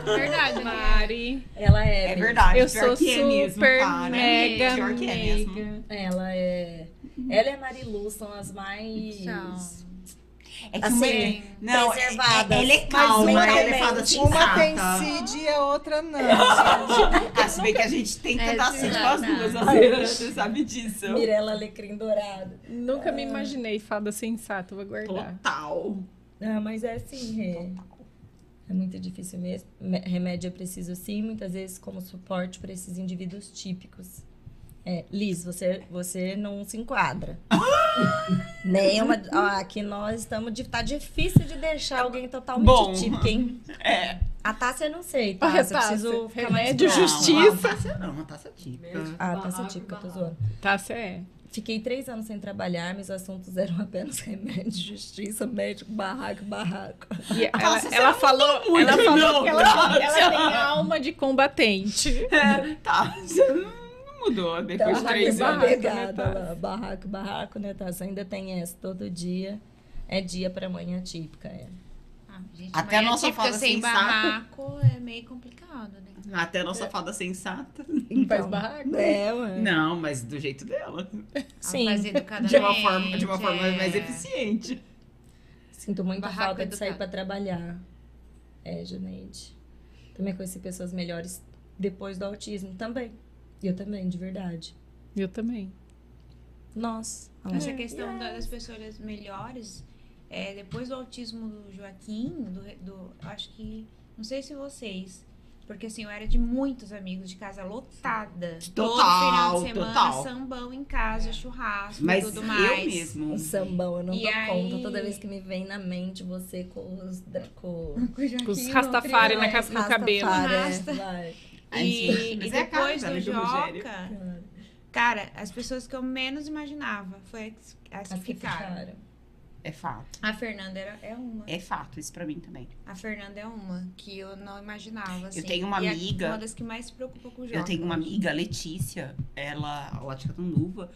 Verdade, né? Mari, Ela é. É verdade. eu pior sou que é mesmo, super cara. mega Pior que é mesmo. Ela é. Ela e a Marilu são as mais. São. É que Assim, uma é... Não, é, preservadas. é, ela é Mas calma, uma ela é Uma tem. CID e a outra não. Ah, se bem que a gente tem que É, tentar assim não, com as duas, às vezes, você sabe disso. Mirella Alecrim Dourado. Nunca me imaginei fada sensata, vou guardar. Total. Ah, mas é assim, Rê. É muito difícil mesmo. Me- Remédio é preciso sim, muitas vezes como suporte para esses indivíduos típicos. É, Liz, você, você não se enquadra. Nenhuma. Ó, aqui nós estamos. De, tá difícil de deixar alguém totalmente Bom. típico, hein? É. A Tássia eu não sei, tá? Eu preciso Tássia, ficar mais próxima. justiça. Não, uma taça não, uma taça típica. Ah, Tássia barraco, típica, eu tô zoando. Tá, você é. Fiquei três anos sem trabalhar, meus assuntos eram apenas remédio, justiça, médico, barraco, barraco. E ela, Nossa, ela falou, muito, ela falou não, que ela, Tássia. ela tem alma de combatente. É, tá. Mudou depois de Tá três uma anos. barraco, pegada né, lá, barraco, barraco, né, Tássia? Ainda tem essa todo dia. É dia pra manhã típica, é. Ah, gente, Até a manhã nossa típica fada sem sensata. barraco é meio complicado, né? Até a nossa fada sensata. Faz barraco? É, ué. Não, mas do jeito dela. Sim. De uma forma, de uma forma é. mais eficiente. Sinto muita Barraco falta de sair educado. pra trabalhar. É, Janeide. Também conheci pessoas melhores depois do autismo. Também. Eu também, de verdade. Eu também. Nossa. Essa questão da- das pessoas melhores, é, depois do autismo do Joaquim, do, do- acho que, não sei se vocês, porque assim, eu era de muitos amigos de casa lotada. Todo Total, final de semana, total. sambão em casa, churrasco e Mas tudo eu mais. mesmo. O sambão, eu não E dou aí- conta. Toda vez que me vem na mente você com os. dra- Com... Com os rastafari na, no cabelo. Rastafari, é, Rasta. vai. E, e é depois dela do. Joca, cara, as pessoas que eu menos imaginava foi as, as As que que ficaram. ficaram. É fato. A Fernanda era, é uma. É fato, isso pra mim também. A Fernanda é uma que eu não imaginava. Assim. tenho uma E é amiga- uma das que mais se preocupa com o João. Eu tenho uma amiga, a Letícia, ela, ela de Catanduva,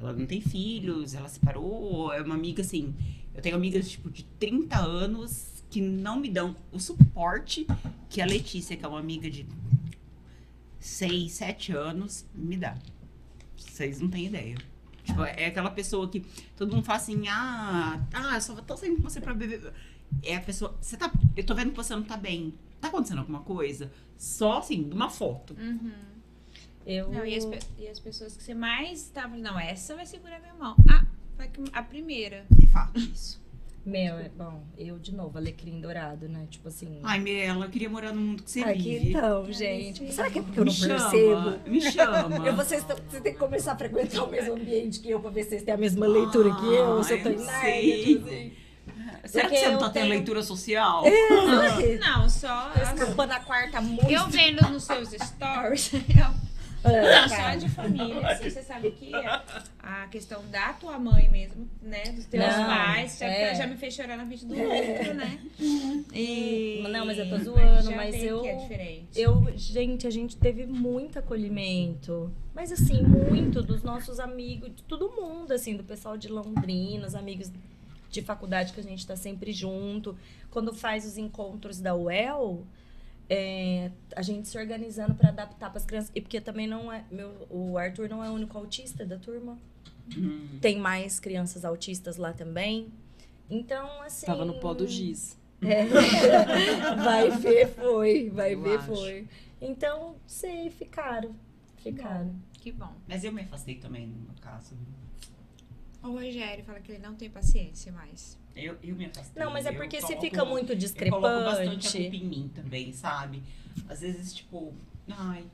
ela não tem filhos, ela separou, é uma amiga assim. Eu tenho amigas, tipo, de 30 anos que não me dão o suporte que a Letícia, que é uma amiga de 6, 7 anos, me dá. Vocês não têm ideia. Tipo, é aquela pessoa que todo mundo fala assim, ah, ah, eu só tô saindo com você pra beber. É a pessoa. Você tá. Eu tô vendo que você não tá bem. Tá acontecendo alguma coisa? Só assim, uma foto. Uhum. Eu... Não, e, as, e as pessoas que você mais estavam. Não, essa vai segurar minha mão. Ah, foi que- a primeira. É fato isso. Meu, é bom. Eu, de novo, alecrim dourado, né? Tipo assim... Ai, Mirella, eu queria morar no mundo que você Ai, que vive. então, gente. Será que é porque eu me não chama, percebo? Me chama. Eu, vocês, tão- vocês têm que começar a frequentar o mesmo ambiente que eu pra ver se vocês têm a mesma leitura que eu. Se eu tô Ah, em assim. Será que Porque você não tá tendo tenho- leitura social? É, Não, só. Tô escapando a quarta muito. Eu vendo nos seus stories. eu- É, só de família, assim, você sabe que a questão da tua mãe mesmo, né? Dos teus Não, pais, é. já me fez chorar na vídeo do outro, né? E... Não, mas eu tô zoando, mas vê eu- que é diferente. Eu, gente, a gente teve muito acolhimento. Mas assim, muito dos nossos amigos, de todo mundo, assim, do pessoal de Londrina, os amigos de faculdade que a gente tá sempre junto. Quando faz os encontros da UEL, é, a gente se organizando para adaptar para as crianças. E porque também não é. Meu, o Arthur não é o único autista da turma. Hum. Tem mais crianças autistas lá também. Então, assim. Tava no pó do giz. É. Vai ver, foi. Vai Eu ver, acho. foi. Então, sei, ficaram. Ficaram. Que bom. Mas eu me afastei também, no caso. O Rogério fala que ele não tem paciência mais. Eu, eu me afastei. Não, mas é eu porque se fica muito Eu coloco bastante a discrepante. culpa em mim também, sabe? Às vezes, tipo, ai,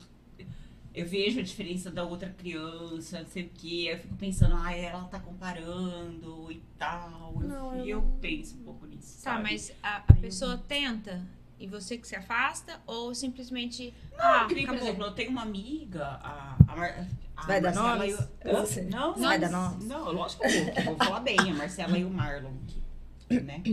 eu vejo a diferença da outra criança, não sei o quê. Eu fico pensando, ai, ela tá comparando e tal. Eu- Não, eu E eu, não- penso um pouco nisso. Tá, sabe? mas a, a pessoa tenta e você que se afasta ou simplesmente. ah, que nem, por exemplo, eu tenho uma amiga, a, a, Mar, a Vai dar Marcela nomes? e o- Hã? Você- Não, Você vai não, dar nomes? Não, lógico que eu vou, que eu vou falar bem, a Marcela e o Marlon, que, né?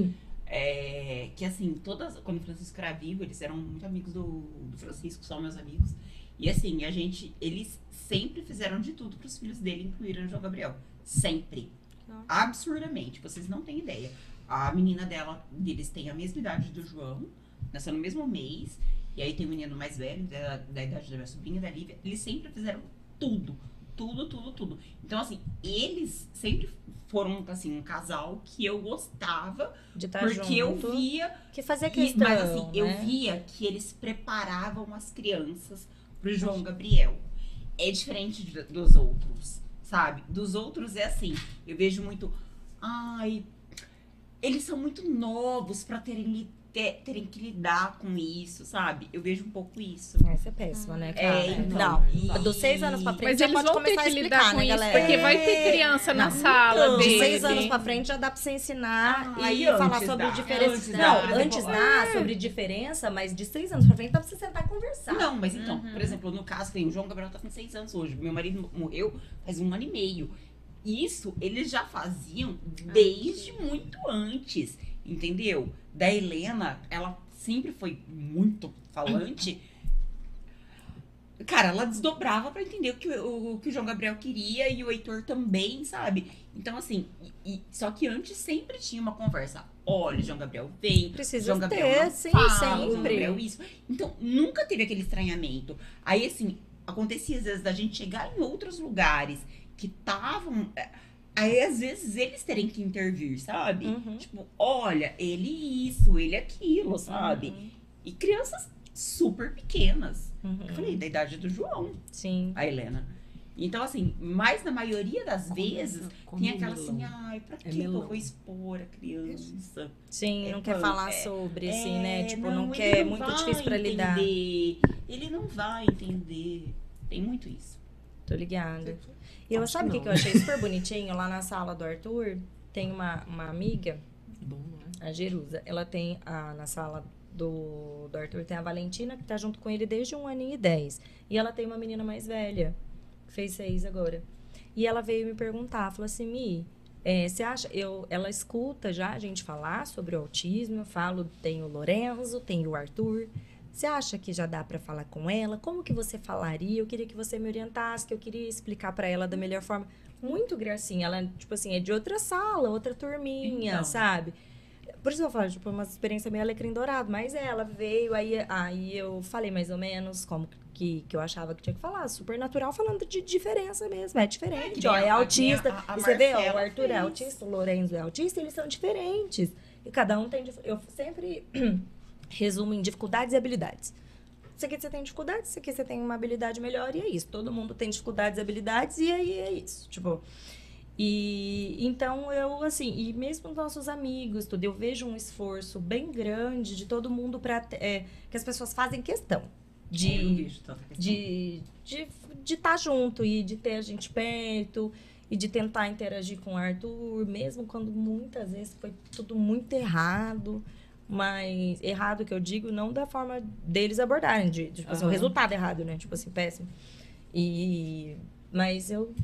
É, que assim, todas, quando o Francisco era vivo, eles eram muito amigos do, do Francisco, são meus amigos. E assim, a gente, eles sempre fizeram de tudo para os filhos dele incluírem o João Gabriel. Sempre. Nossa. Absurdamente. Vocês não têm ideia. A menina dela, deles tem a mesma idade do João, nasceu no mesmo mês. E aí tem um menino mais velho, da, da idade da minha sobrinha, da Lívia. Eles sempre fizeram tudo. Tudo, tudo, tudo. Então, assim, eles sempre foram, assim, um casal que eu gostava. De estar porque eu junto. via Que fazia e- questão. mas assim, eu né? via que eles preparavam as crianças pro João Gabriel. É diferente de- dos outros, sabe? Dos outros é assim, eu vejo muito, ai, eles são muito novos pra terem, ter- terem que lidar com isso, sabe? Eu vejo um pouco isso. Essa é péssima, né, cara? É, então, não, e- dos seis anos pra frente Mas já eles pode vão começar ter a que explicar, lidar com né, isso, galera? porque vai ter criança na Não, sala então, de seis anos pra frente já dá pra você ensinar Ah, e falar sobre dá. diferença. Antes dá, não, exemplo, antes dá sobre diferença, mas de seis anos pra frente dá pra você sentar e conversar. Não, mas então, por exemplo, no caso, tem o João Gabriel tá com seis anos hoje. Meu marido morreu faz um ano e meio. Isso eles já faziam desde muito antes, entendeu? Da Helena, ela sempre foi muito falante. Cara, ela desdobrava pra entender o que o, o que o João Gabriel queria e o Heitor também, sabe? Então, assim, e- e- só que antes sempre tinha uma conversa. Olha, João Gabriel vem, Precisa João Gabriel ter, não sim, fala, João sempre. Gabriel isso. Então, nunca teve aquele estranhamento. Aí, assim, acontecia às vezes da gente chegar em outros lugares que estavam. É, Aí, às vezes, eles terem que intervir, sabe? Uhum. Tipo, olha, ele isso, ele aquilo, sabe? Uhum. E crianças super pequenas. Uhum. Eu falei, da idade do João, Sim. a Helena. Então, assim, mas na maioria das vezes, Come tem aquela melão. assim, ai, pra que, É que eu vou expor a criança? Sim, É, não quer então, falar é- sobre, assim, né? É, Tipo, não, ele quer, é não muito difícil pra lidar. entender. Ele não vai entender. Tem muito isso. Tô ligada. E eu, Acho sabe o que que, eu achei super bonitinho? Lá na sala do Arthur, tem uma, uma amiga, Bom, não é? a Jerusa. Ela tem, a, na sala do, do Arthur, tem a Valentina, que tá junto com ele desde um aninho e dez. E ela tem uma menina mais velha, que fez seis agora. E ela veio me perguntar, falou assim, Mi, É, você acha, eu, ela escuta já a gente falar sobre o autismo, eu falo, tem o Lorenzo, tem o Arthur. Você acha que já dá para falar com ela? Como que você falaria? Eu queria que você me orientasse, que eu queria explicar para ela da melhor forma. Muito gracinha, ela, tipo assim, é de outra sala, outra turminha, Então. sabe? Por isso eu falo, tipo, uma experiência meio alecrim dourado. Mas ela veio, aí, aí eu falei mais ou menos como que, que eu achava que tinha que falar. Super natural, falando de diferença mesmo. É diferente, que ó, é a- autista. a- a você vê, ó, o Arthur é fez. autista, o Lorenzo é autista, eles são diferentes. E cada um tem... Eu sempre resumo em dificuldades e habilidades. Isso aqui você tem dificuldades, isso aqui você tem uma habilidade melhor e é isso. Todo mundo tem dificuldades e habilidades e aí é isso. Tipo, e então eu, assim, e mesmo os nossos amigos, tudo, eu vejo um esforço bem grande de todo mundo para que as pessoas fazem questão de questão. de de de estar junto e de ter a gente perto e de tentar interagir com o Arthur, mesmo quando muitas vezes foi tudo muito errado, mas errado que eu digo não da forma deles abordarem, de, de, tipo assim, o resultado errado, né? Tipo assim, péssimo. E mas eu,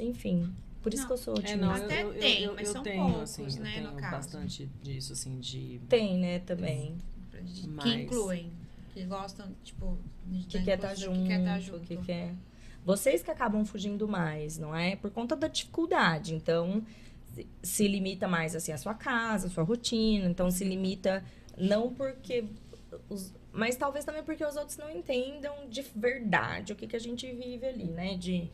enfim, por isso Não, que eu sou É, otimista. não, eu, Até eu, tem, eu, mas eu são tenho, poucos, assim, né, eu no tenho caso. bastante disso, assim, de... Tem, né, também. de- que Mas- incluem, que gostam, tipo, de que quer estar inclusão, junto, que quer estar junto. que quer... Vocês que acabam fugindo mais, não é? Por conta da dificuldade. Então, se- limita mais, assim, a sua casa, a sua rotina. Então, se limita não porque... Os, mas talvez também porque os outros não entendam de verdade o que, que a gente vive ali, né? De,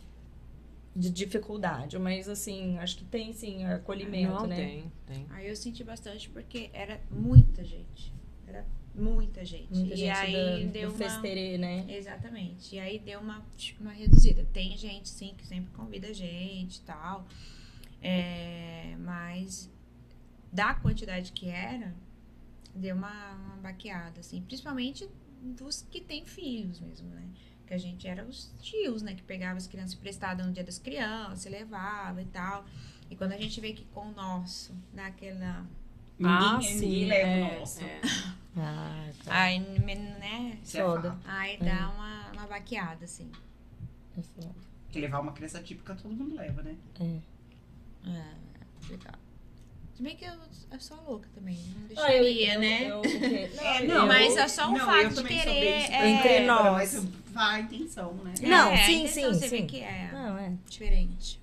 de dificuldade. Mas, assim, acho que tem, sim, acolhimento, não, né? tem, tem. Aí eu senti bastante porque era muita gente. Era muita gente. Muita e gente aí da, deu do uma... festerê, né? Exatamente. E aí deu uma, uma reduzida. Tem gente, sim, que sempre convida a gente e tal. É, mas da quantidade que era, deu uma, uma baqueada, assim. Principalmente dos que têm filhos mesmo, né? Que a gente era os tios, né? Que pegava as crianças emprestadas no dia das crianças, levava e tal. E quando a gente vê que com o nosso, naquela... Ninguém, Ah, ninguém sim, leva é, o nosso. é. Ah, tá. Aí, né? É Foda. Aí dá uma, uma baqueada, assim. É foda. Porque levar uma criança típica todo mundo leva, né? É, complicado. Se bem que eu, eu sou louca também, não Ah, eu- né? eu-? É, eu- mas é só o não, fato de querer, é, Entre nós. Mas vai a intenção, né? Não, É, sim, sim, Você vê sim. que é Não, é. diferente.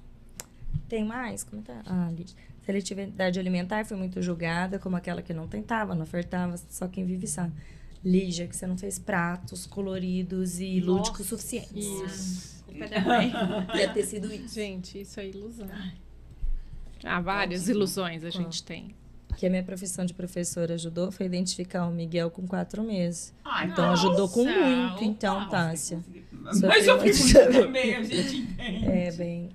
Tem mais? Como tá? Ah, ali. Seletividade alimentar foi muito julgada como aquela que não tentava, não ofertava, só quem vive sabe. Lígia, que você não fez pratos coloridos e lúdicos suficientes. Isso. Culpa da mãe. Deve ter sido isso. Gente, isso é ilusão. Ah, várias ilusões a gente tem. Que a minha profissão de professora ajudou foi identificar o Miguel com quatro meses. Ah, Então ajudou com Nossa, muito, então, Nossa, Tássia. Mas eu muito também, a gente entende. É, bem.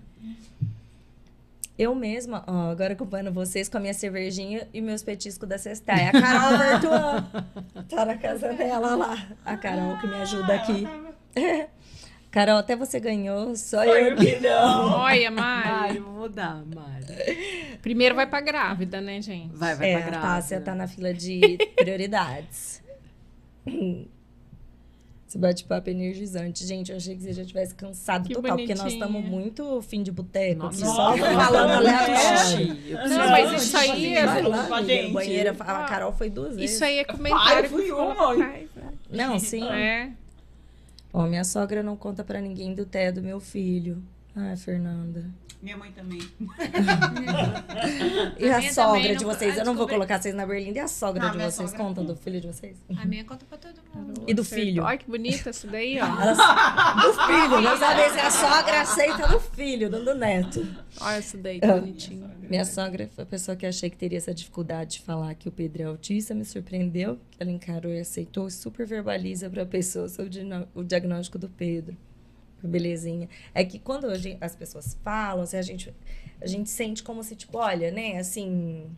Eu mesma, ó, agora acompanhando vocês com a minha cervejinha e meus petiscos da cestaia. A Carol Vertuan. Tá na casa dela lá. A Carol que me ajuda aqui. Carol, até você ganhou, só eu que não. Olha, Mari, Mari. vou mudar, Mari. Primeiro vai pra grávida, né, gente? Vai, vai É, pra a grávida. Tássia tá na fila de prioridades. Esse bate-papo é energizante. Gente, eu achei que você já tivesse cansado Que total, porque nós bonitinha. estamos muito fim de boteco. Nossa, só nossa, falando aleatório. Não, mas isso aí é- banheira. A Carol foi duas vezes. Isso aí é comentário. Pai, fui uma, né? Não, sim. É. Ó, minha sogra não conta pra ninguém do té do meu filho. Ai, Fernanda. Minha mãe também. E a, minha sogra de vocês? ah, Eu não vou colocar vocês na berlinda. E a sogra Não, de vocês? sogra Conta do filho de vocês? A minha conta pra todo mundo. E do filho? Olha que bonita essa daí, ó. Do filho. Não sabe se a sogra aceita do filho, não do neto. Olha essa daí, que Ah. bonitinha. Minha sogra foi a pessoa que achei que teria essa dificuldade de falar que o Pedro é autista, me surpreendeu. Ela encarou e aceitou, super verbaliza para a pessoa sobre o diagnóstico do Pedro. Belezinha. É que quando gente- as pessoas falam, assim, a, gente, a gente sente como se, tipo, olha, né, assim.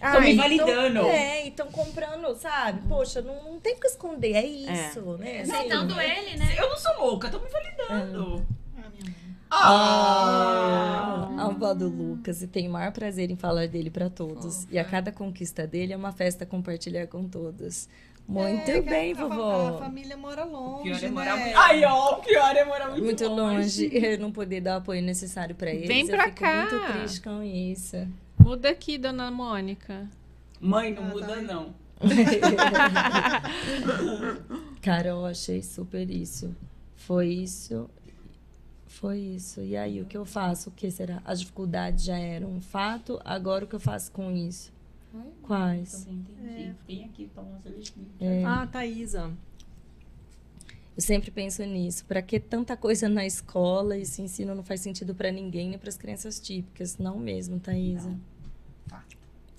Tão me validando. é, e estão comprando, sabe? Poxa, não, não tem o que esconder, é isso, né? assim. Aceitando ele, né? Eu não sou louca, tô me validando. Ah, minha mãe. Ah, a avó do Lucas e tenho o maior prazer em falar dele para todos. E a cada conquista dele é uma festa compartilhar com todos. Muito É, que bem, a, vovó. A família mora longe, Pior é né? morar muito. Ai, ó, o pior é morar muito, Muito longe, eu não poder dar o apoio necessário para eles. Vem eu pra fico cá. muito triste com isso. Muda aqui, dona Mônica. Mãe, não Ah, muda, tá. não. Cara, eu achei super isso. Foi isso. Foi isso. E aí, o que eu faço? O que será? As dificuldades já eram um fato, agora o que eu faço com isso? Quais? Também entendi. Tem aqui, cervejinha. É, Ah, Thaísa. eu sempre penso nisso. Pra que tanta coisa na escola e esse ensino não faz sentido pra ninguém, nem pras crianças típicas? Não mesmo, Thaísa. Não. Tá.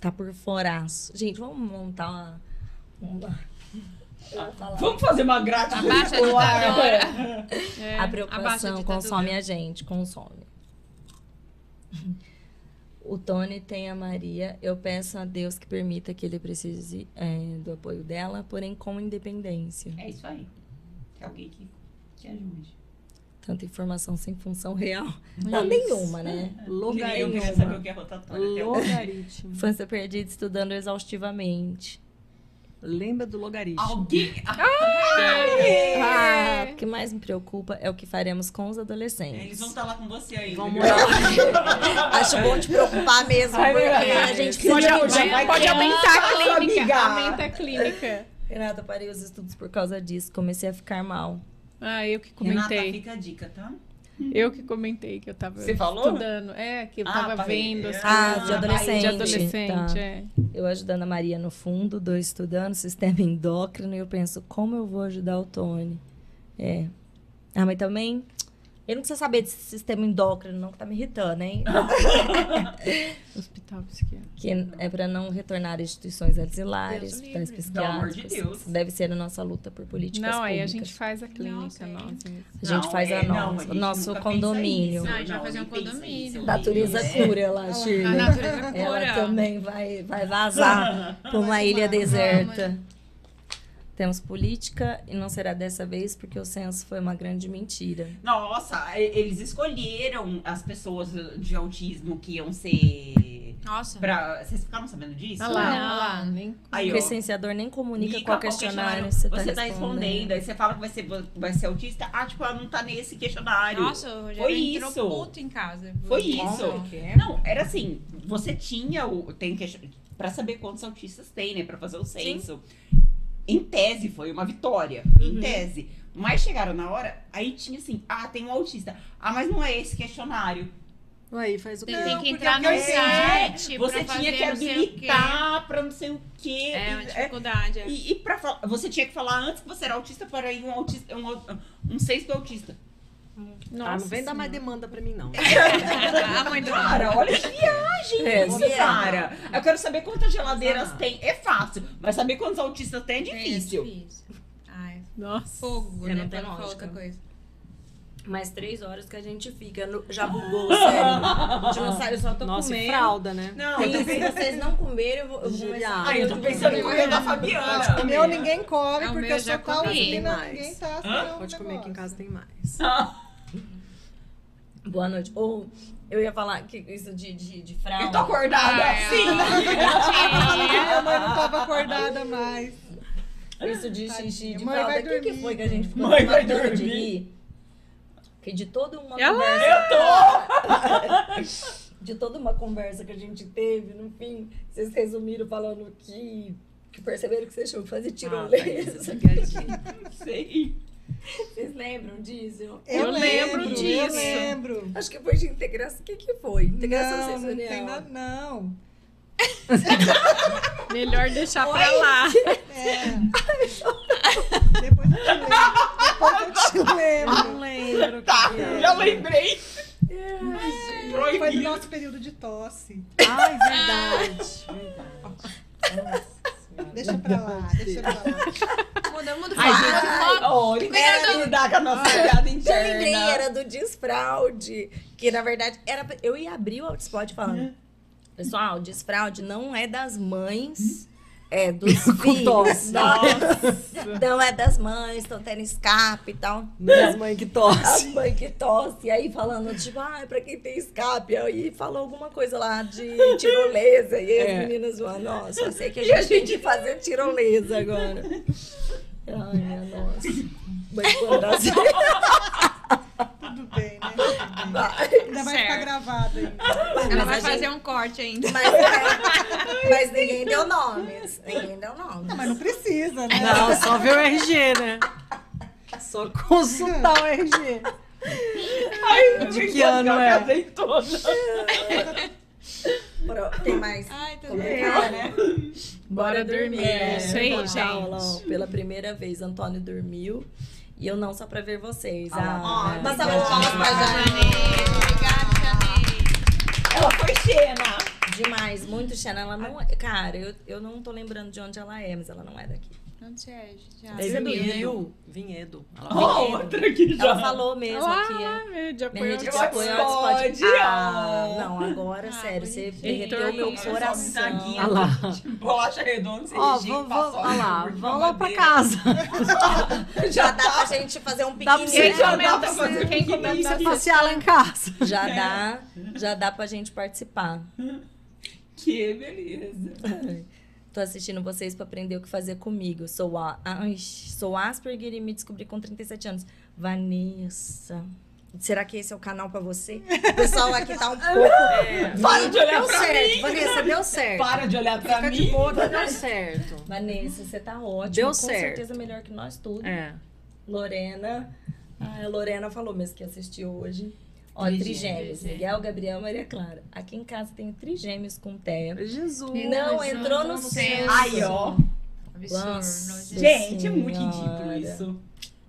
Tá por foraço. Gente, vamos montar uma. uma... Falar. Vamos fazer uma grátis. A. É, A preocupação a ditadura. consome a gente, consome. O Tony tem a Maria. Eu peço a Deus que permita que ele precise é, do apoio dela, porém com independência. É isso aí. É alguém que, que ajude. Tanta informação sem função real. Não, nenhuma, né? Eu queria saber o Logaritmo. que é rotatória. Logaritmo. Infância perdida estudando exaustivamente. Lembra do logaritmo. Alguém. Ah, o que mais me preocupa é o que faremos com os adolescentes. Eles vão estar lá com você ainda. Vamos viu? Acho bom te preocupar mesmo, Ai, porque a gente Pode, precisa pode, de- pode aumentar a clínica. amiga. Aumenta a clínica. Renata, parei os estudos por causa disso. Comecei a ficar mal. Ah, eu que Renata, comentei. fica a dica, tá? Eu que comentei que eu tava Você falou? estudando. É, que eu Ah, tava parei. vendo. Assim, Ah, de adolescente. De adolescente, Tá. é. Eu ajudando a Maria no fundo, dois estudando sistema endócrino, e eu penso, como eu vou ajudar o Tony? É. Ah, mas também. Ele não precisa saber desse sistema endócrino, não, que tá me irritando, hein? Hospital psiquiátrico. que é para não retornar a instituições auxiliares, Deus hospitais livre. Pelo amor de psiquiátricos. Deus. Deve ser a nossa luta por políticas Não, aí a públicas. gente faz a clínica, nós. mesmos. A gente Não, faz é, a não, nossa, o nosso condomínio. Ah, a gente vai fazer um condomínio. Natureza É. cura lá, A Shirley. natureza Ela cura. também vai, vai vazar para uma ilha deserta. Temos política e não será dessa vez porque o censo foi uma grande mentira. Nossa, eles escolheram as pessoas de autismo que iam ser. Nossa. Pra... Vocês ficaram sabendo disso? Olha lá, Não. olha lá. Nem... Aí, o licenciador nem comunica qual qual questionário, você você tá respondendo. Aí você fala que vai ser, vai ser autista. Ah, tipo, ela não tá nesse questionário. Nossa, o Rogério Foi entrou isso. puto em casa. Foi isso. Não, era assim, você tinha o. Tem que, pra saber quantos autistas tem, né? Pra fazer o censo. Em tese foi uma vitória. Em tese. Mas chegaram na hora, aí tinha assim, ah, tem um autista. Ah, mas não é esse questionário. Aí faz o Tem, quê? tem Não, que entrar no é, site Você pra tinha fazer que habilitar pra não sei o quê. É uma E- dificuldade. é. E, e pra falar, você tinha que falar antes que você era autista para ir um autista, um, um sexto autista. Ah, não vem dar mais demanda pra mim, não. a mãe do Cara, olha que viagem É, isso, é. cara. Eu quero saber quantas geladeiras Ah. tem. É fácil, mas saber quantos autistas tem é É difícil. difícil. Ai, Nossa. fogo, É, né? não tem outra coisa. Mais três horas que a gente fica. no- já bugou, sério. Não sabe, eu só tô Nossa, comendo. fralda, né? Não, eu tô se vocês não comerem, eu vou, eu vou Já. começar. Ai, eu tô pensando em comer da Fabiana. O meu ninguém come, É, porque eu já sou Mais. ninguém tá assim, Pode comer aqui em casa, tem mais. Boa noite. Ou eu ia falar que isso de, de, de fralda. Eu tô acordada Ai, assim. Minha mãe não tava acordada mais. Isso de xixi, de Mãe, fralda. O que, que dormir. foi que a gente ficou Mãe, vai matando de dormir. rir? Que de toda uma Ela- conversa. de toda uma conversa que a gente teve, no fim, vocês resumiram falando que, que perceberam que vocês tinham que fazer tirolesa. Sei. Vocês lembram disso? Eu lembro Eu disso. lembro. Acho que foi de integração. O que, que foi? Integração não, não sensorial. tem nada, não. Melhor deixar pra lá. É. Depois eu te lembro. Depois eu te lembro. Não lembro. Tá, que é. já lembrei. Foi do nosso período de tosse. Ai, verdade. verdade. Deixa pra lá, deixa pra lá. Muda, muda Ai, foco, gente, ó, ninguém vai lidar com a nossa piada interna. lembrei, era do desfraude. Que na verdade era. Eu ia abrir o Outspot falando. Pessoal, desfraude não é das mães, é dos filhos. Não, é das mães, estão tendo escape e tal. Minhas mães que As tossem. mães que tosse, aí falando, tipo, ah, pra quem tem escape. Aí falou alguma coisa lá de tirolesa. E as É. meninas zoando, nossa, eu sei que a gente tem que fazer tirolesa agora. Ai, minha nossa. Mas quando as... Tudo bem, né? Tudo bem. Ainda vai ficar certo. gravado ainda. Ela Mas vai a fazer gente- um corte ainda. Mas, é, mas ninguém deu nomes. Ninguém deu nomes. Mas não precisa, né? Não, só ver o RG, né? Só consultar o RG. De que ano é? Azeitona. Pro- Tem mais. Ai, né? Bora dormir. É, Isso aí, então, gente. pela primeira vez, Antônio dormiu. E eu não só pra ver vocês. Ah, Ah, uma salva de palmas pra Jane. Obrigada, Janine. Ela foi Xena. Demais, muito Xena. Ela não é. Cara, eu, eu não tô lembrando de onde ela é, mas ela não é daqui. Onde você é, já? Você é do Vinhedo. Vinhedo. Ela Ó, outra aqui já. Ela falou mesmo Lá, aqui. é. meu, de apoio de apoio Pode. Ah, não, agora, Ah, sério, você derreteu meu Heitor, coração. Ah lá. Bolacha redonda, recheio, vamos paçoca, lá, vamos lá pra casa. Já dá pra gente fazer um piquenique. você- Quem dá comenta, pra fazer quem piquenique. comenta Você passear lá em casa. Já dá, já dá pra gente participar. Que beleza. Tô assistindo vocês pra aprender o que fazer comigo. Sou, a, ai, sou Asperger e me descobri com 37 anos. Vanessa. Será que esse é o canal pra você? O pessoal aqui tá um pouco. Para de olhar Deu pra certo, mim. Vanessa, deu certo. Para de olhar pra Fica mim. de boa deu certo. Vanessa, você tá ótima. Deu com certo. certeza melhor que nós tudo. É. Lorena. Ah, a Lorena falou mesmo que assistiu hoje. Ó, Trigêmeos, trigêmeos. é. Miguel, Gabriel, Maria Clara. Aqui em casa tem trigêmeos com Té. Jesus. Não entrou no censo. Aí, ó. Absurdo. Gente, é muito ridículo isso.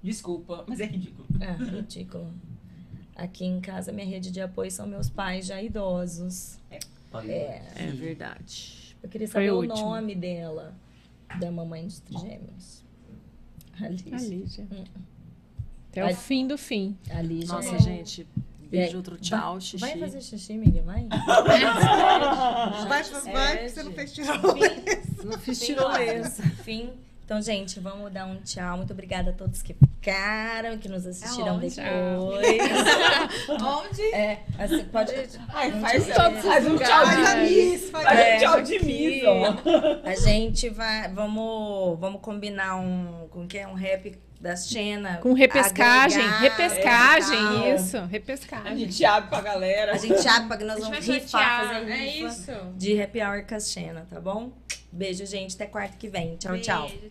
Desculpa, mas é ridículo. É, ridículo. Aqui em casa, minha rede de apoio são meus pais já idosos. É. É verdade. Eu queria Foi saber o último. nome dela, da mamãe dos trigêmeos. Alice. A Lígia. Hum. Até o fim do fim. A Lígia Nossa, é- gente. Beijo, outro tchau, vai, xixi. Vai fazer xixi, Miguel, vai? Vai, vai, porque você não fez tirolesa. Não fiz tirolesa. Fim. Então, gente, vamos dar um tchau. Muito obrigada a todos que ficaram, que nos assistiram Aonde? depois. Onde? É, assim, pode. Ai, faz, faz um tchau de miss. faz Faz É, um tchau de miss, ó. A gente vai. Vamos, vamos combinar um. Com que é um rap da Xena. Com repescagem. agregar, repescagem, tal. isso. A Repescagem. gente abre pra galera. A gente abre pra que nós A vamos rifar, fazer É isso. de happy hour com a Xena, tá bom? Beijo, gente. Até quarta que vem. Tchau, tchau. Beijo,